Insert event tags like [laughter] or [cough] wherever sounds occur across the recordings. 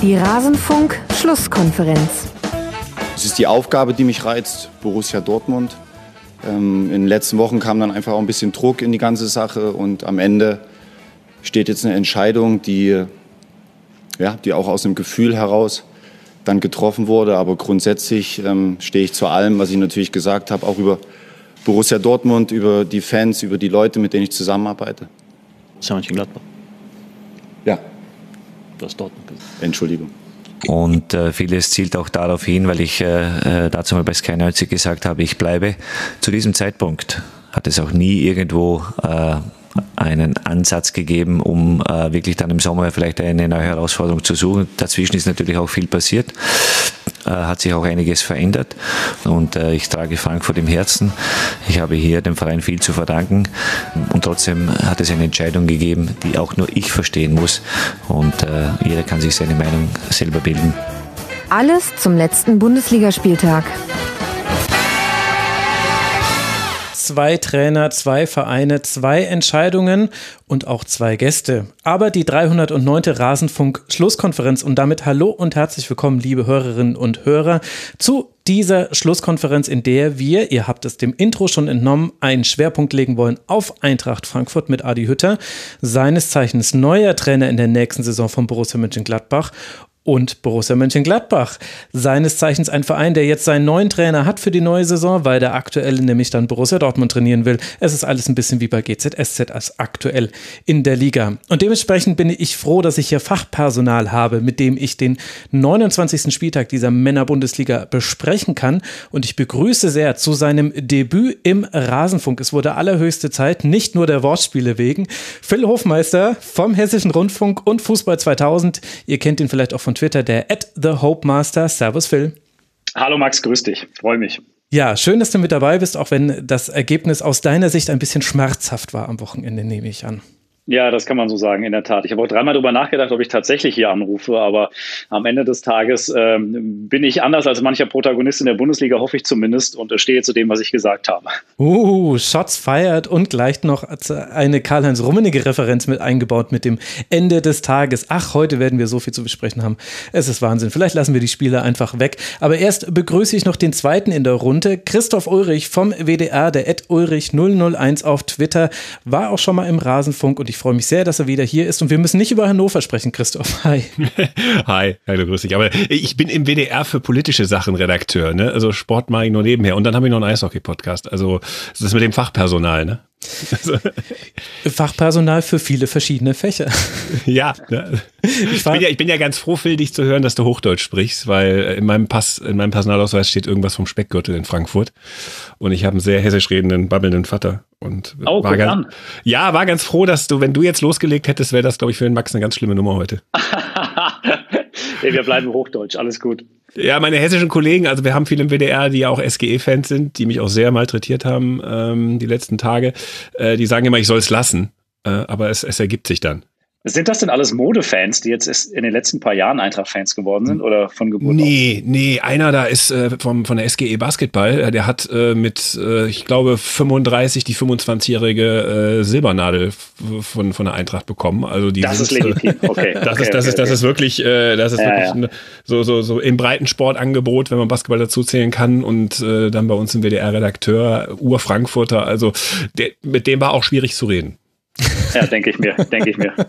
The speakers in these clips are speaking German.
Die Rasenfunk-Schlusskonferenz. Es ist die Aufgabe, die mich reizt, Borussia Dortmund. Ähm, in den letzten Wochen kam dann einfach auch ein bisschen Druck in die ganze Sache und am Ende steht jetzt eine Entscheidung, die, ja, die auch aus dem Gefühl heraus dann getroffen wurde. Aber grundsätzlich ähm, stehe ich zu allem, was ich natürlich gesagt habe, auch über Borussia Dortmund, über die Fans, über die Leute, mit denen ich zusammenarbeite. Mönchengladbach. Ja. Dortmund gesagt. Entschuldigung. Und äh, vieles zielt auch darauf hin, weil ich äh, äh dazu mal bei Sky 90 gesagt habe, ich bleibe zu diesem Zeitpunkt. Hat es auch nie irgendwo äh, einen Ansatz gegeben, um äh, wirklich dann im Sommer vielleicht eine neue Herausforderung zu suchen. Dazwischen ist natürlich auch viel passiert, hat sich auch einiges verändert und äh, ich trage Frankfurt im Herzen. Ich habe hier dem Verein viel zu verdanken und trotzdem hat es eine Entscheidung gegeben, die auch nur ich verstehen muss und äh, jeder kann sich seine Meinung selber bilden. Alles zum letzten Bundesligaspieltag zwei Trainer, zwei Vereine, zwei Entscheidungen und auch zwei Gäste. Aber die 309. Rasenfunk-Schlusskonferenz und damit hallo und herzlich willkommen, liebe Hörerinnen und Hörer, zu dieser Schlusskonferenz, in der wir, ihr habt es dem Intro schon entnommen, einen Schwerpunkt legen wollen auf Eintracht Frankfurt mit Adi Hütter, seines Zeichens neuer Trainer in der nächsten Saison von Borussia Mönchengladbach und Borussia Mönchengladbach. Seines Zeichens ein Verein, der jetzt seinen neuen Trainer hat für die neue Saison, weil der aktuelle nämlich dann Borussia Dortmund trainieren will. Es ist alles ein bisschen wie bei GZSZ als aktuell in der Liga. Und dementsprechend bin ich froh, dass ich hier Fachpersonal habe, mit dem ich den 29. Spieltag dieser Männerbundesliga besprechen kann. Und ich begrüße sehr zu seinem Debüt im Rasenfunk. Es wurde allerhöchste Zeit, nicht nur der Wortspiele wegen. Phil Hofmeister vom Hessischen Rundfunk und Fußball 2000. Ihr kennt ihn vielleicht auch von Twitter, der at the Hope Master. Servus Phil. Hallo Max, grüß dich. Freue mich. Ja, schön, dass du mit dabei bist, auch wenn das Ergebnis aus deiner Sicht ein bisschen schmerzhaft war am Wochenende, nehme ich an. Ja, das kann man so sagen, in der Tat. Ich habe auch dreimal darüber nachgedacht, ob ich tatsächlich hier anrufe, aber am Ende des Tages ähm, bin ich anders als mancher Protagonist in der Bundesliga, hoffe ich zumindest, und stehe zu dem, was ich gesagt habe. Uh, Shots feiert und gleich noch eine Karl-Heinz Rummenigge Referenz mit eingebaut mit dem Ende des Tages. Ach, heute werden wir so viel zu besprechen haben. Es ist Wahnsinn. Vielleicht lassen wir die Spieler einfach weg. Aber erst begrüße ich noch den zweiten in der Runde, Christoph Ulrich vom WDR, der Ed Ulrich 001 auf Twitter, war auch schon mal im Rasenfunk und ich freue mich sehr, dass er wieder hier ist. Und wir müssen nicht über Hannover sprechen, Christoph. [laughs] Hi. [laughs] Hi, hallo, grüß dich. Aber ich bin im WDR für politische Sachen Redakteur, ne? Also Sport mache ich nur nebenher. Und dann habe ich noch einen Eishockey-Podcast. Also das ist mit dem Fachpersonal, ne? [laughs] Fachpersonal für viele verschiedene Fächer. Ja, ne? ich, bin ja, ich bin ja ganz froh, Phil, dich zu hören, dass du Hochdeutsch sprichst, weil in meinem Pass, in meinem Personalausweis steht irgendwas vom Speckgürtel in Frankfurt. Und ich habe einen sehr hessisch redenden, babbelnden Vater. Und oh, war ganz, ja, war ganz froh, dass du, wenn du jetzt losgelegt hättest, wäre das, glaube ich, für den Max eine ganz schlimme Nummer heute. [laughs] nee, wir bleiben Hochdeutsch, alles gut. Ja, meine hessischen Kollegen, also wir haben viele im WDR, die ja auch SGE-Fans sind, die mich auch sehr malträtiert haben ähm, die letzten Tage. Äh, die sagen immer, ich soll es lassen, äh, aber es, es ergibt sich dann. Sind das denn alles Modefans, die jetzt in den letzten paar Jahren Eintracht-Fans geworden sind oder von Geburt Nee, auf? nee, einer da ist äh, vom, von der SGE Basketball, äh, der hat äh, mit, äh, ich glaube, 35 die 25-jährige äh, Silbernadel von, von der Eintracht bekommen. Also die das sind, ist legitim, [laughs] okay. das okay, ist, das okay, ist, das ist wirklich, äh, das ist ja, wirklich ja. Ein, so, so, so im Breitensportangebot, wenn man Basketball dazu zählen kann und äh, dann bei uns im WDR-Redakteur, Ur-Frankfurter, also der, mit dem war auch schwierig zu reden. Ja, denke ich mir, denke ich mir. [laughs]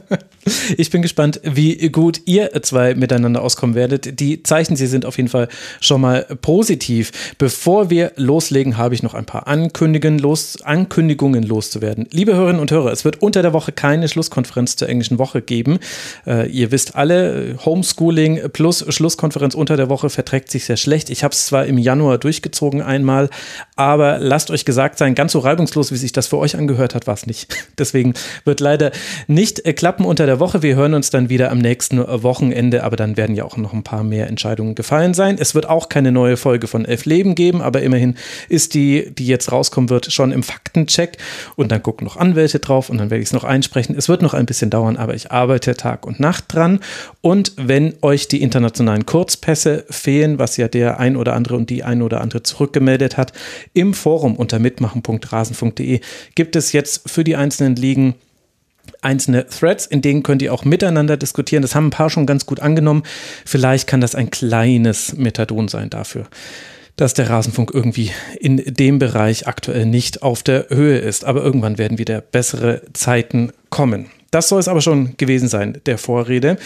Ich bin gespannt, wie gut ihr zwei miteinander auskommen werdet. Die Zeichen, sie sind auf jeden Fall schon mal positiv. Bevor wir loslegen, habe ich noch ein paar Ankündigungen, los, Ankündigungen loszuwerden. Liebe Hörerinnen und Hörer, es wird unter der Woche keine Schlusskonferenz zur englischen Woche geben. Äh, ihr wisst alle, Homeschooling plus Schlusskonferenz unter der Woche verträgt sich sehr schlecht. Ich habe es zwar im Januar durchgezogen einmal, aber lasst euch gesagt sein, ganz so reibungslos, wie sich das für euch angehört hat, war es nicht. [laughs] Deswegen wird leider nicht äh, klappen unter der Woche. Wir hören uns dann wieder am nächsten äh, Wochenende, aber dann werden ja auch noch ein paar mehr Entscheidungen gefallen sein. Es wird auch keine neue Folge von Elf Leben geben, aber immerhin ist die, die jetzt rauskommen wird, schon im Faktencheck. Und dann gucken noch Anwälte drauf und dann werde ich es noch einsprechen. Es wird noch ein bisschen dauern, aber ich arbeite Tag und Nacht dran. Und wenn euch die internationalen Kurzpässe fehlen, was ja der ein oder andere und die ein oder andere zurückgemeldet hat, im Forum unter mitmachen.rasen.de gibt es jetzt für die einzelnen Ligen einzelne Threads, in denen könnt ihr auch miteinander diskutieren. Das haben ein paar schon ganz gut angenommen. Vielleicht kann das ein kleines Methadon sein dafür dass der Rasenfunk irgendwie in dem Bereich aktuell nicht auf der Höhe ist. Aber irgendwann werden wieder bessere Zeiten kommen. Das soll es aber schon gewesen sein, der Vorrede.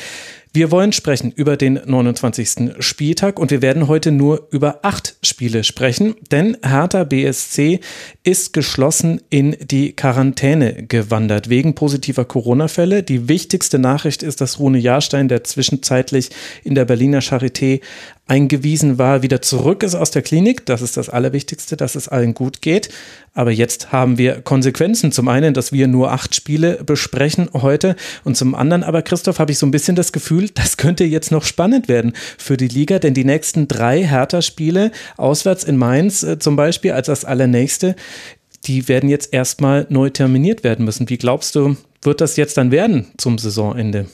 Wir wollen sprechen über den 29. Spieltag und wir werden heute nur über acht Spiele sprechen, denn Hertha BSC ist geschlossen in die Quarantäne gewandert wegen positiver Corona-Fälle. Die wichtigste Nachricht ist, dass Rune Jahrstein, der zwischenzeitlich in der Berliner Charité eingewiesen war, wieder zurück ist aus der Klinik. Das ist das Allerwichtigste, dass es allen gut geht. Aber jetzt haben wir Konsequenzen. Zum einen, dass wir nur acht Spiele besprechen heute. Und zum anderen aber, Christoph, habe ich so ein bisschen das Gefühl, [laughs] das könnte jetzt noch spannend werden für die Liga, denn die nächsten drei Hertha-Spiele auswärts in Mainz äh, zum Beispiel als das allernächste, die werden jetzt erstmal neu terminiert werden müssen. Wie glaubst du, wird das jetzt dann werden zum Saisonende?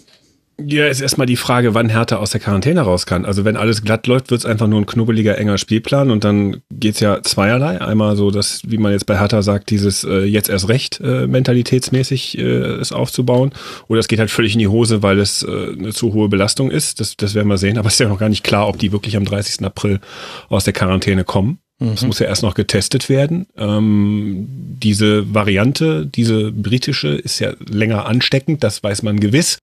Ja, ist erstmal die Frage, wann Hertha aus der Quarantäne raus kann. Also wenn alles glatt läuft, wird es einfach nur ein knubbeliger, enger Spielplan und dann geht's ja zweierlei. Einmal so, dass, wie man jetzt bei Hertha sagt, dieses äh, jetzt erst recht äh, mentalitätsmäßig äh, es aufzubauen. Oder es geht halt völlig in die Hose, weil es äh, eine zu hohe Belastung ist. Das, das werden wir sehen. Aber es ist ja noch gar nicht klar, ob die wirklich am 30. April aus der Quarantäne kommen. Es mhm. muss ja erst noch getestet werden. Ähm, diese Variante, diese britische, ist ja länger ansteckend, das weiß man gewiss.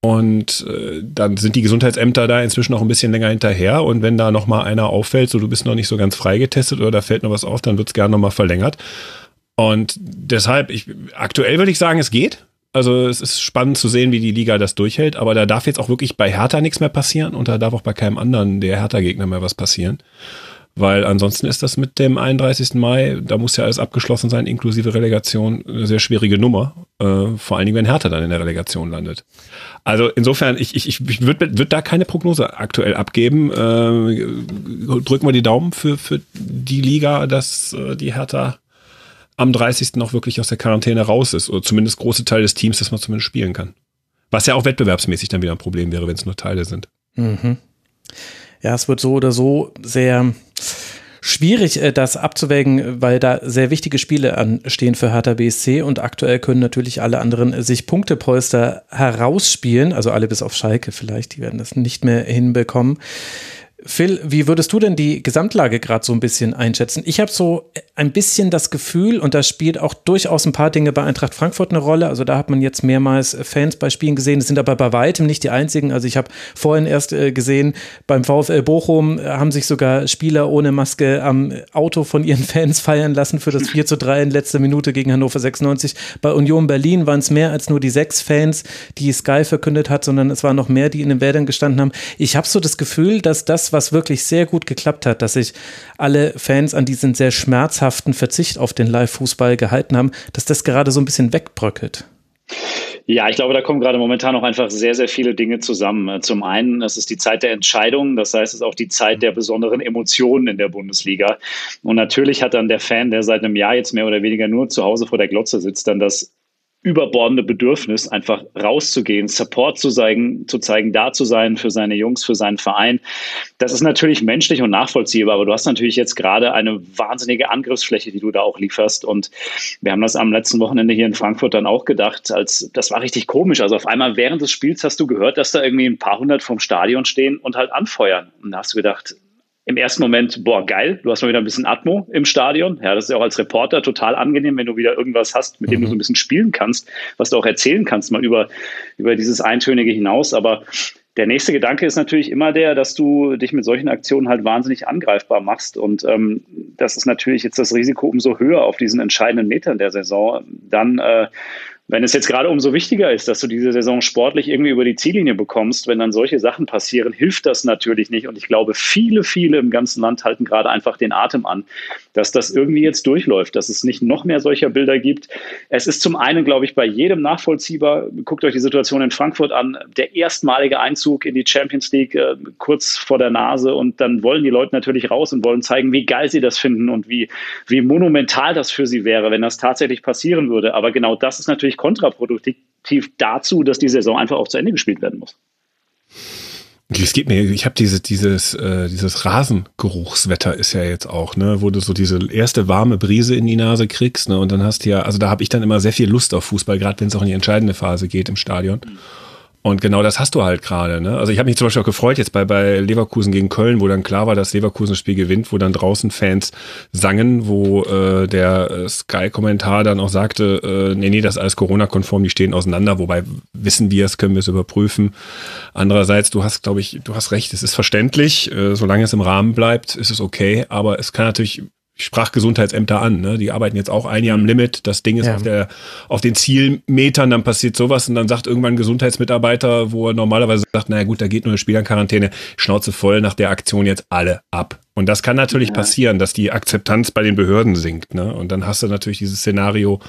Und äh, dann sind die Gesundheitsämter da inzwischen noch ein bisschen länger hinterher. Und wenn da nochmal einer auffällt, so du bist noch nicht so ganz freigetestet oder da fällt noch was auf, dann wird es gerne nochmal verlängert. Und deshalb, ich, aktuell würde ich sagen, es geht. Also es ist spannend zu sehen, wie die Liga das durchhält. Aber da darf jetzt auch wirklich bei Hertha nichts mehr passieren und da darf auch bei keinem anderen der Hertha-Gegner mehr was passieren. Weil ansonsten ist das mit dem 31. Mai, da muss ja alles abgeschlossen sein, inklusive Relegation, eine sehr schwierige Nummer. Äh, vor allen Dingen, wenn Hertha dann in der Relegation landet. Also insofern, ich, ich, ich würde würd da keine Prognose aktuell abgeben. Äh, drücken wir die Daumen für, für die Liga, dass äh, die Hertha am 30. auch wirklich aus der Quarantäne raus ist. Oder zumindest große Teil des Teams, dass man zumindest spielen kann. Was ja auch wettbewerbsmäßig dann wieder ein Problem wäre, wenn es nur Teile sind. Mhm. Ja, es wird so oder so sehr schwierig, äh, das abzuwägen, weil da sehr wichtige Spiele anstehen für Hertha BSC und aktuell können natürlich alle anderen sich Punktepolster herausspielen, also alle bis auf Schalke vielleicht, die werden das nicht mehr hinbekommen. Phil, wie würdest du denn die Gesamtlage gerade so ein bisschen einschätzen? Ich habe so ein bisschen das Gefühl, und da spielt auch durchaus ein paar Dinge bei Eintracht Frankfurt eine Rolle. Also da hat man jetzt mehrmals Fans bei Spielen gesehen. Das sind aber bei weitem nicht die einzigen. Also ich habe vorhin erst äh, gesehen, beim VfL Bochum äh, haben sich sogar Spieler ohne Maske am Auto von ihren [laughs] Fans feiern lassen für das 4 zu 3 in letzter Minute gegen Hannover 96. Bei Union Berlin waren es mehr als nur die sechs Fans, die Sky verkündet hat, sondern es waren noch mehr, die in den Wäldern gestanden haben. Ich habe so das Gefühl, dass das was wirklich sehr gut geklappt hat, dass sich alle Fans an diesen sehr schmerzhaften Verzicht auf den Live-Fußball gehalten haben, dass das gerade so ein bisschen wegbröckelt. Ja, ich glaube, da kommen gerade momentan noch einfach sehr, sehr viele Dinge zusammen. Zum einen, es ist die Zeit der Entscheidungen, das heißt, es ist auch die Zeit der besonderen Emotionen in der Bundesliga. Und natürlich hat dann der Fan, der seit einem Jahr jetzt mehr oder weniger nur zu Hause vor der Glotze sitzt, dann das überbordende Bedürfnis, einfach rauszugehen, Support zu zeigen, zu zeigen, da zu sein für seine Jungs, für seinen Verein. Das ist natürlich menschlich und nachvollziehbar, aber du hast natürlich jetzt gerade eine wahnsinnige Angriffsfläche, die du da auch lieferst. Und wir haben das am letzten Wochenende hier in Frankfurt dann auch gedacht, als das war richtig komisch. Also auf einmal während des Spiels hast du gehört, dass da irgendwie ein paar hundert vom Stadion stehen und halt anfeuern. Und da hast du gedacht, im ersten Moment, boah, geil, du hast mal wieder ein bisschen Atmo im Stadion. Ja, das ist ja auch als Reporter total angenehm, wenn du wieder irgendwas hast, mit dem mhm. du so ein bisschen spielen kannst, was du auch erzählen kannst, mal über, über dieses Eintönige hinaus. Aber der nächste Gedanke ist natürlich immer der, dass du dich mit solchen Aktionen halt wahnsinnig angreifbar machst. Und ähm, das ist natürlich jetzt das Risiko umso höher auf diesen entscheidenden Metern der Saison, dann äh, wenn es jetzt gerade umso wichtiger ist, dass du diese Saison sportlich irgendwie über die Ziellinie bekommst, wenn dann solche Sachen passieren, hilft das natürlich nicht. Und ich glaube, viele, viele im ganzen Land halten gerade einfach den Atem an, dass das irgendwie jetzt durchläuft, dass es nicht noch mehr solcher Bilder gibt. Es ist zum einen, glaube ich, bei jedem nachvollziehbar. Guckt euch die Situation in Frankfurt an. Der erstmalige Einzug in die Champions League äh, kurz vor der Nase. Und dann wollen die Leute natürlich raus und wollen zeigen, wie geil sie das finden und wie, wie monumental das für sie wäre, wenn das tatsächlich passieren würde. Aber genau das ist natürlich kontraproduktiv dazu, dass die Saison einfach auch zu Ende gespielt werden muss. Es geht mir, ich habe diese, dieses, äh, dieses Rasengeruchswetter ist ja jetzt auch, ne, wo du so diese erste warme Brise in die Nase kriegst, ne, und dann hast du ja, also da habe ich dann immer sehr viel Lust auf Fußball, gerade wenn es auch in die entscheidende Phase geht im Stadion. Mhm. Und genau das hast du halt gerade. Ne? Also ich habe mich zum Beispiel auch gefreut jetzt bei, bei Leverkusen gegen Köln, wo dann klar war, dass Leverkusen das Spiel gewinnt, wo dann draußen Fans sangen, wo äh, der äh, Sky-Kommentar dann auch sagte, äh, nee, nee, das ist alles Corona-konform, die stehen auseinander, wobei wissen wir es, können wir es überprüfen. Andererseits, du hast, glaube ich, du hast recht, es ist verständlich, äh, solange es im Rahmen bleibt, ist es okay, aber es kann natürlich ich sprach Gesundheitsämter an, ne? die arbeiten jetzt auch ein Jahr am Limit, das Ding ist ja. auf, der, auf den Zielmetern, dann passiert sowas und dann sagt irgendwann ein Gesundheitsmitarbeiter, wo er normalerweise sagt, naja gut, da geht nur eine Spielerquarantäne, Schnauze voll nach der Aktion jetzt alle ab. Und das kann natürlich ja. passieren, dass die Akzeptanz bei den Behörden sinkt. Ne? Und dann hast du natürlich dieses Szenario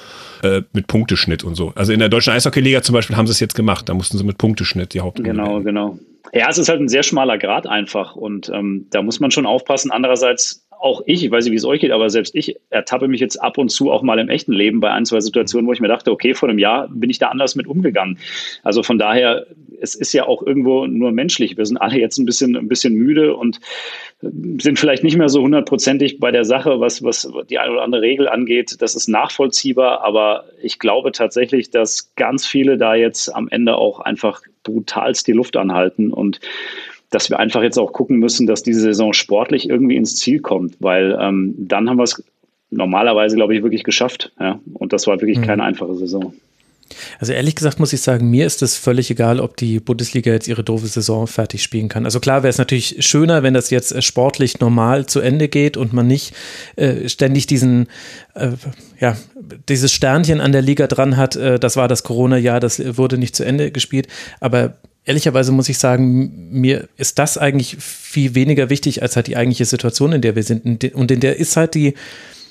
äh, mit Punkteschnitt und so. Also in der deutschen Eishockeyliga zum Beispiel haben sie es jetzt gemacht, da mussten sie mit Punkteschnitt die Hauptrunde. Genau, genau. Ja, es ist halt ein sehr schmaler Grad einfach und ähm, da muss man schon aufpassen. Andererseits auch ich, ich weiß nicht, wie es euch geht, aber selbst ich ertappe mich jetzt ab und zu auch mal im echten Leben bei ein, zwei Situationen, wo ich mir dachte, okay, vor einem Jahr bin ich da anders mit umgegangen. Also von daher, es ist ja auch irgendwo nur menschlich. Wir sind alle jetzt ein bisschen, ein bisschen müde und sind vielleicht nicht mehr so hundertprozentig bei der Sache, was, was die eine oder andere Regel angeht. Das ist nachvollziehbar, aber ich glaube tatsächlich, dass ganz viele da jetzt am Ende auch einfach brutalst die Luft anhalten und dass wir einfach jetzt auch gucken müssen, dass diese Saison sportlich irgendwie ins Ziel kommt, weil ähm, dann haben wir es normalerweise, glaube ich, wirklich geschafft. Ja? Und das war wirklich mhm. keine einfache Saison. Also ehrlich gesagt muss ich sagen, mir ist es völlig egal, ob die Bundesliga jetzt ihre doofe Saison fertig spielen kann. Also klar wäre es natürlich schöner, wenn das jetzt äh, sportlich normal zu Ende geht und man nicht äh, ständig diesen, äh, ja, dieses Sternchen an der Liga dran hat. Äh, das war das Corona-Jahr, das wurde nicht zu Ende gespielt. Aber ehrlicherweise muss ich sagen, mir ist das eigentlich viel weniger wichtig als halt die eigentliche Situation, in der wir sind. Und in der ist halt die,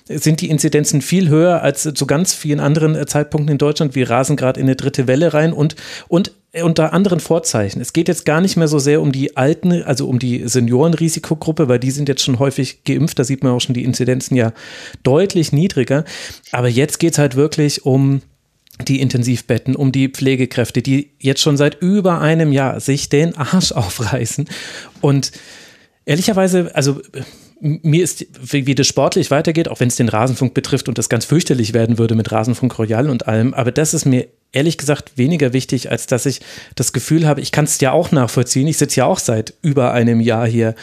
sind die Inzidenzen viel höher als zu ganz vielen anderen äh, Zeitpunkten in Deutschland. Wir rasen gerade in eine dritte Welle rein und, und unter anderen Vorzeichen. Es geht jetzt gar nicht mehr so sehr um die alten, also um die Seniorenrisikogruppe, weil die sind jetzt schon häufig geimpft. Da sieht man auch schon die Inzidenzen ja deutlich niedriger. Aber jetzt geht es halt wirklich um die Intensivbetten, um die Pflegekräfte, die jetzt schon seit über einem Jahr sich den Arsch aufreißen. Und ehrlicherweise, also mir ist, wie, das sportlich weitergeht, auch wenn es den Rasenfunk betrifft und das ganz fürchterlich werden würde mit Rasenfunk Royal und allem, aber das ist mir ehrlich gesagt weniger wichtig, als dass ich das Gefühl habe, ich kann es ja auch nachvollziehen. Ich sitze ja auch seit über einem Jahr hier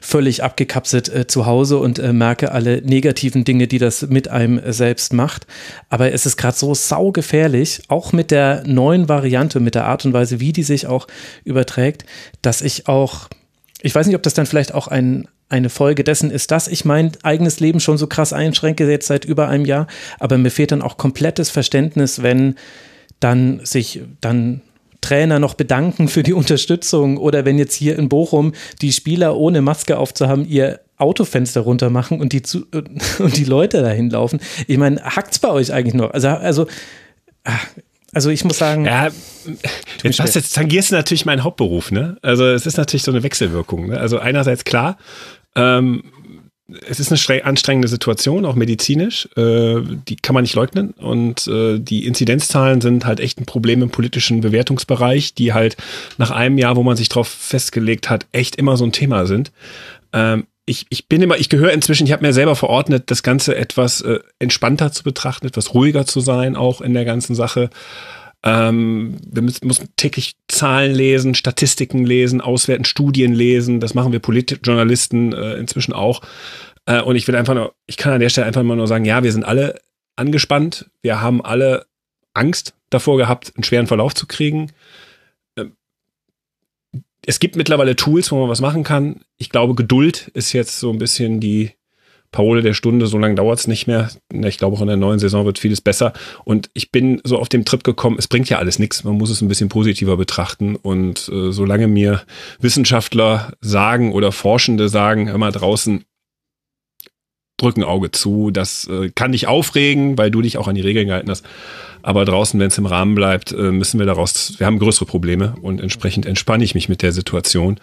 völlig abgekapselt äh, zu Hause und äh, merke alle negativen Dinge, die das mit einem selbst macht. Aber es ist gerade so saugefährlich, auch mit der neuen Variante, mit der Art und Weise, wie die sich auch überträgt, dass ich auch, ich weiß nicht, ob das dann vielleicht auch ein eine Folge dessen ist, dass ich mein eigenes Leben schon so krass einschränke, jetzt seit über einem Jahr. Aber mir fehlt dann auch komplettes Verständnis, wenn dann sich dann Trainer noch bedanken für die Unterstützung oder wenn jetzt hier in Bochum die Spieler ohne Maske aufzuhaben ihr Autofenster runter machen und die, zu, [laughs] und die Leute dahin laufen. Ich meine, hackt's bei euch eigentlich noch? Also, also, ah, also ich muss sagen. Ja, jetzt, was, jetzt tangierst du natürlich meinen Hauptberuf, ne? Also es ist natürlich so eine Wechselwirkung. Ne? Also einerseits klar, ähm, es ist eine anstrengende Situation, auch medizinisch. Äh, die kann man nicht leugnen. Und äh, die Inzidenzzahlen sind halt echt ein Problem im politischen Bewertungsbereich, die halt nach einem Jahr, wo man sich drauf festgelegt hat, echt immer so ein Thema sind. Ähm, ich, ich bin immer, ich gehöre inzwischen, ich habe mir selber verordnet, das Ganze etwas äh, entspannter zu betrachten, etwas ruhiger zu sein, auch in der ganzen Sache. Ähm, wir müssen, müssen täglich Zahlen lesen, Statistiken lesen, auswerten, Studien lesen. Das machen wir Politjournalisten äh, inzwischen auch. Äh, und ich will einfach nur, ich kann an der Stelle einfach mal nur sagen, ja, wir sind alle angespannt. Wir haben alle Angst davor gehabt, einen schweren Verlauf zu kriegen. Ähm, es gibt mittlerweile Tools, wo man was machen kann. Ich glaube, Geduld ist jetzt so ein bisschen die, Parole der Stunde, so lange dauert es nicht mehr. Ich glaube, auch in der neuen Saison wird vieles besser. Und ich bin so auf dem Trip gekommen, es bringt ja alles nichts. Man muss es ein bisschen positiver betrachten. Und äh, solange mir Wissenschaftler sagen oder Forschende sagen, immer draußen, drück ein Auge zu, das äh, kann dich aufregen, weil du dich auch an die Regeln gehalten hast. Aber draußen, wenn es im Rahmen bleibt, äh, müssen wir daraus, wir haben größere Probleme und entsprechend entspanne ich mich mit der Situation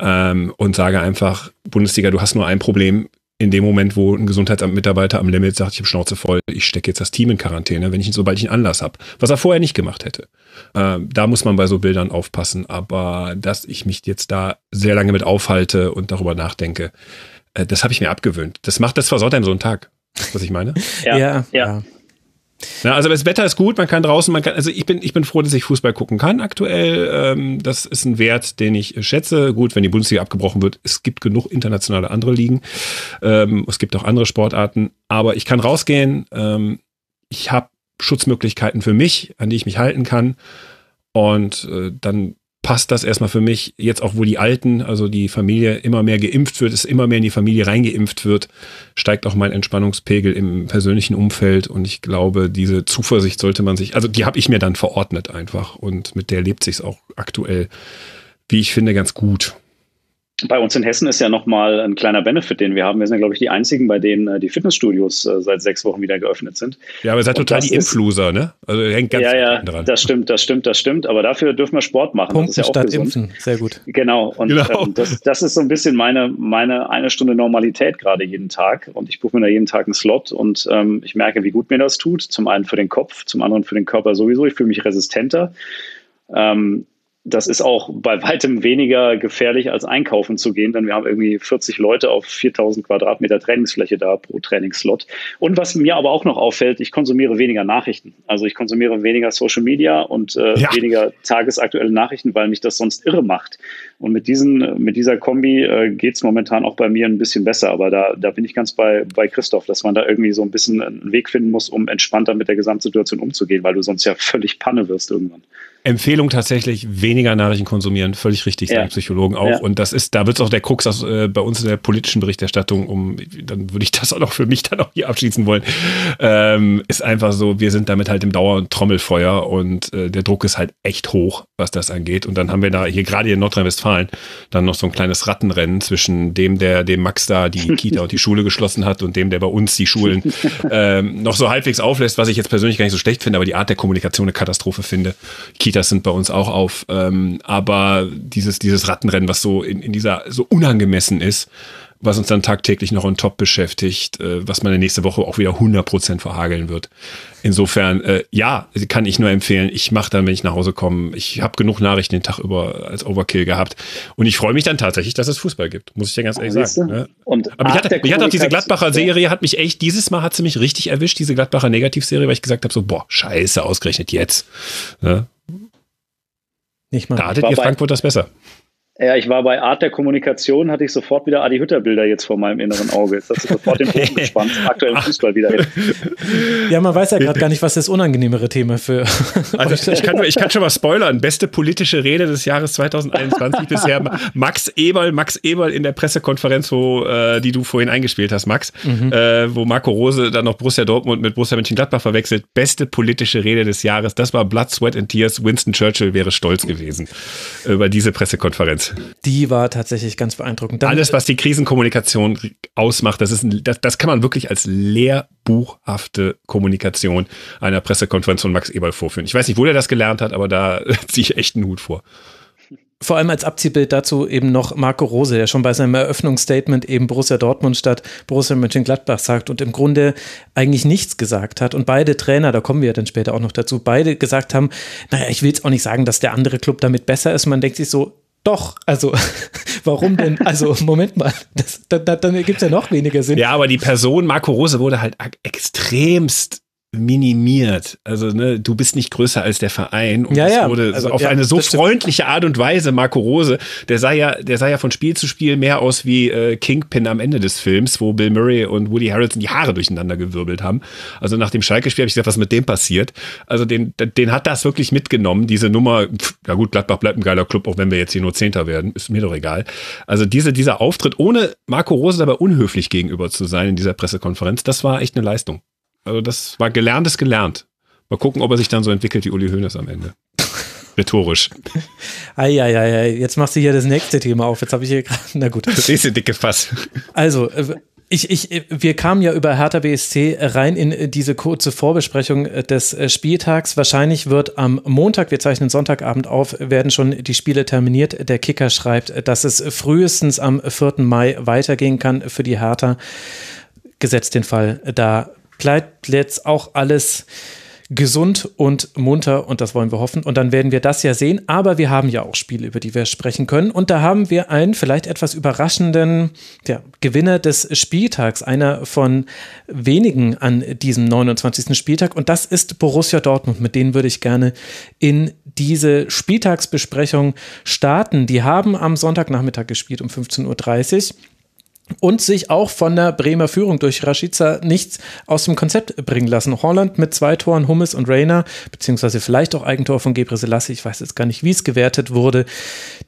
ähm, und sage einfach, Bundesliga, du hast nur ein Problem, in dem Moment, wo ein Gesundheitsamtmitarbeiter am Limit sagt, ich habe Schnauze voll, ich stecke jetzt das Team in Quarantäne, wenn ich, sobald ich einen Anlass habe. Was er vorher nicht gemacht hätte. Äh, da muss man bei so Bildern aufpassen. Aber dass ich mich jetzt da sehr lange mit aufhalte und darüber nachdenke, äh, das habe ich mir abgewöhnt. Das macht, das versaut einem so einen Tag. Was ich meine? [laughs] ja, ja. ja. Ja, also das Wetter ist gut, man kann draußen, man kann, also ich bin, ich bin froh, dass ich Fußball gucken kann aktuell. Ähm, das ist ein Wert, den ich schätze. Gut, wenn die Bundesliga abgebrochen wird, es gibt genug internationale andere Ligen. Ähm, es gibt auch andere Sportarten, aber ich kann rausgehen. Ähm, ich habe Schutzmöglichkeiten für mich, an die ich mich halten kann. Und äh, dann passt das erstmal für mich. Jetzt auch, wo die Alten, also die Familie immer mehr geimpft wird, es immer mehr in die Familie reingeimpft wird, steigt auch mein Entspannungspegel im persönlichen Umfeld. Und ich glaube, diese Zuversicht sollte man sich, also die habe ich mir dann verordnet einfach. Und mit der lebt sich auch aktuell, wie ich finde, ganz gut bei uns in Hessen ist ja nochmal ein kleiner Benefit, den wir haben. Wir sind ja, glaube ich, die einzigen, bei denen äh, die Fitnessstudios äh, seit sechs Wochen wieder geöffnet sind. Ja, aber ihr seid Und total die Impfloser, ne? Also hängt ganz ja, ja, dran. Das stimmt, das stimmt, das stimmt. Aber dafür dürfen wir Sport machen. Punkten das ist ja auch statt gesund. Impfen, sehr gut. Genau. Und genau. Ähm, das, das ist so ein bisschen meine, meine eine Stunde Normalität gerade jeden Tag. Und ich buche mir da jeden Tag einen Slot und ähm, ich merke, wie gut mir das tut. Zum einen für den Kopf, zum anderen für den Körper sowieso. Ich fühle mich resistenter. Ähm, das ist auch bei weitem weniger gefährlich als einkaufen zu gehen, denn wir haben irgendwie 40 Leute auf 4000 Quadratmeter Trainingsfläche da pro Trainingsslot. Und was mir aber auch noch auffällt, ich konsumiere weniger Nachrichten. Also ich konsumiere weniger Social Media und äh, ja. weniger tagesaktuelle Nachrichten, weil mich das sonst irre macht. Und mit, diesen, mit dieser Kombi äh, geht es momentan auch bei mir ein bisschen besser. Aber da, da bin ich ganz bei, bei Christoph, dass man da irgendwie so ein bisschen einen Weg finden muss, um entspannter mit der Gesamtsituation umzugehen, weil du sonst ja völlig Panne wirst irgendwann. Empfehlung tatsächlich, weniger Nachrichten konsumieren, völlig richtig, sagen ja. Psychologen auch. Ja. Und das ist, da wird es auch der Krux aus, äh, bei uns in der politischen Berichterstattung, um, dann würde ich das auch noch für mich [laughs] dann auch hier abschließen wollen, ähm, ist einfach so, wir sind damit halt im Dauer- Trommelfeuer und äh, der Druck ist halt echt hoch, was das angeht. Und dann haben wir da hier gerade in Nordrhein-Westfalen dann noch so ein kleines Rattenrennen zwischen dem, der dem Max da die [laughs] Kita und die Schule geschlossen hat und dem, der bei uns die Schulen [laughs] ähm, noch so halbwegs auflässt, was ich jetzt persönlich gar nicht so schlecht finde, aber die Art der Kommunikation eine Katastrophe finde. Kitas sind bei uns auch auf. Ähm, aber dieses, dieses Rattenrennen, was so in, in dieser so unangemessen ist, was uns dann tagtäglich noch on top beschäftigt, äh, was man nächste Woche auch wieder 100% verhageln wird. Insofern, äh, ja, kann ich nur empfehlen. Ich mache dann, wenn ich nach Hause komme, ich habe genug Nachrichten den Tag über als Overkill gehabt. Und ich freue mich dann tatsächlich, dass es Fußball gibt, muss ich dir ganz ehrlich oh, sagen. Ne? Und Aber mich hat, mich hat auch diese Gladbacher Serie, hat mich echt, dieses Mal hat sie mich richtig erwischt, diese Gladbacher Negativserie, weil ich gesagt habe, so, boah, scheiße, ausgerechnet jetzt. Ne? Nicht mal. Da hattet ihr Frankfurt das besser. Ja, ich war bei Art der Kommunikation, hatte ich sofort wieder Adi Hütter Bilder jetzt vor meinem inneren Auge. Jetzt hast du sofort den Bogen [laughs] gespannt, aktuell im Fußball wieder. Ja, man weiß ja gerade gar nicht, was das unangenehmere Thema für. [laughs] Also ich kann, ich kann schon mal spoilern. Beste politische Rede des Jahres 2021 [laughs] bisher. Max Eberl, Max Eberl in der Pressekonferenz, wo, äh, die du vorhin eingespielt hast, Max, mhm. äh, wo Marco Rose dann noch Borussia Dortmund mit Borussia Mönchengladbach verwechselt. Beste politische Rede des Jahres. Das war Blood, Sweat and Tears. Winston Churchill wäre stolz gewesen über diese Pressekonferenz. Die war tatsächlich ganz beeindruckend. Dann Alles, was die Krisenkommunikation ausmacht, das, ist ein, das, das kann man wirklich als lehrbuchhafte Kommunikation einer Pressekonferenz von Max Eberl vorführen. Ich weiß nicht, wo der das gelernt hat, aber da [laughs] ziehe ich echt einen Hut vor vor allem als Abziehbild dazu eben noch Marco Rose, der schon bei seinem Eröffnungsstatement eben Borussia Dortmund statt Borussia Mönchengladbach sagt und im Grunde eigentlich nichts gesagt hat. Und beide Trainer, da kommen wir dann später auch noch dazu, beide gesagt haben, naja, ich will jetzt auch nicht sagen, dass der andere Club damit besser ist. Man denkt sich so, doch, also [laughs] warum denn? Also [laughs] Moment mal, das, dann, dann gibt es ja noch weniger Sinn. Ja, aber die Person Marco Rose wurde halt extremst minimiert. Also ne, du bist nicht größer als der Verein. Und ja, ja. wurde also, auf ja, eine so freundliche Art und Weise, Marco Rose, der sah ja, der sah ja von Spiel zu Spiel mehr aus wie äh, Kingpin am Ende des Films, wo Bill Murray und Woody Harrelson die Haare durcheinander gewirbelt haben. Also nach dem Schalke-Spiel habe ich gesagt, was mit dem passiert. Also den, den hat das wirklich mitgenommen, diese Nummer. Pff, ja gut, Gladbach bleibt ein geiler Club, auch wenn wir jetzt hier nur Zehnter werden, ist mir doch egal. Also diese, dieser Auftritt, ohne Marco Rose dabei unhöflich gegenüber zu sein in dieser Pressekonferenz, das war echt eine Leistung. Also das war gelerntes gelernt. Mal gucken, ob er sich dann so entwickelt wie Uli Hoeneß am Ende. [laughs] Rhetorisch. Eieiei, jetzt machst du hier das nächste Thema auf. Jetzt habe ich hier gerade, na gut. Das nächste dicke Fass. Also, äh, Ich, ich, wir kamen ja über Hertha BSC rein in diese kurze Vorbesprechung des Spieltags. Wahrscheinlich wird am Montag, wir zeichnen Sonntagabend auf, werden schon die Spiele terminiert. Der Kicker schreibt, dass es frühestens am 4. Mai weitergehen kann für die Hertha. Gesetzt den Fall, da bleibt jetzt auch alles gesund und munter und das wollen wir hoffen. Und dann werden wir das ja sehen. Aber wir haben ja auch Spiele, über die wir sprechen können. Und da haben wir einen vielleicht etwas überraschenden ja, Gewinner des Spieltags, einer von wenigen an diesem 29. Spieltag. Und das ist Borussia Dortmund. Mit denen würde ich gerne in diese Spieltagsbesprechung starten. Die haben am Sonntagnachmittag gespielt um 15.30 Uhr und sich auch von der Bremer Führung durch Rashica nichts aus dem Konzept bringen lassen. Holland mit zwei Toren, Hummes und Rainer, beziehungsweise vielleicht auch Eigentor von Gebre Selassie, ich weiß jetzt gar nicht, wie es gewertet wurde,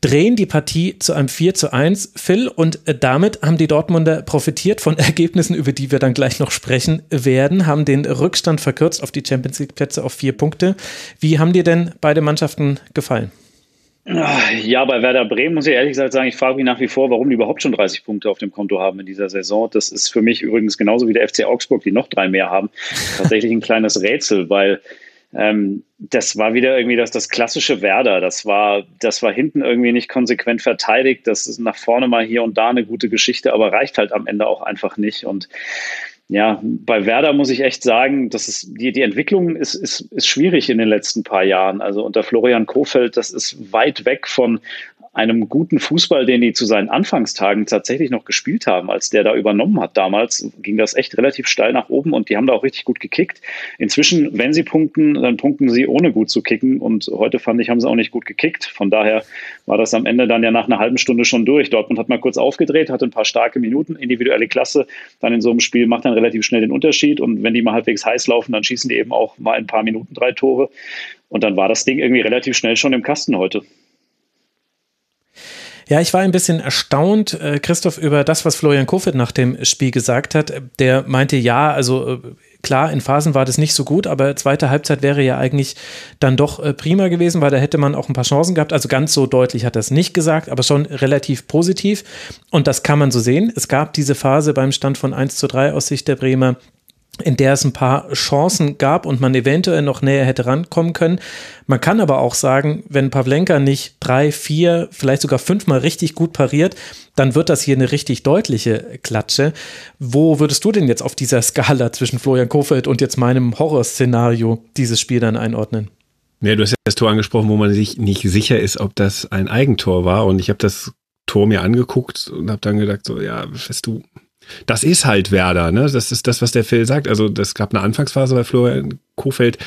drehen die Partie zu einem 4 zu 1, Phil, und damit haben die Dortmunder profitiert von [laughs] Ergebnissen, über die wir dann gleich noch sprechen werden, haben den Rückstand verkürzt auf die Champions League Plätze auf vier Punkte. Wie haben dir denn beide Mannschaften gefallen? Ja, bei Werder Bremen muss ich ehrlich gesagt sagen, ich frage mich nach wie vor, warum die überhaupt schon 30 Punkte auf dem Konto haben in dieser Saison. Das ist für mich übrigens genauso wie der FC Augsburg, die noch drei mehr haben, tatsächlich ein kleines Rätsel, weil ähm, das war wieder irgendwie das, das klassische Werder. Das war, das war hinten irgendwie nicht konsequent verteidigt. Das ist nach vorne mal hier und da eine gute Geschichte, aber reicht halt am Ende auch einfach nicht. Und ja, bei Werder muss ich echt sagen, das ist, die, die Entwicklung ist, ist, ist schwierig in den letzten paar Jahren. Also unter Florian Kofeld, das ist weit weg von einem guten Fußball, den die zu seinen Anfangstagen tatsächlich noch gespielt haben, als der da übernommen hat damals, ging das echt relativ steil nach oben und die haben da auch richtig gut gekickt. Inzwischen, wenn sie punkten, dann punkten sie ohne gut zu kicken und heute fand ich, haben sie auch nicht gut gekickt. Von daher war das am Ende dann ja nach einer halben Stunde schon durch. Dortmund hat mal kurz aufgedreht, hatte ein paar starke Minuten, individuelle Klasse, dann in so einem Spiel macht dann relativ schnell den Unterschied und wenn die mal halbwegs heiß laufen, dann schießen die eben auch mal ein paar Minuten drei Tore und dann war das Ding irgendwie relativ schnell schon im Kasten heute. Ja, ich war ein bisschen erstaunt, äh, Christoph, über das, was Florian Kofeld nach dem Spiel gesagt hat. Der meinte, ja, also äh, klar, in Phasen war das nicht so gut, aber zweite Halbzeit wäre ja eigentlich dann doch äh, prima gewesen, weil da hätte man auch ein paar Chancen gehabt. Also ganz so deutlich hat er es nicht gesagt, aber schon relativ positiv. Und das kann man so sehen. Es gab diese Phase beim Stand von 1 zu 3 aus Sicht der Bremer, in der es ein paar Chancen gab und man eventuell noch näher hätte rankommen können. Man kann aber auch sagen, wenn Pavlenka nicht drei, vier, vielleicht sogar fünfmal richtig gut pariert, dann wird das hier eine richtig deutliche Klatsche. Wo würdest du denn jetzt auf dieser Skala zwischen Florian Kofeld und jetzt meinem Horrorszenario dieses Spiel dann einordnen? Ja, du hast ja das Tor angesprochen, wo man sich nicht sicher ist, ob das ein Eigentor war. Und ich habe das Tor mir angeguckt und habe dann gedacht, so, ja, weißt du, das ist halt Werder, ne? Das ist das, was der Phil sagt. Also, das gab eine Anfangsphase bei Florian Kofeld,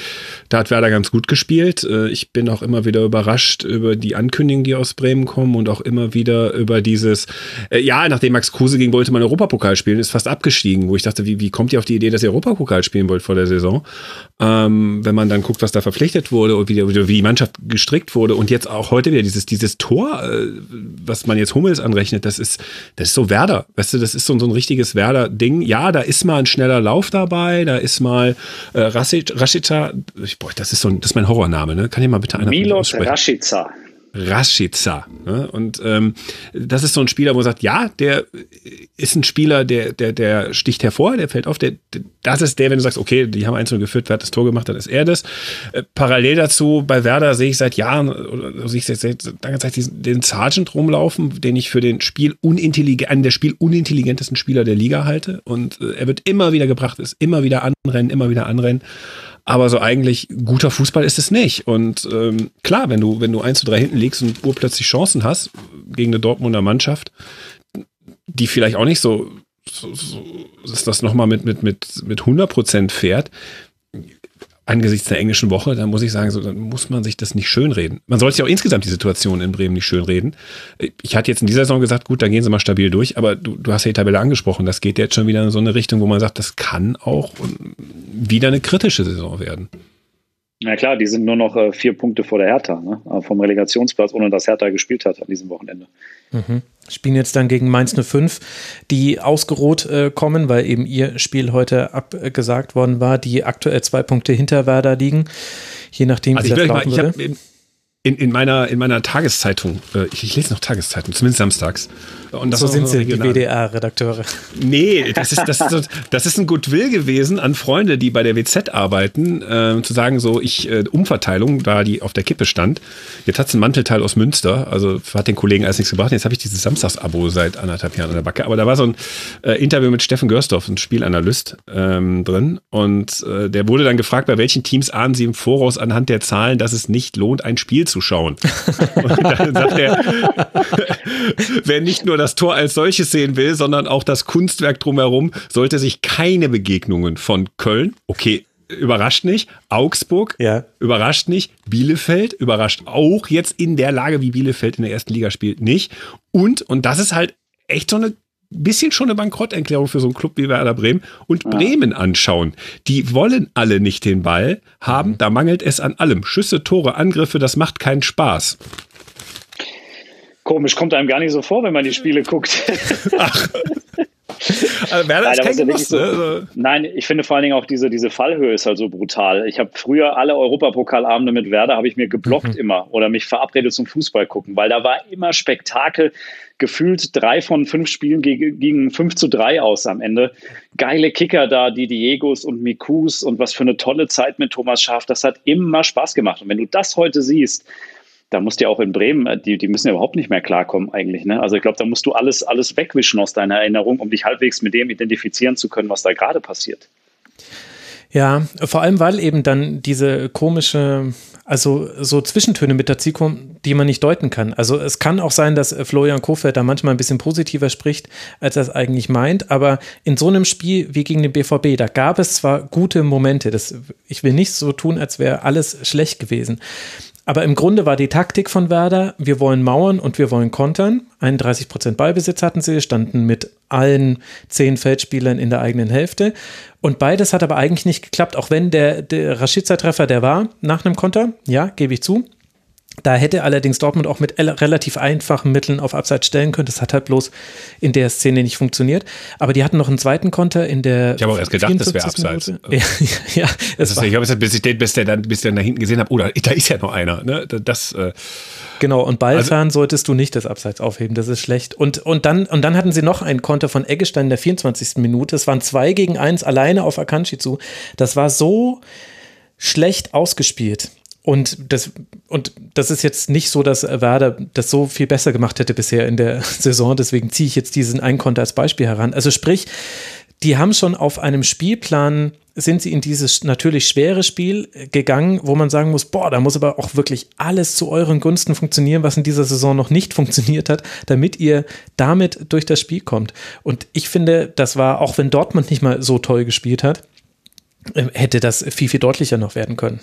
da hat Werder ganz gut gespielt. Äh, ich bin auch immer wieder überrascht über die Ankündigungen, die aus Bremen kommen und auch immer wieder über dieses, äh, ja, nachdem Max Kruse ging, wollte man Europapokal spielen, ist fast abgestiegen, wo ich dachte, wie, wie kommt ihr auf die Idee, dass ihr Europapokal spielen wollt vor der Saison? Ähm, wenn man dann guckt, was da verpflichtet wurde und wie, wie die Mannschaft gestrickt wurde und jetzt auch heute wieder dieses, dieses Tor, äh, was man jetzt Hummels anrechnet, das ist, das ist so Werder, weißt du, das ist so, so ein richtiges Werder-Ding. Ja, da ist mal ein schneller Lauf dabei, da ist mal äh, Rassic, Rashica, boah, das ist so ein, das ist mein Horrorname, ne? Kann ich mal bitte einer Milos Rashica. Rashica. Ne? Und ähm, das ist so ein Spieler, wo man sagt, ja, der ist ein Spieler, der, der, der sticht hervor, der fällt auf. Der, das ist der, wenn du sagst, okay, die haben 1 geführt, wer hat das Tor gemacht, dann ist er das. Äh, parallel dazu, bei Werder sehe ich seit Jahren, oder sehe ich seit, seit langer Zeit diesen, den Sergeant rumlaufen, den ich für den Spiel unintelligent, einen der spielunintelligentesten Spieler der Liga halte. Und äh, er wird immer wieder gebracht, ist immer wieder anrennen, immer wieder anrennen. Aber so eigentlich guter Fußball ist es nicht. Und ähm, klar, wenn du, wenn du 1 zu 3 hinten liegst und urplötzlich Chancen hast gegen eine Dortmunder Mannschaft, die vielleicht auch nicht so, so, so dass das nochmal mit, mit, mit, mit 100 Prozent fährt, angesichts der englischen Woche, dann muss ich sagen, so, dann muss man sich das nicht schönreden. Man sollte ja auch insgesamt die Situation in Bremen nicht schönreden. Ich hatte jetzt in dieser Saison gesagt, gut, dann gehen sie mal stabil durch, aber du, du hast ja die Tabelle angesprochen, das geht jetzt schon wieder in so eine Richtung, wo man sagt, das kann auch wieder eine kritische Saison werden. Na klar, die sind nur noch äh, vier Punkte vor der Hertha, ne? vom Relegationsplatz, ohne dass Hertha gespielt hat an diesem Wochenende. Mhm. Spielen jetzt dann gegen Mainz 05, die ausgeruht äh, kommen, weil eben ihr Spiel heute abgesagt worden war, die aktuell zwei Punkte hinter Werder liegen, je nachdem, also wie das laufen würde. In, in, meiner, in meiner Tageszeitung, äh, ich, ich lese noch Tageszeitung, zumindest samstags. Und das so sind sie, die WDR-Redakteure. Nee, das ist, das, [laughs] ist, das ist ein Goodwill gewesen an Freunde, die bei der WZ arbeiten, äh, zu sagen, so, ich, äh, Umverteilung, da die auf der Kippe stand. Jetzt hat es ein Mantelteil aus Münster, also hat den Kollegen alles nichts gebracht. Jetzt habe ich dieses Samstagsabo seit anderthalb Jahren an der Backe. Aber da war so ein äh, Interview mit Steffen Görsdorf, ein Spielanalyst, ähm, drin. Und äh, der wurde dann gefragt, bei welchen Teams ahnen sie im Voraus anhand der Zahlen, dass es nicht lohnt, ein Spiel zu schauen. [laughs] Und dann sagt er, [laughs] wer nicht nur das das Tor als solches sehen will, sondern auch das Kunstwerk drumherum, sollte sich keine Begegnungen von Köln, okay, überrascht nicht, Augsburg, ja. überrascht nicht, Bielefeld, überrascht auch jetzt in der Lage, wie Bielefeld in der ersten Liga spielt, nicht. Und, und das ist halt echt so eine bisschen schon eine Bankrotterklärung für so einen Club wie Werder Bremen und ja. Bremen anschauen. Die wollen alle nicht den Ball haben, mhm. da mangelt es an allem. Schüsse, Tore, Angriffe, das macht keinen Spaß. Komisch, kommt einem gar nicht so vor, wenn man die Spiele guckt. Ach. [laughs] Also Werder ist kein Genuss, so, ne? Also Nein, ich finde vor allen Dingen auch diese, diese Fallhöhe ist halt so brutal. Ich habe früher alle Europapokalabende mit Werder habe ich mir geblockt mhm. immer oder mich verabredet zum Fußball gucken, weil da war immer Spektakel. Gefühlt drei von fünf Spielen gingen 5 zu 3 aus am Ende. Geile Kicker da, die Diegos und Mikus und was für eine tolle Zeit mit Thomas Schaaf. Das hat immer Spaß gemacht. Und wenn du das heute siehst, da musst du ja auch in Bremen, äh, die, die müssen ja überhaupt nicht mehr klarkommen eigentlich. Ne? Also ich glaube, da musst du alles, alles wegwischen aus deiner Erinnerung, um dich halbwegs mit dem identifizieren zu können, was da gerade passiert. Ja, vor allem, weil eben dann diese komische, also so Zwischentöne mit dazu kommen, die man nicht deuten kann. Also es kann auch sein, dass Florian Kofeld da manchmal ein bisschen positiver spricht, als er es eigentlich meint, aber in so einem Spiel wie gegen den BVB, da gab es zwar gute Momente, das, ich will nicht so tun, als wäre alles schlecht gewesen, aber im Grunde war die Taktik von Werder, wir wollen mauern und wir wollen kontern. 31 Prozent Ballbesitz hatten sie, standen mit allen zehn Feldspielern in der eigenen Hälfte. Und beides hat aber eigentlich nicht geklappt, auch wenn der, der Rashica-Treffer, der war nach einem Konter, ja, gebe ich zu. Da hätte allerdings Dortmund auch mit relativ einfachen Mitteln auf Abseits stellen können. Das hat halt bloß in der Szene nicht funktioniert. Aber die hatten noch einen zweiten Konter in der. Ich habe auch erst gedacht, das wäre Abseits. Ja, [laughs] ja, es das war, ich habe bis ich den, bis der dann, bis der da hinten gesehen habe, oh, da, da, ist ja noch einer. Ne? Das, äh, genau, und Ballfern also, solltest du nicht das Abseits aufheben, das ist schlecht. Und, und, dann, und dann hatten sie noch einen Konter von Eggestein in der 24. Minute. Es waren zwei gegen eins alleine auf Akanji zu. Das war so schlecht ausgespielt. Und das, und das ist jetzt nicht so, dass Werder das so viel besser gemacht hätte bisher in der [laughs] Saison. Deswegen ziehe ich jetzt diesen Einkonter als Beispiel heran. Also sprich, die haben schon auf einem Spielplan sind sie in dieses natürlich schwere Spiel gegangen, wo man sagen muss, boah, da muss aber auch wirklich alles zu euren Gunsten funktionieren, was in dieser Saison noch nicht [laughs] funktioniert hat, damit ihr damit durch das Spiel kommt. Und ich finde, das war, auch wenn Dortmund nicht mal so toll gespielt hat, äh, hätte das viel, viel deutlicher noch werden können.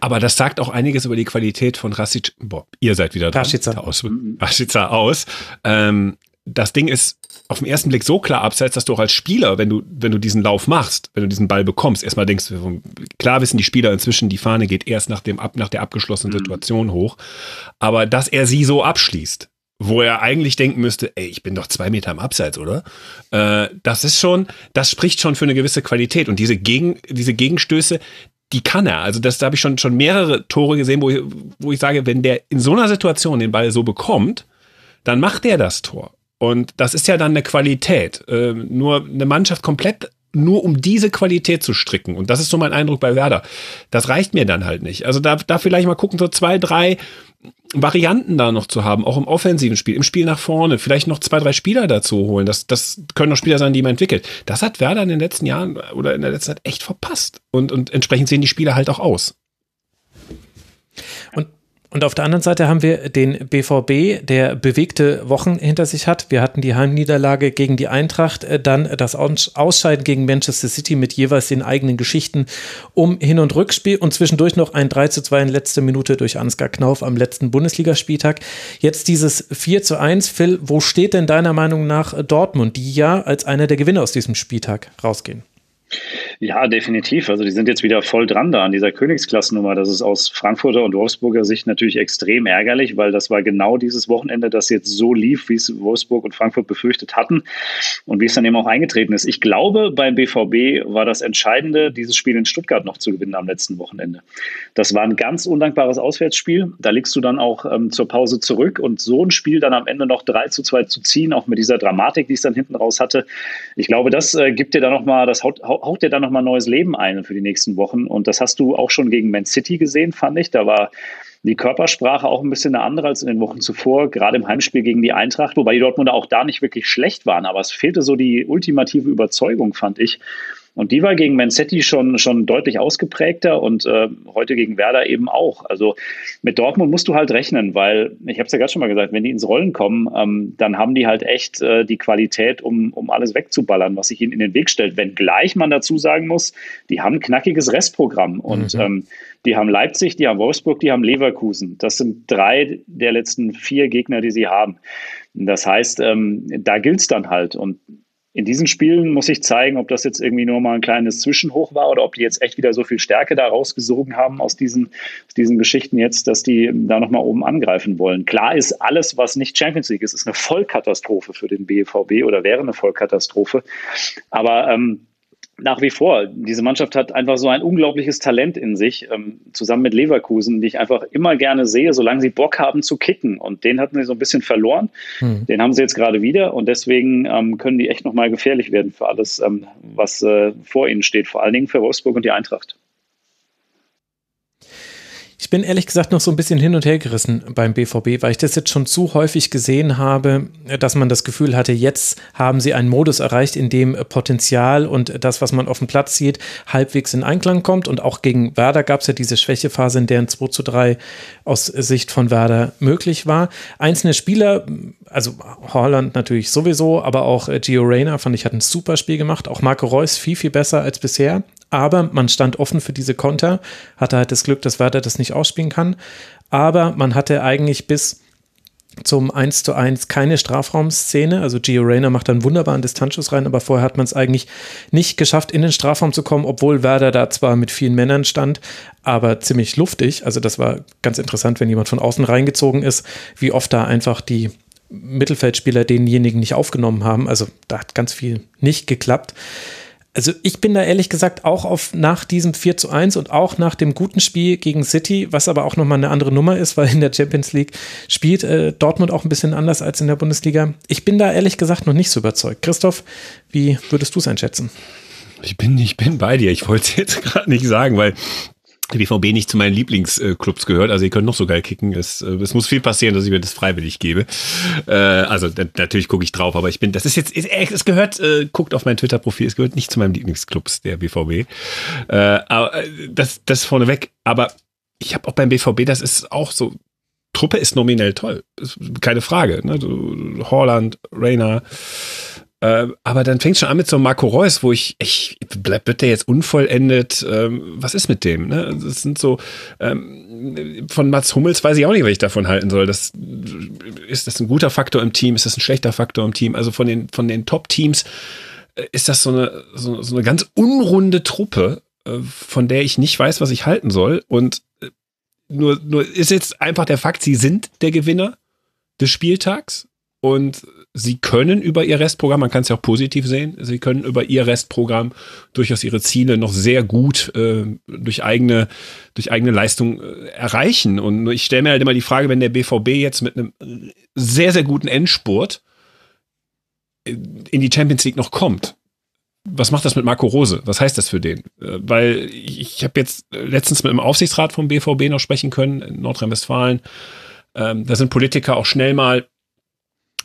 Aber das sagt auch einiges über die Qualität von Rasic. Boah, ihr seid wieder dran. Rashica. Aus, Rashica aus. Ähm, das Ding ist auf den ersten Blick so klar abseits, dass du auch als Spieler, wenn du, wenn du diesen Lauf machst, wenn du diesen Ball bekommst, erstmal denkst, klar wissen die Spieler inzwischen, die Fahne geht erst nach dem, ab, nach der abgeschlossenen mhm. Situation hoch. Aber dass er sie so abschließt, wo er eigentlich denken müsste, ey, ich bin doch zwei Meter im Abseits, oder? Äh, das ist schon, das spricht schon für eine gewisse Qualität. Und diese, Gegen, diese Gegenstöße, die kann er. Also das, da habe ich schon, schon mehrere Tore gesehen, wo ich, wo ich sage, wenn der in so einer Situation den Ball so bekommt, dann macht der das Tor. Und das ist ja dann eine Qualität. Äh, nur eine Mannschaft komplett nur um diese Qualität zu stricken. Und das ist so mein Eindruck bei Werder. Das reicht mir dann halt nicht. Also da, da vielleicht mal gucken, so zwei, drei Varianten da noch zu haben, auch im offensiven Spiel, im Spiel nach vorne, vielleicht noch zwei, drei Spieler dazu holen. Das, das können noch Spieler sein, die man entwickelt. Das hat Werder in den letzten Jahren oder in der letzten Zeit echt verpasst. Und, und entsprechend sehen die Spieler halt auch aus. Und und auf der anderen Seite haben wir den BVB, der bewegte Wochen hinter sich hat. Wir hatten die Heimniederlage gegen die Eintracht, äh, dann das Ausscheiden gegen Manchester City mit jeweils den eigenen Geschichten um Hin- und Rückspiel und zwischendurch noch ein 3 zu 2 in letzter Minute durch Ansgar Knauf am letzten Bundesligaspieltag. Jetzt dieses 4 zu 1. Phil, wo steht denn deiner Meinung nach Dortmund, die ja als einer der Gewinner aus diesem Spieltag rausgehen? Ja, definitiv. Also die sind jetzt wieder voll dran da an dieser Königsklassennummer. Das ist aus Frankfurter und Wolfsburger Sicht natürlich extrem ärgerlich, weil das war genau dieses Wochenende, das jetzt so lief, wie es Wolfsburg und Frankfurt befürchtet hatten und wie es dann eben auch eingetreten ist. Ich glaube, beim BVB war das Entscheidende, dieses Spiel in Stuttgart noch zu gewinnen am letzten Wochenende. Das war ein ganz undankbares Auswärtsspiel. Da liegst du dann auch ähm, zur Pause zurück und so ein Spiel dann am Ende noch 3 zu 2 zu ziehen, auch mit dieser Dramatik, die es dann hinten raus hatte. Ich glaube, das äh, gibt dir dann nochmal, das haut, haut dir dann noch nochmal neues Leben ein für die nächsten Wochen. Und das hast du auch schon gegen Man City gesehen, fand ich. Da war die Körpersprache auch ein bisschen eine andere als in den Wochen zuvor, gerade im Heimspiel gegen die Eintracht, wobei die Dortmunder auch da nicht wirklich schlecht waren. Aber es fehlte so die ultimative Überzeugung, fand ich. Und die war gegen Man City schon, schon deutlich ausgeprägter und äh, heute gegen Werder eben auch. Also mit Dortmund musst du halt rechnen, weil, ich habe es ja gerade schon mal gesagt, wenn die ins Rollen kommen, ähm, dann haben die halt echt äh, die Qualität, um, um alles wegzuballern, was sich ihnen in den Weg stellt. Wenngleich man dazu sagen muss, die haben ein knackiges Restprogramm und mhm. ähm, die haben Leipzig, die haben Wolfsburg, die haben Leverkusen. Das sind drei der letzten vier Gegner, die sie haben. Das heißt, ähm, da gilt es dann halt. Und in diesen Spielen muss ich zeigen, ob das jetzt irgendwie nur mal ein kleines Zwischenhoch war oder ob die jetzt echt wieder so viel Stärke da rausgesogen haben aus diesen, aus diesen Geschichten jetzt, dass die da nochmal oben angreifen wollen. Klar ist, alles, was nicht Champions League ist, ist eine Vollkatastrophe für den BVB oder wäre eine Vollkatastrophe. Aber ähm, nach wie vor. Diese Mannschaft hat einfach so ein unglaubliches Talent in sich, ähm, zusammen mit Leverkusen, die ich einfach immer gerne sehe, solange sie Bock haben zu kicken. Und den hatten sie so ein bisschen verloren. Hm. Den haben sie jetzt gerade wieder und deswegen ähm, können die echt nochmal gefährlich werden für alles, ähm, was äh, vor ihnen steht, vor allen Dingen für Wolfsburg und die Eintracht. Ich bin ehrlich gesagt noch so ein bisschen hin und her gerissen beim BVB, weil ich das jetzt schon zu häufig gesehen habe, dass man das Gefühl hatte, jetzt haben sie einen Modus erreicht, in dem Potenzial und das, was man auf dem Platz sieht, halbwegs in Einklang kommt. Und auch gegen Werder gab es ja diese Schwächephase, in der ein 2 zu 3 aus Sicht von Werder möglich war. Einzelne Spieler, also Holland natürlich sowieso, aber auch Gio Reyna fand ich, hat ein super Spiel gemacht. Auch Marco Reus viel, viel besser als bisher aber man stand offen für diese Konter, hatte halt das Glück, dass Werder das nicht ausspielen kann, aber man hatte eigentlich bis zum 1 zu 1 keine Strafraumszene. Also Gio Reyna macht dann wunderbaren Distanzschuss rein, aber vorher hat man es eigentlich nicht geschafft, in den Strafraum zu kommen, obwohl Werder da zwar mit vielen Männern stand, aber ziemlich luftig. Also das war ganz interessant, wenn jemand von außen reingezogen ist, wie oft da einfach die Mittelfeldspieler denjenigen nicht aufgenommen haben. Also da hat ganz viel nicht geklappt also ich bin da ehrlich gesagt auch auf nach diesem 4 zu 1 und auch nach dem guten Spiel gegen City, was aber auch nochmal eine andere Nummer ist, weil in der Champions League spielt äh, Dortmund auch ein bisschen anders als in der Bundesliga. Ich bin da ehrlich gesagt noch nicht so überzeugt. Christoph, wie würdest du es einschätzen? Ich bin, ich bin bei dir. Ich wollte es jetzt [laughs] gerade nicht sagen, weil BVB nicht zu meinen Lieblingsclubs gehört. Also ihr könnt noch so geil kicken. Es, äh, es muss viel passieren, dass ich mir das freiwillig gebe. Äh, also natürlich gucke ich drauf, aber ich bin, das ist jetzt, es gehört, äh, guckt auf mein Twitter-Profil, es gehört nicht zu meinen Lieblingsclubs, der BVB. Äh, aber äh, das, das vorneweg. Aber ich habe auch beim BVB, das ist auch so, Truppe ist nominell toll. Keine Frage. Ne? Holland, Rainer, äh, aber dann fängt schon an mit so Marco Reus, wo ich, ich bleib, wird der jetzt unvollendet? Ähm, was ist mit dem? Ne? Das sind so, ähm, von Mats Hummels weiß ich auch nicht, was ich davon halten soll. Das, ist das ein guter Faktor im Team? Ist das ein schlechter Faktor im Team? Also von den, von den Top-Teams äh, ist das so eine, so, so eine ganz unrunde Truppe, äh, von der ich nicht weiß, was ich halten soll. Und äh, nur, nur ist jetzt einfach der Fakt, sie sind der Gewinner des Spieltags und sie können über ihr Restprogramm, man kann es ja auch positiv sehen, sie können über ihr Restprogramm durchaus ihre Ziele noch sehr gut äh, durch eigene durch eigene Leistung äh, erreichen. Und ich stelle mir halt immer die Frage, wenn der BVB jetzt mit einem sehr sehr guten Endspurt äh, in die Champions League noch kommt, was macht das mit Marco Rose? Was heißt das für den? Äh, weil ich habe jetzt letztens mit einem Aufsichtsrat vom BVB noch sprechen können in Nordrhein-Westfalen. Ähm, da sind Politiker auch schnell mal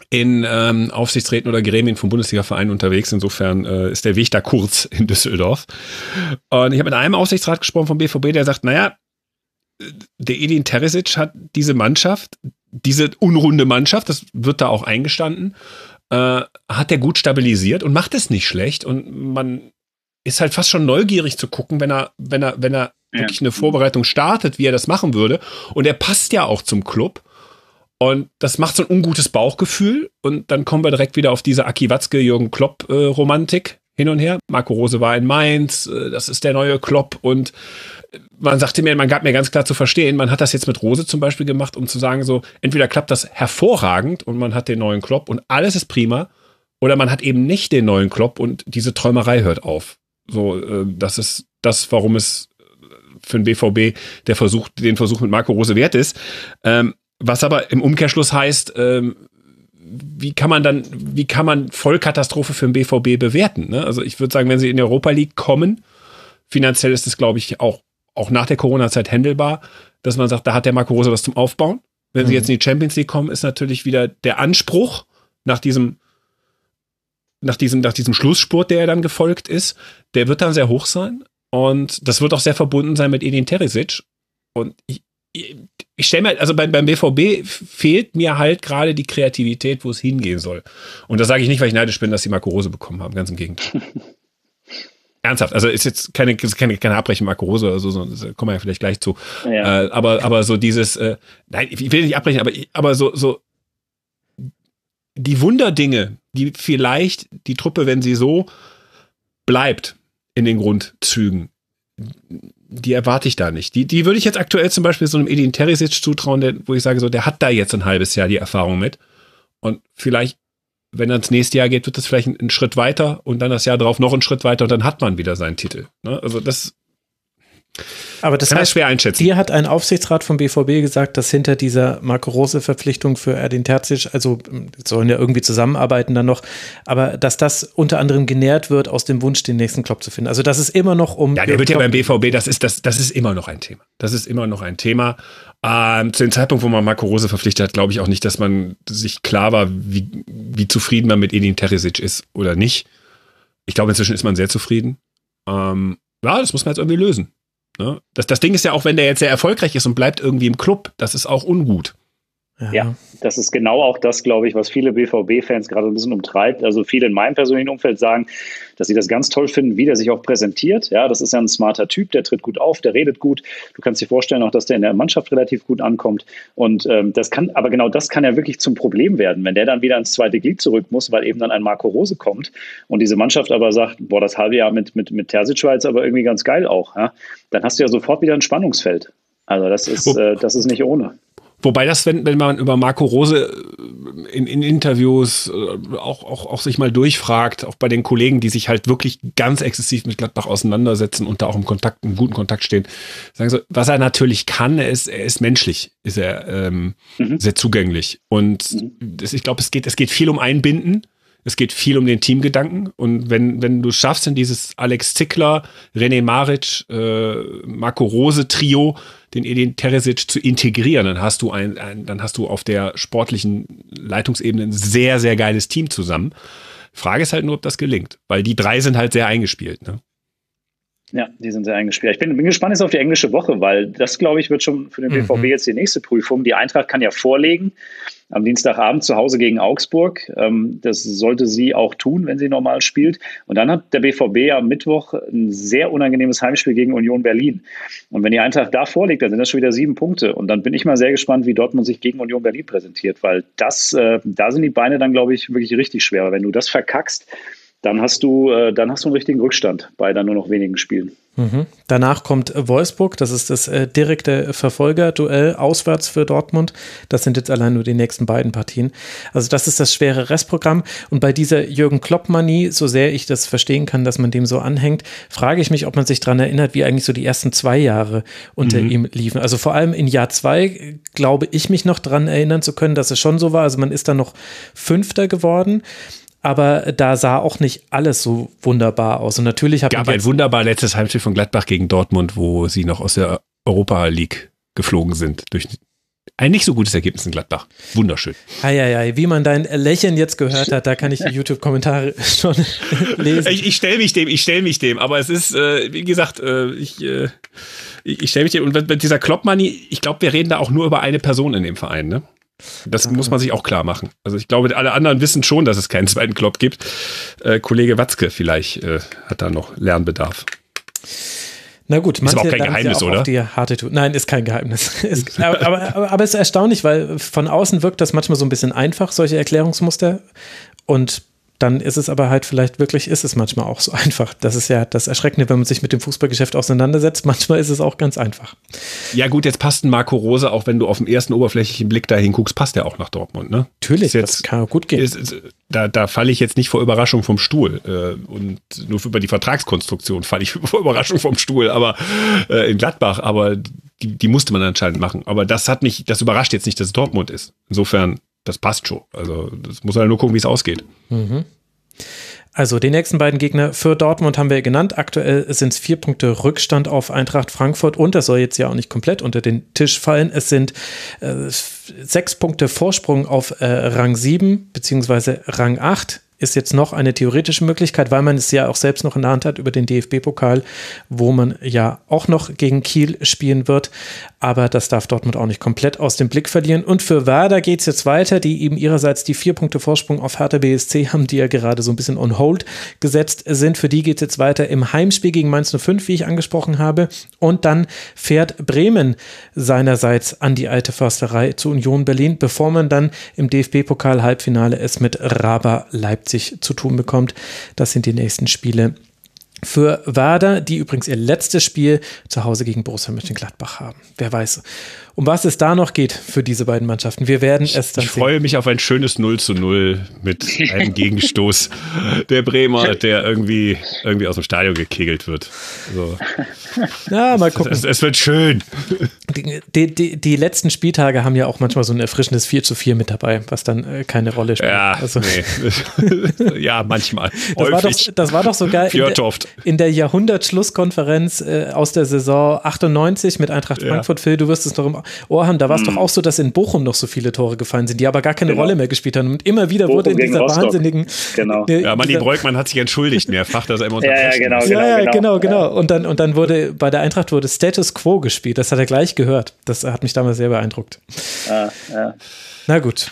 in ähm, Aufsichtsräten oder Gremien von Bundesliga-Vereinen unterwegs. Insofern äh, ist der Weg da kurz [laughs] in Düsseldorf. Und ich habe mit einem Aufsichtsrat gesprochen vom BVB, der sagt, naja, der Edin Teresic hat diese Mannschaft, diese unrunde Mannschaft, das wird da auch eingestanden, äh, hat er gut stabilisiert und macht es nicht schlecht. Und man ist halt fast schon neugierig zu gucken, wenn er, wenn er, wenn er ja. wirklich eine Vorbereitung startet, wie er das machen würde. Und er passt ja auch zum Club. Und das macht so ein ungutes Bauchgefühl. Und dann kommen wir direkt wieder auf diese Aki Watzke, Jürgen Klopp-Romantik. hin und her. Marco Rose war in Mainz, äh, das ist der neue Klopp und man sagte mir, man gab mir ganz klar zu verstehen, man hat das jetzt mit Rose zum Beispiel gemacht, um zu sagen, so, entweder klappt das hervorragend und man hat den neuen Klopp und alles ist prima, oder man hat eben nicht den neuen Klopp und diese Träumerei hört auf. So, äh, das ist das, warum es für den BVB der Versuch, den Versuch mit Marco Rose wert ist. Ähm, was aber im Umkehrschluss heißt, ähm, wie kann man dann, wie kann man Vollkatastrophe für den BVB bewerten? Ne? Also ich würde sagen, wenn sie in die Europa League kommen, finanziell ist es, glaube ich, auch, auch nach der Corona-Zeit händelbar, dass man sagt, da hat der Marco Rose was zum Aufbauen. Wenn mhm. sie jetzt in die Champions League kommen, ist natürlich wieder der Anspruch nach diesem, nach diesem, nach diesem Schlussspurt, der ja dann gefolgt ist, der wird dann sehr hoch sein. Und das wird auch sehr verbunden sein mit Edin Teresic. Und ich, ich stelle mir, also beim, beim BVB fehlt mir halt gerade die Kreativität, wo es hingehen soll. Und das sage ich nicht, weil ich neidisch bin, dass sie Marco Rose bekommen haben, ganz im Gegenteil. [laughs] Ernsthaft, also ist jetzt keine, keine, keine Abbrechen Marco Rose oder so, so kommen wir ja vielleicht gleich zu. Ja. Äh, aber, aber so dieses, äh, nein, ich will nicht abbrechen, aber, aber so, so die Wunderdinge, die vielleicht die Truppe, wenn sie so bleibt in den Grundzügen, die erwarte ich da nicht. Die, die würde ich jetzt aktuell zum Beispiel so einem Edin Teresic zutrauen, der, wo ich sage, so, der hat da jetzt ein halbes Jahr die Erfahrung mit. Und vielleicht, wenn er ins nächste Jahr geht, wird das vielleicht ein, ein Schritt weiter und dann das Jahr drauf noch einen Schritt weiter und dann hat man wieder seinen Titel. Ne? Also das aber das Kann heißt, schwer einschätzen. Dir hat ein Aufsichtsrat vom BVB gesagt, dass hinter dieser Marco Rose Verpflichtung für Erdin Terzic, also sollen ja irgendwie zusammenarbeiten dann noch, aber dass das unter anderem genährt wird aus dem Wunsch, den nächsten Klopp zu finden. Also das ist immer noch um. Ja, der wird ja beim BVB, das ist, das, das ist immer noch ein Thema. Das ist immer noch ein Thema. Ähm, zu dem Zeitpunkt, wo man Marco Rose verpflichtet hat, glaube ich auch nicht, dass man sich klar war, wie, wie zufrieden man mit Edin Terzic ist oder nicht. Ich glaube, inzwischen ist man sehr zufrieden. Ähm, ja, das muss man jetzt irgendwie lösen. Ne? Das, das Ding ist ja auch, wenn der jetzt sehr erfolgreich ist und bleibt irgendwie im Club, das ist auch ungut. Ja. ja. das ist genau auch das, glaube ich, was viele BVB-Fans gerade ein bisschen umtreibt. Also viele in meinem persönlichen Umfeld sagen, dass sie das ganz toll finden, wie der sich auch präsentiert. Ja, das ist ja ein smarter Typ, der tritt gut auf, der redet gut. Du kannst dir vorstellen auch, dass der in der Mannschaft relativ gut ankommt. Und ähm, das kann, aber genau das kann ja wirklich zum Problem werden, wenn der dann wieder ins zweite Glied zurück muss, weil eben dann ein Marco Rose kommt und diese Mannschaft aber sagt, boah, das halbe Jahr mit, mit, mit Terzic war jetzt aber irgendwie ganz geil auch. Ja? Dann hast du ja sofort wieder ein Spannungsfeld. Also das ist, äh, das ist nicht ohne. Wobei das, wenn, wenn man über Marco Rose äh, in, in Interviews äh, auch, auch, auch sich mal durchfragt, auch bei den Kollegen, die sich halt wirklich ganz exzessiv mit Gladbach auseinandersetzen und da auch im Kontakt, im guten Kontakt stehen, sagen so, was er natürlich kann, er ist, er ist menschlich, ist er ähm, mhm. sehr zugänglich. Und mhm. das, ich glaube, es geht, es geht viel um Einbinden. Es geht viel um den Teamgedanken. Und wenn, wenn du schaffst, in dieses Alex Zickler, René Maric, äh, Marco Rose Trio den Edin Teresic zu integrieren, dann hast du ein, ein, dann hast du auf der sportlichen Leitungsebene ein sehr, sehr geiles Team zusammen. Frage ist halt nur, ob das gelingt, weil die drei sind halt sehr eingespielt. Ne? Ja, die sind sehr eingespielt. Ich bin, bin gespannt jetzt auf die englische Woche, weil das, glaube ich, wird schon für den BVB mhm. jetzt die nächste Prüfung. Die Eintracht kann ja vorlegen am Dienstagabend zu Hause gegen Augsburg. Ähm, das sollte sie auch tun, wenn sie normal spielt. Und dann hat der BVB am Mittwoch ein sehr unangenehmes Heimspiel gegen Union Berlin. Und wenn die Eintracht da vorliegt, dann sind das schon wieder sieben Punkte. Und dann bin ich mal sehr gespannt, wie Dortmund sich gegen Union Berlin präsentiert, weil das, äh, da sind die Beine dann, glaube ich, wirklich richtig schwer. Wenn du das verkackst, dann hast du, äh, dann hast du einen richtigen Rückstand bei dann nur noch wenigen Spielen. Mhm. Danach kommt Wolfsburg, das ist das äh, direkte Verfolgerduell auswärts für Dortmund. Das sind jetzt allein nur die nächsten beiden Partien. Also das ist das schwere Restprogramm. Und bei dieser Jürgen Klopp-Manie, so sehr ich das verstehen kann, dass man dem so anhängt, frage ich mich, ob man sich daran erinnert, wie eigentlich so die ersten zwei Jahre unter mhm. ihm liefen. Also vor allem in Jahr zwei glaube ich mich noch daran erinnern zu können, dass es schon so war. Also man ist dann noch Fünfter geworden aber da sah auch nicht alles so wunderbar aus. Und natürlich habe ich. gab ein wunderbar letztes Heimspiel von Gladbach gegen Dortmund, wo sie noch aus der Europa League geflogen sind. Durch ein nicht so gutes Ergebnis in Gladbach. Wunderschön. Eieiei, wie man dein Lächeln jetzt gehört hat, da kann ich die [laughs] YouTube-Kommentare [laughs] schon lesen. Ich, ich stelle mich dem, ich stelle mich dem, aber es ist, äh, wie gesagt, äh, ich, äh, ich stelle mich dem, und mit dieser Kloppmoney, ich glaube, wir reden da auch nur über eine Person in dem Verein, ne? Das muss man sich auch klar machen. Also ich glaube, alle anderen wissen schon, dass es keinen zweiten Klopp gibt. Äh, Kollege Watzke vielleicht äh, hat da noch Lernbedarf. Na gut, ist aber auch kein Geheimnis, ja auch oder? Die harte Nein, ist kein Geheimnis. [laughs] ist, [laughs] aber, aber, aber, es ist erstaunlich, weil von außen wirkt das manchmal so ein bisschen einfach, solche Erklärungsmuster. Und dann ist es aber halt vielleicht wirklich, ist es manchmal auch so [laughs] einfach. Das ist ja das Erschreckende, wenn man sich mit dem Fußballgeschäft auseinandersetzt. Manchmal ist es auch ganz einfach. Ja gut, jetzt passt ein Marco Rose, auch wenn du auf den ersten oberflächlichen Blick dahin guckst, passt er auch nach Dortmund, ne? Natürlich, jetzt, das kann gut gehen. Ist, ist, da, da falle ich jetzt nicht vor Überraschung vom Stuhl. Äh, und nur über die Vertragskonstruktion falle ich [laughs] vor Überraschung vom Stuhl, aber äh, in Gladbach, aber die, die musste man anscheinend machen. Aber das hat mich, das überrascht jetzt nicht, dass es Dortmund ist. Insofern, das passt schon. Also das muss man ja nur gucken, wie es ausgeht. Mhm. Also die nächsten beiden Gegner für Dortmund haben wir genannt. Aktuell sind es vier Punkte Rückstand auf Eintracht Frankfurt und das soll jetzt ja auch nicht komplett unter den Tisch fallen. Es sind äh, sechs Punkte Vorsprung auf äh, Rang 7 beziehungsweise Rang 8 ist jetzt noch eine theoretische Möglichkeit, weil man es ja auch selbst noch in der Hand hat über den DFB-Pokal, wo man ja auch noch gegen Kiel spielen wird. Aber das darf Dortmund auch nicht komplett aus dem Blick verlieren. Und für Werder geht es jetzt weiter, die eben ihrerseits die vier Punkte Vorsprung auf Hertha BSC haben, die ja gerade so ein bisschen on hold gesetzt sind. Für die geht es jetzt weiter im Heimspiel gegen Mainz 05, wie ich angesprochen habe. Und dann fährt Bremen seinerseits an die alte Försterei zu Union Berlin, bevor man dann im DFB-Pokal-Halbfinale es mit Raba Leipzig zu tun bekommt. Das sind die nächsten Spiele für Werder, die übrigens ihr letztes Spiel zu Hause gegen Borussia Mönchengladbach haben. Wer weiß, um was es da noch geht für diese beiden Mannschaften. Wir werden es dann Ich sehen. freue mich auf ein schönes 0 zu 0 mit einem [laughs] Gegenstoß der Bremer, der irgendwie, irgendwie aus dem Stadion gekegelt wird. So. Ja, mal gucken. Es, es, es wird schön. Die, die, die, letzten Spieltage haben ja auch manchmal so ein erfrischendes 4 zu 4 mit dabei, was dann äh, keine Rolle spielt. Ja, also. nee. [laughs] ja manchmal. Das war, doch, das war doch sogar in der, in der Jahrhundertschlusskonferenz äh, aus der Saison 98 mit Eintracht Frankfurt. Ja. Phil, du wirst es doch im Ohr haben. Da war es hm. doch auch so, dass in Bochum noch so viele Tore gefallen sind, die aber gar keine genau. Rolle mehr gespielt haben. Und immer wieder Bochum wurde in dieser wahnsinnigen. Genau. Äh, ja, Manni Breukmann hat sich entschuldigt mehrfach, dass er immer [laughs] ja, ja, genau, genau, ja, ja, genau, genau, genau. Und dann, und dann wurde bei der Eintracht wurde Status Quo gespielt. Das hat er gleich gehört. Das hat mich damals sehr beeindruckt. Ah, ja. Na gut.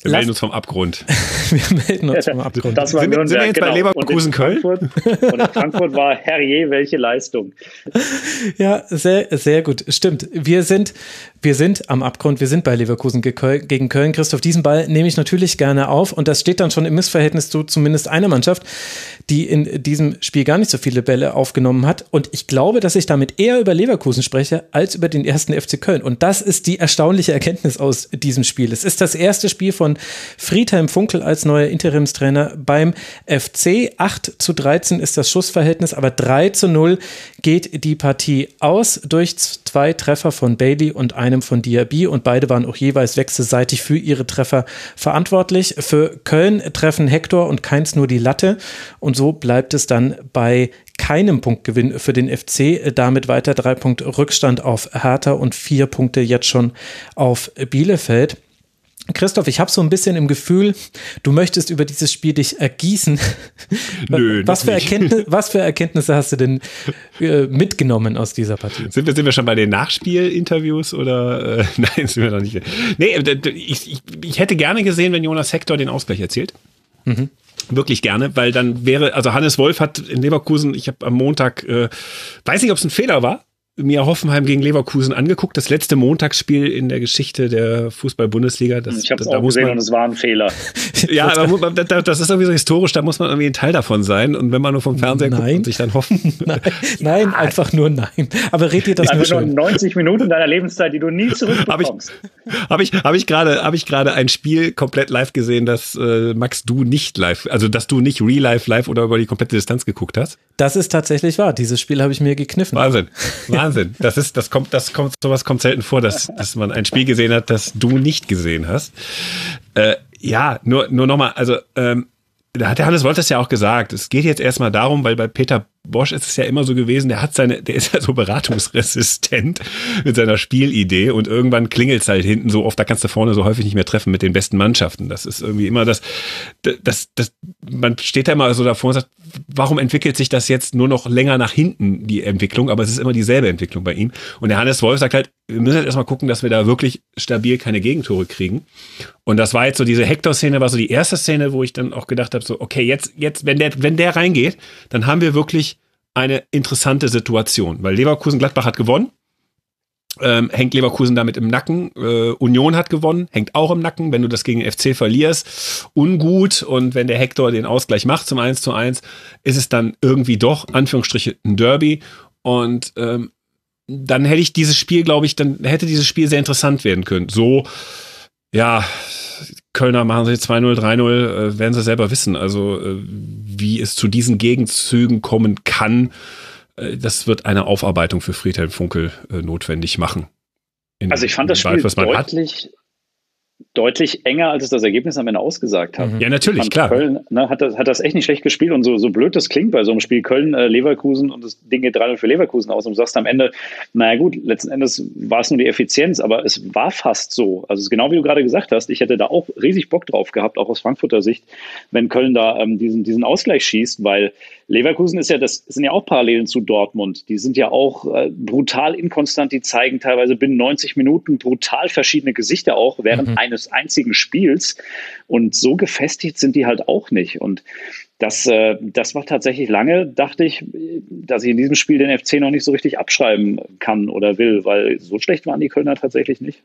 [laughs] Wir melden uns vom Abgrund. wir melden uns vom Abgrund. Das war sind, sind wir jetzt genau. bei Leverkusen Köln? Und in Frankfurt war herrje, welche Leistung. [laughs] Ja, sehr, sehr gut. Stimmt. Wir sind, wir sind am Abgrund. Wir sind bei Leverkusen gegen Köln. Christoph, diesen Ball nehme ich natürlich gerne auf. Und das steht dann schon im Missverhältnis zu zumindest einer Mannschaft, die in diesem Spiel gar nicht so viele Bälle aufgenommen hat. Und ich glaube, dass ich damit eher über Leverkusen spreche, als über den ersten FC Köln. Und das ist die erstaunliche Erkenntnis aus diesem Spiel. Es ist das erste Spiel von Friedhelm Funkel als neuer Interimstrainer beim FC. 8 zu 13 ist das Schussverhältnis, aber 3 zu 0 geht die Partie aus durch zwei Treffer von Bailey und einem von Diaby und beide waren auch jeweils wechselseitig für ihre Treffer verantwortlich. Für Köln treffen Hector und Keins nur die Latte und so bleibt es dann bei keinem Punktgewinn für den FC. Damit weiter drei Punkte Rückstand auf Hertha und vier Punkte jetzt schon auf Bielefeld. Christoph, ich habe so ein bisschen im Gefühl, du möchtest über dieses Spiel dich ergießen. [laughs] Nö, was, für Erkenntnis, [laughs] was für Erkenntnisse hast du denn äh, mitgenommen aus dieser Partie? Sind wir, sind wir schon bei den Nachspielinterviews oder äh, [laughs] nein, sind wir noch nicht. Nee, ich, ich, ich hätte gerne gesehen, wenn Jonas Hector den Ausgleich erzählt. Mhm. Wirklich gerne, weil dann wäre, also Hannes Wolf hat in Leverkusen, ich habe am Montag, äh, weiß nicht, ob es ein Fehler war, mir Hoffenheim gegen Leverkusen angeguckt, das letzte Montagsspiel in der Geschichte der Fußball-Bundesliga. Ich habe es auch gesehen man, und es war ein Fehler. [laughs] ja, aber das ist irgendwie so historisch, da muss man irgendwie ein Teil davon sein. Und wenn man nur vom Fernseher nein. guckt und sich dann hoffen. [laughs] nein, nein ja. einfach nur nein. Aber red dir das also schon 90 Minuten deiner Lebenszeit, die du nie zurückbekommst. Habe ich, hab ich, gerade hab ich gerade ein Spiel komplett live gesehen, das äh, Max du nicht live, also dass du nicht real life live oder über die komplette Distanz geguckt hast? Das ist tatsächlich wahr. Dieses Spiel habe ich mir gekniffen. Wahnsinn. [laughs] Wahnsinn. Das ist, das kommt, das kommt, sowas kommt selten vor, dass, dass man ein Spiel gesehen hat, das du nicht gesehen hast. Äh, ja, nur, nur nochmal, also, ähm, da hat der Hannes Wolters ja auch gesagt, es geht jetzt erstmal darum, weil bei Peter Bosch ist es ja immer so gewesen, der hat seine, der ist ja so beratungsresistent mit seiner Spielidee und irgendwann klingelt es halt hinten so oft, da kannst du vorne so häufig nicht mehr treffen mit den besten Mannschaften. Das ist irgendwie immer das, das, das, man steht da immer so davor und sagt, warum entwickelt sich das jetzt nur noch länger nach hinten, die Entwicklung, aber es ist immer dieselbe Entwicklung bei ihm. Und der Hannes Wolf sagt halt, wir müssen halt erstmal gucken, dass wir da wirklich stabil keine Gegentore kriegen. Und das war jetzt so diese Hector-Szene, war so die erste Szene, wo ich dann auch gedacht habe, so, okay, jetzt, jetzt, wenn der, wenn der reingeht, dann haben wir wirklich eine interessante Situation, weil Leverkusen Gladbach hat gewonnen. ähm, hängt Leverkusen damit im Nacken. Äh, Union hat gewonnen, hängt auch im Nacken. Wenn du das gegen FC verlierst, ungut. Und wenn der Hector den Ausgleich macht zum 1 zu 1, ist es dann irgendwie doch, Anführungsstriche, ein Derby. Und ähm, dann hätte ich dieses Spiel, glaube ich, dann hätte dieses Spiel sehr interessant werden können. So, ja, Kölner machen sie 2-0, 3-0, äh, werden sie selber wissen. Also, äh, wie es zu diesen Gegenzügen kommen kann, äh, das wird eine Aufarbeitung für Friedhelm Funkel äh, notwendig machen. In also ich fand das Spiel deutlich, deutlich enger, als es das Ergebnis am Ende ausgesagt hat. Ja, natürlich, klar. Köln ne, hat, das, hat das echt nicht schlecht gespielt und so, so blöd das klingt bei so einem Spiel Köln-Leverkusen äh, und das Ding geht 3 für Leverkusen aus und du sagst am Ende, naja gut, letzten Endes war es nur die Effizienz, aber es war fast so. Also genau wie du gerade gesagt hast, ich hätte da auch riesig Bock drauf gehabt, auch aus Frankfurter Sicht, wenn Köln da ähm, diesen, diesen Ausgleich schießt, weil Leverkusen ist ja, das sind ja auch Parallelen zu Dortmund. Die sind ja auch äh, brutal inkonstant, die zeigen teilweise binnen 90 Minuten brutal verschiedene Gesichter auch während mhm. eines einzigen Spiels. Und so gefestigt sind die halt auch nicht. Und das, äh, das war tatsächlich lange, dachte ich, dass ich in diesem Spiel den FC noch nicht so richtig abschreiben kann oder will, weil so schlecht waren die Kölner tatsächlich nicht.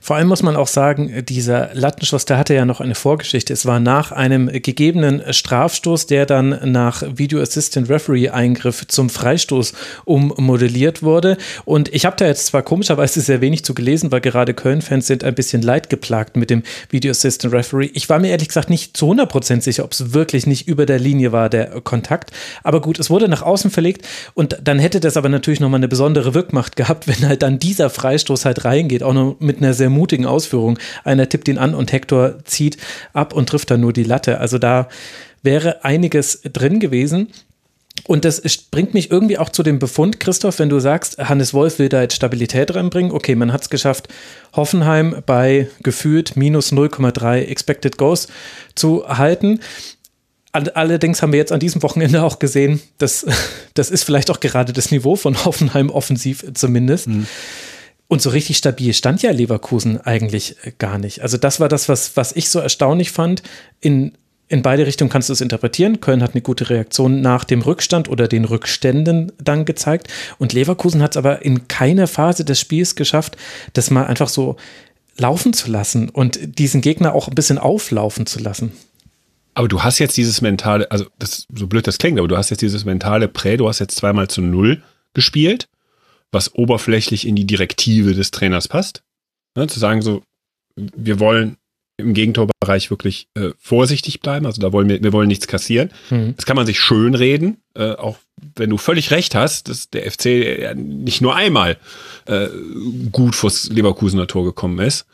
Vor allem muss man auch sagen, dieser Lattenschuss, der hatte ja noch eine Vorgeschichte. Es war nach einem gegebenen Strafstoß, der dann nach Video Assistant Referee Eingriff zum Freistoß ummodelliert wurde. Und ich habe da jetzt zwar komischerweise sehr wenig zu gelesen, weil gerade Köln-Fans sind ein bisschen leidgeplagt mit dem Video Assistant Referee. Ich war mir ehrlich gesagt nicht zu 100% sicher, ob es wirklich nicht über der Linie war, der Kontakt. Aber gut, es wurde nach außen verlegt und dann hätte das aber natürlich nochmal eine besondere Wirkmacht gehabt, [laughs] wenn halt dann dieser Freistoß halt reingeht, auch noch mit mit einer sehr mutigen Ausführung. Einer tippt ihn an und Hector zieht ab und trifft dann nur die Latte. Also da wäre einiges drin gewesen. Und das bringt mich irgendwie auch zu dem Befund, Christoph, wenn du sagst, Hannes Wolf will da jetzt Stabilität reinbringen. Okay, man hat es geschafft, Hoffenheim bei gefühlt minus 0,3 Expected Goals zu halten. Allerdings haben wir jetzt an diesem Wochenende auch gesehen, dass [laughs] das ist vielleicht auch gerade das Niveau von Hoffenheim offensiv zumindest. Mhm. Und so richtig stabil stand ja Leverkusen eigentlich äh, gar nicht. Also das war das, was, was ich so erstaunlich fand. In, in beide Richtungen kannst du es interpretieren. Köln hat eine gute Reaktion nach dem Rückstand oder den Rückständen dann gezeigt. Und Leverkusen hat es aber in keiner Phase des Spiels geschafft, das mal einfach so laufen zu lassen und diesen Gegner auch ein bisschen auflaufen zu lassen. Aber du hast jetzt dieses mentale, also das, so blöd das klingt, aber du hast jetzt dieses mentale Prä, du hast jetzt zweimal zu null gespielt was oberflächlich in die Direktive des Trainers passt. Ne, zu sagen so, wir wollen im Gegentorbereich wirklich äh, vorsichtig bleiben. Also da wollen wir, wir wollen nichts kassieren. Mhm. Das kann man sich schön reden, äh, auch wenn du völlig recht hast, dass der FC nicht nur einmal äh, gut vors Leverkusener Tor gekommen ist.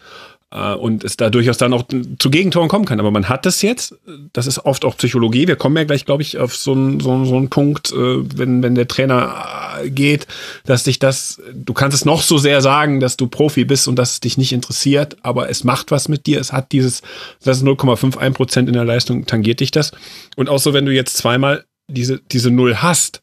Äh, und es da durchaus dann auch zu Gegentoren kommen kann. Aber man hat das jetzt, das ist oft auch Psychologie. Wir kommen ja gleich, glaube ich, auf so einen, so, so einen Punkt, äh, wenn, wenn der Trainer äh, geht, dass dich das, du kannst es noch so sehr sagen, dass du Profi bist und dass es dich nicht interessiert, aber es macht was mit dir. Es hat dieses, das ist 0,51 Prozent in der Leistung, tangiert dich das. Und auch so, wenn du jetzt zweimal diese, diese Null hast,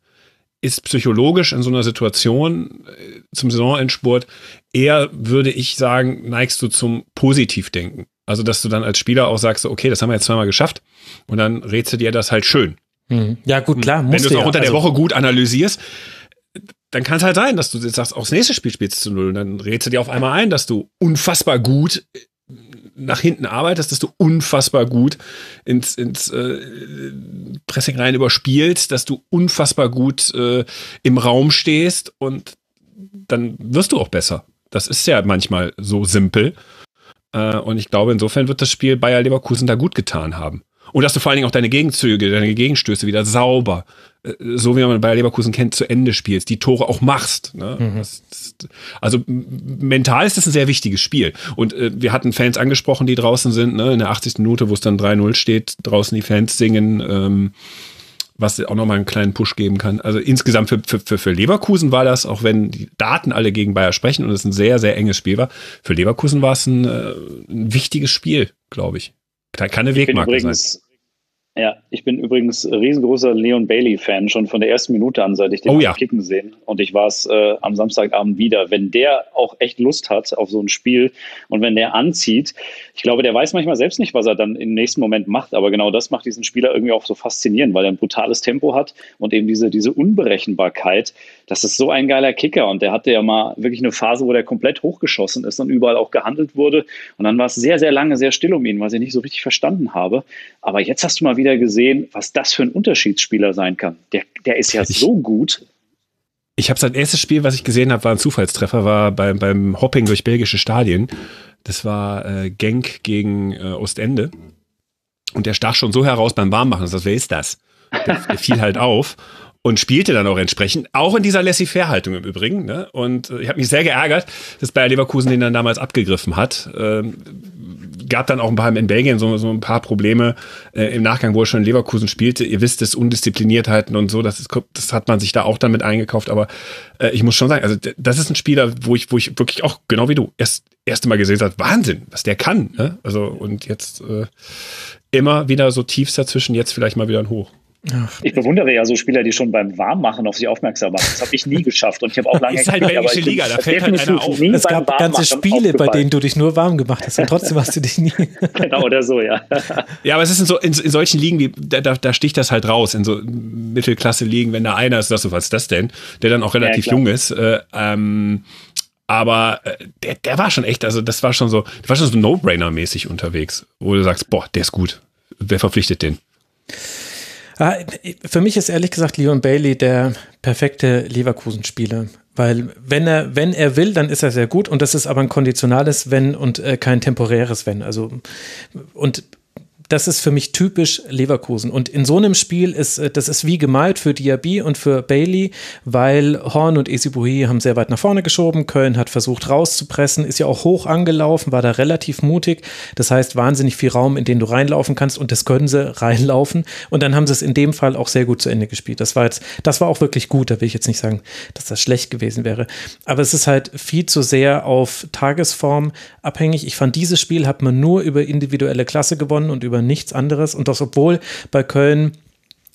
ist psychologisch in so einer Situation äh, zum Saisonendspurt eher, würde ich sagen, neigst du zum Positivdenken. Also, dass du dann als Spieler auch sagst, okay, das haben wir jetzt zweimal geschafft und dann rätst du dir das halt schön. Mhm. Ja, gut, klar. Wenn du es auch ja. unter der also Woche gut analysierst, dann kann es halt sein, dass du jetzt sagst, auch das nächste Spiel spielst du zu null und dann rätst du dir auf einmal ein, dass du unfassbar gut nach hinten arbeitest, dass du unfassbar gut ins, ins äh, Pressing rein überspielst, dass du unfassbar gut äh, im Raum stehst und dann wirst du auch besser. Das ist ja manchmal so simpel. Äh, und ich glaube, insofern wird das Spiel Bayer Leverkusen da gut getan haben. Und dass du vor allen Dingen auch deine Gegenzüge, deine Gegenstöße wieder sauber, so wie man bei Leverkusen kennt, zu Ende spielst, die Tore auch machst. Ne? Mhm. Das, das, also mental ist das ein sehr wichtiges Spiel. Und äh, wir hatten Fans angesprochen, die draußen sind, ne? in der 80. Minute, wo es dann 3-0 steht, draußen die Fans singen. Ähm, was auch nochmal einen kleinen Push geben kann. Also insgesamt für, für, für Leverkusen war das, auch wenn die Daten alle gegen Bayer sprechen und es ein sehr, sehr enges Spiel war, für Leverkusen war es ein, äh, ein wichtiges Spiel, glaube ich. Keine Wegmarke sein Ja, ich bin übrigens riesengroßer Leon Bailey-Fan, schon von der ersten Minute an, seit ich den oh, ja. kicken sehen. Und ich war es äh, am Samstagabend wieder. Wenn der auch echt Lust hat auf so ein Spiel und wenn der anzieht, ich glaube, der weiß manchmal selbst nicht, was er dann im nächsten Moment macht. Aber genau das macht diesen Spieler irgendwie auch so faszinierend, weil er ein brutales Tempo hat und eben diese, diese Unberechenbarkeit. Das ist so ein geiler Kicker. Und der hatte ja mal wirklich eine Phase, wo der komplett hochgeschossen ist und überall auch gehandelt wurde. Und dann war es sehr, sehr lange sehr still um ihn, was ich nicht so richtig verstanden habe. Aber jetzt hast du mal wieder gesehen, was das für ein Unterschiedsspieler sein kann. Der, der ist ja ich, so gut. Ich habe sein erstes Spiel, was ich gesehen habe, war ein Zufallstreffer, war beim, beim Hopping durch belgische Stadien. Das war äh, Genk gegen äh, Ostende. Und der stach schon so heraus beim Warmmachen. Das heißt, wer ist das? Der, der fiel halt auf und spielte dann auch entsprechend, auch in dieser Laissez-faire-Haltung im Übrigen. Ne? Und äh, ich habe mich sehr geärgert, dass Bayer Leverkusen den dann damals abgegriffen hat. Ähm, gab dann auch ein paar in Belgien so, so ein paar Probleme äh, im Nachgang, wo er schon in Leverkusen spielte. Ihr wisst es, Undiszipliniertheiten und so, das, ist, das hat man sich da auch dann mit eingekauft. Aber äh, ich muss schon sagen, also das ist ein Spieler, wo ich, wo ich wirklich auch, genau wie du, erst erste Mal gesehen habe, Wahnsinn, was der kann. Ne? Also und jetzt äh, immer wieder so tiefs dazwischen, jetzt vielleicht mal wieder ein Hoch. Ach, ich bewundere ja so Spieler, die schon beim Warmmachen auf sich aufmerksam machen. Das habe ich nie geschafft und ich habe auch lange [laughs] ist halt belgische Liga, da fällt halt einer auf. Es gab ganze Spiele, bei denen du dich nur warm gemacht hast und trotzdem hast du dich nie. [laughs] genau oder so, ja. [laughs] Ja, aber es ist in, so, in, in solchen Ligen, wie, da, da, sticht das halt raus, in so Mittelklasse-Ligen, wenn da einer ist, sagst du, was ist das denn? Der dann auch relativ ja, jung ist. Äh, ähm, aber äh, der, der war schon echt, also das war schon so, der war schon so No-Brainer-mäßig unterwegs, wo du sagst, boah, der ist gut. Wer verpflichtet den? Ah, für mich ist ehrlich gesagt Leon Bailey der perfekte Leverkusen-Spieler. Weil wenn er, wenn er will, dann ist er sehr gut und das ist aber ein konditionales Wenn und äh, kein temporäres Wenn. Also und das ist für mich typisch Leverkusen. Und in so einem Spiel ist, äh, das ist wie gemalt für Diaby und für Bailey, weil Horn und Esibuhi haben sehr weit nach vorne geschoben. Köln hat versucht rauszupressen, ist ja auch hoch angelaufen, war da relativ mutig. Das heißt, wahnsinnig viel Raum, in den du reinlaufen kannst und das können sie [laughs] reinlaufen. Und dann haben sie es in dem Fall auch sehr gut zu Ende gespielt. Das war jetzt, das war auch wirklich gut. Da will ich jetzt nicht sagen, dass das schlecht gewesen wäre. Aber es ist halt viel zu sehr auf Tagesform abhängig. Ich fand, dieses Spiel hat man nur über individuelle Klasse gewonnen und über über nichts anderes. Und das, obwohl bei Köln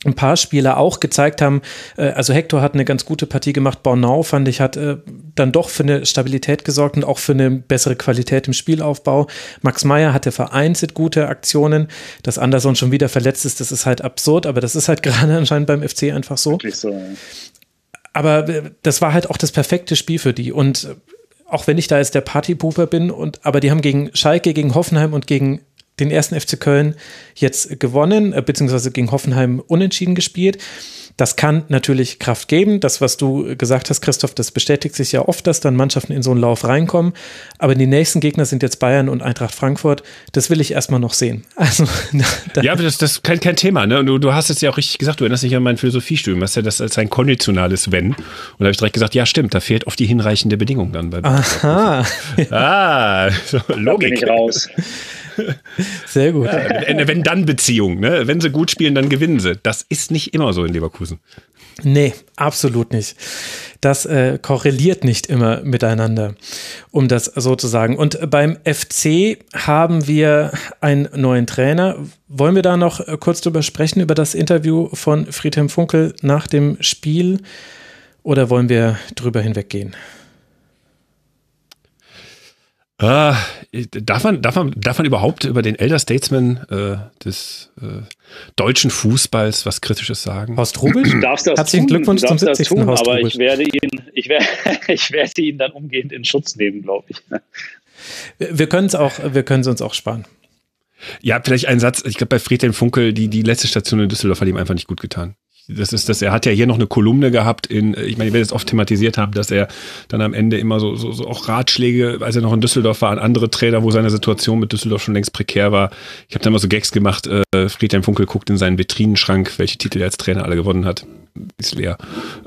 ein paar Spieler auch gezeigt haben, äh, also Hector hat eine ganz gute Partie gemacht, Bornau fand ich, hat äh, dann doch für eine Stabilität gesorgt und auch für eine bessere Qualität im Spielaufbau. Max Meyer hatte vereinzelt gute Aktionen, dass Anderson schon wieder verletzt ist, das ist halt absurd, aber das ist halt [laughs] gerade anscheinend beim FC einfach so. so ja. Aber äh, das war halt auch das perfekte Spiel für die und auch wenn ich da jetzt der Partypooper bin und aber die haben gegen Schalke, gegen Hoffenheim und gegen den ersten FC Köln jetzt gewonnen, äh, beziehungsweise gegen Hoffenheim unentschieden gespielt. Das kann natürlich Kraft geben. Das, was du gesagt hast, Christoph, das bestätigt sich ja oft, dass dann Mannschaften in so einen Lauf reinkommen. Aber die nächsten Gegner sind jetzt Bayern und Eintracht Frankfurt. Das will ich erstmal noch sehen. [laughs] Also, ja, aber das, das ist kein, kein Thema. Ne? Du, du hast es ja auch richtig gesagt, du erinnerst dich an mein Philosophiestudium. Du hast ja das als ein konditionales Wenn. Und da habe ich direkt gesagt, ja, stimmt, da fehlt oft die hinreichende Bedingung dann. Bei Aha. [laughs] ah, [laughs] so, Logik. Da bin ich raus. [laughs] Sehr gut. Ja, wenn dann Beziehung, ne? Wenn sie gut spielen, dann gewinnen sie. Das ist nicht immer so in Leverkusen. Nee, absolut nicht. Das äh, korreliert nicht immer miteinander, um das so zu sagen. Und beim FC haben wir einen neuen Trainer. Wollen wir da noch äh, kurz drüber sprechen, über das Interview von Friedhelm Funkel nach dem Spiel? Oder wollen wir drüber hinweggehen? Ah, darf, man, darf, man, darf man überhaupt über den Elder Statesman äh, des äh, deutschen Fußballs was Kritisches sagen? Horst Rubisch? Du darfst das Herzlichen tun, Glückwunsch zum 70. Tun, Horst aber ich werde, ihn, ich, werde, [laughs] ich werde ihn dann umgehend in Schutz nehmen, glaube ich. Wir können es auch, wir können es uns auch sparen. Ja, vielleicht ein Satz. Ich glaube, bei Friedhelm Funkel, die, die letzte Station in Düsseldorf hat ihm einfach nicht gut getan das ist das, er hat ja hier noch eine Kolumne gehabt in, ich meine, ich werde es oft thematisiert haben, dass er dann am Ende immer so, so, so auch Ratschläge, als er noch in Düsseldorf war, an andere Trainer, wo seine Situation mit Düsseldorf schon längst prekär war. Ich habe da immer so Gags gemacht, äh, Friedhelm Funkel guckt in seinen Vitrinenschrank, welche Titel er als Trainer alle gewonnen hat. Ist leer.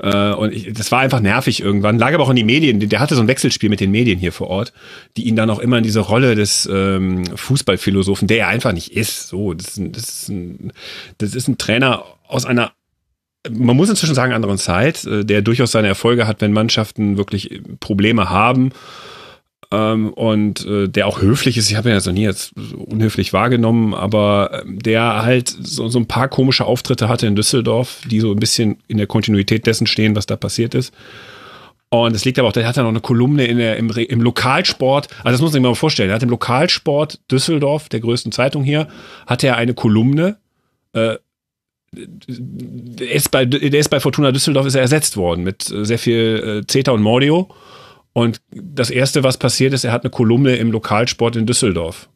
Äh, und ich, das war einfach nervig irgendwann. Lag aber auch in die Medien. Der hatte so ein Wechselspiel mit den Medien hier vor Ort, die ihn dann auch immer in diese Rolle des ähm, Fußballphilosophen, der er einfach nicht ist. So, das ist ein, das ist ein, das ist ein Trainer aus einer man muss inzwischen sagen, anderen Zeit, äh, der durchaus seine Erfolge hat, wenn Mannschaften wirklich Probleme haben. ähm, und äh, der auch höflich ist. Ich habe ihn jetzt noch nie jetzt unhöflich wahrgenommen, aber ähm, der halt so, so ein paar komische Auftritte hatte in Düsseldorf, die so ein bisschen in der Kontinuität dessen stehen, was da passiert ist. Und es liegt aber auch, der hat dann noch eine Kolumne in der, im, im Lokalsport, also das muss man sich mal vorstellen, er hat im Lokalsport Düsseldorf, der größten Zeitung hier, hat er eine Kolumne, äh, der ist, bei, der ist bei Fortuna Düsseldorf ist er ersetzt worden mit sehr viel äh, Zeta und Mordio. Und das erste, was passiert ist, er hat eine Kolumne im Lokalsport in Düsseldorf,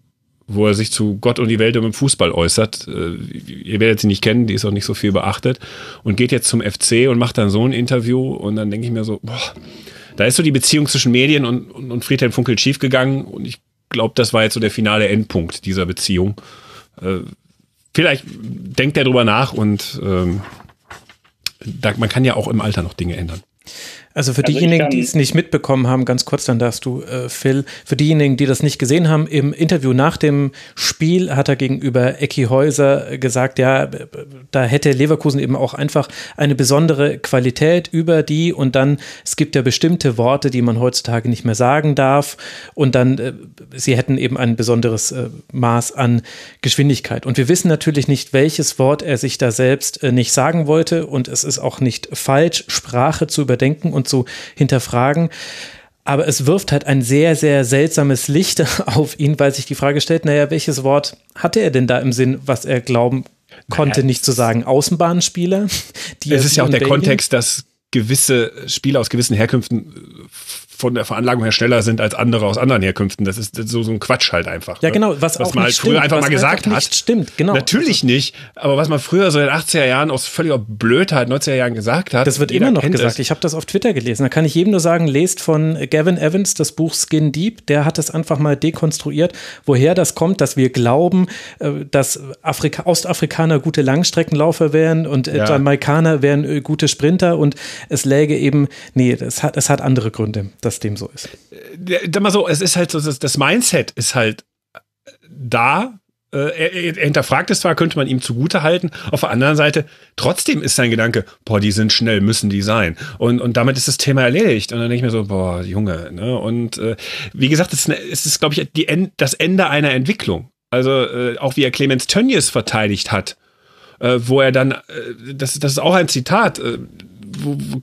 wo er sich zu Gott und die Welt und dem Fußball äußert. Äh, ihr werdet sie nicht kennen, die ist auch nicht so viel beachtet. Und geht jetzt zum FC und macht dann so ein Interview. Und dann denke ich mir so, boah, da ist so die Beziehung zwischen Medien und, und, Friedhelm Funkel schiefgegangen. Und ich glaube, das war jetzt so der finale Endpunkt dieser Beziehung. Äh, vielleicht denkt er drüber nach und ähm, da, man kann ja auch im Alter noch Dinge ändern. Also für also diejenigen, die es nicht mitbekommen haben, ganz kurz, dann darfst du, äh, Phil, für diejenigen, die das nicht gesehen haben, im Interview nach dem Spiel hat er gegenüber Ecki Häuser gesagt, ja, da hätte Leverkusen eben auch einfach eine besondere Qualität über die und dann, es gibt ja bestimmte Worte, die man heutzutage nicht mehr sagen darf und dann, äh, sie hätten eben ein besonderes äh, Maß an Geschwindigkeit. Und wir wissen natürlich nicht, welches Wort er sich da selbst äh, nicht sagen wollte und es ist auch nicht falsch, Sprache zu überdenken und zu hinterfragen. Aber es wirft halt ein sehr, sehr seltsames Licht [laughs] auf ihn, weil sich die Frage stellt, naja, welches Wort hatte er denn da im Sinn, was er glauben konnte, naja, nicht zu sagen? Außenbahnspieler? es ist ja auch der Belgien? Kontext, dass gewisse Spieler aus gewissen Herkünften von der Veranlagung her schneller sind als andere aus anderen Herkünften. Das ist so, so ein Quatsch halt einfach. Ja, ne? genau, was, was man halt früher einfach mal gesagt hat. Nicht stimmt, genau. Natürlich also, nicht, aber was man früher so in den 80er Jahren aus völliger Blödheit, 90er Jahren gesagt hat. Das wird immer noch gesagt. Es. Ich habe das auf Twitter gelesen. Da kann ich jedem nur sagen, lest von Gavin Evans das Buch Skin Deep. Der hat es einfach mal dekonstruiert, woher das kommt, dass wir glauben, äh, dass Afrika Ostafrikaner gute Langstreckenlaufer wären und äh, ja. Jamaikaner wären äh, gute Sprinter und es läge eben, nee, es hat, es hat andere Gründe. Das dass dem so ist. Sag mal so, es ist halt so, das Mindset ist halt da. Äh, er, er hinterfragt es zwar, könnte man ihm zugute halten. Auf der anderen Seite, trotzdem ist sein Gedanke, boah, die sind schnell, müssen die sein. Und, und damit ist das Thema erledigt. Und dann denke ich mir so, boah, Junge. Ne? Und äh, wie gesagt, es ist, ist glaube ich, die, das Ende einer Entwicklung. Also äh, auch wie er Clemens Tönnies verteidigt hat, äh, wo er dann, äh, das, das ist auch ein Zitat, äh,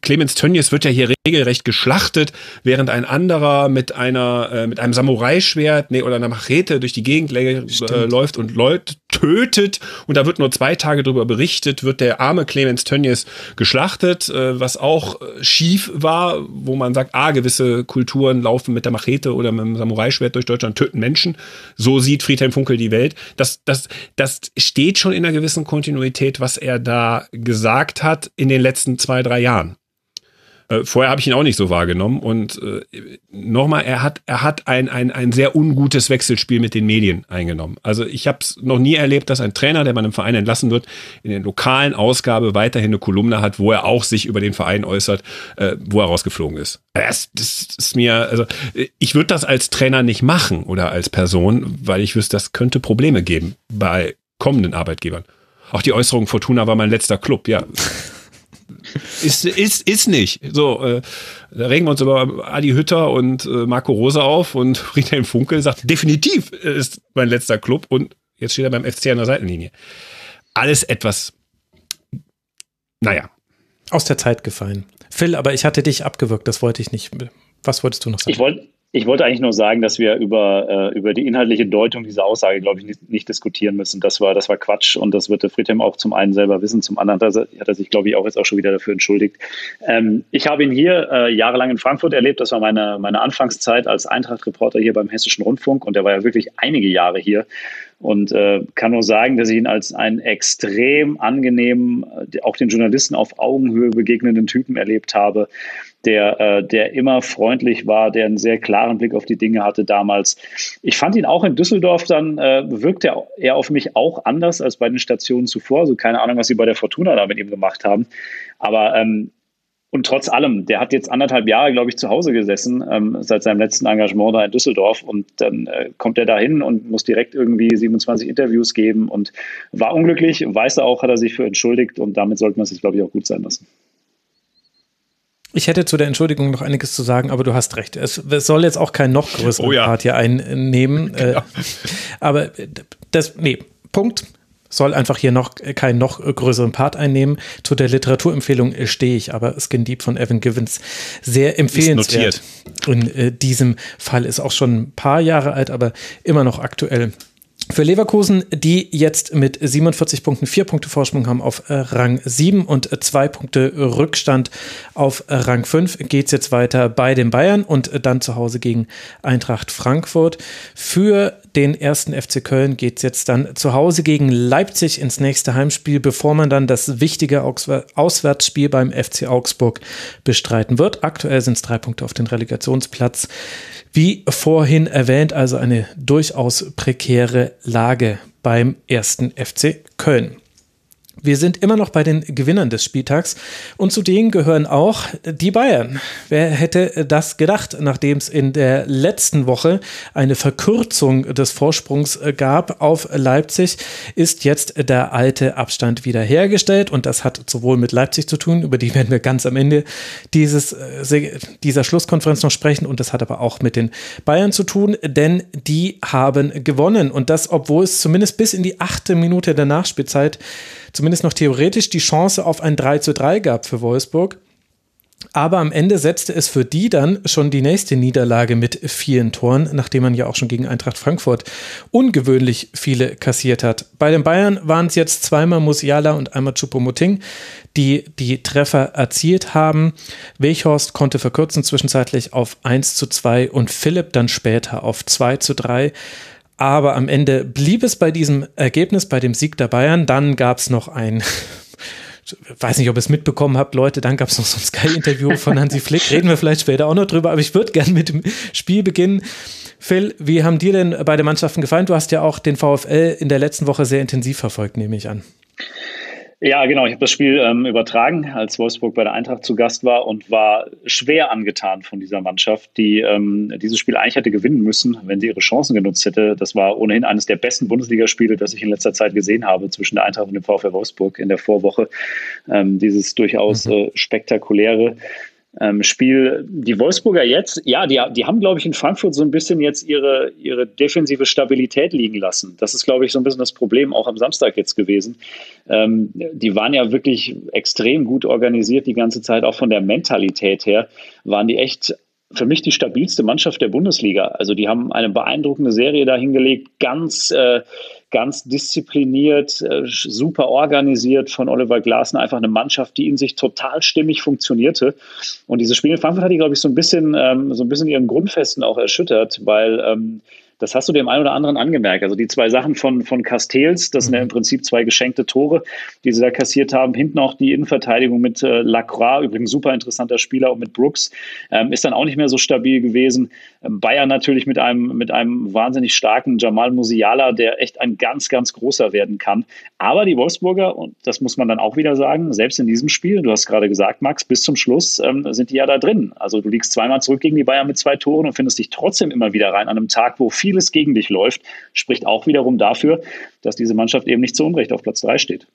Clemens Tönnies wird ja hier regelrecht geschlachtet, während ein anderer mit einer äh, mit einem Samurai-Schwert nee, oder einer Machete durch die Gegend äh, läuft und Leute tötet und da wird nur zwei Tage darüber berichtet, wird der arme Clemens Tönnies geschlachtet, äh, was auch äh, schief war, wo man sagt, ah, gewisse Kulturen laufen mit der Machete oder mit dem Samurai-Schwert durch Deutschland, töten Menschen. So sieht Friedhelm Funkel die Welt. Das, das, das steht schon in einer gewissen Kontinuität, was er da gesagt hat in den letzten zwei, drei Jahren. Äh, vorher habe ich ihn auch nicht so wahrgenommen. Und äh, nochmal, er hat, er hat ein, ein, ein sehr ungutes Wechselspiel mit den Medien eingenommen. Also ich habe es noch nie erlebt, dass ein Trainer, der bei einem Verein entlassen wird, in der lokalen Ausgabe weiterhin eine Kolumne hat, wo er auch sich über den Verein äußert, äh, wo er rausgeflogen ist. Das, das ist mir, also ich würde das als Trainer nicht machen oder als Person, weil ich wüsste, das könnte Probleme geben bei kommenden Arbeitgebern. Auch die Äußerung Fortuna war mein letzter Club, ja. Ist, ist, ist nicht. So, äh, da regen wir uns über Adi Hütter und äh, Marco Rosa auf und [laughs] Friedhelm Funkel sagt, definitiv ist mein letzter Club und jetzt steht er beim FC an der Seitenlinie. Alles etwas, naja. Aus der Zeit gefallen. Phil, aber ich hatte dich abgewürgt, das wollte ich nicht. Was wolltest du noch sagen? Ich wollte ich wollte eigentlich nur sagen, dass wir über, äh, über die inhaltliche Deutung dieser Aussage, glaube ich, nicht, nicht, diskutieren müssen. Das war, das war Quatsch und das wird der Friedhelm auch zum einen selber wissen, zum anderen hat er sich, glaube ich, auch jetzt auch schon wieder dafür entschuldigt. Ähm, ich habe ihn hier äh, jahrelang in Frankfurt erlebt. Das war meine, meine Anfangszeit als Eintracht-Reporter hier beim Hessischen Rundfunk und er war ja wirklich einige Jahre hier und äh, kann nur sagen, dass ich ihn als einen extrem angenehmen, äh, auch den Journalisten auf Augenhöhe begegnenden Typen erlebt habe der, äh, der immer freundlich war, der einen sehr klaren Blick auf die Dinge hatte damals. Ich fand ihn auch in Düsseldorf dann, äh, wirkte er auf mich auch anders als bei den Stationen zuvor. Also keine Ahnung, was sie bei der Fortuna da mit ihm gemacht haben. Aber ähm, und trotz allem, der hat jetzt anderthalb Jahre, glaube ich, zu Hause gesessen, ähm, seit seinem letzten Engagement da in Düsseldorf. Und dann äh, kommt er da hin und muss direkt irgendwie 27 Interviews geben und war unglücklich, weiß er auch, hat er sich für entschuldigt und damit sollte man sich, glaube ich, auch gut sein lassen. Ich hätte zu der Entschuldigung noch einiges zu sagen, aber du hast recht. Es, es soll jetzt auch keinen noch größeren oh ja. Part hier einnehmen. [laughs] Genau. Äh, aber das, nee, Punkt soll einfach hier noch keinen noch größeren Part einnehmen. Zu der Literaturempfehlung stehe ich, aber Skin Deep von Evan Givens sehr empfehlenswert. In äh, diesem Fall ist auch schon ein paar Jahre alt, aber immer noch aktuell. Für Leverkusen, die jetzt mit 47 Punkten vier Punkte Vorsprung haben auf äh, Rang 7 und äh, zwei Punkte Rückstand auf äh, Rang 5, geht es jetzt weiter bei den Bayern und dann zu Hause gegen Eintracht Frankfurt. Für den ersten FC Köln geht es jetzt dann zu Hause gegen Leipzig ins nächste Heimspiel, bevor man dann das wichtige Auswärtsspiel beim FC Augsburg bestreiten wird. Aktuell sind es drei Punkte auf den Relegationsplatz. Wie vorhin erwähnt, also eine durchaus prekäre Lage beim ersten FC Köln. Wir sind immer noch bei den Gewinnern des Spieltags. Und zu denen gehören auch die Bayern. Wer hätte das gedacht, nachdem es in der letzten Woche eine Verkürzung des Vorsprungs gab auf Leipzig, ist jetzt der alte Abstand wiederhergestellt. Und das hat sowohl mit Leipzig zu tun, über die werden wir ganz am Ende dieses, äh, dieser Schlusskonferenz noch sprechen. Und das hat aber auch mit den Bayern zu tun, denn die haben gewonnen. Und das, obwohl es zumindest bis in die achte Minute der Nachspielzeit zumindest noch theoretisch die Chance auf ein 3 zu 3 gab für Wolfsburg. Aber am Ende setzte es für die dann schon die nächste Niederlage mit vielen Toren, nachdem man ja auch schon gegen Eintracht Frankfurt ungewöhnlich viele kassiert hat. Bei den Bayern waren es jetzt zweimal Musiala und einmal Chupomoting, die die Treffer erzielt haben. Weghorst konnte verkürzen zwischenzeitlich auf 1 zu 2 und Philipp dann später auf 2 zu 3. Aber am Ende blieb es bei diesem Ergebnis, bei dem Sieg der Bayern. Dann gab es noch ein, [laughs] weiß nicht, ob ihr es mitbekommen habt, Leute, dann gab es noch so ein Sky-Interview von Hansi Flick. [laughs] Reden wir vielleicht später auch noch drüber, aber ich würde gerne mit dem Spiel beginnen. Phil, wie haben dir denn beide Mannschaften gefallen? Du hast ja auch den VfL in der letzten Woche sehr intensiv verfolgt, nehme ich an. Ja, genau. Ich habe das Spiel ähm, übertragen, als Wolfsburg bei der Eintracht zu Gast war und war schwer angetan von dieser Mannschaft, die ähm, dieses Spiel eigentlich hätte gewinnen müssen, wenn sie ihre Chancen genutzt hätte. Das war ohnehin eines der besten Bundesligaspiele, das ich in letzter Zeit gesehen habe zwischen der Eintracht und dem VfL Wolfsburg in der Vorwoche. Ähm, dieses durchaus mhm. äh, spektakuläre ähm, Spiel. Die Wolfsburger jetzt, ja, die, die haben, glaube ich, in Frankfurt so ein bisschen jetzt ihre, ihre defensive Stabilität liegen lassen. Das ist, glaube ich, so ein bisschen das Problem auch am Samstag jetzt gewesen. Ähm, die waren ja wirklich extrem gut organisiert die ganze Zeit, auch von der Mentalität her, waren die echt für mich die stabilste Mannschaft der Bundesliga. Also die haben eine beeindruckende Serie dahingelegt, ganz äh, ganz diszipliniert, äh, super organisiert von Oliver Glasner, einfach eine Mannschaft, die in sich total stimmig funktionierte. Und dieses Spiel in Frankfurt hat die, glaube ich, so ein bisschen, ähm, so ein bisschen ihren Grundfesten auch erschüttert, weil ähm, das hast du dem einen oder anderen angemerkt. Also die zwei Sachen von, von Castells, das sind ja im Prinzip zwei geschenkte Tore, die sie da kassiert haben. Hinten auch die Innenverteidigung mit äh, Lacroix, übrigens super interessanter Spieler, und mit Brooks, ähm, ist dann auch nicht mehr so stabil gewesen. Bayern natürlich mit einem, mit einem wahnsinnig starken Jamal Musiala, der echt ein ganz, ganz großer werden kann. Aber die Wolfsburger, und das muss man dann auch wieder sagen, selbst in diesem Spiel, du hast gerade gesagt, Max, bis zum Schluss ähm, sind die ja da drin. Also du liegst zweimal zurück gegen die Bayern mit zwei Toren und findest dich trotzdem immer wieder rein an einem Tag, wo viel vieles gegen dich läuft, spricht auch wiederum dafür, dass diese Mannschaft eben nicht zu Unrecht auf Platz 3 steht.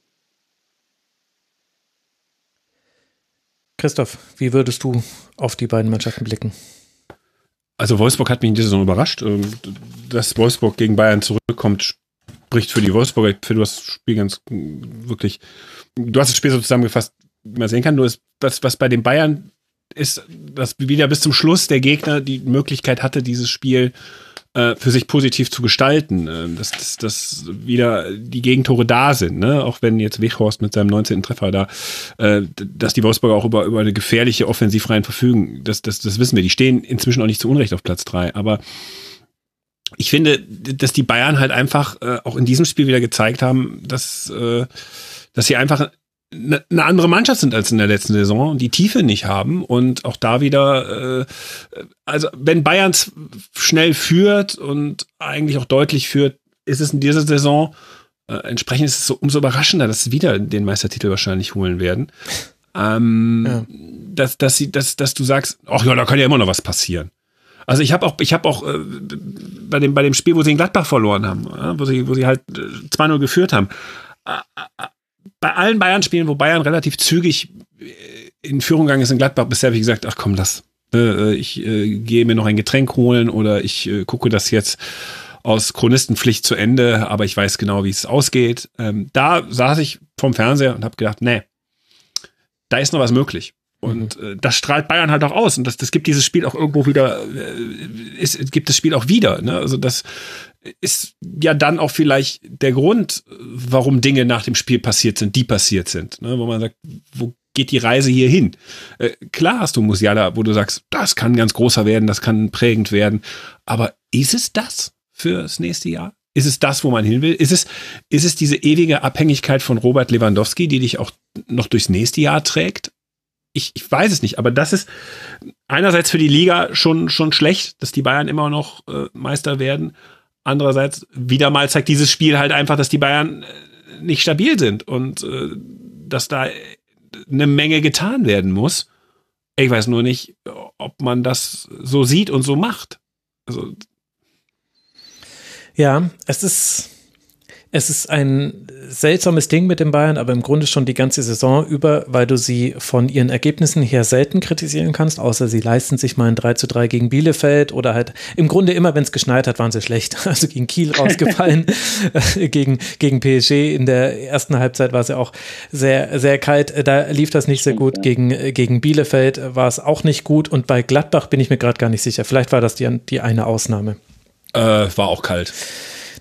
Christoph, wie würdest du auf die beiden Mannschaften blicken? Also Wolfsburg hat mich in dieser Saison überrascht. Ähm, dass Wolfsburg gegen Bayern zurückkommt, spricht für die Wolfsburger. Ich finde, du hast das Spiel ganz wirklich, du hast das Spiel so zusammengefasst, wie man sehen kann. Nur ist, was, was bei den Bayern ist, dass wieder bis zum Schluss der Gegner die Möglichkeit hatte, dieses Spiel äh, für sich positiv zu gestalten, äh, dass, dass, dass wieder die Gegentore da sind, ne? auch wenn jetzt Weghorst mit seinem 19. Treffer da, äh, dass die Wolfsburger auch über, über eine gefährliche Offensivreihen verfügen, das, das, das wissen wir. Die stehen inzwischen auch nicht zu Unrecht auf Platz drei, aber ich finde, dass die Bayern halt einfach äh, auch in diesem Spiel wieder gezeigt haben, dass, äh, dass sie einfach eine andere Mannschaft sind als in der letzten Saison und die Tiefe nicht haben und auch da wieder, äh, also wenn Bayern schnell führt und eigentlich auch deutlich führt, ist es in dieser Saison äh, entsprechend ist es so umso überraschender, dass sie wieder den Meistertitel wahrscheinlich holen werden. Ähm, ja. dass, dass, sie, dass, dass du sagst, ach ja, da kann ja immer noch was passieren. Also ich habe auch, ich habe auch äh, bei dem bei dem Spiel, wo sie in Gladbach verloren haben, äh, wo sie wo sie halt 2-0 geführt haben, äh, äh, bei allen Bayern-Spielen, wo Bayern relativ zügig äh, in Führung gegangen ist in Gladbach, bisher habe ich gesagt, ach komm, lass. Äh, ich äh, gehe mir noch ein Getränk holen oder ich äh, gucke das jetzt aus Chronistenpflicht zu Ende, aber ich weiß genau, wie es ausgeht. Ähm, da saß ich vorm Fernseher und habe gedacht, nee, da ist noch was möglich. Und mhm. äh, das strahlt Bayern halt auch aus. Und das, das gibt dieses Spiel auch irgendwo wieder, äh, ist, gibt das Spiel auch wieder. Ne? Also das ist ja dann auch vielleicht der Grund, warum Dinge nach dem Spiel passiert sind, die passiert sind. Ne? Wo man sagt, wo geht die Reise hier hin? Äh, klar hast du Musiala, wo du sagst, das kann ganz großer werden, das kann prägend werden. Aber ist es das fürs nächste Jahr? Ist es das, wo man hin will? Ist es, ist es diese ewige Abhängigkeit von Robert Lewandowski, die dich auch noch durchs nächste Jahr trägt? ich, ich weiß es nicht, aber das ist einerseits für die Liga schon, schon schlecht, dass die Bayern immer noch äh, Meister werden. Andererseits, wieder mal zeigt dieses Spiel halt einfach, dass die Bayern äh, nicht stabil sind und äh, dass da eine Menge getan werden muss. Ich weiß nur nicht, ob man das so sieht und so macht. Also ja, es ist es ist ein seltsames Ding mit den Bayern, aber im Grunde schon die ganze Saison über, weil du sie von ihren Ergebnissen her selten kritisieren kannst, außer sie leisten sich mal ein 3 zu 3 gegen Bielefeld oder halt im Grunde immer, wenn es geschneit hat, waren sie schlecht. [laughs] Also gegen Kiel rausgefallen, [laughs] gegen, gegen PSG in der ersten Halbzeit war es ja auch sehr, sehr kalt. Da lief das nicht sehr gut. Gegen, gegen Bielefeld war es auch nicht gut und bei Gladbach bin ich mir gerade gar nicht sicher. Vielleicht war das die, die eine Ausnahme. Äh, war auch kalt.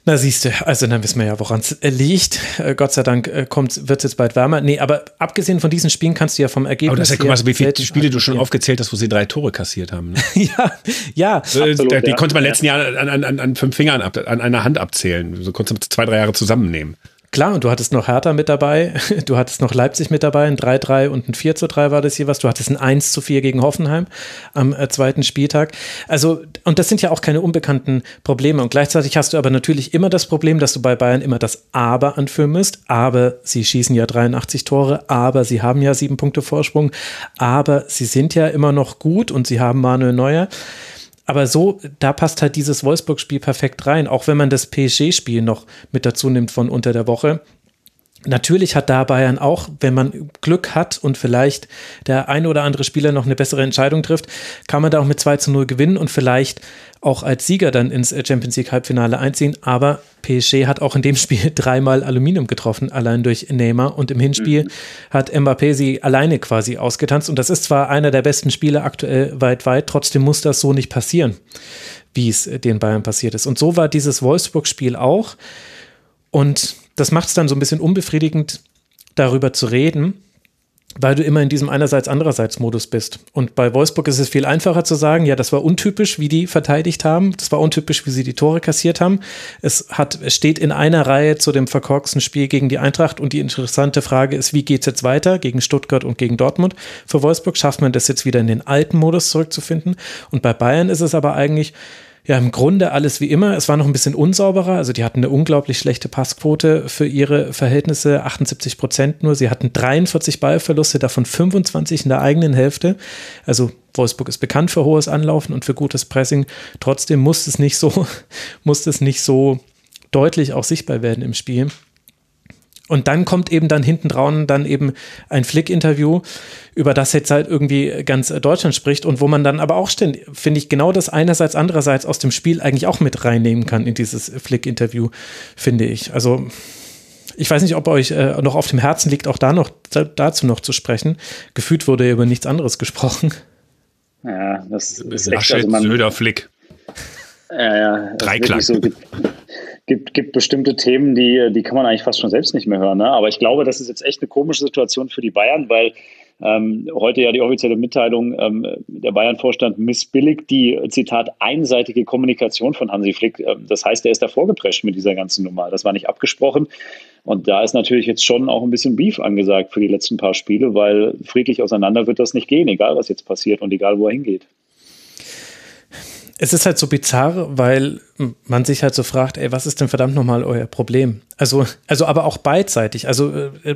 Na siehst du, also dann wissen wir ja, woran es liegt. Äh, Gott sei Dank äh, wird es jetzt bald wärmer. Nee, aber abgesehen von diesen Spielen kannst du ja vom Ergebnis. Aber das ist ja, guck mal, wie viele Spiele du schon aufgezählt hast, wo sie drei Tore kassiert haben. Ne? [laughs] ja, ja. Absolut, die ja. konnte man letzten Jahr an, an, an fünf Fingern ab, an einer Hand abzählen. So konntest du zwei, drei Jahre zusammennehmen. Klar, und du hattest noch Hertha mit dabei, [laughs] du hattest noch Leipzig mit dabei, ein 3-3 und ein 4-3 war das was. Du hattest ein 1-4 gegen Hoffenheim am äh, zweiten Spieltag. Also, und das sind ja auch keine unbekannten Probleme. Und gleichzeitig hast du aber natürlich immer das Problem, dass du bei Bayern immer das Aber anführen musst. Aber sie schießen ja 83 Tore, aber sie haben ja sieben Punkte Vorsprung, aber sie sind ja immer noch gut und sie haben Manuel Neuer aber so, da passt halt dieses Wolfsburg-Spiel perfekt rein, auch wenn man das PSG-Spiel noch mit dazu nimmt von unter der Woche. Natürlich hat da Bayern auch, wenn man Glück hat und vielleicht der ein oder andere Spieler noch eine bessere Entscheidung trifft, kann man da auch mit 2 zu 0 gewinnen und vielleicht auch als Sieger dann ins Champions League Halbfinale einziehen. Aber PSG hat auch in dem [laughs] Spiel dreimal Aluminium getroffen, allein durch Neymar. Und im Hinspiel mhm. hat Mbappé sie alleine quasi ausgetanzt. Und das ist zwar einer der besten Spiele aktuell weit, weit, trotzdem muss das so nicht passieren, wie es den Bayern passiert ist. Und so war dieses Wolfsburg-Spiel auch. Und das macht es dann so ein bisschen unbefriedigend, darüber zu reden weil du immer in diesem einerseits-andererseits-Modus bist. Und bei Wolfsburg ist es viel einfacher zu sagen, ja, das war untypisch, wie die verteidigt haben. Das war untypisch, wie sie die Tore kassiert haben. Es hat, es steht in einer Reihe zu dem verkorksten Spiel gegen die Eintracht. Und die interessante Frage ist, wie geht's jetzt weiter gegen Stuttgart und gegen Dortmund? Für Wolfsburg schafft man das jetzt wieder in den alten Modus zurückzufinden. Und bei Bayern ist es aber eigentlich, ja, im Grunde alles wie immer. Es war noch ein bisschen unsauberer. Also die hatten eine unglaublich schlechte Passquote für ihre Verhältnisse, 78 Prozent nur. Sie hatten 43 Ballverluste, davon 25 in der eigenen Hälfte. Also Wolfsburg ist bekannt für hohes Anlaufen und für gutes Pressing. Trotzdem muss es nicht so, [laughs] muss es nicht so deutlich auch sichtbar werden im Spiel. Und dann kommt eben dann hinten dran dann eben ein Flick-Interview, über das jetzt halt irgendwie ganz Deutschland spricht und wo man dann aber auch, finde ich, genau das einerseits, andererseits aus dem Spiel eigentlich auch mit reinnehmen kann in dieses Flick-Interview, finde ich. Also ich weiß nicht, ob euch äh, noch auf dem Herzen liegt, auch da noch dazu noch zu sprechen. Gefühlt wurde über nichts anderes gesprochen. Ja, das ist echt, also man, Söder, Flick. Ja, ja. Dreiklang. So, gibt, gibt bestimmte Themen, die, die kann man eigentlich fast schon selbst nicht mehr hören. Ne? Aber ich glaube, das ist jetzt echt eine komische Situation für die Bayern, weil ähm, heute ja die offizielle Mitteilung, ähm, der Bayern-Vorstand missbilligt die, Zitat, einseitige Kommunikation von Hansi Flick. Ähm, das heißt, er ist da vorgeprescht mit dieser ganzen Nummer. Das war nicht abgesprochen. Und da ist natürlich jetzt schon auch ein bisschen Beef angesagt für die letzten paar Spiele, weil friedlich auseinander wird das nicht gehen, egal was jetzt passiert und egal wo er hingeht es ist halt so bizarr, weil man sich halt so fragt, ey, was ist denn verdammt nochmal euer Problem? Also, also aber auch beidseitig. Also äh,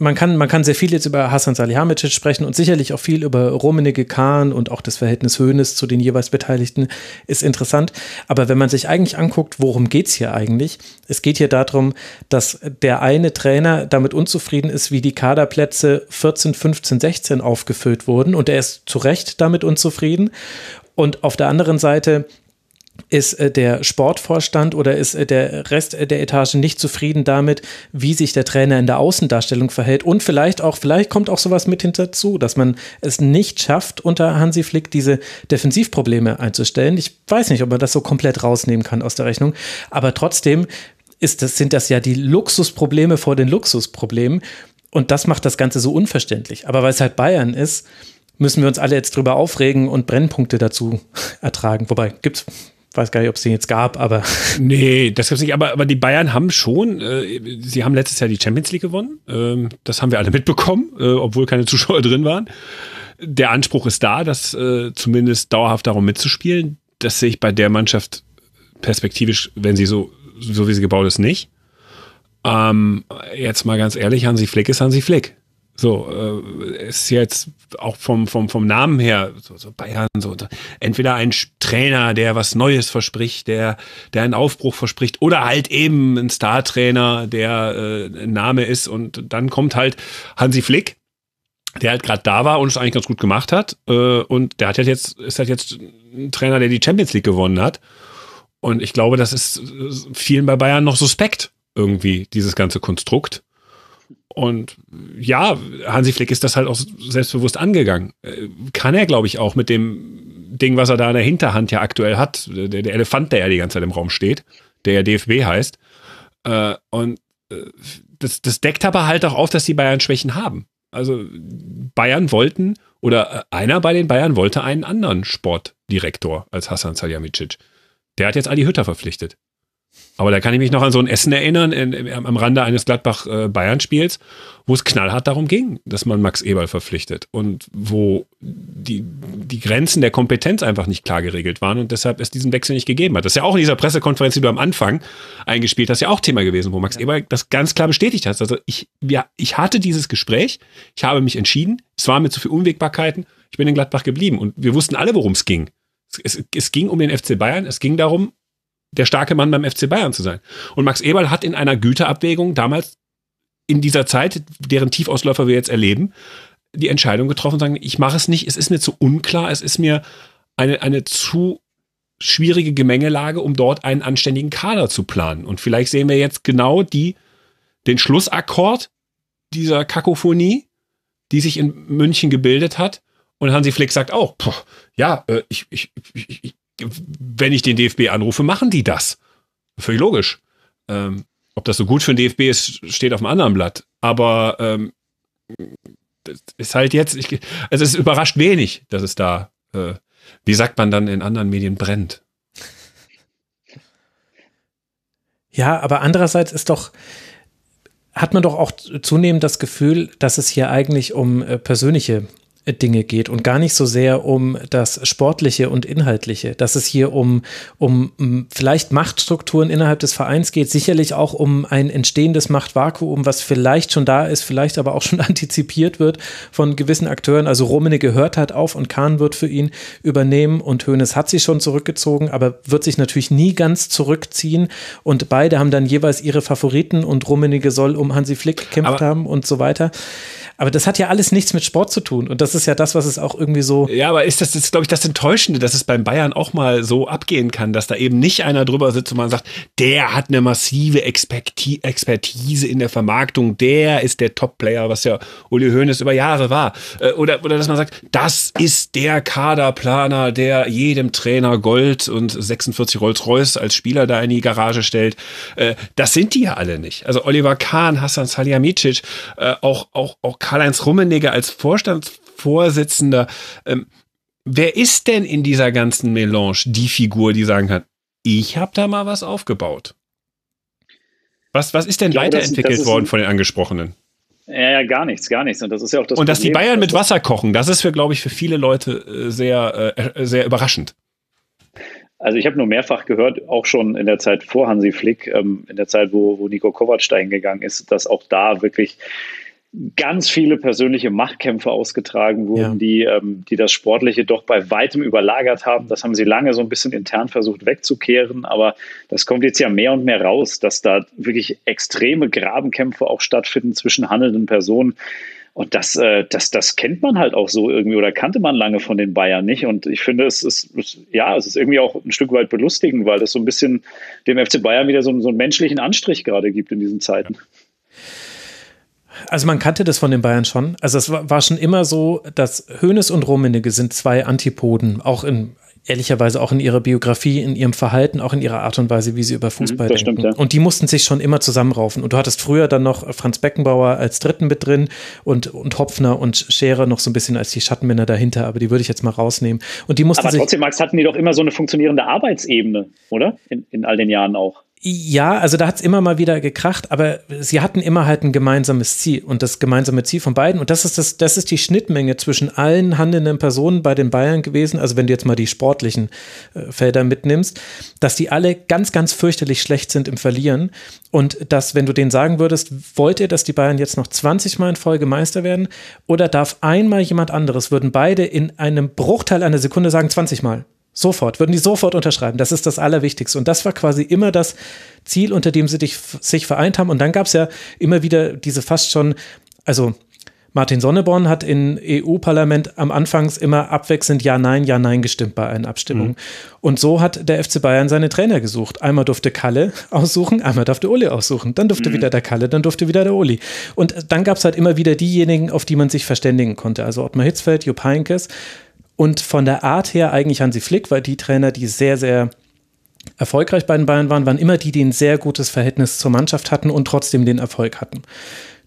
man kann, man kann sehr viel jetzt über Hasan Salihamidzic sprechen und sicherlich auch viel über Rummenigge Kahn und auch das Verhältnis Höhnes zu den jeweils Beteiligten ist interessant. Aber wenn man sich eigentlich anguckt, worum geht's hier eigentlich? Es geht hier darum, dass der eine Trainer damit unzufrieden ist, wie die Kaderplätze 14, 15, 16 aufgefüllt wurden und er ist zu Recht damit unzufrieden. Und auf der anderen Seite ist äh, der Sportvorstand oder ist äh, der Rest äh, der Etage nicht zufrieden damit, wie sich der Trainer in der Außendarstellung verhält und vielleicht auch, vielleicht kommt auch sowas mit hinterzu, dass man es nicht schafft, unter Hansi Flick diese Defensivprobleme einzustellen. Ich weiß nicht, ob man das so komplett rausnehmen kann aus der Rechnung, aber trotzdem ist das, sind das ja die Luxusprobleme vor den Luxusproblemen und das macht das Ganze so unverständlich. Aber weil es halt Bayern ist, müssen wir uns alle jetzt drüber aufregen und Brennpunkte dazu [laughs] ertragen. Wobei, gibt's weiß gar nicht, ob es den jetzt gab, aber. [laughs] Nee, das gibt's nicht. Aber, aber die Bayern haben schon, äh, sie haben letztes Jahr die Champions League gewonnen. Ähm, das haben wir alle mitbekommen, äh, obwohl keine [laughs] Zuschauer drin waren. Der Anspruch ist da, das äh, zumindest dauerhaft darum mitzuspielen. Das sehe ich bei der Mannschaft perspektivisch, wenn sie so, so wie sie gebaut ist, nicht. Ähm, jetzt mal ganz ehrlich, Hansi Flick ist Hansi Flick. So, äh, ist jetzt auch vom, vom, vom Namen her, so, so Bayern, so, entweder ein Trainer, der was Neues verspricht, der, der einen Aufbruch verspricht, oder halt eben ein Star-Trainer, der äh, ein Name ist und dann kommt halt Hansi Flick, der halt gerade da war und es eigentlich ganz gut gemacht hat. Äh, und der hat halt jetzt, ist halt jetzt ein Trainer, der die Champions League gewonnen hat. Und ich glaube, das ist äh, vielen bei Bayern noch suspekt, irgendwie, dieses ganze Konstrukt. Und ja, Hansi Flick ist das halt auch selbstbewusst angegangen. Äh, kann er, glaube ich, auch mit dem Ding, was er da in der Hinterhand ja aktuell hat, der, der Elefant, der ja die ganze Zeit im Raum steht, der ja DFB heißt. Äh, und äh, das, das deckt aber halt auch auf, dass die Bayern Schwächen haben. Also Bayern wollten, oder einer bei den Bayern wollte einen anderen Sportdirektor als Hassan Salihamidzic. Der hat jetzt Adi Hütter verpflichtet. Aber da kann ich mich noch an so ein Essen erinnern, in, in, am Rande eines Gladbach-Bayern-Spiels, wo es knallhart darum ging, dass man Max Eberl verpflichtet und wo die, die Grenzen der Kompetenz einfach nicht klar geregelt waren und deshalb es diesen Wechsel nicht gegeben hat. Das ist ja auch in dieser Pressekonferenz, die du am Anfang eingespielt hast, ja auch Thema gewesen, wo Max ja. Eberl das ganz klar bestätigt hat. Also ich, ja, ich hatte dieses Gespräch, ich habe mich entschieden, es war mir zu viel Unwägbarkeiten, ich bin in Gladbach geblieben und wir wussten alle, worum es ging. Es, es, ging um den FC Bayern, es ging darum, der starke Mann beim FC Bayern zu sein. Und Max Eberl hat in einer Güterabwägung damals in dieser Zeit, deren Tiefausläufer wir jetzt erleben, die Entscheidung getroffen, sagen, ich mache es nicht, es ist mir zu unklar, es ist mir eine, eine zu schwierige Gemengelage, um dort einen anständigen Kader zu planen. Und vielleicht sehen wir jetzt genau die, den Schlussakkord dieser Kakophonie, die sich in München gebildet hat. Und Hansi Flick sagt auch, ja, äh, ich, ich, ich, wenn ich den DFB anrufe, machen die das. Völlig logisch. Ähm, ob das so gut für den DFB ist, steht auf einem anderen Blatt. Aber ähm, ist halt jetzt, ich, also es überrascht wenig, dass es da, äh, wie sagt man dann in anderen Medien, brennt. Ja, aber andererseits ist doch, hat man doch auch zunehmend das Gefühl, dass es hier eigentlich um äh, persönliche Dinge geht und gar nicht so sehr um das Sportliche und Inhaltliche, dass es hier um, um vielleicht Machtstrukturen innerhalb des Vereins geht, sicherlich auch um ein entstehendes Machtvakuum, was vielleicht schon da ist, vielleicht aber auch [laughs] schon antizipiert wird von gewissen Akteuren. Also Romene gehört hat auf und Kahn wird für ihn übernehmen und Hoeneß hat sich schon zurückgezogen, aber wird sich natürlich nie ganz zurückziehen und beide haben dann jeweils ihre Favoriten und Rummenigge soll um Hansi Flick gekämpft aber haben und so weiter. Aber das hat ja alles nichts mit Sport zu tun. Und das ist ja das, was es auch irgendwie so. Ja, aber ist das, das glaube ich, das Enttäuschende, dass es beim Bayern auch mal so abgehen kann, dass da eben nicht einer drüber sitzt und man sagt, der hat eine massive Expertise in der Vermarktung, der ist der Top-Player, was ja Uli Hoeneß über Jahre war. Äh, oder, oder dass man sagt, das ist der Kaderplaner, der jedem Trainer Gold und 46 Rolls-Royce als Spieler da in die Garage stellt. Äh, das sind die ja alle nicht. Also Oliver Kahn, Hassan Salihamidzic, äh, auch, auch, auch Karl-Heinz Rummenigge als Vorstandsvorsitzender. Ähm, wer ist denn in dieser ganzen Melange die Figur, die sagen kann, ich habe da mal was aufgebaut? Was, was ist denn glaube, weiterentwickelt das, das worden von den Angesprochenen? Ja, ja, gar nichts, gar nichts. Und das ist ja auch das. Und Problem, dass die Bayern mit Wasser kochen, das ist für, glaube ich, für viele Leute äh, sehr, äh, sehr überraschend. Also ich habe nur mehrfach gehört, auch schon in der Zeit vor Hansi Flick, ähm, in der Zeit, wo, wo Nico Kovac dahin gegangen ist, dass auch da wirklich ganz viele persönliche Machtkämpfe ausgetragen wurden, ja. die, ähm, die das Sportliche doch bei weitem überlagert haben. Das haben sie lange so ein bisschen intern versucht wegzukehren, aber das kommt jetzt ja mehr und mehr raus, dass da wirklich extreme Grabenkämpfe auch stattfinden zwischen handelnden Personen. Und das, äh, das, das kennt man halt auch so irgendwie oder kannte man lange von den Bayern nicht. Und ich finde, es ist, es, ja, es ist irgendwie auch ein Stück weit belustigend, weil das so ein bisschen dem FC Bayern wieder so, so einen menschlichen Anstrich gerade gibt in diesen Zeiten. Ja. Also man kannte das von den Bayern schon. Also es war schon immer so, dass Hoeneß und Rummenigge sind zwei Antipoden, auch in ehrlicherweise auch in ihrer Biografie, in ihrem Verhalten, auch in ihrer Art und Weise, wie sie über mhm, Fußball das denken. Stimmt, ja. Und die mussten sich schon immer zusammenraufen. Und du hattest früher dann noch Franz Beckenbauer als Dritten mit drin und, und Hopfner und Scherer noch so ein bisschen als die Schattenmänner dahinter, aber die würde ich jetzt mal rausnehmen. Und die mussten aber trotzdem, Max, hatten die doch immer so eine funktionierende Arbeitsebene, oder? In, in all den Jahren auch. Ja, also da hat's immer mal wieder gekracht, aber sie hatten immer halt ein gemeinsames Ziel und das gemeinsame Ziel von beiden. Und das ist das, das ist die Schnittmenge zwischen allen handelnden Personen bei den Bayern gewesen. Also wenn du jetzt mal die sportlichen äh, Felder mitnimmst, dass die alle ganz, ganz fürchterlich schlecht sind im Verlieren. Und dass, wenn du denen sagen würdest, wollt ihr, dass die Bayern jetzt noch 20 Mal in Folge Meister werden? Oder darf einmal jemand anderes, würden beide in einem Bruchteil einer Sekunde sagen 20 Mal. Sofort, würden die sofort unterschreiben. Das ist das Allerwichtigste. Und das war quasi immer das Ziel, unter dem sie dich, sich vereint haben. Und dann gab es ja immer wieder diese fast schon, also Martin Sonneborn hat im EU-Parlament am Anfangs immer abwechselnd Ja, Nein, Ja, Nein gestimmt bei allen Abstimmungen. Mhm. Und so hat der FC Bayern seine Trainer gesucht. Einmal durfte Kalle [laughs] aussuchen, einmal durfte Uli aussuchen. Dann durfte mhm. wieder der Kalle, dann durfte wieder der Uli. Und dann gab es halt immer wieder diejenigen, auf die man sich verständigen konnte. Also Ottmar Hitzfeld, Jupp Heynckes und von der Art her eigentlich Hansi Flick, weil die Trainer, die sehr, sehr erfolgreich bei den Bayern waren, waren immer die, die ein sehr gutes Verhältnis zur Mannschaft hatten und trotzdem den Erfolg hatten.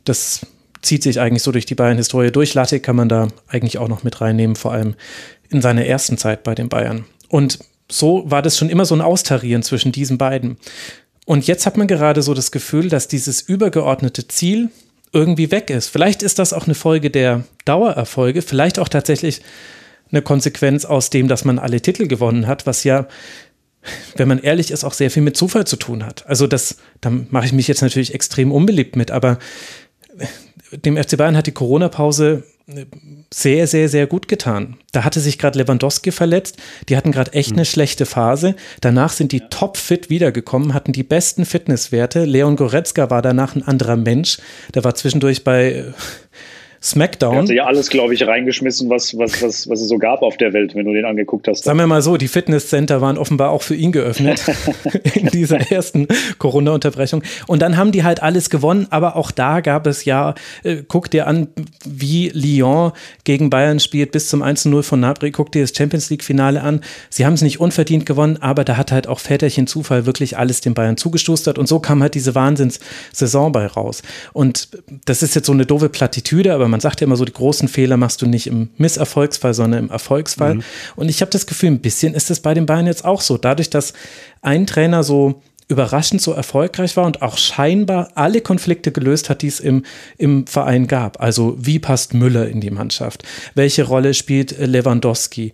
Das zieht sich eigentlich so durch die Bayern-Historie durch. Latte kann man da eigentlich auch noch mit reinnehmen, vor allem in seiner ersten Zeit bei den Bayern. Und so war das schon immer so ein Austarieren zwischen diesen beiden. Und jetzt hat man gerade so das Gefühl, dass dieses übergeordnete Ziel irgendwie weg ist. Vielleicht ist das auch eine Folge der Dauererfolge, vielleicht auch tatsächlich eine Konsequenz aus dem, dass man alle Titel gewonnen hat, was ja, wenn man ehrlich ist, auch sehr viel mit Zufall zu tun hat. Also das, da mache ich mich jetzt natürlich extrem unbeliebt mit, aber dem FC Bayern hat die Corona-Pause sehr, sehr, sehr gut getan. Da hatte sich gerade Lewandowski verletzt. Die hatten gerade echt eine schlechte Phase. Danach sind die topfit wiedergekommen, hatten die besten Fitnesswerte. Leon Goretzka war danach ein anderer Mensch. Der war zwischendurch bei SmackDown. Er hat ja alles, glaube ich, reingeschmissen, was, was, was, was es so gab auf der Welt, wenn du den angeguckt hast. Sagen wir mal so, die Fitnesscenter waren offenbar auch für ihn geöffnet [laughs] in dieser ersten Corona-Unterbrechung. Und dann haben die halt alles gewonnen, aber auch da gab es ja, äh, guck dir an, wie Lyon gegen Bayern spielt bis zum 1-0 von Napri, guck dir das Champions League-Finale an. Sie haben es nicht unverdient gewonnen, aber da hat halt auch Väterchen Zufall wirklich alles den Bayern zugestustert und so kam halt diese Wahnsinns-Saison bei raus. Und das ist jetzt so eine doofe Plattitüde, aber man sagt ja immer so, die großen Fehler machst du nicht im Misserfolgsfall, sondern im Erfolgsfall. Mhm. Und ich habe das Gefühl, ein bisschen ist es bei den Bayern jetzt auch so. Dadurch, dass ein Trainer so überraschend so erfolgreich war und auch scheinbar alle Konflikte gelöst hat, die es im, im Verein gab. Also wie passt Müller in die Mannschaft? Welche Rolle spielt Lewandowski?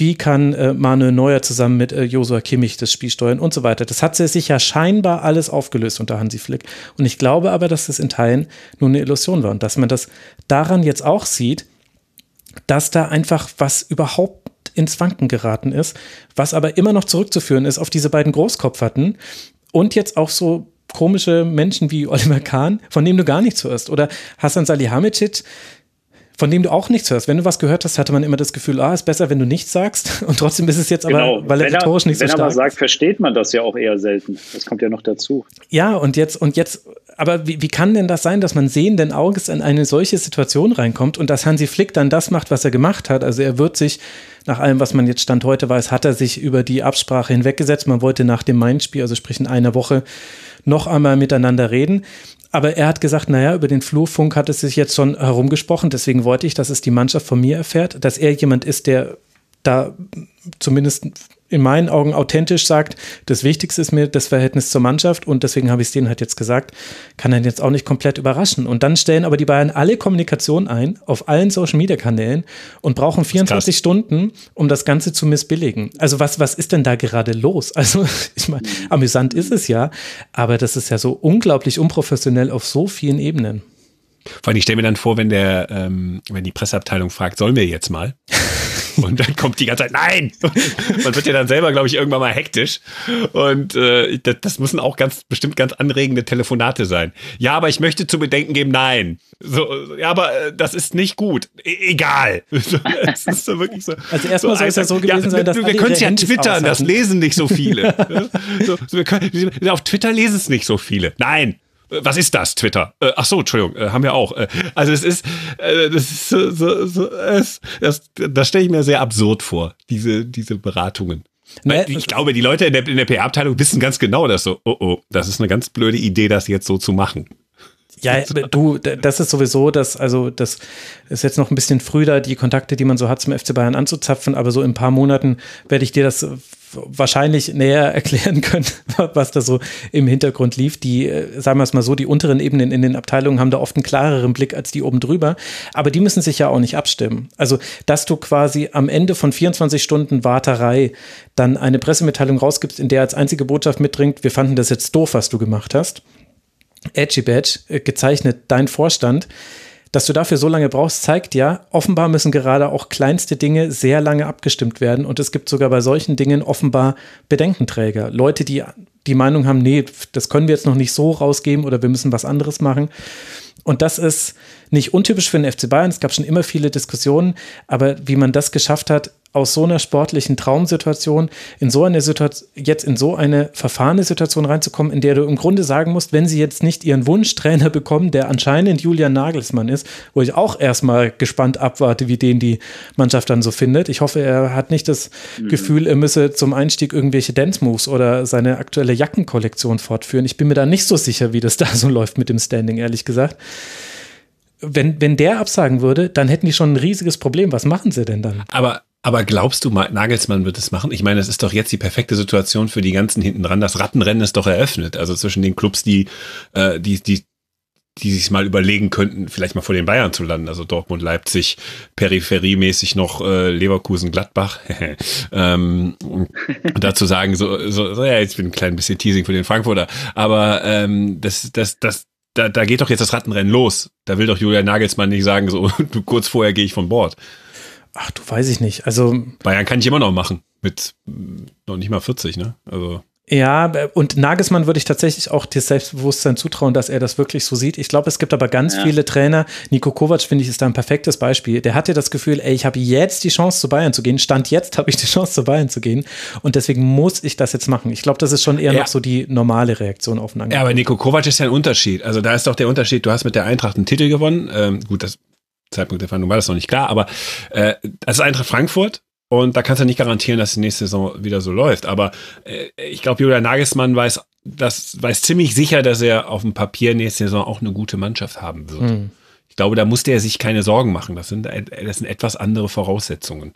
Wie kann äh, Manuel Neuer zusammen mit äh, Josua Kimmich das Spiel steuern und so weiter. Das hat sich ja scheinbar alles aufgelöst unter Hansi Flick. Und ich glaube aber, dass das in Teilen nur eine Illusion war und dass man das daran jetzt auch sieht, dass da einfach was überhaupt ins Wanken geraten ist, was aber immer noch zurückzuführen ist auf diese beiden Großkopferten und jetzt auch so komische Menschen wie [laughs] Oliver Kahn, von dem du gar nichts hörst. Oder Hassan Salihamidzic, von dem du auch nichts hörst. Wenn du was gehört hast, hatte man immer das Gefühl, ah, ist besser, wenn du nichts sagst. [laughs] Und trotzdem ist es jetzt aber, genau. weil er rhetorisch nicht so stark ist. Wenn er aber sagt, versteht man das ja auch eher selten. Das kommt ja noch dazu. Ja, und jetzt, und jetzt, aber wie, wie kann denn das sein, dass man sehenden Auges in eine solche Situation reinkommt und dass Hansi Flick dann das macht, was er gemacht hat? Also er wird sich, nach allem, was man jetzt Stand heute weiß, hat er sich über die Absprache hinweggesetzt. Man wollte nach dem Main-Spiel, also sprich in einer Woche, noch einmal miteinander reden. Aber er hat gesagt, naja, über den Flurfunk hat es sich jetzt schon herumgesprochen, deswegen wollte ich, dass es die Mannschaft von mir erfährt, dass er jemand ist, der da zumindest in meinen Augen authentisch sagt, das Wichtigste ist mir das Verhältnis zur Mannschaft und deswegen habe ich es denen halt jetzt gesagt, kann er jetzt auch nicht komplett überraschen. Und dann stellen aber die Bayern alle Kommunikation ein auf allen Social Media Kanälen und brauchen 24 Stunden, um das Ganze zu missbilligen. Also was, was ist denn da gerade los? [laughs] Also ich meine, amüsant ist es ja, aber das ist ja so unglaublich unprofessionell auf so vielen Ebenen. Vor allem, ich stelle mir dann vor, wenn der, ähm, wenn die Presseabteilung fragt, sollen wir jetzt mal? [laughs] Und dann kommt die ganze Zeit, nein! [laughs] Man wird ja dann selber, glaube ich, irgendwann mal hektisch. Und äh, das, das müssen auch ganz bestimmt ganz anregende Telefonate sein. Ja, aber ich möchte zu bedenken geben, nein. So, ja, aber äh, das ist nicht gut. E egal. [laughs] das ist so wirklich so. Also erstmal so soll es ja so gewesen ja, sein, dass wir, wir können es ja twittern, das lesen nicht so viele. [laughs] so, wir können, auf Twitter lesen es nicht so viele. Nein, was ist das, Twitter? Äh, ach so, Entschuldigung, äh, haben wir auch. Äh, also es ist, äh, das ist so, so, so es, das, das stelle ich mir sehr absurd vor, diese, diese Beratungen. Nee, ich glaube, die Leute in der, in der PR-Abteilung wissen ganz genau, dass so, oh oh, das ist eine ganz blöde Idee, das jetzt so zu machen. Ja, [laughs] du, das ist sowieso, das, also das ist jetzt noch ein bisschen früh da, die Kontakte, die man so hat zum FC Bayern anzuzapfen, aber so in ein paar Monaten werde ich dir das wahrscheinlich näher [laughs] erklären können, was da so im Hintergrund lief. Die, äh, sagen wir es mal so, die unteren Ebenen in den Abteilungen haben da oft einen klareren Blick als die oben drüber. Aber die müssen sich ja auch nicht abstimmen. Also, dass du quasi am Ende von 24 Stunden Warterei dann eine Pressemitteilung rausgibst, in der als einzige Botschaft mitdringt, wir fanden das jetzt doof, was du gemacht hast. Edgy Badge, äh, gezeichnet dein Vorstand dass du dafür so lange brauchst, zeigt ja, offenbar müssen gerade auch kleinste Dinge sehr lange abgestimmt werden. Und es gibt sogar bei solchen Dingen offenbar Bedenkenträger. Leute, die die Meinung haben, nee, das können wir jetzt noch nicht so rausgeben oder wir müssen was anderes machen. Und das ist nicht untypisch für den FC Bayern. Es gab schon immer viele Diskussionen, aber wie man das geschafft hat, aus so einer sportlichen Traumsituation in so eine Situation, jetzt in so eine verfahrene Situation reinzukommen, in der du im Grunde sagen musst, wenn sie jetzt nicht ihren Wunschtrainer [laughs] bekommen, der anscheinend Julian Nagelsmann ist, wo ich auch erstmal gespannt abwarte, wie den die Mannschaft dann so findet. Ich hoffe, er hat nicht das mhm. Gefühl, er müsse zum Einstieg irgendwelche Dance Moves oder seine aktuelle Jackenkollektion fortführen. Ich bin mir da nicht so sicher, wie das [laughs] da so läuft mit dem Standing, ehrlich gesagt wenn, wenn der absagen würde, dann hätten die schon ein riesiges Problem. Was machen sie denn dann? Aber aber glaubst du, Nagelsmann wird es machen? Ich meine, es ist doch jetzt die perfekte Situation für die ganzen hinten dran. Das Rattenrennen ist doch eröffnet. Also zwischen den Clubs, die, äh, die, die, die sich mal überlegen könnten, vielleicht mal vor den Bayern zu landen. Also Dortmund, Leipzig, peripheriemäßig noch äh, Leverkusen, Gladbach. [laughs] ähm, dazu sagen, so, so, so, ja, jetzt bin ein klein bisschen Teasing für den Frankfurter. Aber ähm, das, das, das, da, da geht doch jetzt das Rattenrennen los. Da will doch Julian Nagelsmann nicht sagen, so [laughs] kurz vorher gehe ich von Bord. Ach, du weiß ich nicht. Also Bayern kann ich immer noch machen mit noch nicht mal 40, ne? Also ja, und Nagelsmann würde ich tatsächlich auch das Selbstbewusstsein zutrauen, dass er das wirklich so sieht. Ich glaube, es gibt aber ganz ja. viele Trainer. Nico Kovac, finde ich, ist da ein perfektes Beispiel. Der hatte das Gefühl, ey, ich habe jetzt die Chance, zu Bayern zu gehen. Stand jetzt habe ich die Chance, zu Bayern zu gehen. Und deswegen muss ich das jetzt machen. Ich glaube, das ist schon eher ja. noch so die normale Reaktion auf einen Angebot. Ja, aber Nico Kovac ist ja ein Unterschied. Also da ist doch der Unterschied, du hast mit der Eintracht einen Titel gewonnen. Ähm, gut, das Zeitpunkt der Verhandlung war das noch nicht klar, aber äh, das ist Eintracht Frankfurt und da kannst du nicht garantieren, dass die nächste Saison wieder so läuft. Aber äh, ich glaube, Julian Nagelsmann weiß, das weiß ziemlich sicher, dass er auf dem Papier nächste Saison auch eine gute Mannschaft haben wird. Hm. Ich glaube, da musste er sich keine Sorgen machen. Das sind, das sind etwas andere Voraussetzungen.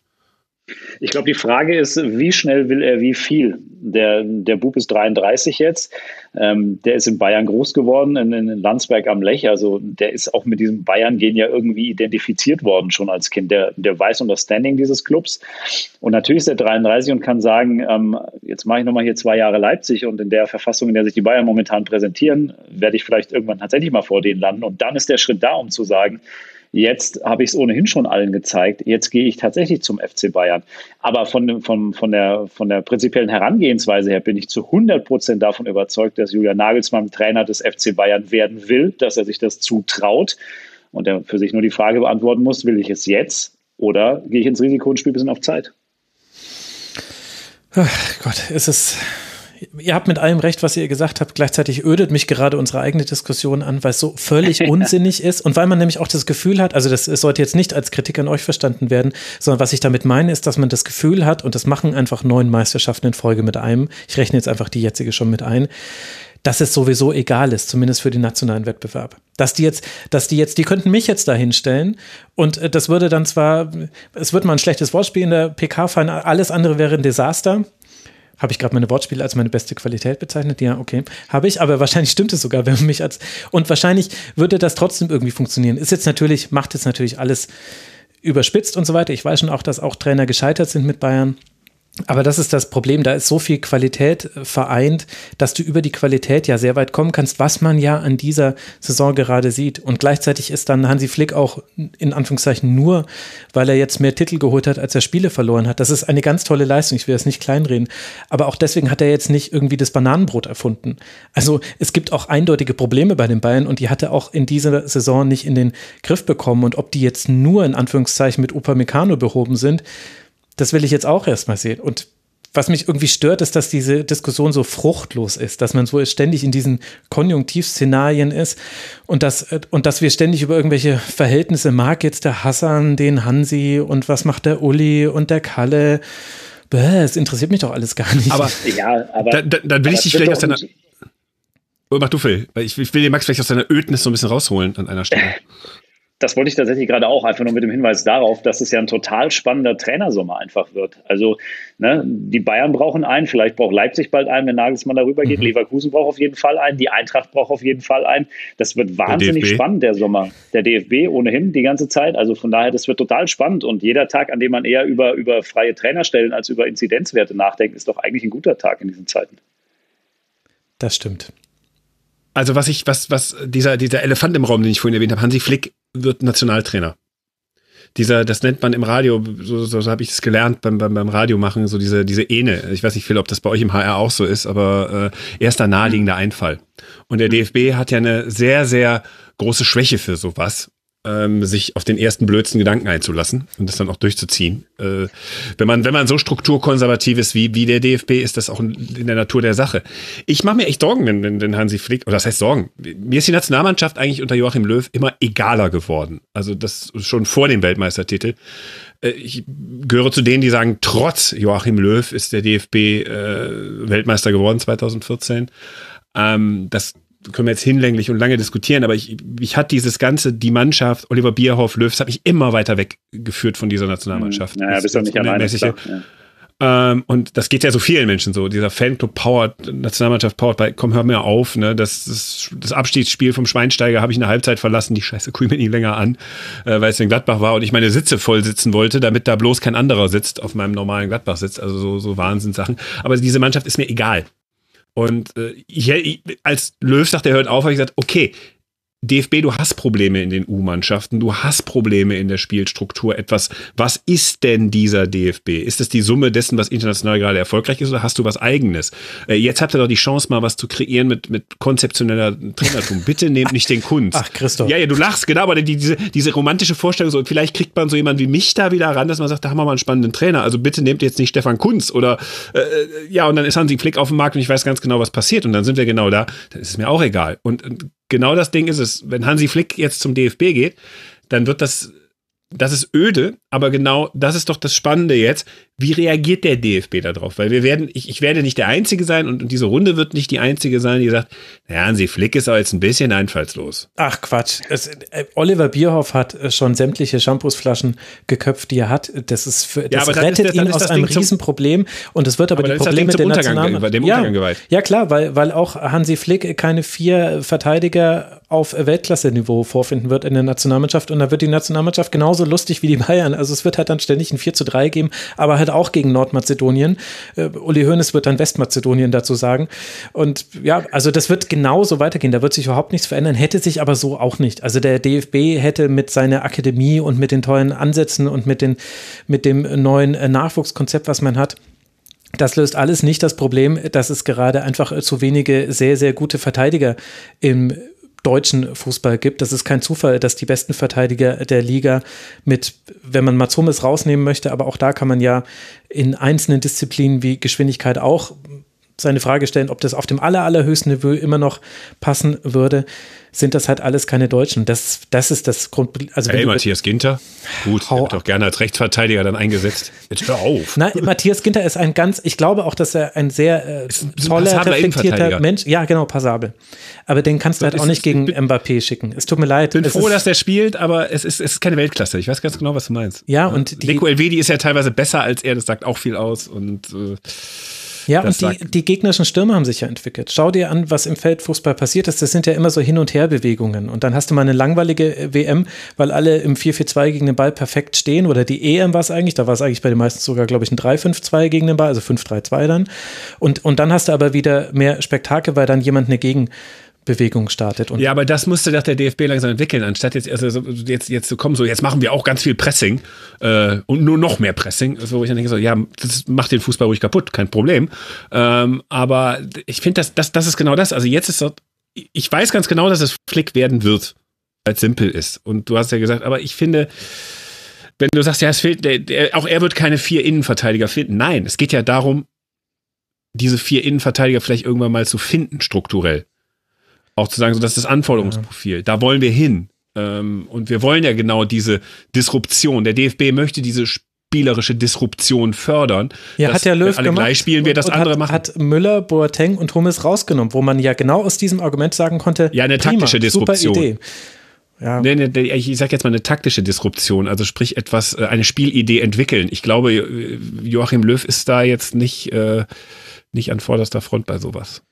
Ich glaube, die Frage ist, wie schnell will er wie viel? Der, der Bub ist 33 jetzt. Ähm, der ist in Bayern groß geworden, in, in Landsberg am Lech. Also der ist auch mit diesem Bayern-Gen ja irgendwie identifiziert worden schon als Kind. Der, der weiß um das Standing dieses Clubs. Und natürlich ist er 33 und kann sagen, ähm, jetzt mache ich nochmal hier zwei Jahre Leipzig und in der Verfassung, in der sich die Bayern momentan präsentieren, werde ich vielleicht irgendwann tatsächlich mal vor denen landen. Und dann ist der Schritt da, um zu sagen, Jetzt habe ich es ohnehin schon allen gezeigt. Jetzt gehe ich tatsächlich zum FC Bayern. Aber von, von, von, der, von der prinzipiellen Herangehensweise her bin ich zu 100 Prozent davon überzeugt, dass Julian Nagelsmann Trainer des FC Bayern werden will, dass er sich das zutraut und er für sich nur die Frage beantworten muss, will ich es jetzt oder gehe ich ins Risiko und spiele ein bisschen auf Zeit? Ach Gott, es ist ihr habt mit allem recht, was ihr gesagt habt. Gleichzeitig ödet mich gerade unsere eigene Diskussion an, weil es so völlig [laughs] unsinnig ist und weil man nämlich auch das Gefühl hat, also das sollte jetzt nicht als Kritik an euch verstanden werden, sondern was ich damit meine, ist, dass man das Gefühl hat, und das machen einfach neun Meisterschaften in Folge mit einem, ich rechne jetzt einfach die jetzige schon mit ein, dass es sowieso egal ist, zumindest für den nationalen Wettbewerb. Dass die jetzt, dass die jetzt, die könnten mich jetzt da hinstellen und äh, das würde dann zwar, es wird mal ein schlechtes Wortspiel in der PK fallen, alles andere wäre ein Desaster. Habe ich gerade meine Wortspiele als meine beste Qualität bezeichnet? Ja, okay. Habe ich, aber wahrscheinlich stimmt es sogar, [laughs] wenn man mich als. Und wahrscheinlich würde das trotzdem irgendwie funktionieren. Ist jetzt natürlich, macht jetzt natürlich alles überspitzt und so weiter. Ich weiß schon auch, dass auch Trainer gescheitert sind mit Bayern. Aber das ist das Problem, da ist so viel Qualität äh, vereint, dass du über die Qualität ja sehr weit kommen kannst, was man ja an dieser Saison gerade sieht. Und gleichzeitig ist dann Hansi Flick auch in Anführungszeichen nur, weil er jetzt mehr Titel geholt hat, als er Spiele verloren hat. Das ist eine ganz tolle Leistung, ich will das nicht kleinreden. Aber auch deswegen hat er jetzt nicht irgendwie das Bananenbrot erfunden. Also es gibt auch eindeutige Probleme bei den Bayern und die hat er auch in dieser Saison nicht in den Griff bekommen. Und ob die jetzt nur in Anführungszeichen mit Upamecano behoben sind, das will ich jetzt auch erstmal sehen. Und was mich irgendwie stört, ist, dass diese Diskussion so fruchtlos ist, dass man so ständig in diesen Konjunktivszenarien ist und dass, und dass wir ständig über irgendwelche Verhältnisse, mag jetzt der Hassan den Hansi und was macht der Uli und der Kalle. Es interessiert mich doch alles gar nicht. Aber, ja, aber dann, dann, dann will ich dich vielleicht aus deiner. Oh, mach du, Phil. Ich, ich will den Max vielleicht aus deiner Ödnis so ein bisschen rausholen an einer Stelle. [laughs] das wollte ich tatsächlich gerade auch, einfach nur mit dem Hinweis darauf, dass es ja ein total spannender Trainersommer einfach wird. Also ne, die Bayern brauchen einen, vielleicht braucht Leipzig bald einen, wenn Nagelsmann darüber geht. Mhm. Leverkusen braucht auf jeden Fall einen, die Eintracht braucht auf jeden Fall einen. Das wird wahnsinnig der spannend, der Sommer. Der DFB ohnehin die ganze Zeit. Also von daher, das wird total spannend. Und jeder Tag, an dem man eher über, über freie Trainerstellen als über Inzidenzwerte nachdenkt, ist doch eigentlich ein guter Tag in diesen Zeiten. Das stimmt. Also was ich, was, was, dieser, dieser Elefant im Raum, den ich vorhin erwähnt habe, Hansi Flick wird Nationaltrainer. Dieser, das nennt man im Radio, so, so, so habe ich es gelernt beim, beim, beim Radio machen, so diese, diese Ene. Ich weiß nicht viel, ob das bei euch im HR auch so ist, aber äh, erster naheliegender Einfall. Und der DFB hat ja eine sehr, sehr große Schwäche für sowas ähm, sich auf den ersten blödsten Gedanken einzulassen und das dann auch durchzuziehen. Äh, wenn man wenn man so strukturkonservativ ist wie wie der DFB, ist das auch in der Natur der Sache. Ich mache mir echt Sorgen, wenn, wenn, wenn Hansi Flick, oder das heißt Sorgen. Mir ist die Nationalmannschaft eigentlich unter Joachim Löw immer egaler geworden. Also das schon vor dem Weltmeistertitel. Äh, ich gehöre zu denen, die sagen, trotz Joachim Löw ist der DFB äh, Weltmeister geworden 2014. Ähm, das können wir jetzt hinlänglich und lange diskutieren, aber ich, ich hatte dieses ganze, die Mannschaft, Oliver Bierhoff, Löw, das hat mich immer weiter weggeführt von dieser Nationalmannschaft. Naja, bist du nicht alleine. Ja. Ähm, und das geht ja so vielen Menschen so. Dieser Fanclub Powered, Nationalmannschaft Powered bei, komm, hör mir auf, ne? Das, das, das Abstiegsspiel vom Schweinsteiger habe ich in der Halbzeit verlassen, die scheiße Kuh mir nicht länger an, äh, weil es in Gladbach war und ich meine Sitze voll sitzen wollte, damit da bloß kein anderer sitzt, auf meinem normalen Gladbach sitzt. Also so, so Wahnsinnssachen. Aber diese Mannschaft ist mir egal. Und äh, ich, ich, als Löw sagt, er hört auf, habe ich gesagt, okay, DFB, du hast Probleme in den U-Mannschaften, du hast Probleme in der Spielstruktur. Etwas, was ist denn dieser DFB? Ist es die Summe dessen, was international gerade erfolgreich ist, oder hast du was Eigenes? Äh, jetzt habt ihr doch die Chance, mal was zu kreieren mit, mit konzeptioneller Trainertum. Bitte nehmt nicht den Kunst. [laughs] Ach, Christoph. Ja, ja, du lachst, genau, aber die, diese, diese romantische Vorstellung, so, vielleicht kriegt man so jemanden wie mich da wieder ran, dass man sagt, da haben wir mal einen spannenden Trainer. Also bitte nehmt jetzt nicht Stefan Kunz oder, äh, äh ja, und dann ist Hansi Flick auf dem Markt und ich weiß ganz genau, was passiert. Und dann sind wir genau da. Dann ist es mir auch egal. Und genau das Ding ist es. Wenn Hansi Flick jetzt zum DFB geht, dann wird das das ist öde, aber genau das ist doch das Spannende jetzt. Wie reagiert der DFB darauf? Weil wir werden, ich, ich werde nicht der Einzige sein und, und diese Runde wird nicht die Einzige sein, die sagt, naja, Hansi Flick ist aber jetzt ein bisschen einfallslos. Ach Quatsch. Es, äh, Oliver Bierhoff hat äh, schon sämtliche Shampoosflaschen geköpft, die er hat. Das ist für, das ja, rettet das, ihn aus einem Riesenproblem und es wird aber, aber die Probleme der Nationalmannschaft. Dem ja, Untergang geweiht. ja klar, weil, weil auch Hansi Flick keine vier Verteidiger auf Weltklasse-Niveau vorfinden wird in der Nationalmannschaft und da wird die Nationalmannschaft genauso lustig wie die Bayern. Also es wird halt dann ständig ein 4 zu 3 geben, aber halt auch gegen Nordmazedonien. Äh, Uli Hoeneß wird dann Westmazedonien dazu sagen. Und ja, also das wird genauso weitergehen. Da wird sich überhaupt nichts verändern, hätte sich aber so auch nicht. Also der DFB hätte mit seiner Akademie und mit den tollen Ansätzen und mit, den, mit dem neuen äh, Nachwuchskonzept, was man hat, das löst alles nicht das Problem, dass es gerade einfach äh, zu wenige sehr, sehr gute Verteidiger im deutschen Fußball gibt. Das ist kein Zufall, dass die besten Verteidiger der Liga mit, wenn man Matsumis rausnehmen möchte, aber auch da kann man ja in einzelnen Disziplinen wie Geschwindigkeit auch seine Frage stellen, ob das auf dem aller, allerhöchsten Niveau immer noch passen würde sind das halt alles keine Deutschen. Das, das ist das Grund. Also hey, Matthias Ginter, gut, der wird auch gerne als Rechtsverteidiger dann eingesetzt. Jetzt hör auf. Nein, Matthias Ginter ist ein ganz, ich glaube auch, dass er ein sehr äh, toller, reflektierter Mensch, ja genau, passabel. Aber den kannst du halt auch nicht gegen bin, Mbappé schicken. Es tut mir leid. Ich bin froh, dass der spielt, aber es ist, es ist keine Weltklasse. Ich weiß ganz genau, was du meinst. Ja, und die, Nico Elvedi ist ja teilweise besser als er, das sagt auch viel aus und äh, Ja, und die, die gegnerischen Stürme haben sich ja entwickelt. Schau dir an, was im Feldfußball passiert ist. Das sind ja immer so Hin- und Herbewegungen. Und dann hast du mal eine langweilige äh, WM, weil alle im 4-4-2 gegen den Ball perfekt stehen. Oder die EM war es eigentlich, da war es eigentlich bei den meisten sogar, glaube ich, ein 3-5-2 gegen den Ball, also 5-3-2 dann. Und, und dann hast du aber wieder mehr Spektakel, weil dann jemand eine Gegen- Bewegung startet. ja, aber das musste doch der DFB langsam entwickeln, anstatt jetzt, also jetzt, jetzt zu kommen, so jetzt machen wir auch ganz viel Pressing äh, und nur noch mehr Pressing. So, ich dann denke so, ja, das macht den Fußball ruhig kaputt, kein Problem. Ähm, aber ich finde, das, das, das ist genau das. Also jetzt ist so, ich weiß ganz genau, dass es Flick werden wird, weil es simpel ist. Und du hast ja gesagt, aber ich finde, wenn du sagst, ja, es fehlt, der, der, auch er wird keine vier Innenverteidiger finden. Nein, es geht ja darum, diese vier Innenverteidiger vielleicht irgendwann mal zu finden, strukturell. Auch zu sagen, so das ist das Anforderungsprofil. Ja. Da wollen wir hin. Ähm, und wir wollen ja genau diese Disruption. Der DFB möchte diese spielerische Disruption fördern. Ja, hat ja Löw alle gemacht. gleich spielen, wir das andere hat, machen. Hat Müller, Boateng und Hummels rausgenommen, wo man ja genau aus diesem Argument sagen konnte, ja, eine prima, taktische Disruption. Super Idee. Ja. Nee, nee, ich sag jetzt mal eine taktische Disruption, also sprich etwas, äh, eine Spielidee entwickeln. Ich glaube, Joachim Löw ist da jetzt nicht, äh, nicht an vorderster Front bei sowas.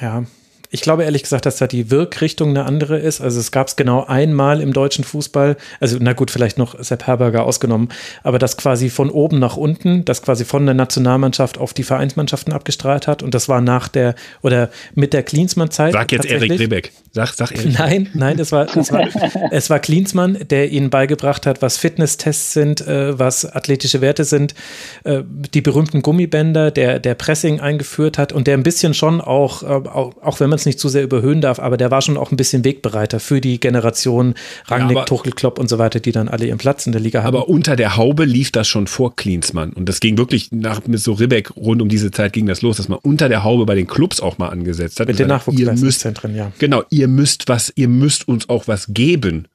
Ja, ich glaube ehrlich gesagt, dass da die Wirkrichtung eine andere ist. Also es gab es genau einmal im deutschen Fußball, also na gut, vielleicht noch Sepp Herberger ausgenommen, aber das quasi von oben nach unten, das quasi von der Nationalmannschaft auf die Vereinsmannschaften abgestrahlt hat. Und das war nach der oder mit der Klinsmann-Zeit. Sag jetzt Erik Rebeck. Sag, sag Erik. Nein, nein, es war, es war, es war Klinsmann, der ihnen beigebracht hat, was Fitnesstests sind, äh, was athletische Werte sind, äh, die berühmten Gummibänder, der, der Pressing eingeführt hat und der ein bisschen schon auch, äh, auch, auch wenn man es nicht zu sehr überhöhen darf, aber der war schon auch ein bisschen Wegbereiter für die Generation Rangnick, ja, Tuchel, Klopp und so weiter, die dann alle ihren Platz in der Liga haben. Aber unter der Haube lief das schon vor Klinsmann und das ging wirklich nach mit so Ribbeck rund um diese Zeit ging das los, dass man unter der Haube bei den Clubs auch mal angesetzt hat. Mit den Nachwuchsleistungszentren, ja. Genau, ihr müsst was, ihr müsst uns auch was geben.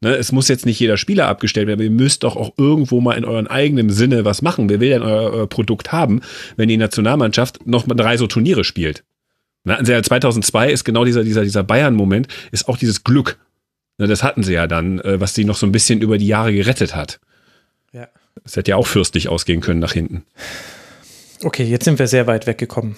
Ne, es muss jetzt nicht jeder Spieler abgestellt werden, aber ihr müsst doch auch irgendwo mal in euren eigenen Sinne was machen. Wer will denn euer, euer Produkt haben, wenn die Nationalmannschaft noch mal drei so Turniere spielt? Na, 2002 ist genau dieser, dieser, dieser Bayern-Moment, ist auch dieses Glück. Na, das hatten sie ja dann, äh, was sie noch so ein bisschen über die Jahre gerettet hat. Ja. Es hätte ja auch fürstlich ausgehen können nach hinten. Okay, jetzt sind wir sehr weit weggekommen.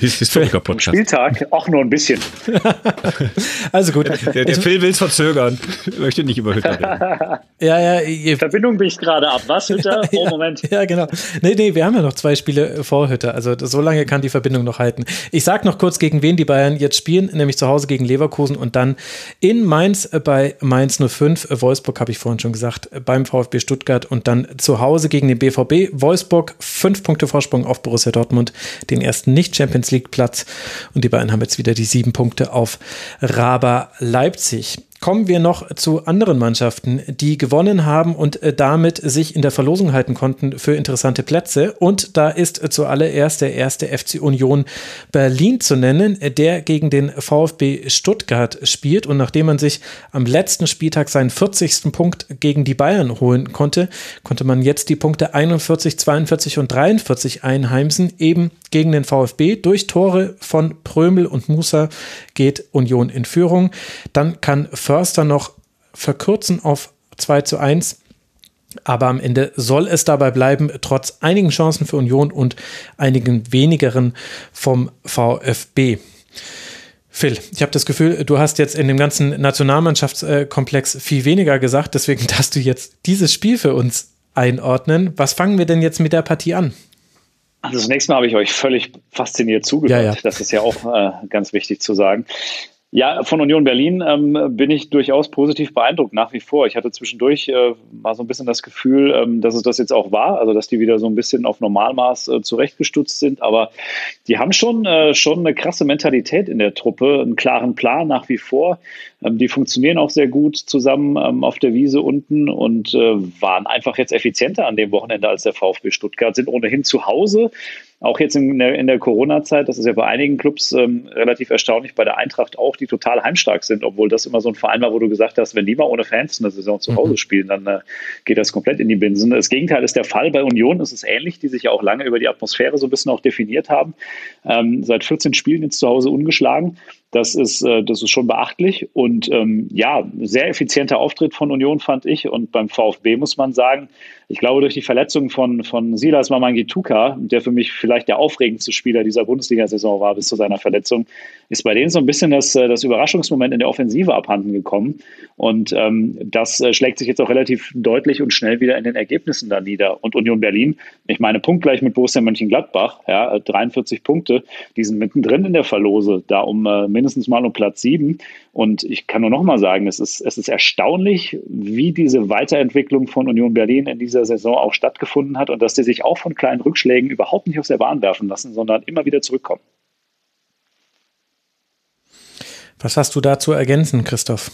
Historiker-Podcast. Spieltag auch nur ein bisschen. [laughs] also gut. Der, der Phil will es verzögern. Ich möchte nicht über Hütter reden. [laughs] Ja, ja. Verbindung bricht gerade ab. Was, Hütter? [laughs] Oh, Moment. Ja, genau. Nee, nee, wir haben ja noch zwei Spiele vor Hütter. Also so lange kann die Verbindung noch halten. Ich sag noch kurz, gegen wen die Bayern jetzt spielen, nämlich zu Hause gegen Leverkusen und dann in Mainz bei Mainz 05. Wolfsburg habe ich vorhin schon gesagt, beim VfB Stuttgart und dann zu Hause gegen den BVB. Wolfsburg, fünf Punkte Vorsprung auf Borussia Dortmund, den ersten Nicht-Champions League Platz. Und die Bayern haben jetzt wieder die sieben Punkte auf Raba Leipzig. Kommen wir noch zu anderen Mannschaften, die gewonnen haben und äh, damit sich in der Verlosung halten konnten für interessante Plätze. Und da ist äh, zuallererst der erste FC Union Berlin zu nennen, der gegen den VfB Stuttgart spielt. Und nachdem man sich am letzten Spieltag seinen 40. Punkt gegen die Bayern holen konnte, konnte man jetzt die Punkte 41, 42 und 43 einheimsen, eben gegen den VfB. Durch Tore von Prömel und Musa geht Union in Führung. Dann kann Förster noch verkürzen auf 2 zu 1. Aber am Ende soll es dabei bleiben, trotz einigen Chancen für Union und einigen wenigeren vom VfB. Phil, ich habe das Gefühl, du hast jetzt in dem ganzen Nationalmannschaftskomplex viel weniger gesagt, deswegen [laughs] darfst du jetzt dieses Spiel für uns einordnen. Was fangen wir denn jetzt mit der Partie an? Also zunächst mal habe ich euch völlig fasziniert zugehört. Ja, ja. Das ist ja auch äh, ganz wichtig zu sagen. Ja, von Union Berlin ähm, bin ich durchaus positiv beeindruckt nach wie vor. Ich hatte zwischendurch äh, mal so ein bisschen das Gefühl, ähm, dass es das jetzt auch war, also dass die wieder so ein bisschen auf Normalmaß äh, zurechtgestutzt sind. Aber die haben schon, äh, schon eine krasse Mentalität in der Truppe, einen klaren Plan nach wie vor. Ähm, die funktionieren auch sehr gut zusammen ähm, auf der Wiese unten und äh, waren einfach jetzt effizienter an dem Wochenende als der VfB Stuttgart, sind ohnehin zu Hause auch jetzt in der, in der Corona-Zeit, das ist ja bei einigen Clubs ähm, relativ erstaunlich, bei der Eintracht auch, die total heimstark sind, obwohl das immer so ein Verein war, wo du gesagt hast, wenn die mal ohne Fans eine Saison zu Hause mhm. spielen, dann äh, geht das komplett in die Binsen. Das Gegenteil ist der Fall. Bei Union ist es ähnlich, die sich ja auch lange über die Atmosphäre so ein bisschen auch definiert haben. Ähm, seit 14 Spielen jetzt zu Hause ungeschlagen. Das ist, äh, das ist schon beachtlich. Und ähm, ja, sehr effizienter Auftritt von Union fand ich. Und beim VfB muss man sagen, Ich glaube, durch die Verletzung von, von Silas Mamangituka, der für mich vielleicht der aufregendste Spieler dieser Bundesliga-Saison war bis zu seiner Verletzung, ist bei denen so ein bisschen das, äh, das Überraschungsmoment in der Offensive abhanden gekommen. Und ähm, das äh, schlägt sich jetzt auch relativ deutlich und schnell wieder in den Ergebnissen da nieder. Und Union Berlin, ich meine, punktgleich mit Borussia Mönchengladbach, ja, 43 Punkte, die sind mittendrin in der Verlose, da um äh, mindestens mal um Platz sieben. Und ich kann nur noch mal sagen, es ist, es ist erstaunlich, wie diese Weiterentwicklung von Union Berlin in dieser Saison auch stattgefunden hat und dass die sich auch von kleinen Rückschlägen überhaupt nicht aus der Bahn werfen lassen, sondern immer wieder zurückkommen. Was hast du da zu ergänzen, Christoph?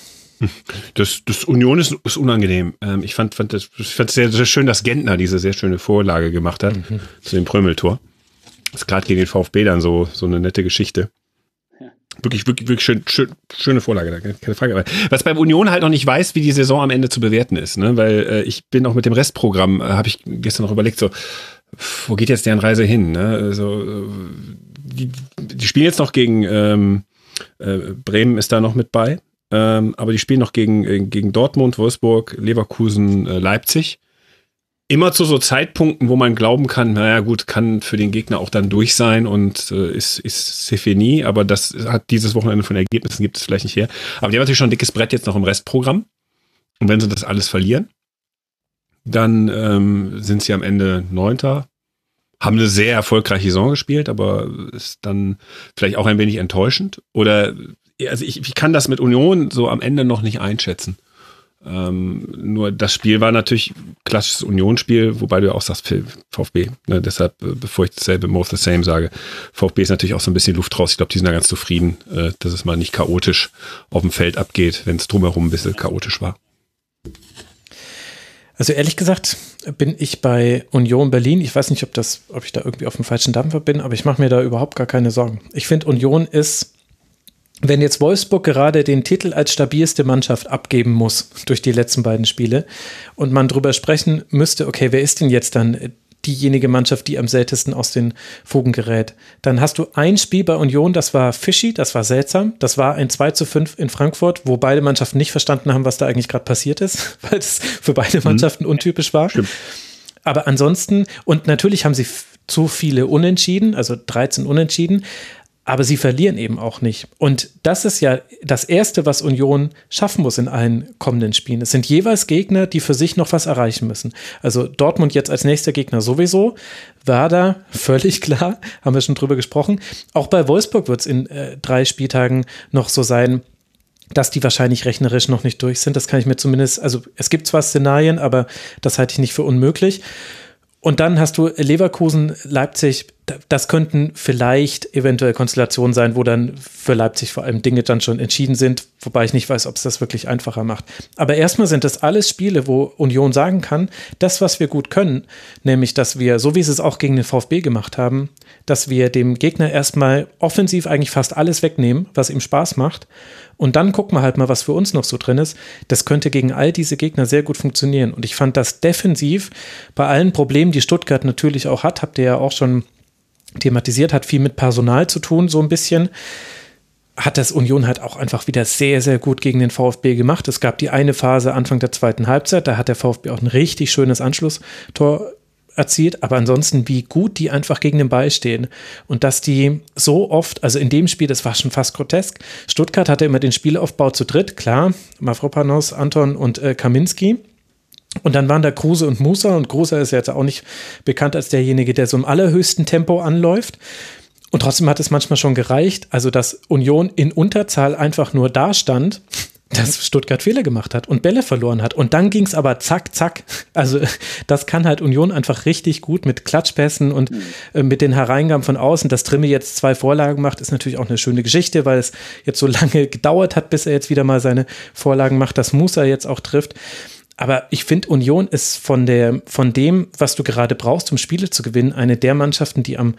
Das, das Union ist, ist unangenehm. Ähm, ich fand, fand das, ich fand sehr, sehr schön, dass Gentner diese sehr schöne Vorlage gemacht hat mhm. zu dem Prömeltor. Das ist gerade gegen den VfB dann so, so eine nette Geschichte. Wirklich, wirklich, wirklich schön, schön, schöne Vorlage, keine Frage. Aber was beim Union halt noch nicht weiß, wie die Saison am Ende zu bewerten ist, ne? Weil äh, ich bin auch mit dem Restprogramm, äh, habe ich gestern noch überlegt, so, wo geht jetzt deren Reise hin? Ne? Also, äh, die, die spielen jetzt noch gegen ähm, äh, Bremen ist da noch mit bei, ähm, aber die spielen noch gegen, äh, gegen Dortmund, Wolfsburg, Leverkusen, äh, Leipzig immer zu so Zeitpunkten, wo man glauben kann, naja gut, kann für den Gegner auch dann durch sein und äh, ist, ist Sefeni, aber das hat dieses Wochenende von Ergebnissen gibt es vielleicht nicht her. Aber die haben natürlich schon ein dickes Brett jetzt noch im Restprogramm. Und wenn sie das alles verlieren, dann ähm, sind sie am Ende Neunter, haben eine sehr erfolgreiche Saison gespielt, aber ist dann vielleicht auch ein wenig enttäuschend. Oder also ich, ich kann das mit Union so am Ende noch nicht einschätzen. Ähm, nur das Spiel war natürlich klassisches Unionsspiel, wobei du ja auch sagst VfB. Ne? Deshalb, äh, bevor ich dasselbe more the same sage, VfB ist natürlich auch so ein bisschen Luft raus. Ich glaube, die sind da ganz zufrieden, äh, dass es mal nicht chaotisch auf dem Feld abgeht, wenn es drumherum ein bisschen chaotisch war. Also ehrlich gesagt bin ich bei Union Berlin. Ich weiß nicht, ob das, ob ich da irgendwie auf dem falschen Dampfer bin, aber ich mache mir da überhaupt gar keine Sorgen. Ich finde, Union ist wenn jetzt Wolfsburg gerade den Titel als stabilste Mannschaft abgeben muss durch die letzten beiden Spiele und man darüber sprechen müsste, okay, wer ist denn jetzt dann diejenige Mannschaft, die am seltensten aus den Fugen gerät. Dann hast du ein Spiel bei Union, das war fishy, das war seltsam. Das war ein 2 zu 5 in Frankfurt, wo beide Mannschaften nicht verstanden haben, was da eigentlich gerade passiert ist, [laughs] weil es für beide mhm. Mannschaften mhm. untypisch war. Stimmt. Aber ansonsten, und natürlich haben sie zu viele Unentschieden, also 13 Unentschieden, aber sie verlieren eben auch nicht. Und das ist ja das Erste, was Union schaffen muss in allen kommenden Spielen. Es sind jeweils Gegner, die für sich noch was erreichen müssen. Also Dortmund jetzt als nächster Gegner sowieso. Werder, [laughs] völlig klar, haben wir schon drüber gesprochen. Auch bei Wolfsburg wird es in äh, drei Spieltagen noch so sein, dass die wahrscheinlich rechnerisch noch nicht durch sind. Das kann ich mir zumindest, also es gibt zwar Szenarien, aber das halte ich nicht für unmöglich. Und dann hast du Leverkusen, Leipzig, das könnten vielleicht eventuell Konstellationen sein, wo dann für Leipzig vor allem Dinge dann schon entschieden sind, wobei ich nicht weiß, ob es das wirklich einfacher macht. Aber erstmal sind das alles Spiele, wo Union sagen kann, das, was wir gut können, nämlich, dass wir, so wie sie es auch gegen den VfB gemacht haben, dass wir dem Gegner erstmal offensiv eigentlich fast alles wegnehmen, was ihm Spaß macht und dann gucken wir halt mal, was für uns noch so drin ist. Das könnte gegen all diese Gegner sehr gut funktionieren. Und ich fand das defensiv bei allen Problemen, die Stuttgart natürlich auch hat, habt ihr ja auch schon thematisiert, hat viel mit Personal zu tun, so ein bisschen hat das Union halt auch einfach wieder sehr, sehr gut gegen den VfB gemacht. Es gab die eine Phase Anfang der zweiten Halbzeit, da hat der VfB auch ein richtig schönes Anschlusstor erzielt, aber ansonsten, wie gut die einfach gegen den Ball stehen und dass die so oft, also in dem Spiel, das war schon fast grotesk. Stuttgart hatte immer den Spielaufbau zu dritt, klar, Mavropanos, Anton und äh, Kaminski. Und dann waren da Kruse und Musa und Kruse ist jetzt auch nicht bekannt als derjenige, der so im allerhöchsten Tempo anläuft. Und trotzdem hat es manchmal schon gereicht, also dass Union in Unterzahl einfach nur da stand [laughs] dass Stuttgart Fehler gemacht hat und Bälle verloren hat. Und dann ging es aber zack, zack. Also [laughs] das kann halt Union einfach richtig gut mit Klatschpässen und mhm. äh, mit den Hereingaben von außen. Dass Trimme jetzt zwei Vorlagen macht, ist natürlich auch eine schöne Geschichte, weil es jetzt so lange gedauert hat, bis er jetzt wieder mal seine Vorlagen macht, dass Musa jetzt auch trifft. Aber ich finde, Union ist von, der, von dem, was du gerade brauchst, um Spiele zu gewinnen, eine der Mannschaften, die am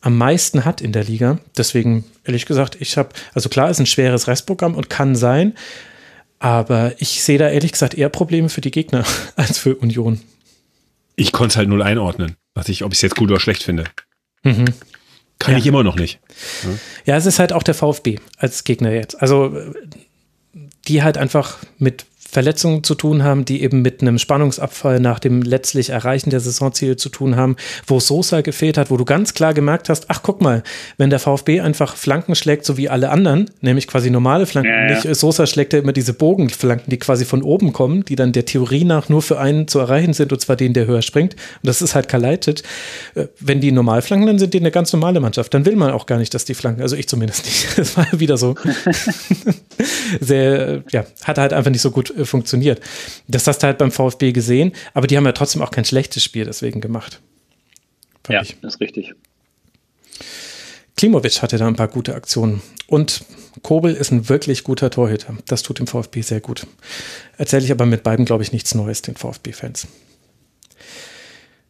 am meisten hat in der Liga. Deswegen, ehrlich gesagt, ich habe, also klar, ist ein schweres Restprogramm und kann sein, aber ich sehe da ehrlich gesagt eher Probleme für die Gegner [laughs] als für Union. Ich konnte es halt null einordnen, was ich, ob ich es jetzt gut oder schlecht finde. Mhm. Kann ja. ich immer noch nicht. Ja. ja, es ist halt auch der VfB als Gegner jetzt. Also die halt einfach mit Verletzungen zu tun haben, die eben mit einem Spannungsabfall nach dem letztlich Erreichen der Saisonziele zu tun haben, wo Sosa gefehlt hat, wo du ganz klar gemerkt hast, ach guck mal, wenn der VfB einfach Flanken schlägt, so wie alle anderen, nämlich quasi normale Flanken, ja, ja. nicht Sosa schlägt ja immer diese Bogenflanken, die quasi von oben kommen, die dann der Theorie nach nur für einen zu erreichen sind, und zwar den, der höher springt. Und das ist halt Kalaitic. Äh, wenn die Normalflanken, dann sind die eine ganz normale Mannschaft. Dann will man auch gar nicht, dass die Flanken, also ich zumindest nicht. [laughs] Das war wieder so [laughs] sehr, ja, hat halt einfach nicht so gut äh, funktioniert. Das hast du halt beim VfB gesehen, aber die haben ja trotzdem auch kein schlechtes Spiel deswegen gemacht. Ja, ich. das ist richtig. Klimovic hatte da ein paar gute Aktionen. Und Kobel ist ein wirklich guter Torhüter. Das tut dem VfB sehr gut. Erzähle ich aber mit beiden, glaube ich, nichts Neues, den VfB-Fans.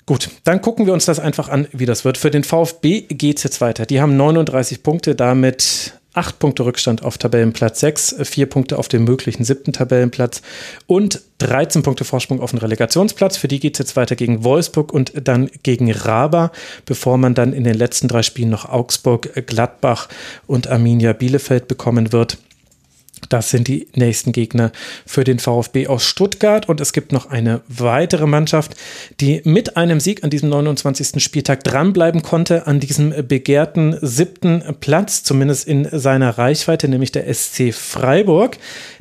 Gut, dann gucken wir uns das einfach an, wie das wird. Für den VfB geht es jetzt weiter. Die haben 39 Punkte, damit 8 Punkte Rückstand auf Tabellenplatz 6, 4 Punkte auf dem möglichen siebten Tabellenplatz und 13 Punkte Vorsprung auf den Relegationsplatz. Für die geht es jetzt weiter gegen Wolfsburg und dann gegen Raba, bevor man dann in den letzten drei Spielen noch Augsburg, Gladbach und Arminia Bielefeld bekommen wird. Das sind die nächsten Gegner für den VfB aus Stuttgart. Und es gibt noch eine weitere Mannschaft, die mit einem Sieg an diesem 29. Spieltag dranbleiben konnte, an diesem begehrten siebten Platz, zumindest in seiner Reichweite, nämlich der SC Freiburg.